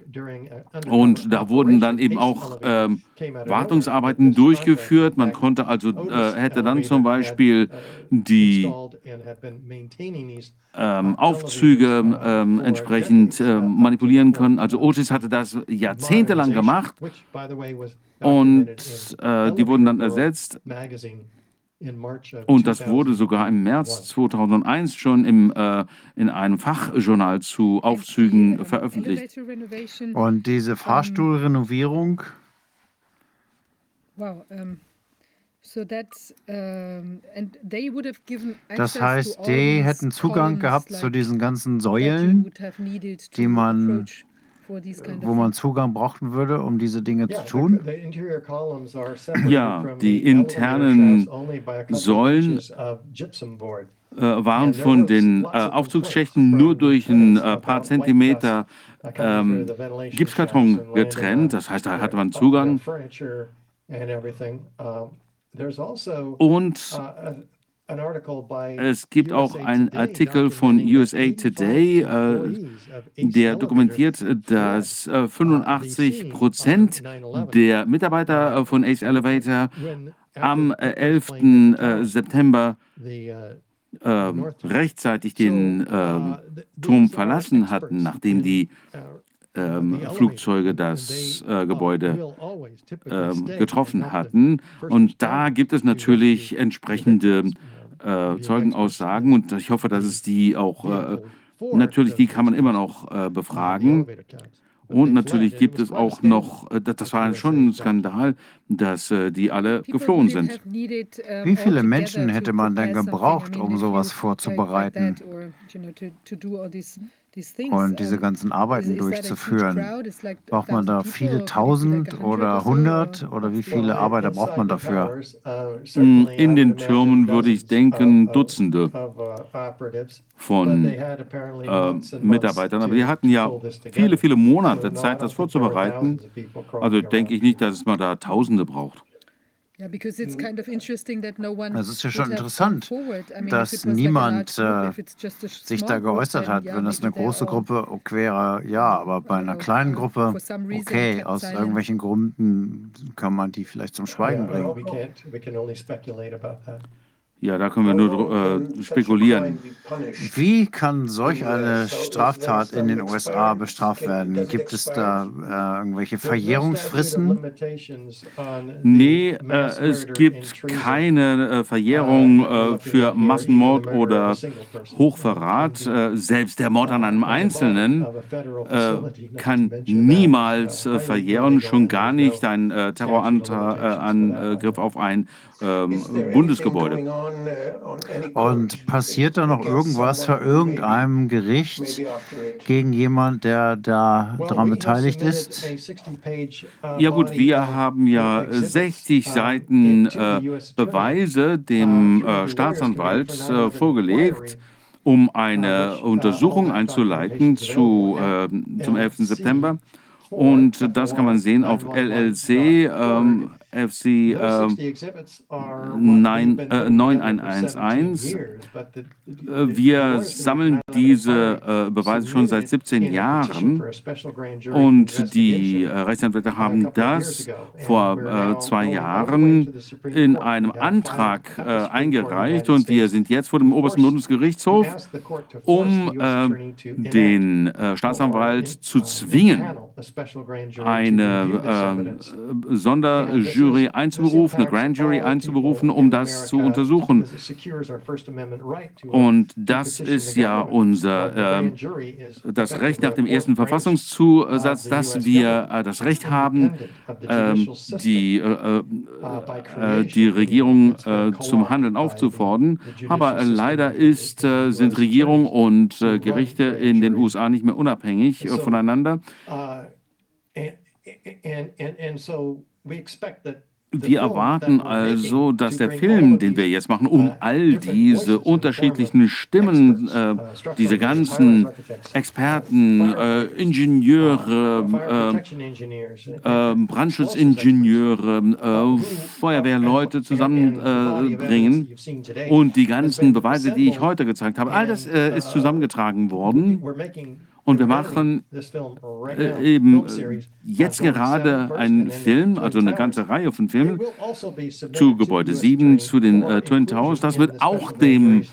Und da wurden dann eben auch ähm, Wartungsarbeiten durchgeführt. Man konnte also, äh, hätte dann zum Beispiel die ähm, Aufzüge ähm, entsprechend äh, manipulieren können. Also Otis hatte das jahrzehntelang gemacht und äh, die wurden dann ersetzt. Und das wurde sogar im März 2001 schon im, äh, in einem Fachjournal zu Aufzügen veröffentlicht. Und diese Fahrstuhlrenovierung? Wow. Um ähm, das heißt, die hätten Zugang gehabt zu diesen ganzen Säulen, die man, wo man Zugang brauchen würde, um diese Dinge zu tun? Ja, die internen Säulen äh, waren von den äh, Aufzugsschächten nur durch ein äh, paar Zentimeter ähm, Gipskarton getrennt. Das heißt, da hatte man Zugang. Also, Und uh, es gibt auch einen Artikel von USA Today, äh, der dokumentiert, dass äh, 85 Prozent der Mitarbeiter äh, von Ace Elevator am 11. Äh, äh, September ähm, rechtzeitig den uh, ähm, Turm verlassen hatten, nachdem die ähm, Flugzeuge das äh, Gebäude ähm, getroffen hatten. Und da gibt es natürlich entsprechende äh, Zeugenaussagen und ich hoffe, dass es die auch, äh, natürlich, die kann man immer noch äh, befragen. Und natürlich gibt es auch noch, äh, das war schon ein Skandal, dass äh, die alle geflohen sind. Wie viele Menschen hätte man denn gebraucht, um sowas vorzubereiten? Und diese ganzen Arbeiten durchzuführen. Braucht man da viele tausend oder hundert oder wie viele Arbeiter braucht man dafür? Hm, in den Türmen würde ich denken Dutzende von äh, Mitarbeitern. Aber die hatten ja viele, viele Monate Zeit, das vorzubereiten. Also denke ich nicht, dass man da Tausende braucht. Es ist ja schon interessant, dass niemand äh, sich da geäußert hat. Wenn es eine große Gruppe okay wäre, ja, aber bei einer kleinen Gruppe, okay, aus irgendwelchen Gründen kann man die vielleicht zum Schweigen bringen. Ja, da können wir nur äh, spekulieren. Wie kann solch eine Straftat in den USA bestraft werden? Gibt es da äh, irgendwelche Verjährungsfristen? Nee, äh, es gibt keine äh, Verjährung äh, für Massenmord oder Hochverrat. Äh, selbst der Mord an einem Einzelnen kann niemals verjähren, schon gar nicht ein Terrorangriff auf ein ähm, Bundesgebäude. Und passiert da noch irgendwas vor irgendeinem Gericht gegen jemand, der da daran beteiligt ist? Ja gut, wir haben ja 60 Seiten äh, Beweise dem äh, Staatsanwalt äh, vorgelegt um eine Untersuchung einzuleiten zu, äh, zum 11. September. Und das kann man sehen auf LLC ähm, FC äh, 9, äh, 9111. Wir sammeln diese äh, Beweise schon seit 17 Jahren. und die äh, Rechtsanwälte haben das vor äh, zwei Jahren in einem Antrag äh, eingereicht. Und wir sind jetzt vor dem obersten Bundesgerichtshof, um den Staatsanwalt zu zwingen, eine Sonderjury einzuberufen, eine Grand Jury einzuberufen, um das zu untersuchen. Und das ist ja unser äh, das Recht nach dem ersten Verfassungszusatz, dass wir äh, das Recht haben, äh, die, äh, äh, die Regierung äh, zum Handeln aufzufordern. Aber leider ist, sind Regierung und Gerichte in den USA nicht mehr unabhängig voneinander. Wir erwarten also, dass der Film, den wir jetzt machen, um all diese unterschiedlichen Stimmen, äh, diese ganzen Experten, äh, Ingenieure, äh, Brandschutzingenieure, Feuerwehrleute zusammenbringen und die ganzen Beweise, die ich heute gezeigt habe, all das ist zusammengetragen worden. Und wir machen äh, eben jetzt gerade einen Film, also eine ganze Reihe von Filmen zu Gebäude 7, zu den äh, Twin Towers. Das wird auch dem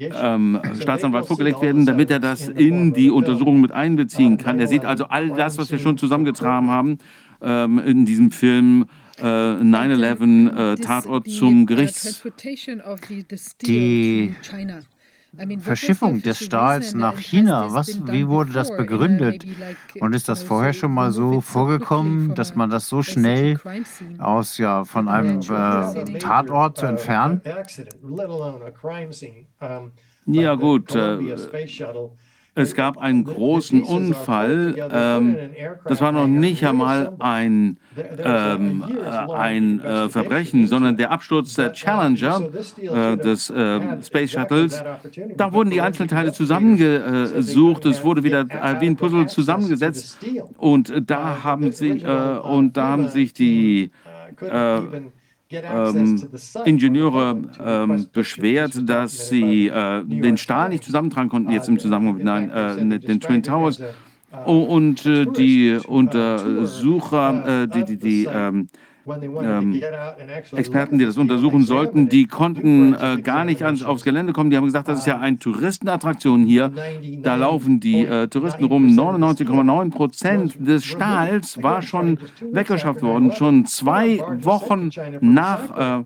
ähm, Staatsanwalt vorgelegt werden, damit er das in die Untersuchung mit einbeziehen kann. Er sieht also all das, was wir schon zusammengetragen haben ähm, in diesem Film. Äh, 9-11 äh, Tatort zum uh, Gerichts. Die Verschiffung des Stahls nach China, was, wie wurde das begründet? Und ist das vorher schon mal so vorgekommen, dass man das so schnell aus ja, von einem äh, Tatort zu entfernen? Ja gut, äh, es gab einen großen Unfall. Ähm, das war noch nicht einmal ein, ähm, äh, ein äh, Verbrechen, sondern der Absturz der Challenger, äh, des äh, Space Shuttles. Da wurden die Einzelteile zusammengesucht. Es wurde wieder äh, wie ein Puzzle zusammengesetzt. Und da haben sie, äh, und da haben sich die ähm, Ingenieure ähm, beschwert, dass sie äh, den Stahl nicht zusammentragen konnten, jetzt im Zusammenhang mit, nein, äh, den Twin Towers. Oh, und äh, die Untersucher, äh, die, die, die ähm, ähm, Experten, die das untersuchen sollten, die konnten äh, gar nicht ans, aufs Gelände kommen. Die haben gesagt, das ist ja eine Touristenattraktion hier. Da laufen die äh, Touristen rum. 99,9 Prozent des Stahls war schon weggeschafft worden, schon zwei Wochen nach äh,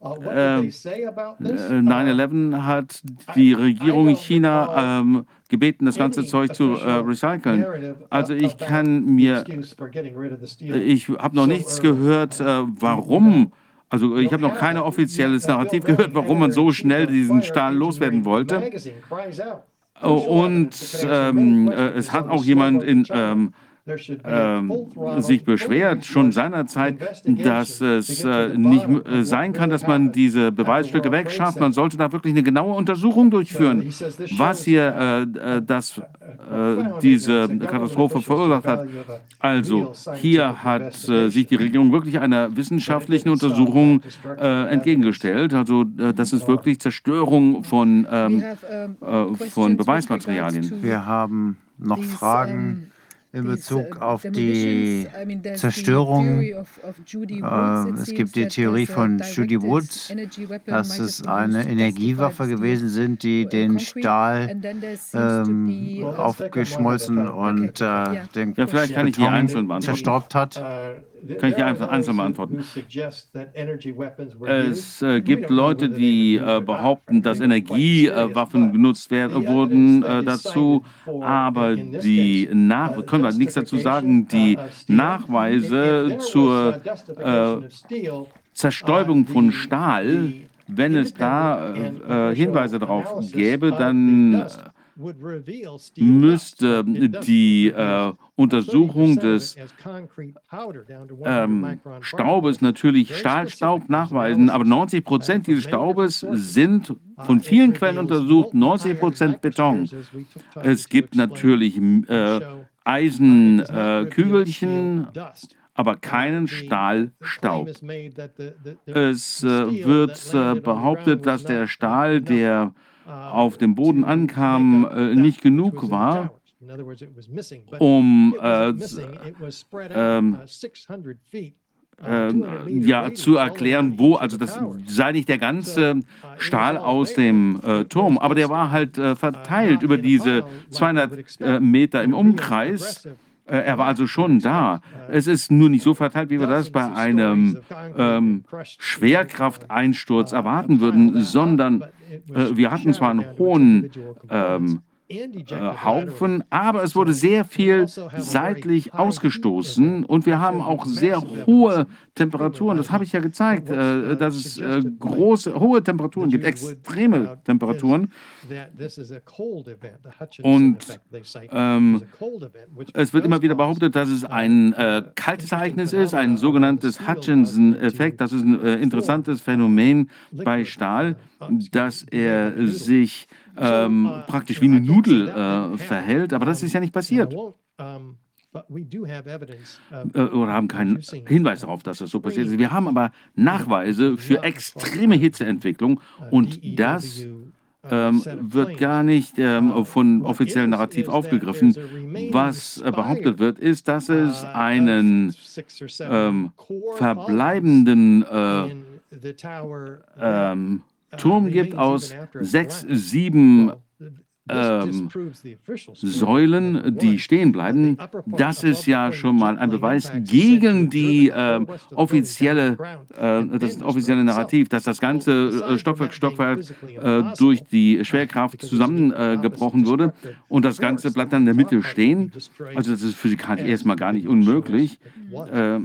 9-11 äh, hat die Regierung China ähm, gebeten, das ganze Zeug zu äh, recyceln. Also ich kann mir, ich habe noch nichts gehört, äh, warum, also ich habe noch kein offizielles Narrativ gehört, warum man so schnell diesen Stahl loswerden wollte. Und ähm, äh, es hat auch jemand in ähm, ähm, sich beschwert, schon seinerzeit, dass es äh, nicht äh, sein kann, dass man diese Beweisstücke wegschafft. Man sollte da wirklich eine genaue Untersuchung durchführen, was hier äh, äh das, äh, diese Katastrophe verursacht hat. Also hier hat äh, sich die Regierung wirklich einer wissenschaftlichen Untersuchung entgegengestellt. Also das ist wirklich Zerstörung von, ähm, von Beweismaterialien. Wir haben noch Fragen in Bezug auf die Zerstörung. Äh, es gibt die Theorie von Judy Woods, dass es eine Energiewaffe gewesen sind, die uh, den Stahl ähm, aufgeschmolzen und äh, den ja, vielleicht kann ich hier einzeln zerstaubt hat. Uh, kann ich hier einfach einzeln beantworten. Es äh, gibt Leute, die äh, behaupten, dass Energiewaffen genutzt werden, wurden äh, dazu, aber die Nach können wir nichts dazu sagen, die Nachweise zur äh, Zerstäubung von Stahl, wenn es da äh, Hinweise darauf gäbe, dann müsste die äh, Untersuchung des ähm, Staubes natürlich Stahlstaub nachweisen, aber 90 Prozent dieses Staubes sind von vielen Quellen untersucht, 90 Prozent Beton. Es gibt natürlich äh, Eisenkügelchen, äh, aber keinen Stahlstaub. Es äh, wird äh, behauptet, dass der Stahl, der auf dem Boden ankam, äh, nicht genug war, um äh, ähm, äh, ja, zu erklären, wo, also das sei nicht der ganze Stahl aus dem äh, Turm, aber der war halt äh, verteilt über diese 200 äh, Meter im Umkreis. Äh, er war also schon da. Es ist nur nicht so verteilt, wie wir das bei einem ähm, Schwerkrafteinsturz erwarten würden, sondern äh, wir hatten zwar einen hohen ähm, äh, Haufen, aber es wurde sehr viel seitlich ausgestoßen und wir haben auch sehr hohe Temperaturen. Das habe ich ja gezeigt, äh, dass es äh, große, hohe Temperaturen gibt, extreme Temperaturen. Und ähm, es wird immer wieder behauptet, dass es ein äh, kaltes Ereignis ist, ein sogenanntes Hutchinson-Effekt. Das ist ein äh, interessantes Phänomen bei Stahl, dass er sich ähm, praktisch wie eine Nudel äh, verhält, aber das ist ja nicht passiert. Äh, oder haben keinen Hinweis darauf, dass das so passiert ist. Wir haben aber Nachweise für extreme Hitzeentwicklung und das ähm, wird gar nicht ähm, von offiziellen Narrativ aufgegriffen. Was äh, behauptet wird, ist, dass es einen ähm, verbleibenden äh, Turm gibt aus sechs, sieben ähm, Säulen, die stehen bleiben, das ist ja schon mal ein Beweis gegen die äh, offizielle, äh, das offizielle Narrativ, dass das ganze äh, Stockwerk Stockwerk äh, durch die Schwerkraft zusammengebrochen wurde und das Ganze bleibt dann in der Mitte stehen. Also das ist physikalisch erstmal gar nicht unmöglich. Äh,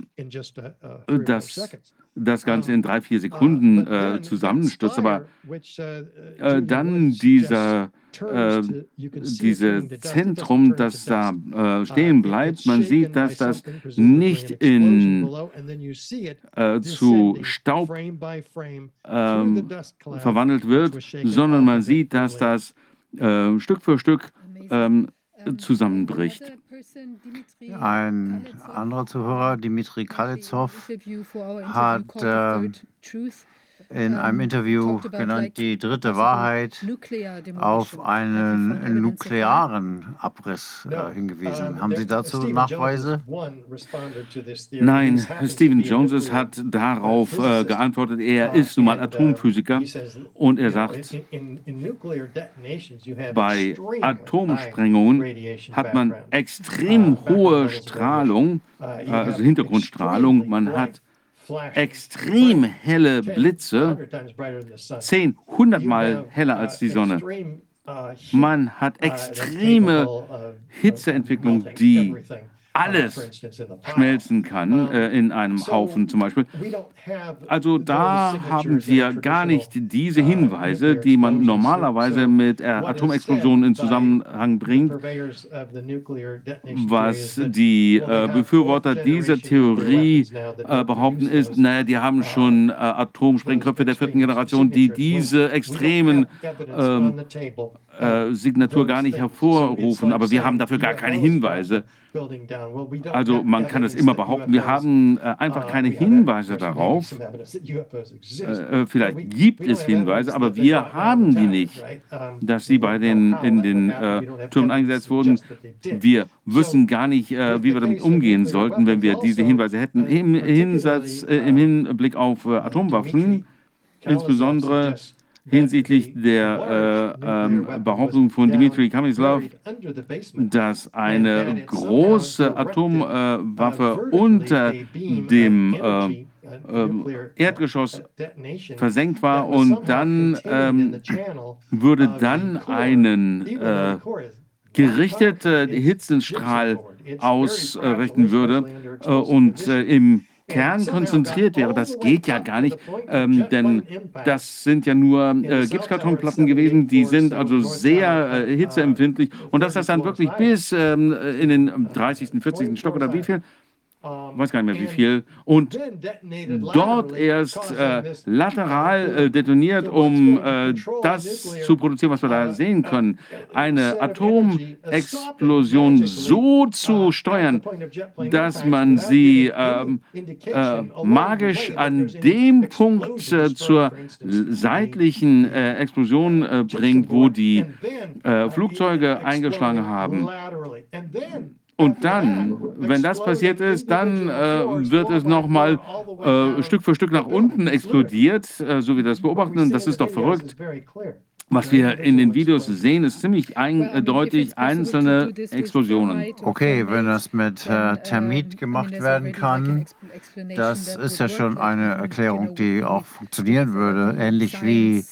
das das Ganze in drei, vier Sekunden äh, zusammenstürzt. Aber äh, dann dieser, äh, dieses Zentrum, das da äh, stehen bleibt, man sieht, dass das nicht in, äh, zu Staub ähm, verwandelt wird, sondern man sieht, dass das äh, Stück für Stück ähm, zusammenbricht. Ein anderer Zuhörer, Dimitri Kalitsov, hat äh, in einem Interview genannt, die dritte Wahrheit auf einen nuklearen Abriss äh, hingewiesen. Haben Sie dazu Nachweise? Nein, Stephen Jones hat darauf äh, geantwortet, er ist nun mal Atomphysiker und er sagt, bei Atomsprengungen hat man extrem hohe Strahlung, äh, also Hintergrundstrahlung, man hat extrem helle Blitze, 10, 100 Mal heller als die Sonne. Man hat extreme Hitzeentwicklung, die alles schmelzen kann, äh, in einem Haufen zum Beispiel. Also da haben wir gar nicht diese Hinweise, die man normalerweise mit äh, Atomexplosionen in Zusammenhang bringt, was die äh, Befürworter dieser Theorie behaupten ist, naja, die haben schon Atomsprengköpfe der vierten Generation, die diese extremen Signatur gar nicht hervorrufen, aber wir haben dafür gar keine Hinweise. Also man kann es immer behaupten, wir haben äh, einfach keine Hinweise darauf. Äh, vielleicht gibt es Hinweise, aber wir haben die nicht, dass sie bei den, in den äh, Türmen eingesetzt wurden. Wir wissen gar nicht, äh, wie wir damit umgehen sollten, wenn wir diese Hinweise hätten. Im, Hinsatz, äh, im Hinblick auf äh, Atomwaffen, insbesondere hinsichtlich der äh, ähm, Behauptung von Dmitri Kamislav, dass eine große Atomwaffe unter dem äh, ähm, Erdgeschoss versenkt war und dann ähm, würde dann einen äh, gerichteten Hitzenstrahl ausrichten würde äh, und äh, im Kern konzentriert wäre. Das geht ja gar nicht, ähm, denn das sind ja nur äh, Gipskartonplatten gewesen, die sind also sehr äh, hitzeempfindlich. Und dass das dann wirklich bis ähm, in den 30., 40. Stock oder wie viel weiß gar nicht mehr wie viel, und dort erst äh, lateral äh, detoniert, um äh, das zu produzieren, was wir da sehen können. Eine Atomexplosion so zu steuern, dass man sie ähm, äh, magisch an dem Punkt äh, zur seitlichen äh, Explosion bringt, wo die Flugzeuge eingeschlagen haben. Und dann, wenn das passiert ist, dann äh, wird es nochmal äh, Stück für Stück nach unten explodiert, äh, so wie wir das beobachten. Das ist doch verrückt. Was wir in den Videos sehen, ist ziemlich eindeutig einzelne Explosionen. Okay, wenn das mit äh, Thermit gemacht werden kann, das ist ja schon eine Erklärung, die auch funktionieren würde, ähnlich wie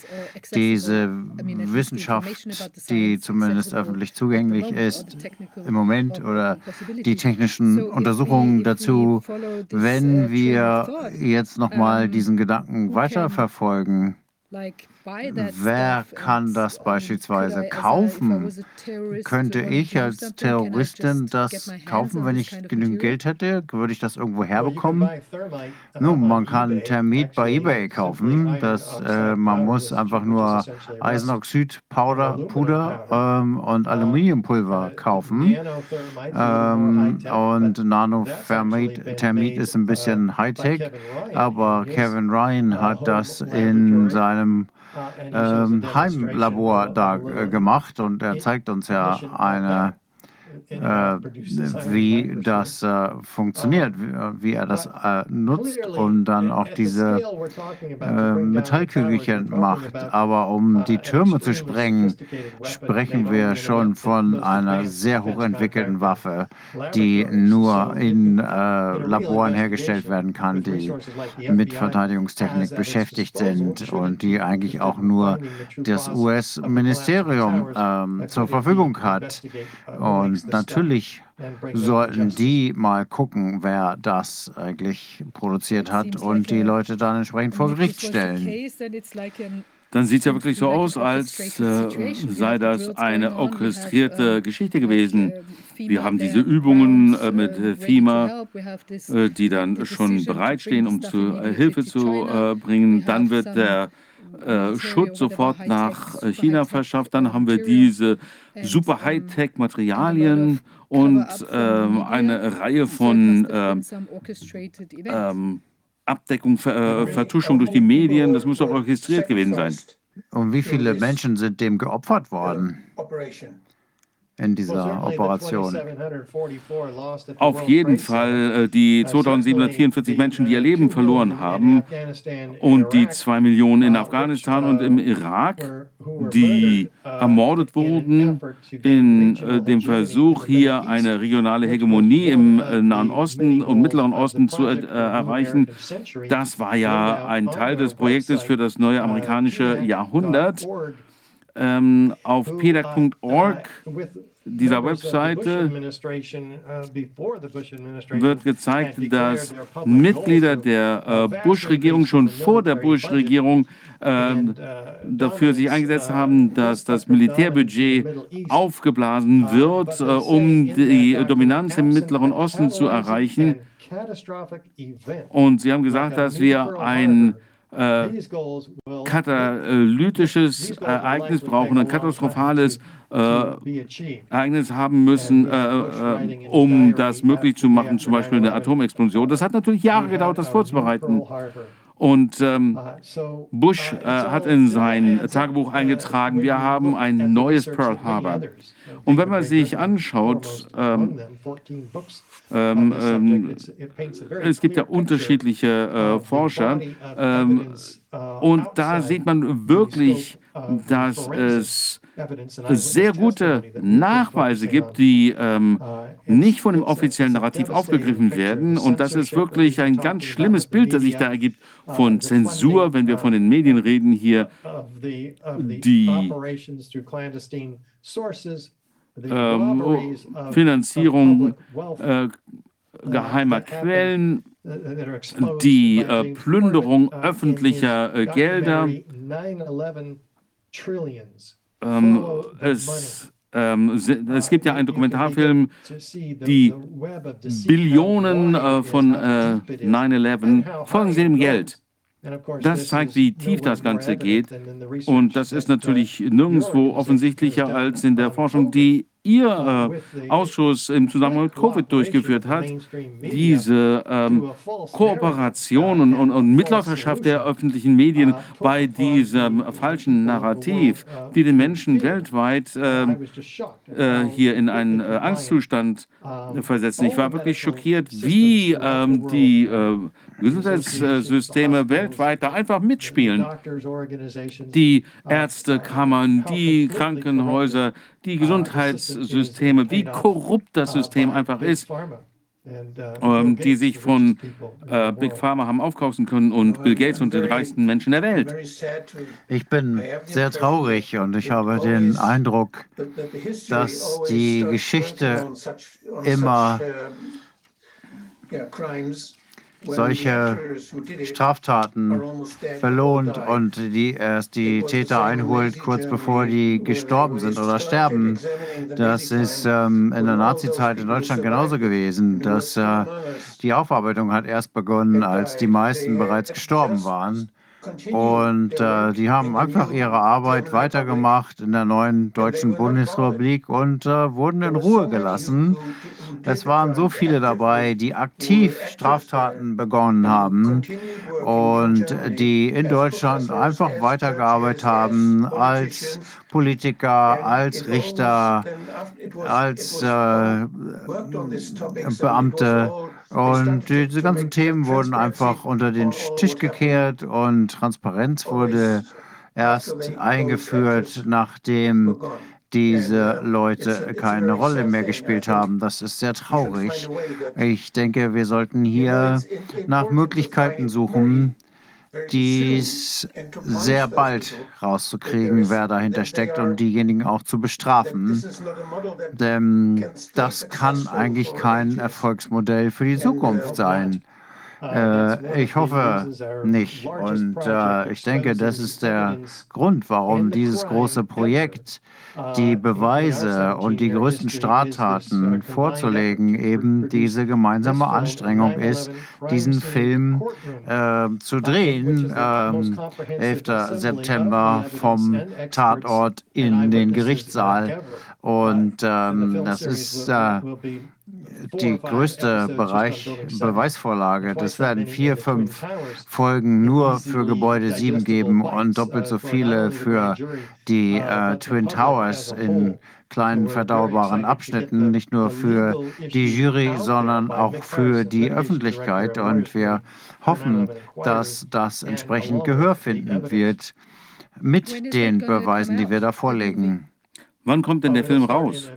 diese Wissenschaft, die zumindest öffentlich zugänglich ist im Moment oder die technischen Untersuchungen dazu. Wenn wir jetzt nochmal diesen Gedanken weiterverfolgen, Wer kann das beispielsweise kaufen? Könnte ich als Terroristin das kaufen, wenn ich genügend Geld hätte? Würde ich das irgendwo herbekommen? Nun, man kann Thermit bei eBay kaufen. Das, äh, man muss einfach nur Eisenoxid-Puder Puder, ähm, und Aluminiumpulver kaufen. Ähm, und Nanothermit Thermit ist ein bisschen Hightech, aber Kevin Ryan hat das in seinem ähm, Heimlabor da äh, gemacht und er zeigt uns ja eine wie das äh, funktioniert, wie, äh, wie, er das äh, nutzt und dann auch diese äh, Metallkügelchen macht. Aber um die Türme zu sprengen, sprechen wir schon von einer sehr hochentwickelten Waffe, die nur in äh, Laboren hergestellt werden kann, die mit Verteidigungstechnik beschäftigt sind und die eigentlich auch nur das US-Ministerium ähm, zur Verfügung hat. Und natürlich sollten die mal gucken, wer das eigentlich produziert hat und die Leute dann entsprechend vor Gericht stellen. Dann sieht es ja wirklich so aus, als äh, sei das eine orchestrierte Geschichte gewesen. Wir haben diese Übungen äh, mit äh, FEMA, äh, die dann schon bereitstehen, um zu, äh, Hilfe zu äh, bringen. Dann wird der Schutz sofort nach China verschafft. Dann haben wir diese super Hightech-Materialien und ähm, eine Reihe von ähm, ähm, Abdeckung, Ver, äh, Vertuschung durch die Medien, das muss doch orchestriert gewesen sein. Und wie viele Menschen sind dem geopfert worden? In dieser Operation. Auf jeden Fall äh, die 2744 Menschen, die ihr Leben verloren haben und die zwei Millionen in Afghanistan und im Irak, die ermordet wurden in äh, dem Versuch, hier eine regionale Hegemonie im äh, Nahen Osten und Mittleren Osten zu erreichen. Das war ja ein Teil des Projektes für das neue amerikanische Jahrhundert. Ähm, auf pedak.org dieser Webseite wird gezeigt, dass Mitglieder der äh, Bush-Regierung schon vor der Bush-Regierung äh, dafür sich eingesetzt haben, dass das Militärbudget aufgeblasen wird, äh, um die Dominanz im Mittleren Osten zu erreichen. Und sie haben gesagt, dass wir ein äh, katalytisches Ereignis brauchen, ein katastrophales äh, Ereignis haben müssen, äh, äh, um das möglich zu machen, zum Beispiel eine Atomexplosion. Das hat natürlich Jahre gedauert, das vorzubereiten. Und ähm, uh, Bush uh, äh, hat in sein Tagebuch eingetragen, wir haben ein neues Pearl Harbor. Und wenn man sich anschaut, ähm, ähm, ähm, es gibt ja unterschiedliche äh, Forscher, ähm, uh, und da sieht man wirklich, dass es sehr gute Nachweise gibt, die ähm, nicht von dem offiziellen Narrativ aufgegriffen werden. Und das ist wirklich ein ganz schlimmes Bild, das sich da ergibt von Zensur, wenn wir von den Medien reden hier, die ähm, Finanzierung äh, geheimer Quellen, die äh, Plünderung öffentlicher äh, Gelder. Ähm, es, ähm, es gibt ja einen Dokumentarfilm, die Billionen äh, von äh, 9-11 folgen sie dem Geld. Das zeigt, wie tief das Ganze geht. Und das ist natürlich nirgendwo offensichtlicher als in der Forschung, die Ihr äh, Ausschuss im Zusammenhang mit Covid durchgeführt hat, diese ähm, Kooperation und, und, und, Mitläuferschaft der öffentlichen Medien bei diesem falschen Narrativ, die den Menschen weltweit äh, äh, hier in einen äh, Angstzustand versetzen. Ich war wirklich schockiert, wie ähm, die äh, Gesundheitssysteme weltweit da einfach mitspielen. Die Ärztekammern, die Krankenhäuser, die Gesundheitssysteme, wie korrupt das System einfach ist. Ähm, die sich von äh, Big Pharma haben aufkaufen können und Bill Gates und den reichsten Menschen der Welt. Ich bin sehr traurig und ich habe den Eindruck, dass die Geschichte immer solche Straftaten verlohnt und die erst die Täter einholt, kurz bevor die gestorben sind oder sterben. Das ist ähm, in der Nazizeit in Deutschland genauso gewesen. Dass, äh, die Aufarbeitung hat erst begonnen, als die meisten bereits gestorben waren. Und äh, die haben einfach ihre Arbeit weitergemacht in der neuen deutschen Bundesrepublik und äh, wurden in Ruhe gelassen. Es waren so viele dabei, die aktiv Straftaten begonnen haben und die in Deutschland einfach weitergearbeitet haben als Politiker, als Richter, als äh, Beamte. Und diese ganzen Themen wurden einfach unter den Tisch gekehrt und Transparenz wurde erst eingeführt, nachdem diese Leute keine Rolle mehr gespielt haben. Das ist sehr traurig. Ich denke, wir sollten hier nach Möglichkeiten suchen, dies sehr bald rauszukriegen, wer dahinter steckt und diejenigen auch zu bestrafen. Denn das kann eigentlich kein Erfolgsmodell für die Zukunft sein. Äh, ich hoffe nicht. Und äh, ich denke, das ist der Grund, warum dieses große Projekt, die Beweise und die größten Straftaten vorzulegen, eben diese gemeinsame Anstrengung ist, diesen Film äh, zu drehen. Äh, 11. September vom Tatort in den Gerichtssaal. Und ähm, das ist äh, die größte Bereich, Beweisvorlage. Das werden vier, fünf Folgen nur für Gebäude 7 geben und doppelt so viele für die äh, Twin Towers in kleinen verdaubaren Abschnitten, nicht nur für die Jury, sondern auch für die Öffentlichkeit. Und wir hoffen, dass das entsprechend Gehör finden wird mit den Beweisen, die wir da vorlegen. Wann kommt denn der Film raus?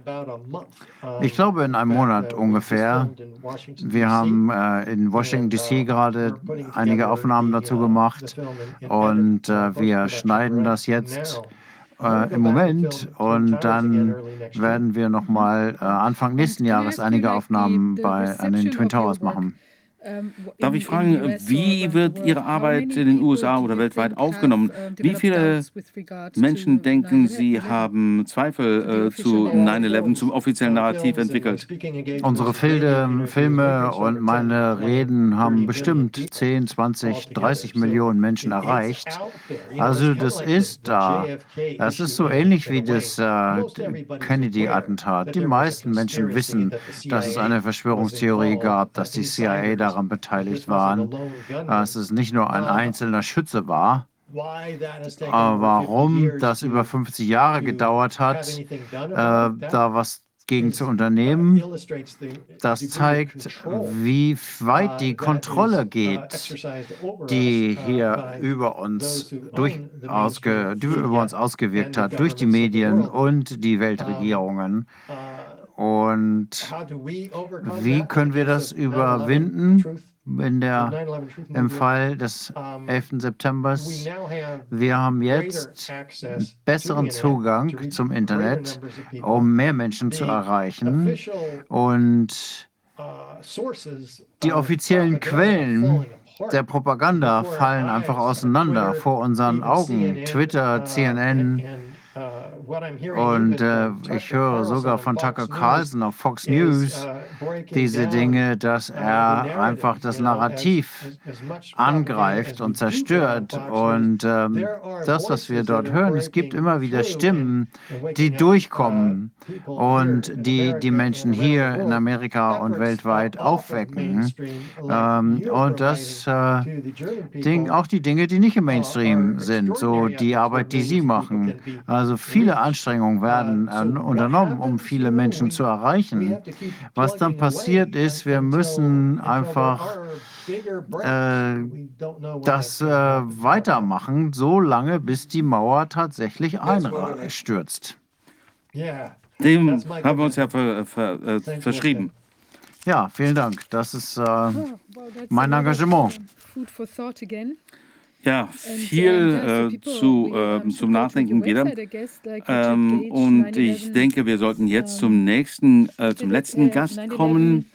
Ich glaube in einem Monat ungefähr. Wir haben äh, in Washington DC gerade einige Aufnahmen dazu gemacht und äh, wir schneiden das jetzt äh, im Moment und dann werden wir noch mal äh, Anfang nächsten Jahres einige Aufnahmen bei an den Twin Towers machen. Ähm, Darf ich fragen, wie wird Ihre Arbeit in den USA oder weltweit aufgenommen? Wie viele Menschen denken Sie haben Zweifel äh, zu 9-11, zum offiziellen Narrativ entwickelt? Unsere Filme, Filme und meine Reden haben bestimmt 10, 20, 30 Millionen Menschen erreicht. Also das ist da. Das ist so ähnlich wie das äh, Kennedy-Attentat. Die meisten Menschen wissen, dass es eine Verschwörungstheorie gab, dass die CIA da daran beteiligt waren, dass es nicht nur ein einzelner Schütze war. Aber warum das über 50 Jahre gedauert hat, äh, da was gegen zu unternehmen, das zeigt, wie weit die Kontrolle geht, die hier über uns, durch, ausge, über uns ausgewirkt hat, durch die Medien und die Weltregierungen. Und wie können wir das überwinden? in der, im Fall des 11. September. Wir haben jetzt besseren Zugang zum Internet, um mehr Menschen zu erreichen. Und die offiziiellen Quellen der Propaganda fallen einfach auseinander vor unseren Augen. Twitter, CNN, und äh, ich höre sogar von Tucker Carlson auf Fox News diese Dinge, dass er einfach das Narrativ angreift und zerstört. Und ähm, das, was wir dort hören, es gibt immer wieder Stimmen, die durchkommen und die die Menschen hier in Amerika und weltweit aufwecken. Ähm, und das äh, Ding, auch die Dinge, die nicht im Mainstream sind, so die Arbeit, die Sie machen. Also viele Anstrengungen werden äh, unternommen, um viele Menschen zu erreichen. Was dann passiert ist, wir müssen einfach äh, das äh, weitermachen, so lange, bis die Mauer tatsächlich einstürzt. Dem haben wir uns ja ver, ver, äh, verschrieben. Ja, vielen Dank. Das ist äh, mein Engagement. Ja, viel äh, zu, äh, zum Nachdenken wieder. Ähm, und ich denke, wir sollten jetzt zum nächsten, äh, zum letzten Gast kommen.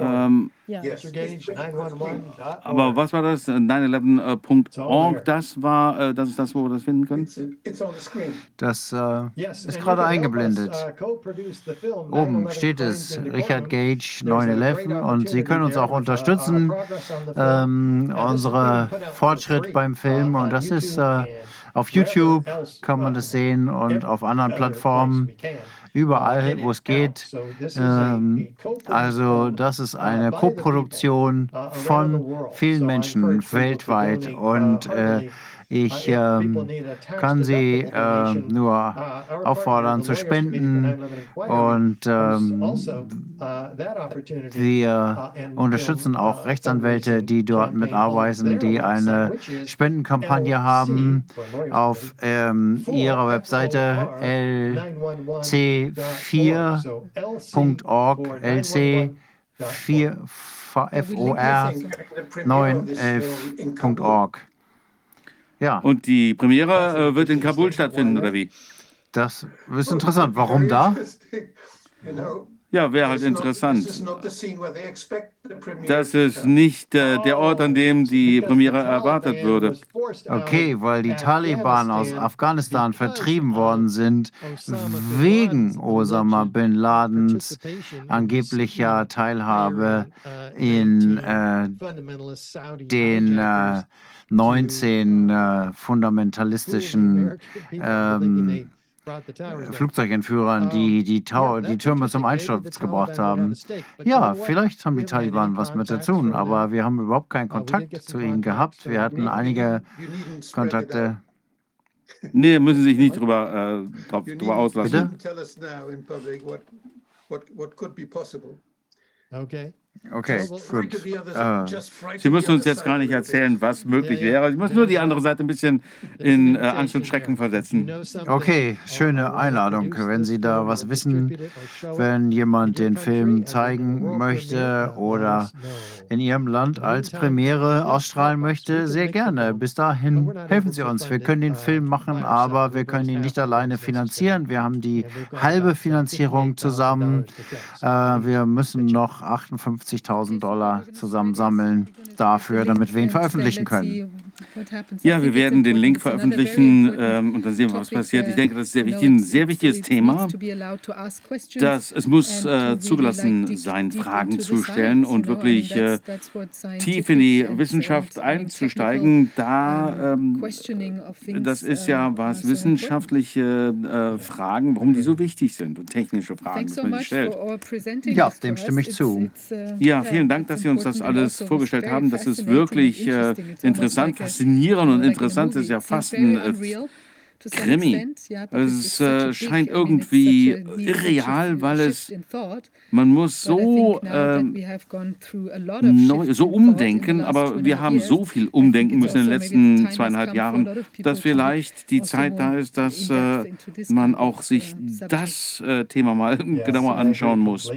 Ähm, aber was war das? 911.org, das war, äh, das ist das, wo wir das finden können? Das äh, ist gerade eingeblendet. Uh, Oben steht es, Richard Gage 911 und Sie können uns auch unterstützen, ähm, unsere Fortschritt beim Film. und das ist äh, auf YouTube kann man das sehen und auf anderen Plattformen überall, wo es geht. Ähm, also das ist eine Koproduktion von vielen Menschen weltweit und äh, ich äh, kann Sie äh, nur auffordern zu spenden und ähm, wir unterstützen auch Rechtsanwälte, die dort mitarbeiten, die eine Spendenkampagne haben auf ähm, ihrer Webseite lc4.org, lc4 FOR 911.org. Ja. Und die Premiere äh, wird in Kabul stattfinden, oder wie? Das ist interessant. Warum da? Ja, wäre halt interessant. Das ist nicht äh, der Ort, an dem die Premiere erwartet würde. Okay, weil die Taliban aus Afghanistan vertrieben worden sind wegen Osama bin Ladens angeblicher Teilhabe in äh, den äh, 19 äh, fundamentalistischen ähm, Flugzeugentführern, die die, Tower, die Türme zum Einsturz gebracht haben. Ja, vielleicht haben die Taliban was mit zu tun, aber wir haben überhaupt keinen Kontakt zu ihnen gehabt. Wir hatten einige Kontakte. Nee, müssen Sie sich nicht drüber, äh, drüber auslassen. Bitte? Okay. Okay, gut. Äh, Sie müssen uns jetzt gar nicht erzählen, was möglich wäre. Ich muss nur die andere Seite ein bisschen in äh, Angst und Schrecken versetzen. Okay, schöne Einladung. Wenn Sie da was wissen, wenn jemand den Film zeigen möchte oder in Ihrem Land als Premiere ausstrahlen möchte, sehr gerne. Bis dahin helfen Sie uns. Wir können den Film machen, aber wir können ihn nicht alleine finanzieren. Wir haben die halbe Finanzierung zusammen. Äh, wir müssen noch 58 50.000 Dollar zusammensammeln dafür, damit wir ihn veröffentlichen können. Ja, wir werden den Link veröffentlichen ähm, und dann sehen wir, was passiert. Ich denke, das ist sehr wichtig, ein sehr wichtiges Thema. Dass es muss äh, zugelassen sein, Fragen zu stellen und wirklich äh, tief in die Wissenschaft einzusteigen. Da, ähm, das ist ja was wissenschaftliche äh, Fragen, warum die so wichtig sind und technische Fragen, die man stellt. Ja, dem stimme ich zu. Ja, vielen Dank, dass Sie uns das alles vorgestellt haben. Das ist wirklich äh, interessant faszinierend und interessant ist ja fast ein äh, Krimi. Es äh, scheint irgendwie irreal, weil es man muss so, äh, neu, so umdenken, aber wir haben so viel umdenken müssen in den letzten zweieinhalb Jahren, dass vielleicht die Zeit da ist, dass äh, man auch sich das äh, Thema mal genauer anschauen muss.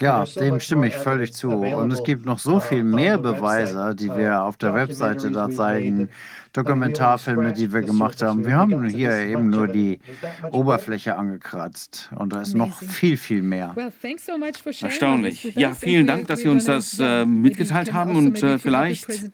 Ja, dem stimme ich völlig zu. Und es gibt noch so viel mehr Beweise, die wir auf der Webseite da zeigen. Dokumentarfilme, die wir gemacht haben. Wir haben hier eben nur die Oberfläche angekratzt und da ist noch viel, viel mehr. Erstaunlich. Ja, vielen Dank, dass Sie uns das äh, mitgeteilt haben und also äh, vielleicht, also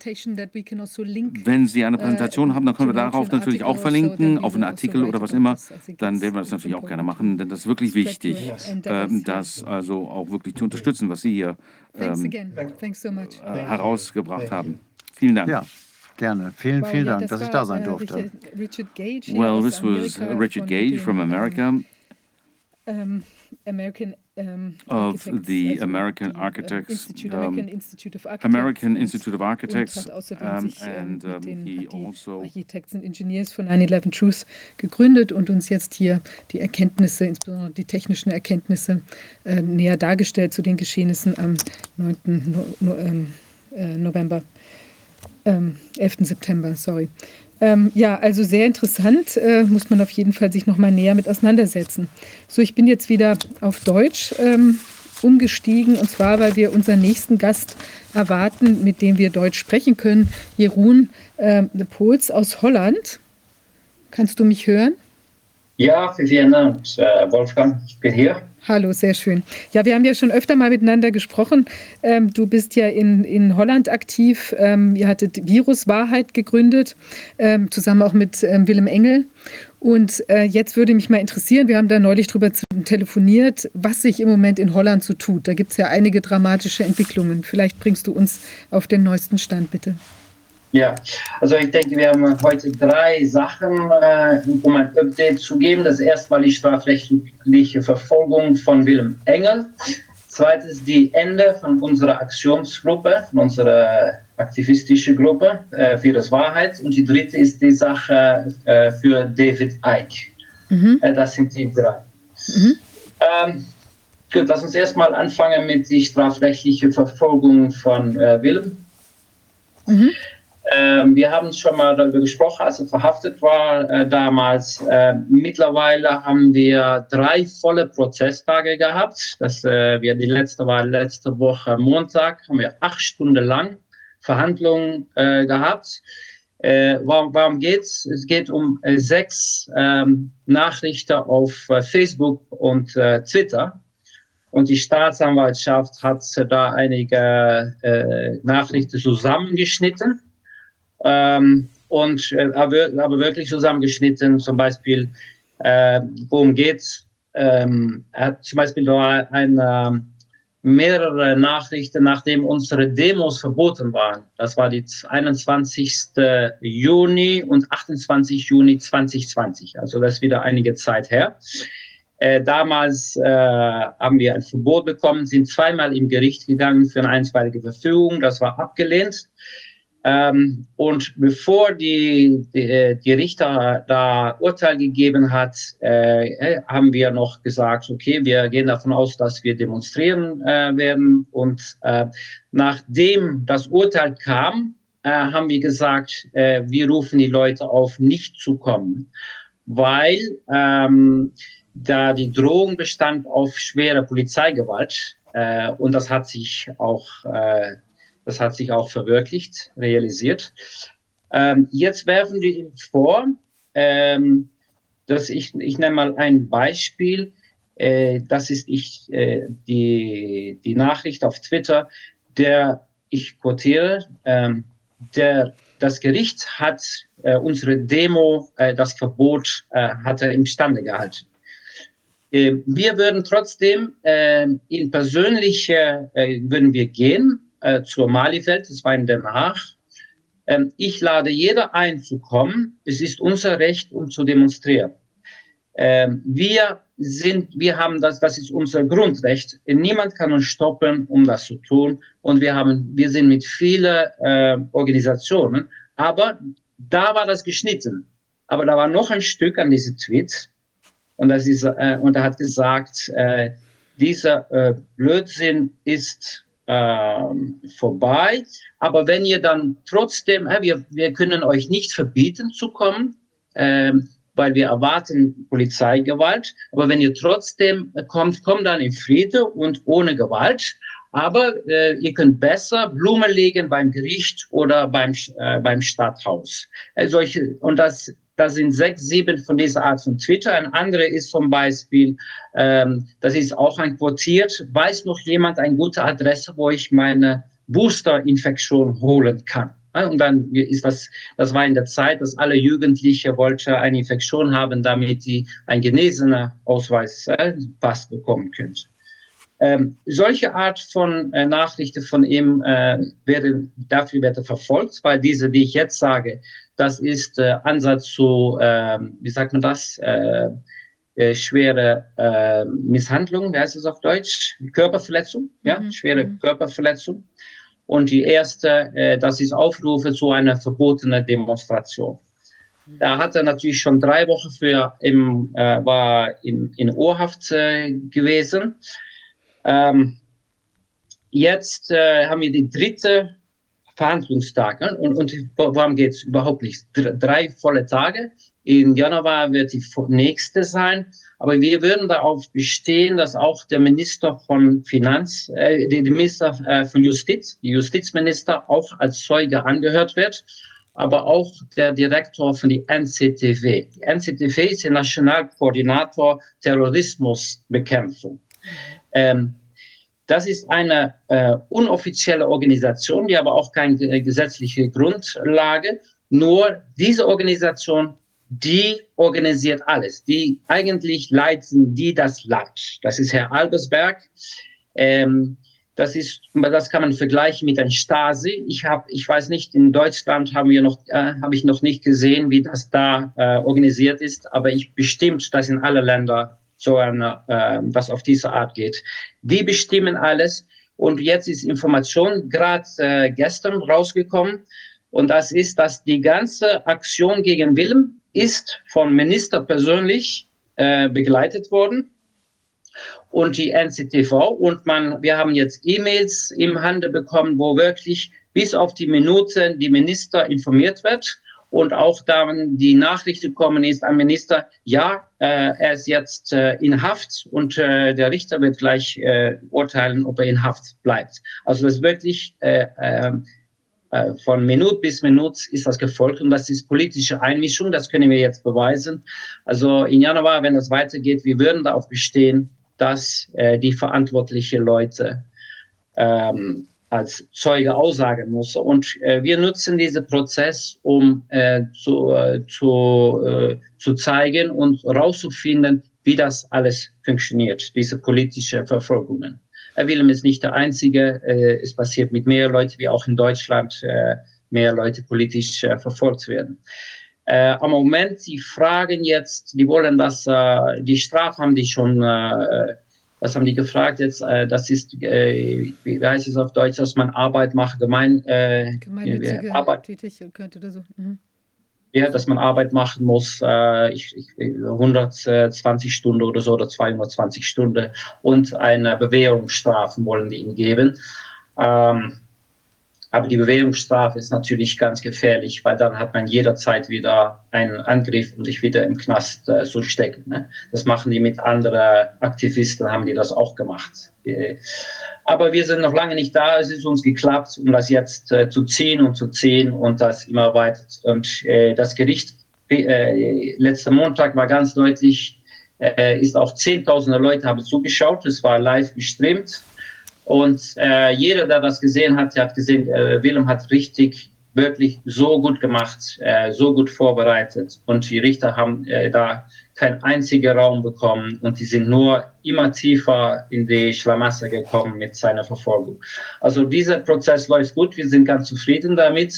wenn Sie eine Präsentation haben, dann können wir darauf natürlich auch verlinken, auf einen Artikel oder was immer. Dann werden wir das natürlich auch gerne machen, denn das ist wirklich wichtig, äh, das also auch wirklich zu unterstützen, was Sie hier ähm, äh, herausgebracht haben. Vielen Dank. Ja. Gerne. Vielen, vielen Dank, dass ich da sein äh, durfte. Well, this was Richard Gage from America. Um, American um, of the American Architects, American Institute of Architects, American Institute of Architects um, and um, he also Architects and Engineers von 9/11 Truth gegründet und uns jetzt hier die Erkenntnisse, insbesondere die technischen Erkenntnisse, äh, näher dargestellt zu den Geschehnissen am 9. No no ähm, äh, November ähm, 11. September, sorry. Ähm, ja, also sehr interessant, äh, muss man auf jeden Fall sich nochmal näher mit auseinandersetzen. So, ich bin jetzt wieder auf Deutsch ähm, umgestiegen und zwar, weil wir unseren nächsten Gast erwarten, mit dem wir Deutsch sprechen können, Jeroen äh, de Pols aus Holland. Kannst du mich hören? Ja, Dank, äh, Wolfgang. Ich bin hier. Hallo, sehr schön. Ja, wir haben ja schon öfter mal miteinander gesprochen. Ähm, du bist ja in, in Holland aktiv. Ähm, ihr hattet Viruswahrheit gegründet, ähm, zusammen auch mit ähm, Willem Engel. Und äh, jetzt würde mich mal interessieren, wir haben da neulich drüber telefoniert, was sich im Moment in Holland so tut. Da gibt es ja einige dramatische Entwicklungen. Vielleicht bringst du uns auf den neuesten Stand, bitte. Ja, also ich denke, wir haben heute drei Sachen, äh, um ein Update zu geben. Das erste war die strafrechtliche Verfolgung von Willem Engel. Zweites die Ende von unserer Aktionsgruppe, von unserer aktivistischen Gruppe äh, für das Wahrheit. Und die dritte ist die Sache äh, für David Icke. Mhm. Äh, das sind die drei. Mhm. Ähm, gut, lass uns erstmal anfangen mit der strafrechtlichen Verfolgung von äh, Willem. Mhm. Ähm, wir haben schon mal darüber gesprochen, als er verhaftet war äh, damals. Äh, mittlerweile haben wir drei volle Prozesstage gehabt. Das, äh, wir, die letzte war letzte Woche Montag, haben wir acht Stunden lang Verhandlungen äh, gehabt. Äh, warum, warum geht's? Es geht um äh, sechs ähm, Nachrichten auf Facebook und Twitter. Und die Staatsanwaltschaft hat da einige Nachrichten zusammengeschnitten ähm, und äh, aber, wirklich zusammengeschnitten, zum Beispiel, äh, worum geht's? Ähm, hat zum Beispiel da ein, ähm, mehrere Nachrichten, nachdem unsere Demos verboten waren. Das war die 21. Juni und 28. Juni 2020. Also das ist wieder einige Zeit her. Äh, damals äh, haben wir ein Verbot bekommen, sind zweimal im Gericht gegangen für eine einstweilige Verfügung. Das war abgelehnt. Ähm, und bevor die, die, die, Richter da Urteil gegeben hat, äh, äh, haben wir noch gesagt, okay, wir gehen davon aus, dass wir demonstrieren äh, werden. Und äh, nachdem das Urteil kam, äh, haben wir gesagt, äh, wir rufen die Leute auf, nicht zu kommen, weil ähm, da die Drohung bestand auf schwere Polizeigewalt. und das hat sich auch das hat sich auch verwirklicht, realisiert. Ähm, jetzt werfen wir ihm vor, ähm, dass ich, ich nenne mal ein Beispiel, äh, das ist ich, äh, die, die Nachricht auf Twitter, der, ich quotiere, ähm, der, das Gericht hat äh, unsere Demo, äh, das Verbot äh, hatte imstande gehalten. Äh, wir würden trotzdem in persönliche, würden wir gehen, äh, zur Malifeld, das war in Den Haag. Ähm, ich lade jeder ein zu kommen. Es ist unser Recht, um zu demonstrieren. Ähm, wir sind, wir haben das, das ist unser Grundrecht. Niemand kann uns stoppen, um das zu tun. Und wir haben, wir sind mit vielen äh, Organisationen. Aber da war das geschnitten. Aber da war noch ein Stück an diese Tweet. Und das ist, äh, und er hat gesagt, äh, dieser äh, Blödsinn ist vorbei. Aber wenn ihr dann trotzdem, äh, wir, wir können euch nicht verbieten zu kommen, ähm, weil wir erwarten Polizeigewalt. Aber wenn ihr trotzdem kommt, kommt dann in Friede und ohne Gewalt. Aber äh, ihr könnt besser Blumen legen beim Gericht oder beim, äh, beim Stadthaus. Äh, solche, und das da sind sechs, sieben von dieser Art von Twitter. Ein anderer ist zum Beispiel, ähm, das ist auch ein quotiert, weiß noch jemand eine gute Adresse, wo ich meine Booster-Infektion holen kann. Und dann ist das, das war in der Zeit, dass alle Jugendliche wollten eine Infektion haben, damit sie einen genesenen Ausweis, äh, Pass bekommen können. Ähm, solche Art von äh, Nachrichten von ihm äh, werden, dafür werden verfolgt, weil diese, die ich jetzt sage, das ist äh, Ansatz zu, äh, wie sagt man das, äh, äh, schwere äh, Misshandlung, wie heißt es auf Deutsch? Körperverletzung, ja, mhm. schwere mhm. Körperverletzung. Und die erste, das ist Aufrufe zu einer verbotenen Demonstration. Da hat er natürlich schon drei Wochen für im, äh, war in, in Ohrhaft äh, gewesen. Ähm, jetzt äh, haben wir die dritte Verhandlungstag. Ne? Und, und worum geht es überhaupt nicht? Drei volle Tage. Im Januar wird die nächste sein. Aber wir würden darauf bestehen, dass auch der Minister von Finanz, äh, der Minister äh, von Justiz, die Justizminister auch als Zeuge angehört wird, aber auch der Direktor von der NCTV. Die NCTV ist der Nationalkoordinator Terrorismusbekämpfung. Ähm, das ist eine äh, unoffizielle Organisation, die aber auch keine äh, gesetzliche Grundlage. Nur diese Organisation, die organisiert alles. Die eigentlich leiten die das Land. Das ist Herr Albersberg. Ähm, das ist, das kann man vergleichen mit einem Stasi. Ich habe, ich weiß nicht, in Deutschland haben wir noch, äh, habe ich noch nicht gesehen, wie das da äh, organisiert ist, aber ich bestimmt, dass in alle Länder so eine, äh, was auf diese Art geht. Die bestimmen alles. Und jetzt ist Information gerade äh, gestern rausgekommen. Und das ist, dass die ganze Aktion gegen Willem ist vom Minister persönlich äh, begleitet worden und die NCTV. Und man, wir haben jetzt E-Mails im Handel bekommen, wo wirklich bis auf die Minuten die Minister informiert wird und auch dann die Nachricht gekommen ist am Minister, ja, äh, er ist jetzt äh, in Haft und äh, der Richter wird gleich äh, urteilen, ob er in Haft bleibt. Also das wirklich äh, ähm, äh, von Minute bis Minute ist das gefolgt und das ist politische Einmischung, das können wir jetzt beweisen. Also in Januar, wenn das weitergeht, wir würden darauf bestehen, dass äh, die verantwortlichen Leute ähm, als Zeuge aussagen muss. Und äh, wir nutzen diesen Prozess, um äh, zu, äh, zu, äh, zu zeigen und herauszufinden, wie das alles funktioniert, diese politische Verfolgungen. Willem ist nicht der Einzige. es passiert mit mehr Leuten, wie auch in Deutschland mehr Leute politisch verfolgt werden. Äh, am Moment, sie fragen jetzt, die wollen das, äh, die haben die schon, äh, was haben die gefragt jetzt? Äh, das ist, äh, wie heißt es auf Deutsch, dass man Arbeit macht, gemein, äh, Arbeit. Tätigkeit oder so. Mhm. Ja, dass man Arbeit machen muss, äh, ich, ich, 120 Stunden oder so oder 220 Stunden und eine Bewährungsstrafe wollen die ihm geben. Ähm, aber die Bewährungsstrafe ist natürlich ganz gefährlich, weil dann hat man jederzeit wieder einen Angriff, um sich wieder im Knast äh, zu stecken. Ne? Das machen die mit anderen Aktivisten, haben die das auch gemacht. Äh, aber wir sind noch lange nicht da. Es ist uns geklappt, um das jetzt äh, zu ziehen und zu ziehen und das immer weiter. Und äh, das Gericht äh, letzten Montag war ganz deutlich, ist auch zehntausende Leute haben zugeschaut. Es war live gestreamt. Und äh, jeder, der das gesehen hat, hat gesehen, äh, Willem hat richtig, wirklich so gut gemacht, äh, so gut vorbereitet. Und die Richter haben äh, da keinen einzigen Raum bekommen und die sind nur immer tiefer in die Schlamassel gekommen mit seiner Verfolgung. Also dieser Prozess läuft gut, wir sind ganz zufrieden damit,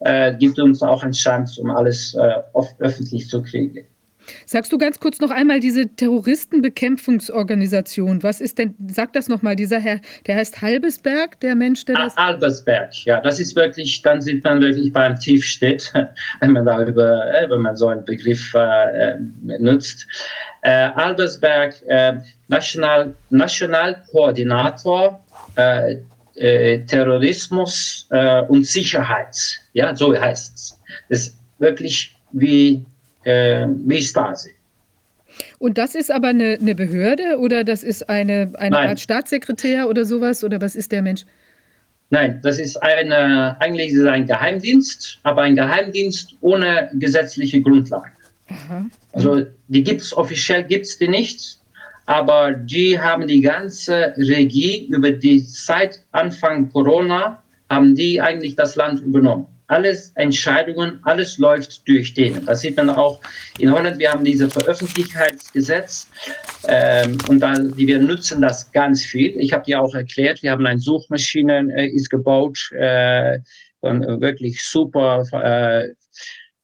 äh, gibt uns auch eine Chance, um alles äh, öffentlich zu kriegen. Sagst du ganz kurz noch einmal diese Terroristenbekämpfungsorganisation? Was ist denn, sag das nochmal, dieser Herr, der heißt Halbesberg, der Mensch, der das. Halbesberg, ja, das ist wirklich, dann sieht man wirklich beim Tiefstedt, wenn man darüber, äh, wenn man so einen Begriff äh, äh nutzt. Äh, Albersberg, äh, National, Nationalkoordinator äh, äh, Terrorismus äh, und Sicherheit. Ja, so heißt es. Das ist wirklich wie äh, wie Stasi. Und das ist aber eine, eine Behörde oder das ist eine, eine Art Staatssekretär oder sowas? Oder was ist der Mensch? Nein, das ist eine, eigentlich ist ein Geheimdienst, aber ein Geheimdienst ohne gesetzliche Grundlage. Aha. Also die gibt es offiziell gibt's die nicht, aber die haben die ganze Regie über die Zeit Anfang Corona, haben die eigentlich das Land übernommen alles Entscheidungen, alles läuft durch den. Das sieht man auch in Holland. Wir haben dieses Veröffentlichkeitsgesetz ähm, und die wir nutzen das ganz viel. Ich habe dir auch erklärt, wir haben eine Suchmaschine äh, ist gebaut, äh, von, äh, wirklich super äh,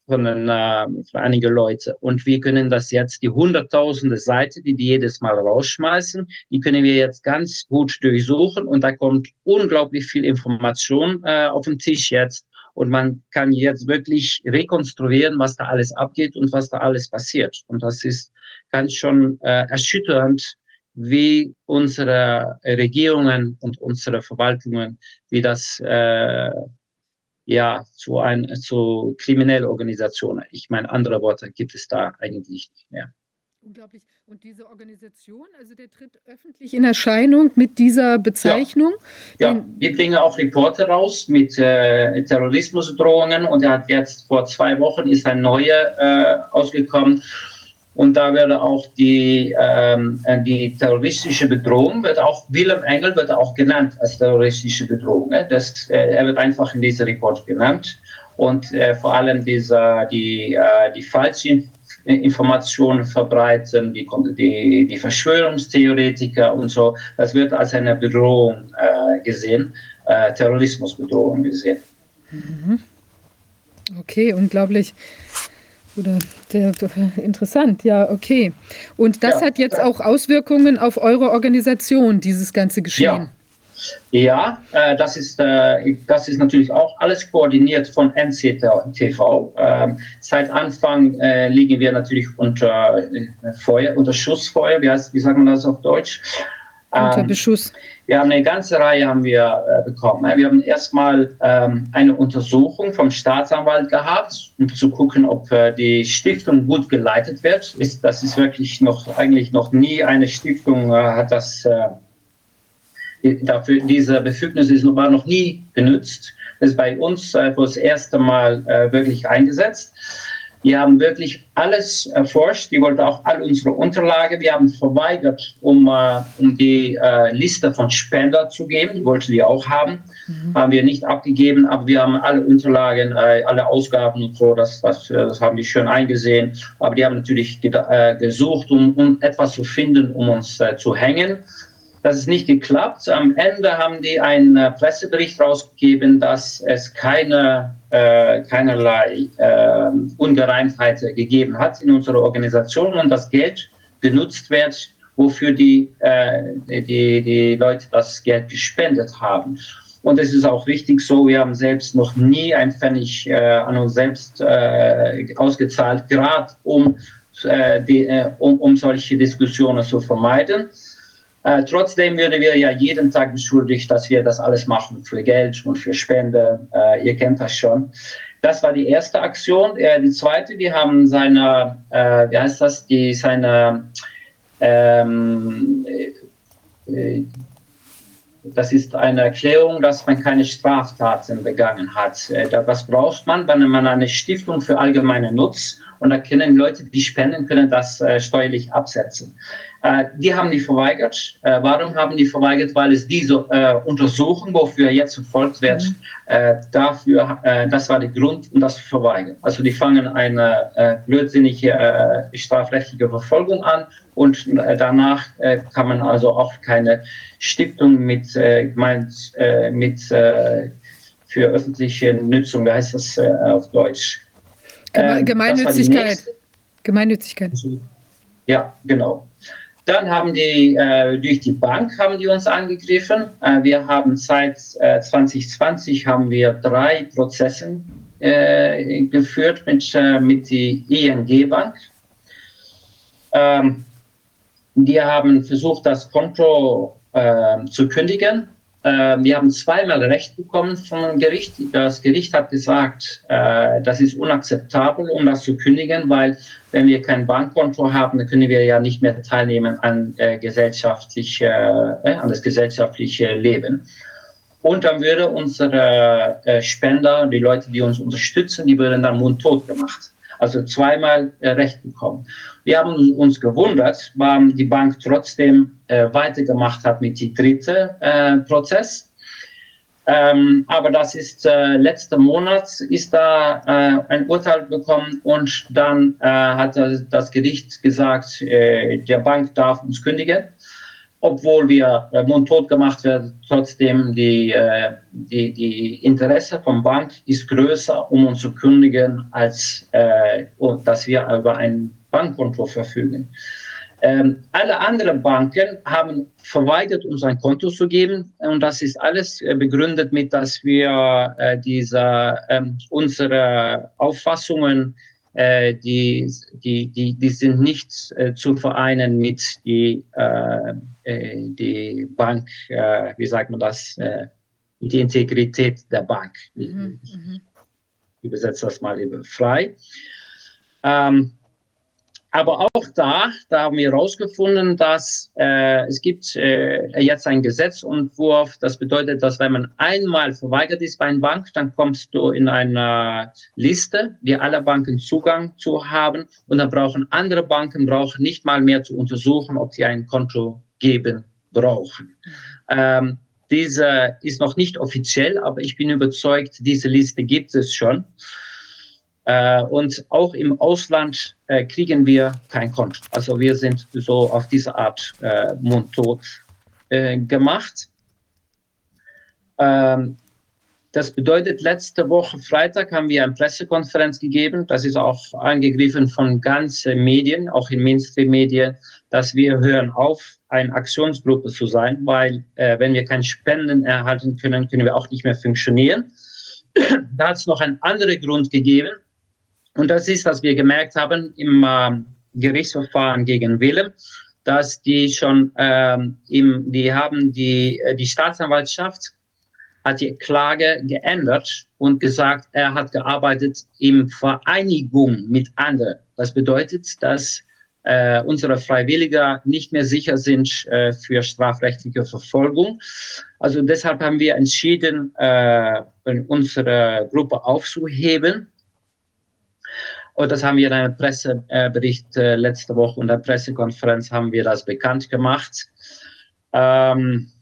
von, äh, von einigen Leuten. Und wir können das jetzt, die hunderttausende Seiten, die die jedes Mal rausschmeißen, die können wir jetzt ganz gut durchsuchen und da kommt unglaublich viel Information äh, auf den Tisch jetzt und man kann jetzt wirklich rekonstruieren, was da alles abgeht und was da alles passiert. Und das ist ganz schon äh, erschütternd, wie unsere Regierungen und unsere Verwaltungen, wie das äh, ja zu ein zu kriminellen Organisationen. Ich meine, andere Worte gibt es da eigentlich nicht mehr. Unglaublich. Und diese Organisation, also der tritt öffentlich in Erscheinung mit dieser Bezeichnung? Ja, ja. wir bringen auch Reporte raus mit äh, Terrorismusdrohungen und er hat jetzt vor zwei Wochen ist ein neuer äh, ausgekommen. Und da wird auch die, ähm, die terroristische Bedrohung, wird auch Willem Engel wird auch genannt als terroristische Bedrohung. Ne? Das, äh, er wird einfach in diesem Report genannt. Und äh, vor allem diese, die, äh, die falschen Informationen verbreiten, die, die, die Verschwörungstheoretiker und so. Das wird als eine Bedrohung äh, gesehen, äh, Terrorismusbedrohung gesehen. Mhm. Okay, unglaublich. Oder der, interessant, ja, okay. Und das ja, hat jetzt auch Auswirkungen auf eure Organisation, dieses ganze Geschehen. Ja. Ja, äh, das, ist, äh, das ist natürlich auch alles koordiniert von NCTV. Ähm, seit Anfang äh, liegen wir natürlich unter äh, Feuer, unter Schussfeuer, wie, heißt, wie sagt man das auf Deutsch? Unter ähm, Beschuss. Wir haben eine ganze Reihe haben wir äh, bekommen. Wir haben erstmal ähm, eine Untersuchung vom Staatsanwalt gehabt, um zu gucken, ob äh, die Stiftung gut geleitet wird. Ist, das ist wirklich noch eigentlich noch nie eine Stiftung äh, hat das äh, dafür, diese Befugnis ist, war noch nie benutzt. Das ist bei uns äh, das erste Mal äh, wirklich eingesetzt. Wir haben wirklich alles erforscht. Wir wollten auch all unsere Unterlagen. Wir haben verweigert, um, äh, um die äh, Liste von Spender zu geben. Die wollten wir auch haben. Mhm. Haben wir nicht abgegeben, aber wir haben alle Unterlagen, äh, alle Ausgaben und so, das, das, das haben die schön eingesehen. Aber die haben natürlich äh, gesucht, um, um etwas zu finden, um uns äh, zu hängen. Das ist nicht geklappt. Am Ende haben die einen äh, Pressebericht rausgegeben, dass es keine, äh, keinerlei äh, Ungereimtheiten gegeben hat in unserer Organisation und das Geld genutzt wird, wofür die, äh, die, die Leute das Geld gespendet haben. Und es ist auch richtig so, wir haben selbst noch nie ein Pfennig äh, an uns selbst äh, ausgezahlt, gerade um, äh, die, äh, um, um solche Diskussionen zu vermeiden. Äh, trotzdem würden wir ja jeden Tag beschuldigt, dass wir das alles machen für Geld und für Spende. Äh, ihr kennt das schon. Das war die erste Aktion. Äh, die zweite, die haben seine, äh, wie heißt das, die seine, ähm, äh, das ist eine Erklärung, dass man keine Straftaten begangen hat. Was braucht man, wenn man eine Stiftung für allgemeinen Nutz und da können Leute, die spenden, können das steuerlich absetzen. Äh, die haben die verweigert. Äh, warum haben die verweigert? Weil es diese äh, Untersuchung, wofür jetzt verfolgt wird, mhm. Äh, dafür, äh, das war der Grund, um das zu verweigern. Also die fangen eine äh, blödsinnige strafrechtliche Verfolgung an und danach kann man also auch keine Stiftung mit, gemeint, mit für öffentliche Nutzung, wie heißt das auf Deutsch? Ähm, Gemeinnützigkeit. Gemeinnützigkeit. Ja, genau. Dann haben die äh, durch die Bank haben die uns angegriffen. Äh, wir haben seit äh, 2020 haben wir drei Prozesse äh, geführt mit äh, mit die ING Bank. Ähm, die haben versucht, das Konto äh, zu kündigen. Wir haben zweimal Recht bekommen vom Gericht. Das Gericht hat gesagt, das ist unakzeptabel, um das zu kündigen, weil wenn wir kein Bankkonto haben, dann können wir ja nicht mehr teilnehmen an, äh, gesellschaftliche, äh, an das gesellschaftliche Leben. Und dann würde unsere äh, Spender, die Leute, die uns unterstützen, die würden dann mundtot gemacht. Also zweimal äh, Recht bekommen. Wir haben uns gewundert, warum die Bank trotzdem äh, weitergemacht hat mit dem dritten äh, Prozess. Ähm, aber das ist äh, letzten Monat ist da äh, ein Urteil bekommen und dann äh, hat das Gericht gesagt, äh, der Bank darf uns kündigen, obwohl wir äh, mundtot gemacht werden. Trotzdem die, äh, die, die Interesse vom Bank ist größer, um uns zu kündigen, als äh, dass wir über ein Bankkonto verfügen. Ähm, alle anderen Banken haben verweigert, uns ein Konto zu geben. Und das ist alles äh, begründet mit, dass wir äh, diese, ähm, unsere Auffassungen, äh, die, die, die, die sind nicht äh, zu vereinen mit die, äh, äh, die Bank, wie sagt man das, die Integrität der Bank. Mhm. Ich übersetze das mal eben frei. Ähm, aber auch da, da haben wir herausgefunden, dass äh, es gibt äh, jetzt ein Gesetzentwurf. Das bedeutet, dass wenn man einmal verweigert ist bei einer Bank, dann kommst du in eine Liste, die alle Banken Zugang zu haben. Und dann brauchen andere Banken brauchen nicht mal mehr zu untersuchen, ob sie ein Konto geben brauchen. Ähm, diese ist noch nicht offiziell, aber ich bin überzeugt, diese Liste gibt es schon. Äh, und auch im Ausland äh, kriegen wir kein Konto. Also wir sind so auf diese Art äh, mundtot gemacht. Ähm, das bedeutet, letzte Woche Freitag haben wir eine Pressekonferenz gegeben. Das ist auch angegriffen von ganzen Medien, auch in Mainstream-Medien, dass wir hören auf, eine Aktionsgruppe zu sein, weil wenn wir keine Spenden erhalten können, können wir auch nicht mehr funktionieren. da hat es noch einen anderen Grund gegeben. Und das ist, was wir gemerkt haben im äh, Gerichtsverfahren gegen Willem, dass die schon, ähm, im, die haben die, äh, die Staatsanwaltschaft hat die Klage geändert und gesagt, er hat gearbeitet in Vereinigung mit anderen. Das bedeutet, dass äh, unsere Freiwilliger nicht mehr sicher sind äh, für strafrechtliche Verfolgung. Also deshalb haben wir entschieden, äh, unsere Gruppe aufzuheben und das haben wir in einem Pressebericht äh, letzte Woche und der Pressekonferenz haben wir das bekannt gemacht. Ähm,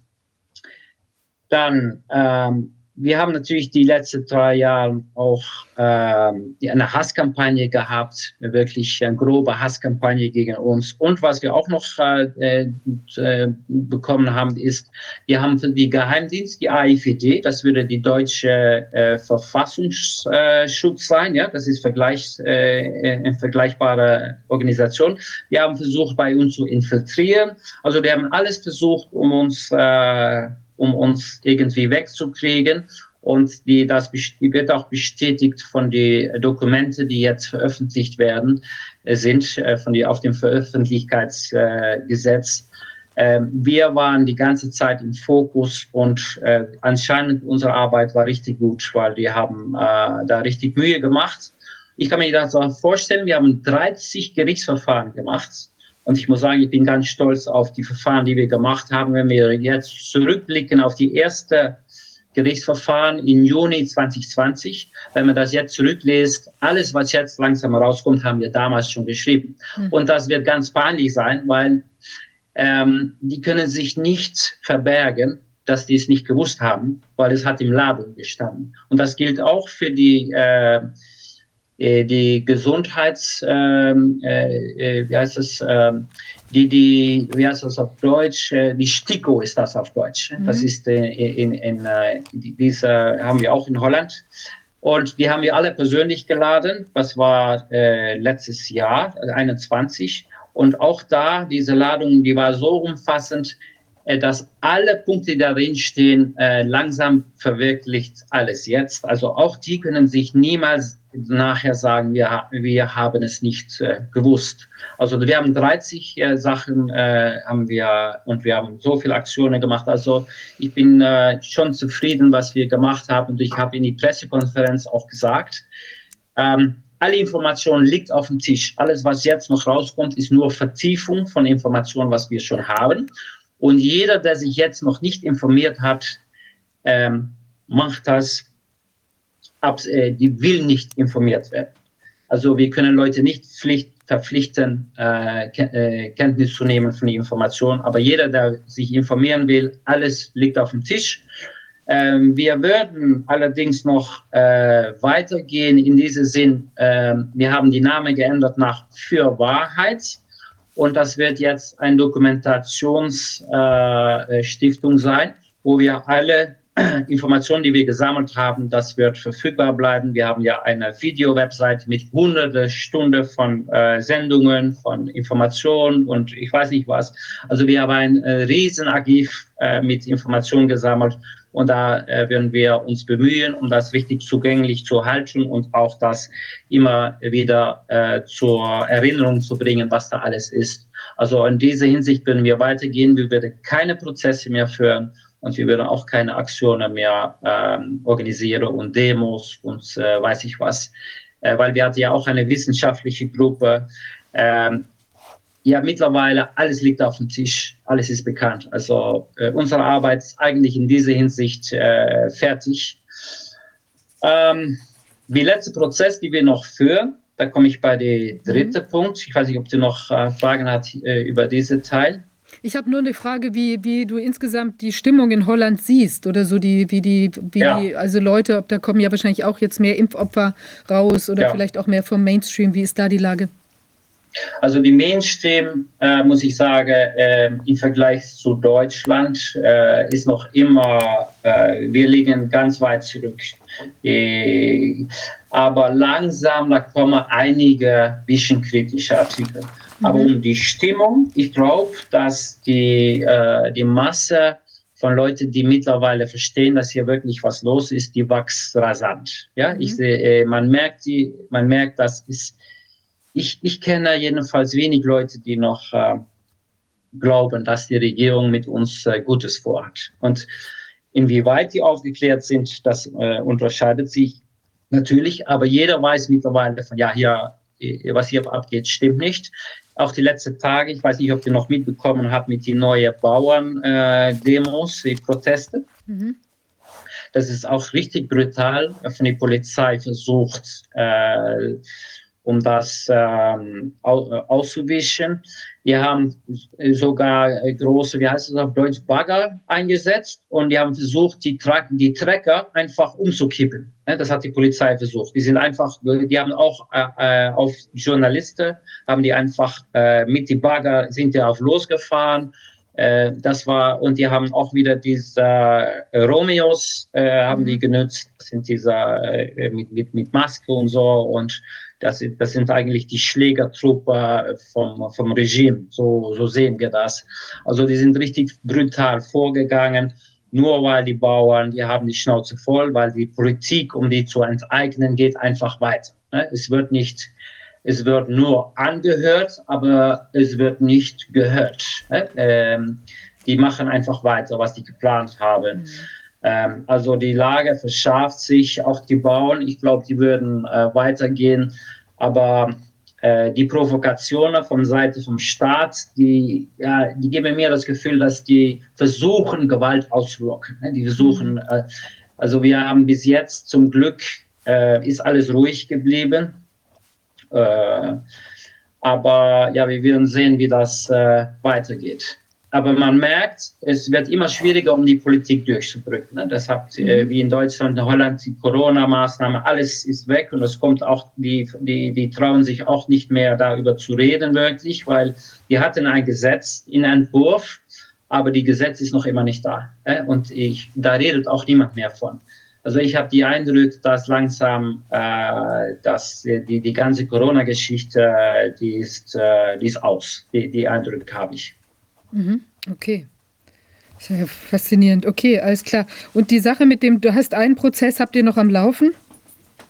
dann, ähm, wir haben natürlich die letzten drei Jahre auch äh, eine Hasskampagne gehabt, wirklich eine grobe Hasskampagne gegen uns. Und was wir auch noch äh, äh, bekommen haben, ist, wir haben für die Geheimdienst, die AIVD, das würde die deutsche äh, Verfassungsschutz sein, ja, das ist vergleich, äh, eine vergleichbare Organisation. Wir haben versucht, bei uns zu infiltrieren. Also wir haben alles versucht, um uns äh, um uns irgendwie wegzukriegen. Und die, das die wird auch bestätigt von den Dokumenten, die jetzt veröffentlicht werden, äh, sind äh, von die, auf dem Veröffentlichkeitsgesetz. Ähm, wir waren die ganze Zeit im Fokus und äh, anscheinend unsere Arbeit war richtig gut, weil wir haben äh, da richtig Mühe gemacht. Ich kann mir das vorstellen, wir haben 30 Gerichtsverfahren gemacht und ich muss sagen, ich bin ganz stolz auf die Verfahren, die wir gemacht haben. Wenn wir jetzt zurückblicken auf die erste Gerichtsverfahren im Juni 2020, wenn man das jetzt zurückliest, alles, was jetzt langsam rauskommt, haben wir damals schon geschrieben. Mhm. Und das wird ganz peinlich sein, weil ähm, die können sich nicht verbergen, dass die es nicht gewusst haben, weil es hat im Laden gestanden. Und das gilt auch für die äh, die Gesundheits, ähm, äh, äh, wie heißt es, äh, die, die, wie heißt das auf Deutsch, äh, die STIKO ist das auf Deutsch. Mhm. Das ist äh, in, in, in diese haben wir auch in Holland. Und die haben wir alle persönlich geladen. Das war letztes Jahr, 21. Und auch da, diese Ladung, die war so umfassend, dass alle Punkte, die darin stehen, langsam verwirklicht alles jetzt. Also auch die können sich niemals nachher sagen, wir, wir haben es nicht äh, gewusst. Also wir haben 30 äh, Sachen äh, haben wir und wir haben so viele Aktionen gemacht. Also ich bin äh, schon zufrieden, was wir gemacht haben. Und ich habe in die Pressekonferenz auch gesagt, ähm, alle Informationen liegt auf dem Tisch. Alles, was jetzt noch rauskommt, ist nur Vertiefung von Informationen, was wir schon haben. Und jeder, der sich jetzt noch nicht informiert hat, ähm, macht das die will nicht informiert werden. Also wir können Leute nicht Pflicht, verpflichten, äh, äh, Kenntnis zu nehmen von den Informationen. Aber jeder, der sich informieren will, alles liegt auf dem Tisch. Ähm, wir würden allerdings noch äh, weitergehen in diesem Sinn. Ähm, wir haben die Namen geändert nach Für Wahrheit. Und das wird jetzt eine Dokumentationsstiftung äh, sein, wo wir alle Informationen, die wir gesammelt haben, das wird verfügbar bleiben. Wir haben ja eine Video-Website mit hunderte Stunden von äh, Sendungen, von Informationen und ich weiß nicht was. Also wir haben ein äh, Riesenarchiv äh, mit Informationen gesammelt und da äh, werden wir uns bemühen, um das richtig zugänglich zu halten und auch das immer wieder äh, zur Erinnerung zu bringen, was da alles ist. Also in dieser Hinsicht werden wir weitergehen. Wir werden keine Prozesse mehr führen und wir werden auch keine Aktionen mehr ähm, organisieren und Demos und äh, weiß ich was, äh, weil wir hatten ja auch eine wissenschaftliche Gruppe. Ähm, ja, mittlerweile alles liegt auf dem Tisch, alles ist bekannt. Also äh, unsere Arbeit ist eigentlich in dieser Hinsicht äh, fertig. Ähm, die letzte Prozess, die wir noch führen, da komme ich bei dem dritten mhm. Punkt. Ich weiß nicht, ob du noch äh, Fragen hast äh, über diesen Teil. Ich habe nur eine Frage, wie, wie du insgesamt die Stimmung in Holland siehst oder so die, wie die, wie ja. die, also Leute, ob da kommen ja wahrscheinlich auch jetzt mehr Impfopfer raus oder ja. vielleicht auch mehr vom Mainstream. Wie ist da die Lage? Also die Mainstream, äh, muss ich sagen, äh, im Vergleich zu Deutschland äh, ist noch immer, äh, wir liegen ganz weit zurück. Äh, aber langsam, da kommen einige bisschen kritische Artikel. Aber mhm. um die Stimmung, ich glaube, dass die, äh, die Masse von Leuten, die mittlerweile verstehen, dass hier wirklich was los ist, die wächst rasant. Ja, mhm. ich sehe, äh, man merkt die, man merkt, dass ist, ich, ich kenne jedenfalls wenig Leute, die noch äh, glauben, dass die Regierung mit uns äh, Gutes vorhat. Und inwieweit die aufgeklärt sind, das äh, unterscheidet sich natürlich, aber jeder weiß mittlerweile von, ja, hier, äh, was hier abgeht, stimmt nicht auch die letzten Tage, ich weiß nicht, ob ihr noch mitbekommen habt mit den neuen Bauern-Demos, äh, die Proteste. Mhm. Das ist auch richtig brutal von der Polizei versucht, äh, um das ähm, auszuwischen. Die haben sogar große, wie heißt es auf Deutsch, Bagger eingesetzt und die haben versucht, die, Tra die Trecker einfach umzukippen. Das hat die Polizei versucht. Die sind einfach, die haben auch äh, auf Journalisten, haben die einfach äh, mit die Bagger, sind die auf losgefahren. Äh, das war, und die haben auch wieder diese äh, Romeos, äh, haben die mhm. genutzt, sind diese äh, mit, mit, mit Maske und so und das, das sind eigentlich die Schlägertruppe vom, vom Regime. So, so sehen wir das. Also die sind richtig brutal vorgegangen, nur weil die Bauern, die haben die Schnauze voll, weil die Politik, um die zu enteignen, geht einfach weiter. Ne? Es wird nicht, es wird nur angehört, aber es wird nicht gehört. Ne? Ähm, die machen einfach weiter, was die geplant haben. Mhm. Ähm, also die Lage verschärft sich, auch die Bauern, ich glaube, die würden äh, weitergehen. Aber äh, die Provokationen von Seite vom Staat, die, ja, die geben mir das Gefühl, dass die versuchen, Gewalt auszulocken. Ne? Die versuchen, mhm. äh, also wir haben bis jetzt zum Glück, äh, ist alles ruhig geblieben. Äh, aber ja, wir werden sehen, wie das äh, weitergeht. Aber man merkt, es wird immer schwieriger, um die Politik durchzudrücken. Ne? Das hat, äh, wie in Deutschland, in Holland, die Corona-Maßnahmen, alles ist weg und es kommt auch, die, die, die trauen sich auch nicht mehr darüber zu reden, wirklich, weil die hatten ein Gesetz in Entwurf, aber die Gesetz ist noch immer nicht da. Äh? Und ich, da redet auch niemand mehr von. Also ich habe die Eindruck, dass langsam äh, dass die, die ganze Corona-Geschichte, die, ist, äh, die ist aus. Die, die Eindruck habe ich. Mhm. Okay. Sehr faszinierend. Okay, alles klar. Und die Sache mit dem, du hast einen Prozess, habt ihr noch am Laufen?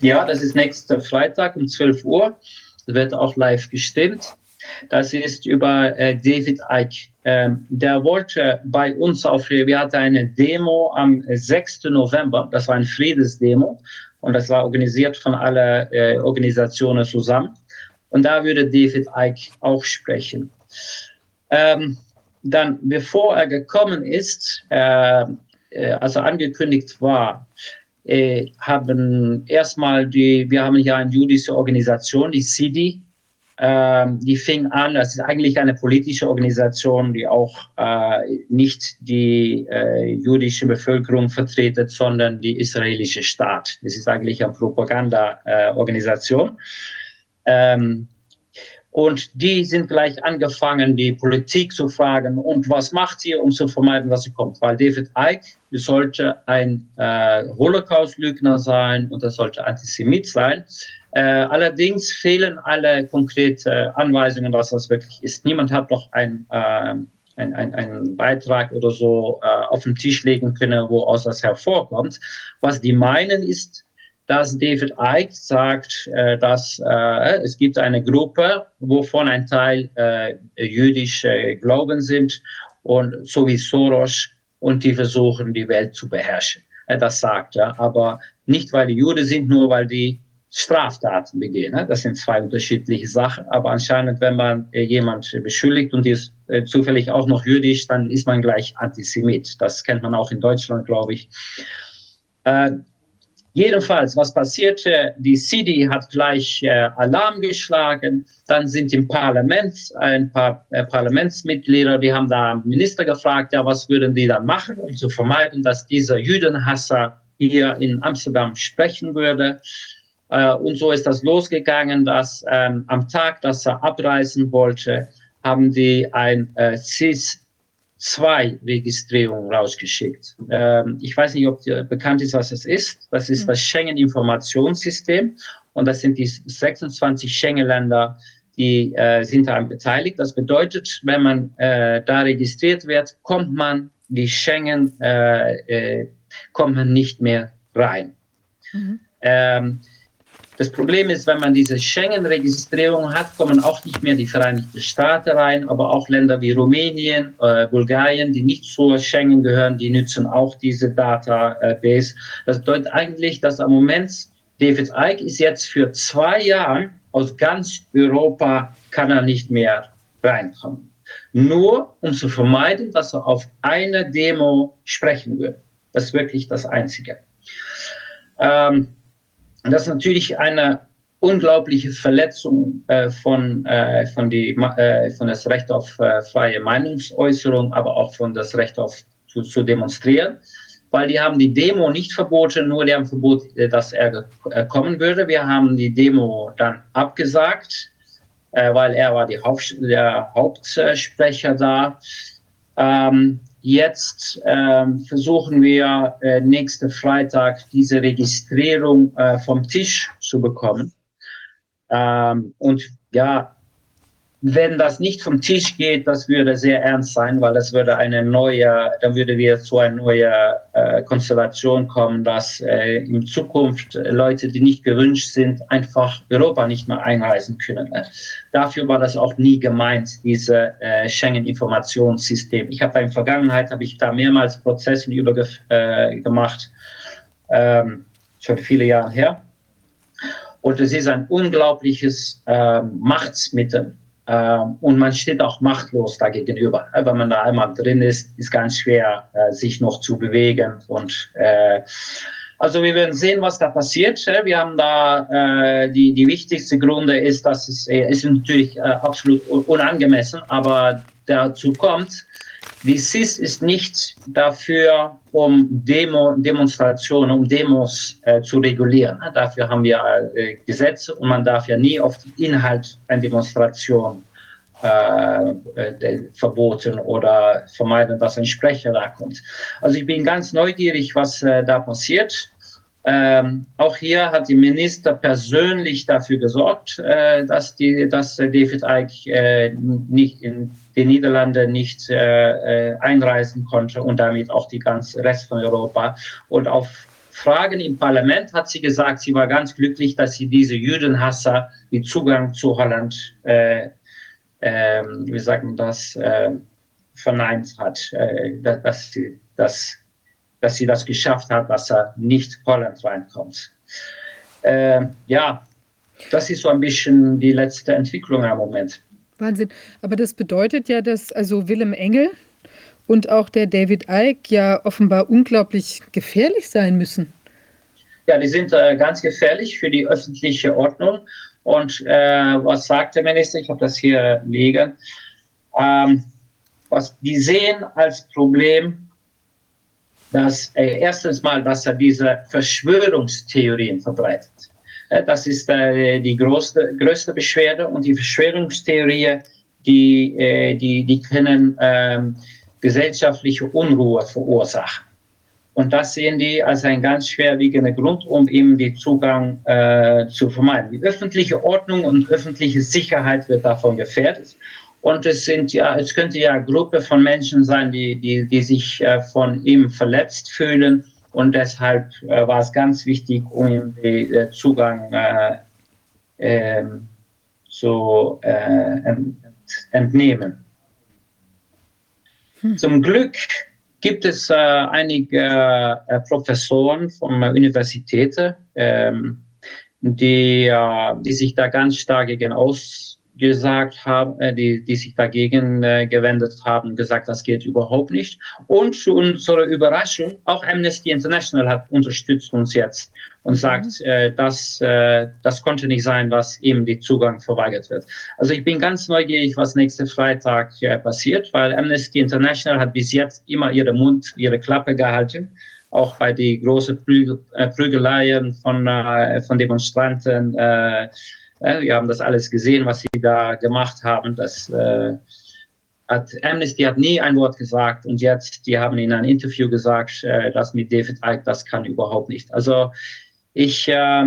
Ja, das ist nächster Freitag um 12 Uhr. Das wird auch live gestimmt. Das ist über äh, David Icke. Ähm, der wollte bei uns auf, wir hatten eine Demo am 6. November, das war ein Friedensdemo und das war organisiert von allen äh, Organisationen zusammen. Und da würde David Icke auch sprechen. Ähm, dann, bevor er gekommen ist, äh, äh, also angekündigt war, äh, haben erstmal die, wir haben ja eine jüdische Organisation, die CIDI, äh, die fing an, das ist eigentlich eine politische Organisation, die auch äh, nicht die äh, jüdische Bevölkerung vertretet, sondern die israelische Staat. Das ist eigentlich eine Propagandaorganisation. Ähm, und die sind gleich angefangen, die Politik zu fragen, und was macht ihr, um zu vermeiden, was sie kommt? Weil David Icke sollte ein äh, Holocaust-Lügner sein und er sollte Antisemit sein. Äh, allerdings fehlen alle konkrete Anweisungen, was das wirklich ist. Niemand hat doch ein, äh, ein, ein, einen Beitrag oder so äh, auf den Tisch legen können, wo aus das hervorkommt. Was die meinen ist, dass David Icke sagt, äh, dass äh, es gibt eine Gruppe, wovon ein Teil äh, jüdische Glauben sind und so wie Soros und die versuchen die Welt zu beherrschen. Das sagt er, aber nicht weil die Juden sind, nur weil die Straftaten begehen. Ne? Das sind zwei unterschiedliche Sachen. Aber anscheinend, wenn man jemand beschuldigt und ist zufällig auch noch jüdisch, dann ist man gleich Antisemit. Das kennt man auch in Deutschland, glaube ich. Jedenfalls, was passierte? Die CD hat gleich äh, Alarm geschlagen. Dann sind im Parlament ein paar äh, Parlamentsmitglieder, die haben da Minister gefragt, ja, was würden die dann machen, um zu vermeiden, dass dieser Jüdenhasser hier in Amsterdam sprechen würde. Äh, und so ist das losgegangen, dass ähm, am Tag, dass er abreisen wollte, haben die ein äh, CIS zwei Registrierungen rausgeschickt. Ähm, ich weiß nicht, ob dir bekannt ist, was es ist. Das ist das Schengen-Informationssystem und das sind die 26 Schengen-Länder, die äh, sind daran beteiligt. Das bedeutet, wenn man äh, da registriert wird, kommt man die Schengen, äh, äh kommt man nicht mehr rein. Mhm. Ähm, das Problem ist, wenn man diese Schengen-Registrierung hat, kommen auch nicht mehr die Vereinigten Staaten rein, aber auch Länder wie Rumänien, äh, Bulgarien, die nicht zur Schengen gehören, die nutzen auch diese Database. Das bedeutet eigentlich, dass am Moment David Icke ist jetzt für zwei Jahre aus ganz Europa kann er nicht mehr reinkommen. Nur um zu vermeiden, dass er auf einer Demo sprechen wird. Das ist wirklich das Einzige. Ähm, das ist natürlich eine unglaubliche Verletzung äh, von, äh, von, die, äh, von das Recht auf äh, freie Meinungsäußerung, aber auch von das Recht auf zu, zu demonstrieren, weil die haben die Demo nicht verboten, nur die haben verboten, äh, dass er äh, kommen würde. Wir haben die Demo dann abgesagt, weil er war die Haupt, der Hauptsprecher da. Ähm, Jetzt ähm, versuchen wir äh, nächsten Freitag diese Registrierung äh, vom Tisch zu bekommen. Ähm, und ja, wenn das nicht vom Tisch geht, das würde sehr ernst sein, weil das würde eine neue, dann würde wir zu einer neuen äh, Konstellation kommen, dass äh, in Zukunft Leute, die nicht gewünscht sind, einfach Europa nicht mehr einreisen können. Ne? Dafür war das auch nie gemeint, diese äh, Schengen-Informationssystem. Ich habe in der Vergangenheit habe ich da mehrmals Prozesse über äh, gemacht, ähm, schon viele Jahre her. Und es ist ein unglaubliches äh, Machtsmittel ähm, und man steht auch machtlos dagegenüber. Wenn man da einmal drin ist, ist ganz schwer, äh, sich noch zu bewegen. Und äh, also wir werden sehen, was da passiert. Wir haben da äh, die, die wichtigste Gründe ist, dass es ist natürlich absolut unangemessen, aber dazu kommt, die CIS ist nicht dafür, um Demo, Demonstrationen, um Demos äh, zu regulieren. Dafür haben wir äh, Gesetze und man darf ja nie auf den Inhalt einer Demonstration äh, äh, verboten oder vermeiden, dass ein Sprecher da kommt. Also ich bin ganz neugierig, was äh, da passiert. Ähm, auch hier hat die Minister persönlich dafür gesorgt, äh, dass, die, dass David Icke äh, nicht in die Niederlande nicht äh, äh, einreisen konnte und damit auch die ganze Rest von Europa. Und auf Fragen im Parlament hat sie gesagt, sie war ganz glücklich, dass sie diese Jüdenhasser die Zugang zu Holland, äh, äh, wie sagen das, äh, verneint hat, äh, dass, sie, dass, dass sie das geschafft hat, dass er nicht Holland reinkommt. Äh, ja, das ist so ein bisschen die letzte Entwicklung im Moment. Wahnsinn. Aber das bedeutet ja, dass also Willem Engel und auch der David Icke ja offenbar unglaublich gefährlich sein müssen. Ja, die sind äh, ganz gefährlich für die öffentliche Ordnung. Und äh, was sagt der Minister? Ich habe das hier liegen. Ähm, was die sehen als Problem, dass äh, erstens mal, dass er diese Verschwörungstheorien verbreitet. Äh, das ist äh, die größte, größte Beschwerde und die Verschwörungstheorie, die, äh, die, die können ähm, gesellschaftliche Unruhe verursachen. Und das sehen die als ein ganz schwerwiegender Grund, um eben den Zugang äh, zu vermeiden. Die öffentliche Ordnung und öffentliche Sicherheit wird davon gefährdet. Und es sind ja, es könnte ja eine Gruppe von Menschen sein, die, die, die sich äh, von ihm verletzt fühlen und deshalb äh, war es ganz wichtig, um ihm den äh, Zugang äh, ähm, zu äh, ent, entnehmen. Hm. Zum Glück gibt es äh, einige Professoren von Universitäten, ähm, die, die sich da ganz stark gegen aus gesagt haben, äh, die, die sich dagegen äh, gewendet haben, gesagt, das geht überhaupt nicht. Und zu unserer Überraschung, auch Amnesty International hat unterstützt uns jetzt und sagt, mhm. äh, dass äh, das konnte nicht sein, was ihm die Zugang verweigert wird. Also ich bin ganz neugierig, was nächsten Freitag äh, passiert, weil Amnesty International hat bis jetzt immer ihre Mund, ihre Klappe gehalten auch bei die großen äh, Prügeleien von, äh, von Demonstranten äh, wir haben das alles gesehen, was sie da gemacht haben. Das äh, hat Amnesty hat nie ein Wort gesagt und jetzt, die haben in einem Interview gesagt, äh, dass mit David Icke das kann überhaupt nicht. Also ich, äh,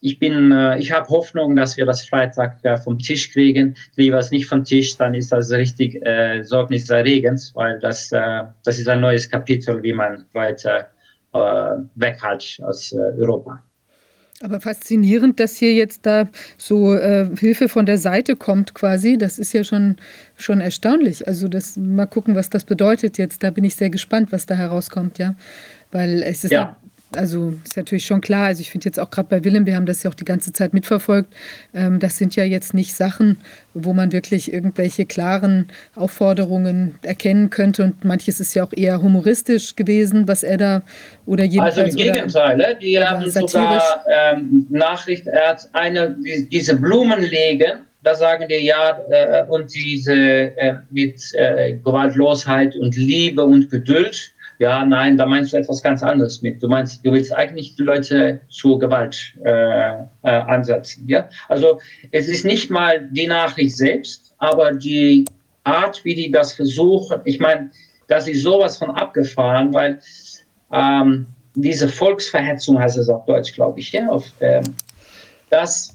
ich bin, äh, ich habe Hoffnung, dass wir das Freitag äh, vom Tisch kriegen. Lieber es nicht vom Tisch, dann ist das richtig äh, sorgniserregend, weil das, äh, das ist ein neues Kapitel, wie man Leute äh, weghält aus Europa. Aber faszinierend, dass hier jetzt da so äh, Hilfe von der Seite kommt quasi. Das ist ja schon, schon erstaunlich. Also das, mal gucken, was das bedeutet jetzt. Da bin ich sehr gespannt, was da herauskommt, ja. Weil es ist ja. Also ist natürlich schon klar. Also ich finde jetzt auch gerade bei Willem, wir haben das ja auch die ganze Zeit mitverfolgt. Ähm, das sind ja jetzt nicht Sachen, wo man wirklich irgendwelche klaren Aufforderungen erkennen könnte. Und manches ist ja auch eher humoristisch gewesen, was er da oder jedenfalls. Also im Gegenteil, oder, ne? die haben sogar ähm, Nachricht, er hat eine, diese Blumen legen da sagen die ja, äh, und diese äh, mit äh, Gewaltlosigkeit und Liebe und Geduld, ja, nein, da meinst du etwas ganz anderes mit. Du meinst, du willst eigentlich die Leute zur Gewalt äh, äh, ansetzen. Ja? Also es ist nicht mal die Nachricht selbst, aber die Art, wie die das versuchen, ich meine, das ist sowas von abgefahren, weil ähm, diese Volksverhetzung heißt es auf Deutsch, glaube ich, ja, auf, ähm, das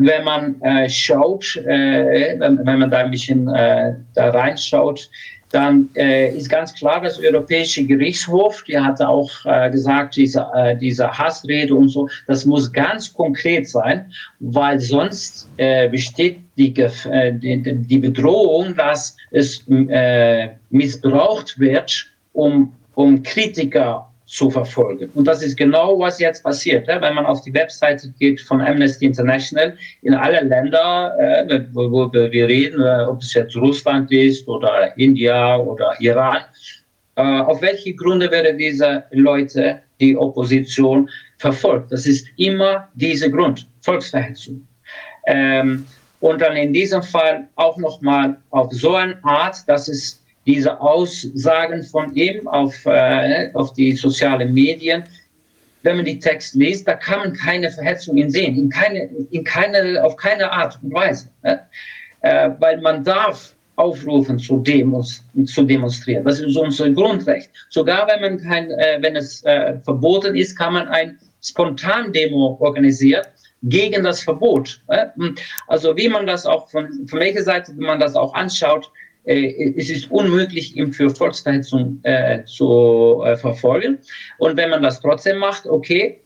wenn man äh, schaut, äh, wenn, wenn, man da ein bisschen äh, da reinschaut, dann äh, ist ganz klar, das Europäische Gerichtshof, die hatte auch äh, gesagt, diese, äh, diese Hassrede und so, das muss ganz konkret sein, weil sonst besteht die, die, die, Bedrohung, dass es missbraucht wird, um, um Kritiker zu verfolgen. Und das ist genau, was jetzt passiert. Wenn man auf die Webseite geht von Amnesty International, in alle Länder, äh, wo, wo wir reden, äh, ob es jetzt Russland ist oder India oder Iran, äh, auf welche Gründe werden diese Leute, die Opposition, verfolgt? Das ist immer dieser Grund, Volksverhetzung. Ähm, und dann in diesem Fall auch nochmal auf so eine Art, dass es diese Aussagen von ihm auf, äh, auf die sozialen Medien, wenn man die Text liest, da kann man keine Verhetzungen sehen, in keine, in keine, auf keine Art und Weise. Ne? Äh, weil man darf aufrufen zu, Demos, zu demonstrieren. Das ist unser Grundrecht. Sogar wenn man kein, äh, wenn es äh, verboten ist, kann man ein Spontan-Demo organisieren gegen das Verbot. Ne? Also wie man das auch von, von welcher Seite man das auch anschaut, es ist unmöglich, ihn für Volksverhetzung äh, zu äh, verfolgen. Und wenn man das trotzdem macht, okay,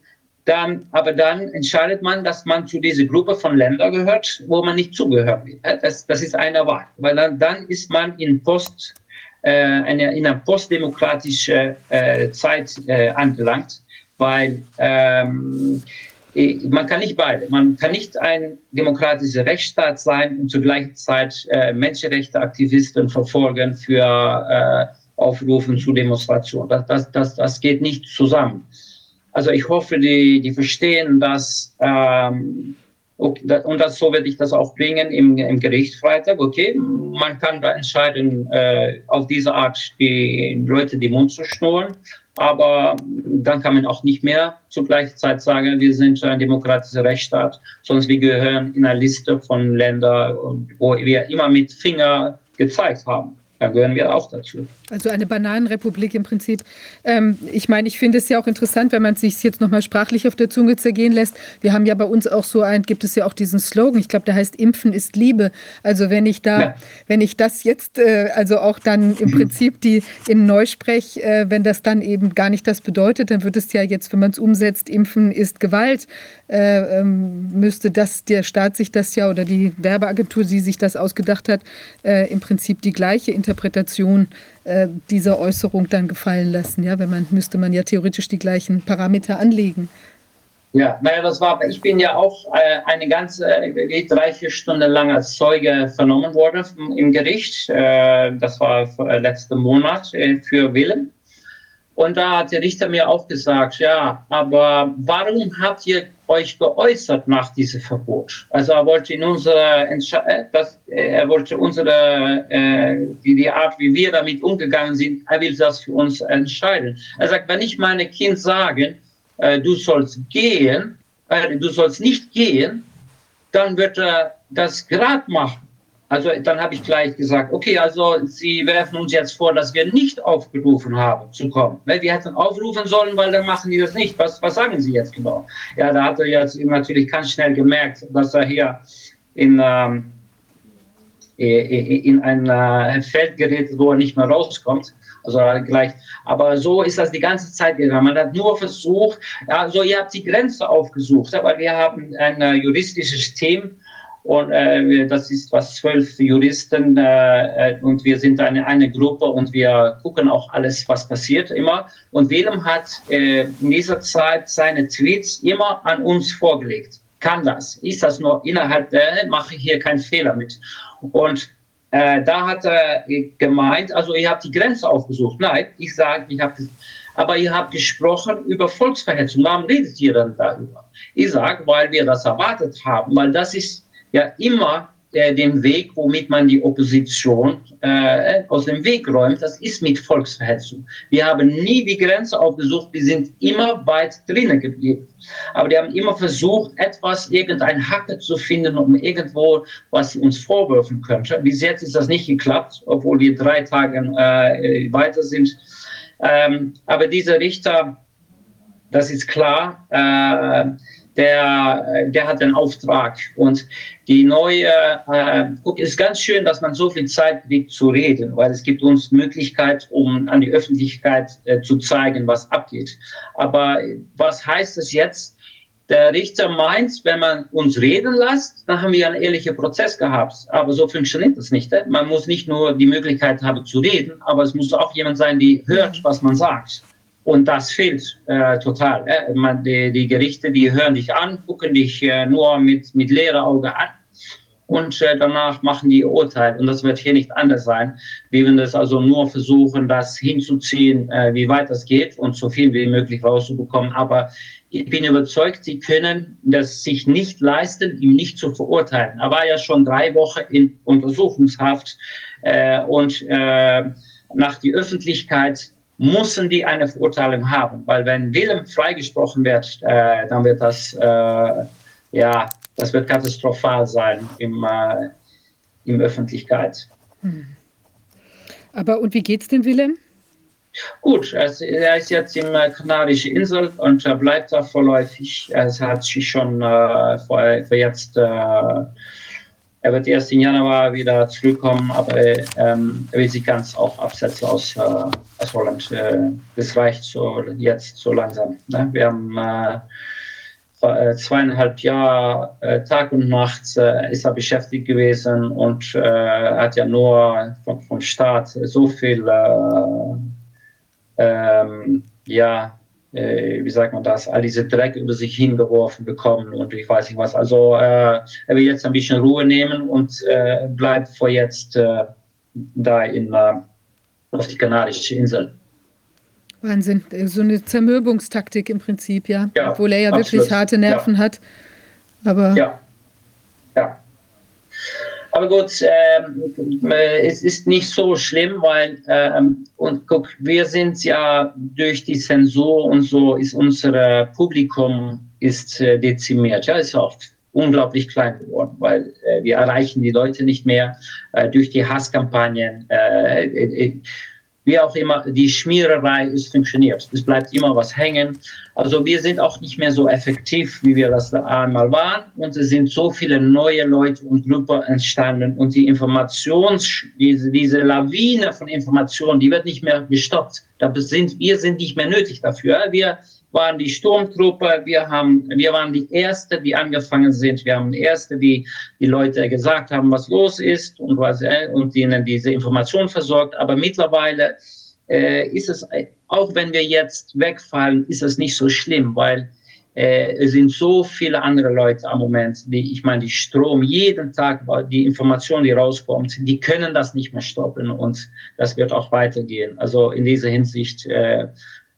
dann, aber dann entscheidet man, dass man zu dieser Gruppe von Ländern gehört, wo man nicht zugehört. Das, das ist eine Wahl, weil dann, dann ist man in Post, äh, eine, in einer postdemokratischen äh, Zeit äh, angelangt, weil ähm, äh, man kann nicht beide. Man kann nicht ein demokratischer Rechtsstaat sein und zur gleichen Zeit äh, Menschenrechteaktivisten verfolgen für äh, Aufrufen zu Demonstrationen. Das, das, das, das geht nicht zusammen. Also ich hoffe, die, die verstehen, dass ähm, und das, so werde ich das auch bringen im, im Gericht Freitag. Okay, man kann da entscheiden, äh, auf diese Art die Leute den Mund zu schnurren. Aber dann kann man auch nicht mehr zur gleichen Zeit sagen, wir sind ein demokratischer Rechtsstaat, sondern wir gehören in eine Liste von Ländern, wo wir immer mit Finger gezeigt haben. Da gehören wir auch dazu. Also eine Bananenrepublik im Prinzip. Ähm, ich meine, ich finde es ja auch interessant, wenn man es sich jetzt nochmal sprachlich auf der Zunge zergehen lässt. Wir haben ja bei uns auch so ein, gibt es ja auch diesen Slogan, ich glaube, der heißt Impfen ist Liebe. Also wenn ich da, ja. wenn ich das jetzt, äh, also auch dann im Prinzip die in Neusprech, äh, wenn das dann eben gar nicht das bedeutet, dann wird es ja jetzt, wenn man es umsetzt, Impfen ist Gewalt, äh, ähm, müsste das, der Staat sich das ja oder die Werbeagentur, die sich das ausgedacht hat, äh, im Prinzip die gleiche Interpretation äh, dieser Äußerung dann gefallen lassen. Ja, wenn man müsste man ja theoretisch die gleichen Parameter anlegen. Ja, naja, das war, ich bin ja auch äh, eine ganze, äh, drei, vier Stunden lang als Zeuge vernommen worden im Gericht. Äh, das war äh, letzten Monat äh, für Willem. Und da hat der Richter mir auch gesagt, ja, aber warum habt ihr euch geäußert nach diesem Verbot? Also er wollte in unsere, äh, das, äh, er wollte unsere, äh, die, die Art, wie wir damit umgegangen sind, er will das für uns entscheiden. Er sagt, wenn ich meine Kind sage, äh, du sollst gehen, äh, du sollst nicht gehen, dann wird er das gerade machen. Also dann habe ich gleich gesagt, okay, also Sie werfen uns jetzt vor, dass wir nicht aufgerufen haben zu kommen. Wir hätten aufrufen sollen, weil dann machen die das nicht. Was, was sagen Sie jetzt genau? Ja, da hat er jetzt natürlich ganz schnell gemerkt, dass er hier in, ähm, in ein äh, Feld gerät, wo er nicht mehr rauskommt. Also gleich. Aber so ist das die ganze Zeit gegangen. Man hat nur versucht, also ihr habt die Grenze aufgesucht, aber wir haben ein äh, juristisches System, Und äh, das ist was zwölf Juristen äh, und wir sind eine, eine Gruppe und wir gucken auch alles, was passiert immer. Und Willem hat äh, in dieser Zeit seine Tweets immer an uns vorgelegt. Kann das? Ist das nur innerhalb der, mache ich hier keinen Fehler mit. Und äh, da hat er gemeint, also ihr habt die Grenze aufgesucht. Nein, ich sage, ich habe aber ihr habt gesprochen über Volksverhetzung. Warum redet ihr dann darüber? Ich sage, weil wir das erwartet haben, weil das ist ja immer äh, den Weg, womit man die Opposition äh, aus dem Weg räumt, das ist mit Volksverhetzung. Wir haben nie die Grenze aufgesucht, wir sind immer weit drinnen geblieben. Aber die haben immer versucht, etwas, irgendein Hacke zu finden, um irgendwo, was sie uns vorwürfen könnte. Bis jetzt ist das nicht geklappt, obwohl wir drei Tage äh, weiter sind. Ähm, aber dieser Richter, das ist klar, äh, der, der hat einen Auftrag. Und die neue, äh, guck, ist ganz schön, dass man so viel Zeit kriegt zu reden, weil es gibt uns Möglichkeit, um an die Öffentlichkeit äh, zu zeigen, was abgeht. Aber was heißt es jetzt? Der Richter meint, wenn man uns reden lässt, dann haben wir einen ehrlichen Prozess gehabt. Aber so funktioniert das nicht. Äh? Man muss nicht nur die Möglichkeit haben zu reden, aber es muss auch jemand sein, der hört, was man sagt. Und das fehlt äh, total. Äh, man, die, die, Gerichte, die hören dich an, gucken dich äh, nur mit, mit leerem Auge an und äh, danach machen die Urteil. Und das wird hier nicht anders sein. Wir werden das also nur versuchen, das hinzuziehen, äh, wie weit das geht und so viel wie möglich rauszubekommen. Aber ich bin überzeugt, sie können das sich nicht leisten, ihn nicht zu verurteilen. Er war ja schon drei Wochen in Untersuchungshaft äh, und nach die Öffentlichkeit müssen die eine Verurteilung haben. Weil wenn Willem freigesprochen wird, äh, dann wird das, äh, ja, das wird katastrophal sein im, äh, in Öffentlichkeit. Hm. Aber und wie geht's dem Willem? Gut, also er ist jetzt im äh, Kanarischen Insel und er bleibt da vorläufig. Er hat sich schon äh, für, für jetzt äh, er wird erst im Januar wieder zurückkommen, aber ähm, er will sich ganz auch absetzen aus, äh, aus Holland. Äh, das reicht so jetzt so langsam. Ne? Wir haben äh, äh zweieinhalb Jahre äh, Tag und Nacht äh, ist er beschäftigt gewesen und hat ja nur vom, vom Staat so viel ähm, ja, äh, wie sagt man das, all diese Dreck über sich hingeworfen bekommen und ich weiß nicht was. Also äh, er will jetzt ein bisschen Ruhe nehmen und äh, bleibt vor jetzt äh, da in, äh, auf die Kanarische Insel. Wahnsinn, so eine Zermürbungstaktik im Prinzip, ja. ja Obwohl er ja absolut. wirklich harte Nerven ja. hat. Aber ja. Ja. Aber gut, äh, es ist nicht so schlimm, weil, äh, und guck, wir sind ja durch die Zensur und so, ist unser Publikum ist äh, dezimiert. Ja, ist auch unglaublich klein geworden, weil äh, wir erreichen die Leute nicht mehr äh, durch die Hasskampagnen. Wie auch immer, die Schmiererei ist funktioniert. Es bleibt immer was hängen. Also wir sind auch nicht mehr so effektiv, wie wir das einmal waren. Und es sind so viele neue Leute und Gruppen entstanden. Und die Informations, diese, diese Lawine von Informationen, die wird nicht mehr gestoppt. Da sind, wir sind nicht mehr nötig dafür. Wir waren die Sturmtruppe, wir, haben, wir waren die Erste, die angefangen sind. Wir haben die Erste, die die Leute gesagt haben, was los ist und, was, äh, und ihnen diese Information versorgt. Aber mittlerweile äh, ist es, auch wenn wir jetzt wegfallen, ist es nicht so schlimm, weil äh, es sind so viele andere Leute am Moment, die, ich meine, die Strom jeden Tag, die Information, die rauskommt, die können das nicht mehr stoppen und das wird auch weitergehen. Also in dieser Hinsicht äh,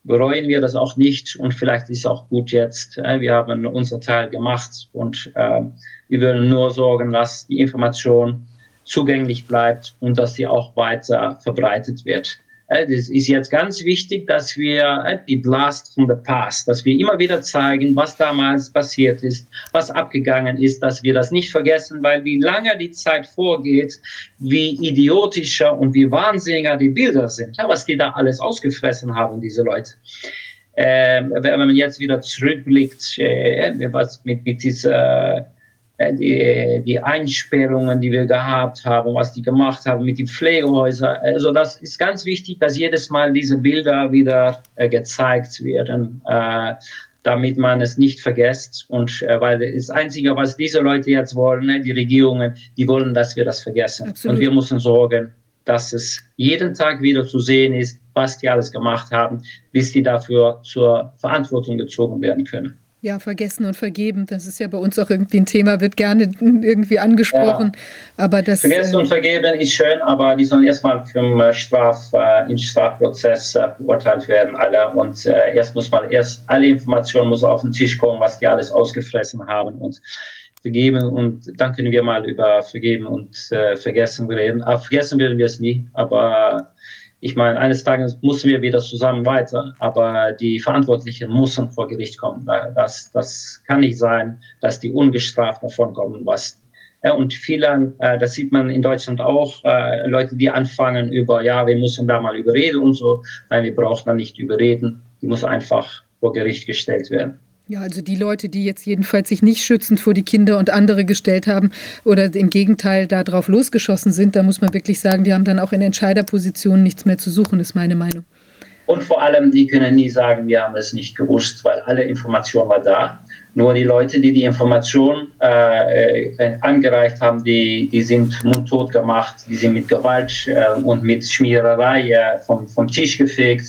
bereuen wir das auch nicht und vielleicht ist es auch gut jetzt. Äh, wir haben unser Teil gemacht und äh, wir würden nur sorgen, dass die Information zugänglich bleibt und dass sie auch weiter verbreitet wird. Es ist jetzt ganz wichtig, dass wir äh, die Blast from the Past, dass wir immer wieder zeigen, was damals passiert ist, was abgegangen ist, dass wir das nicht vergessen, weil wie lange die Zeit vorgeht, wie idiotischer und wie wahnsinniger die Bilder sind, was die da alles ausgefressen haben, diese Leute. Ähm, wenn man jetzt wieder zurückblickt, äh, was mit, mit dieser äh, die, die Einsperrungen, die wir gehabt haben, was die gemacht haben mit den Pflegehäusern. Also das ist ganz wichtig, dass jedes Mal diese Bilder wieder äh, gezeigt werden. Äh, damit man es nicht vergisst. Und äh, weil das Einzige, was diese Leute jetzt wollen, ne, die Regierungen, die wollen, dass wir das vergessen. Absolut. Und wir müssen sorgen, dass es jeden Tag wieder zu sehen ist, was die alles gemacht haben, bis die dafür zur Verantwortung gezogen werden können. Ja, vergessen und vergeben, das ist ja bei uns auch irgendwie ein Thema, wird gerne irgendwie angesprochen. Ja. Aber das, vergessen äh, und vergeben ist schön, aber die sollen erstmal vom äh, Straf, äh, im Strafprozess äh, beurteilt werden, alle. Und äh, erst muss man erst alle Informationen muss auf den Tisch kommen, was die alles ausgefressen haben und vergeben. Und dann können wir mal über vergeben und äh, vergessen reden. Aber vergessen werden wir es nie, aber ich meine, eines Tages müssen wir wieder zusammen weiter, aber die Verantwortlichen müssen vor Gericht kommen. Das, das kann nicht sein, dass die ungestraft davon kommen, was ja, und viele, äh, das sieht man in Deutschland auch, äh, Leute, die anfangen über, ja, wir müssen da mal überreden und so. Nein, wir brauchen da nicht überreden. Die muss einfach vor Gericht gestellt werden. Ja, also die Leute, die jetzt jedenfalls sich nicht schützend vor die Kinder und andere gestellt haben oder im Gegenteil darauf losgeschossen sind, da muss man wirklich sagen, die haben dann auch in Entscheiderpositionen nichts mehr zu suchen, ist meine Meinung. Und vor allem, die können nie sagen, wir haben es nicht gewusst, weil alle Information war da. Nur die Leute, die die Information äh, äh, angereicht haben, die, die sind mundtot gemacht, die sind mit Gewalt äh, und mit Schmiererei äh, vom, vom Tisch gefegt.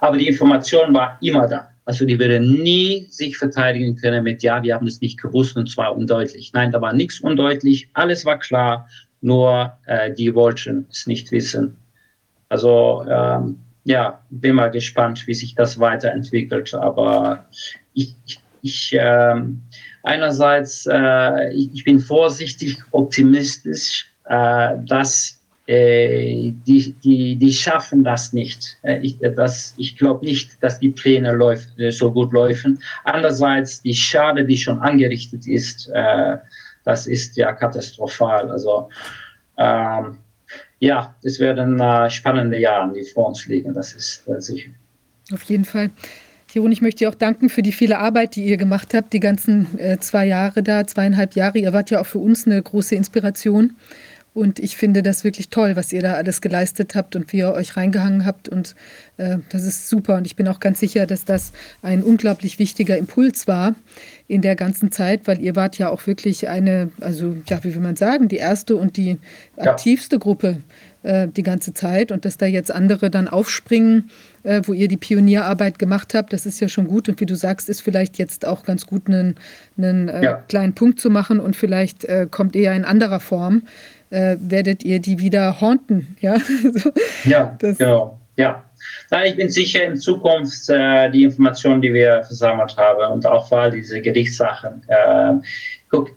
Aber die Information war immer da. Also die würde nie sich verteidigen können mit, ja, wir haben es nicht gewusst und zwar undeutlich. Nein, da war nichts undeutlich, alles war klar, nur äh, die wollten es nicht wissen. Also ähm, ja, bin mal gespannt, wie sich das weiterentwickelt. Aber ich, ich, äh, einerseits, äh, ich, ich, bin vorsichtig optimistisch, äh, dass äh, die, die, die schaffen das nicht. Äh, ich, ich glaube nicht, dass die Pläne läuft, äh, so gut laufen. Andererseits, die Schade, die schon angerichtet ist, äh, das ist ja katastrophal. Also ähm, ja, es werden äh, spannende Jahre, die vor uns liegen, das ist äh, sicher. Auf jeden Fall. Jeroen, ich möchte dir auch danken für die viele Arbeit, die ihr gemacht habt, die ganzen äh, zwei Jahre da, zweieinhalb Jahre. Ihr wart ja auch für uns eine große Inspiration. Und ich finde das wirklich toll, was ihr da alles geleistet habt und wie ihr euch reingehangen habt. Und äh, das ist super. Und ich bin auch ganz sicher, dass das ein unglaublich wichtiger Impuls war in der ganzen Zeit, weil ihr wart ja auch wirklich eine, also ja, wie will man sagen, die erste und die ja. aktivste Gruppe äh, die ganze Zeit. Und dass da jetzt andere dann aufspringen, äh, wo ihr die Pionierarbeit gemacht habt, das ist ja schon gut. Und wie du sagst, ist vielleicht jetzt auch ganz gut, einen, einen äh, ja. kleinen Punkt zu machen und vielleicht äh, kommt eher in anderer Form äh, werdet ihr die wieder haunten. Ja, so, ja das, genau. Ja. Nein, ich bin sicher, in Zukunft äh, die Informationen, die wir versammelt haben und auch vor allem diese Gerichtssachen. Äh, guck,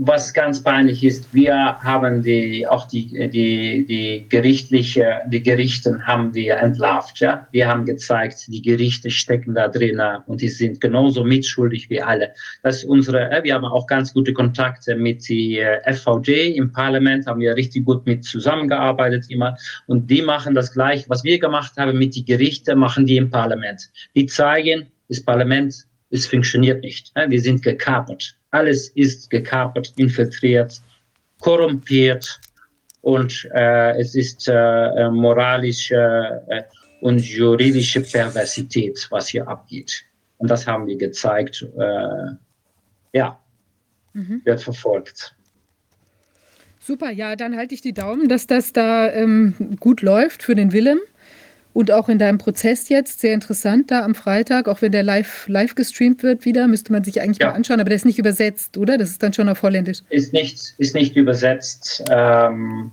was ganz peinlich ist, wir haben die, auch die, die, die gerichtliche, die Gerichten haben wir entlarvt, ja. Wir haben gezeigt, die Gerichte stecken da drin und die sind genauso mitschuldig wie alle. Das ist unsere, äh, wir haben auch ganz gute Kontakte mit die äh, FVD im Parlament, haben wir richtig gut mit zusammengearbeitet immer und die machen das gleich, was wir gemacht haben mit die Gerichte, machen die im Parlament. Die zeigen, das Parlament, es funktioniert nicht. Wir sind gekapert. Alles ist gekapert, infiltriert, korrumpiert und äh, es ist äh, moralische äh, und juridische Perversität, was hier abgeht. Und das haben wir gezeigt. Äh, ja, mhm. wird verfolgt. Super, ja, dann halte ich die Daumen, dass das da ähm, gut läuft für den Willem. Und auch in deinem Prozess jetzt, sehr interessant da am Freitag, auch wenn der live, live gestreamt wird wieder, müsste man sich eigentlich ja. mal anschauen, aber der ist nicht übersetzt, oder? Das ist dann schon auf Holländisch. Ist nicht, ist nicht übersetzt. Ähm,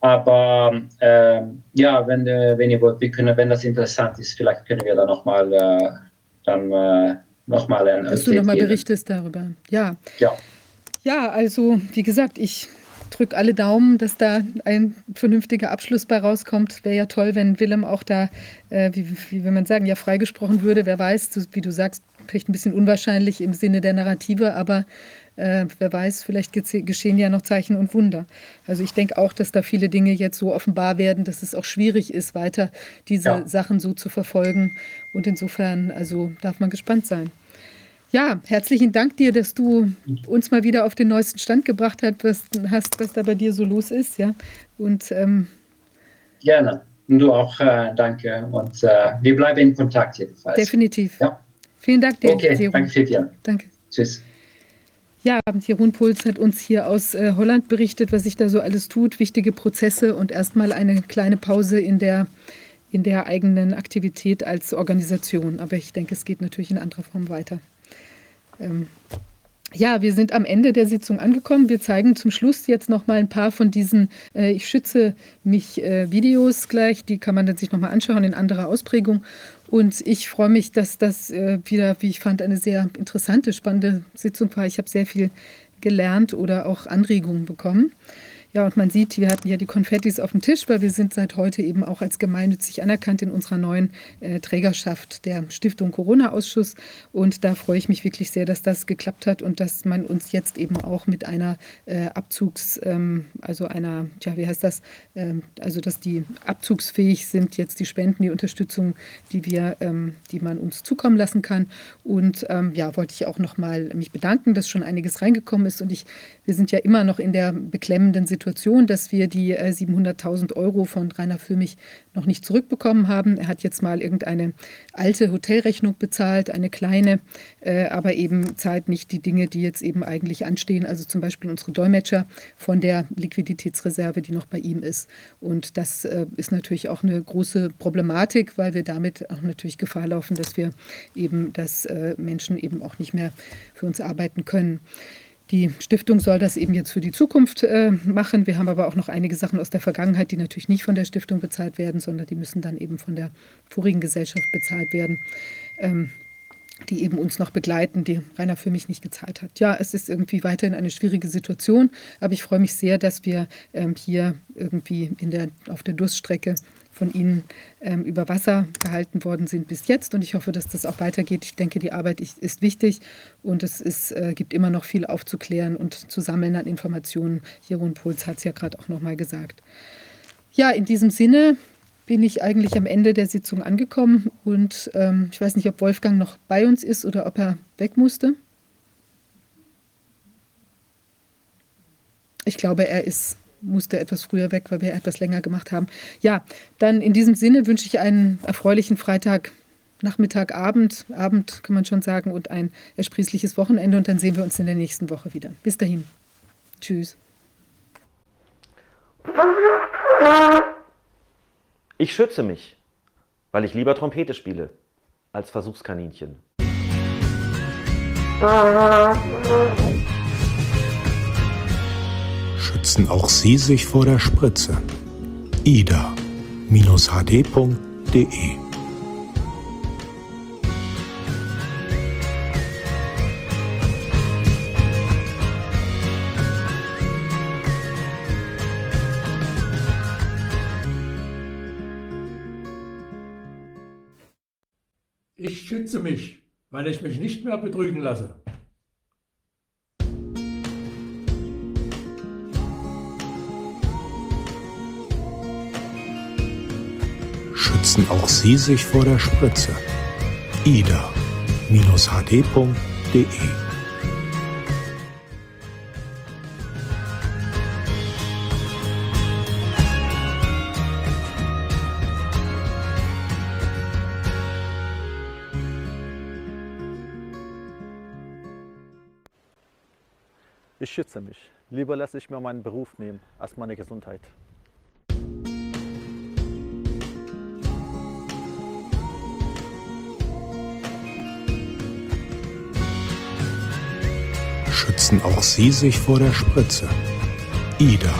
aber ähm, ja, wenn, äh, wenn ihr wollt, wir können, wenn das interessant ist, vielleicht können wir da nochmal äh, dann äh, nochmal ein Dass du nochmal berichtest darüber. Ja. Ja. Ja, also wie gesagt, ich drücke alle Daumen, dass da ein vernünftiger Abschluss bei rauskommt. Wäre ja toll, wenn Willem auch da, äh, wie, wie will man sagen, ja freigesprochen würde. Wer weiß, wie du sagst, vielleicht ein bisschen unwahrscheinlich im Sinne der Narrative, aber äh, wer weiß, vielleicht geschehen ja noch Zeichen und Wunder. Also ich denke auch, dass da viele Dinge jetzt so offenbar werden, dass es auch schwierig ist, weiter diese ja. Sachen so zu verfolgen. Und insofern, also darf man gespannt sein. Ja, herzlichen Dank dir, dass du uns mal wieder auf den neuesten Stand gebracht hast, was, hast, was da bei dir so los ist. Ja? Und, ähm, Gerne. Und du auch, äh, danke. Und äh, wir bleiben in Kontakt jedenfalls. Definitiv. Ja. Vielen Dank dir. Okay, Jeroen. danke dir. Danke. Tschüss. Ja, Jeroen Puls hat uns hier aus äh, Holland berichtet, was sich da so alles tut, wichtige Prozesse und erstmal eine kleine Pause in der, in der eigenen Aktivität als Organisation. Aber ich denke, es geht natürlich in anderer Form weiter. Ähm, ja, wir sind am Ende der Sitzung angekommen. Wir zeigen zum Schluss jetzt noch mal ein paar von diesen äh, Ich schütze mich äh, Videos gleich. Die kann man dann sich noch mal anschauen in anderer Ausprägung. Und ich freue mich, dass das äh, wieder, wie ich fand, eine sehr interessante, spannende Sitzung war. Ich habe sehr viel gelernt oder auch Anregungen bekommen. Ja, und man sieht, wir hatten ja die Konfettis auf dem Tisch, weil wir sind seit heute eben auch als gemeinnützig anerkannt in unserer neuen äh, Trägerschaft der Stiftung Corona-Ausschuss. Und da freue ich mich wirklich sehr, dass das geklappt hat und dass man uns jetzt eben auch mit einer äh, Abzugs, ähm, also einer, ja, wie heißt das, ähm, also dass die abzugsfähig sind, jetzt die Spenden, die Unterstützung, die wir, ähm, die man uns zukommen lassen kann. Und ähm, ja, wollte ich auch nochmal mich bedanken, dass schon einiges reingekommen ist. Und ich, wir sind ja immer noch in der beklemmenden Situation, Situation, dass wir die 700.000 äh, Euro von Rainer Füllmich noch nicht zurückbekommen haben. Er hat jetzt mal irgendeine alte Hotelrechnung bezahlt, eine kleine, äh, aber eben zahlt nicht die Dinge, die jetzt eben eigentlich anstehen. Also zum Beispiel unsere Dolmetscher von der Liquiditätsreserve, die noch bei ihm ist. Und das äh, ist natürlich auch eine große Problematik, weil wir damit auch natürlich Gefahr laufen, dass wir eben, dass Menschen eben auch nicht mehr für uns arbeiten können. Die Stiftung soll das eben jetzt für die Zukunft äh, machen. Wir haben aber auch noch einige Sachen aus der Vergangenheit, die natürlich nicht von der Stiftung bezahlt werden, sondern die müssen dann eben von der vorigen Gesellschaft bezahlt werden, ähm, die eben uns noch begleiten, die Rainer für mich nicht gezahlt hat. Ja, es ist irgendwie weiterhin eine schwierige Situation, aber ich freue mich sehr, dass wir ähm, hier irgendwie in der, auf der Durststrecke von Ihnen ähm, über Wasser gehalten worden sind bis jetzt. Und ich hoffe, dass das auch weitergeht. Ich denke, die Arbeit ist, wichtig und es ist, äh, gibt immer noch viel aufzuklären und zu sammeln an Informationen. Jeroen Puls hat es ja gerade auch nochmal gesagt. Ja, in diesem Sinne bin ich eigentlich am Ende der Sitzung angekommen und ähm, ich weiß nicht, ob Wolfgang noch bei uns ist oder ob er weg musste. Ich glaube, er ist musste etwas früher weg, weil wir etwas länger gemacht haben. Ja, dann in diesem Sinne wünsche ich einen erfreulichen Freitag. Nachmittag, Abend, Abend kann man schon sagen, und ein ersprießliches Wochenende. Und dann sehen wir uns in der nächsten Woche wieder. Bis dahin. Tschüss. Ich schütze mich, weil ich lieber Trompete spiele als Versuchskaninchen. Schützen auch Sie sich vor der Spritze. ida-hd.de Ich schütze mich, weil ich mich nicht mehr betrügen lasse. Schützen auch Sie sich vor der Spritze. ida-hd.de Ich schütze mich. Lieber lasse ich mir meinen Beruf nehmen als meine Gesundheit. Schützen auch Sie sich vor der Spritze. ida-hd.de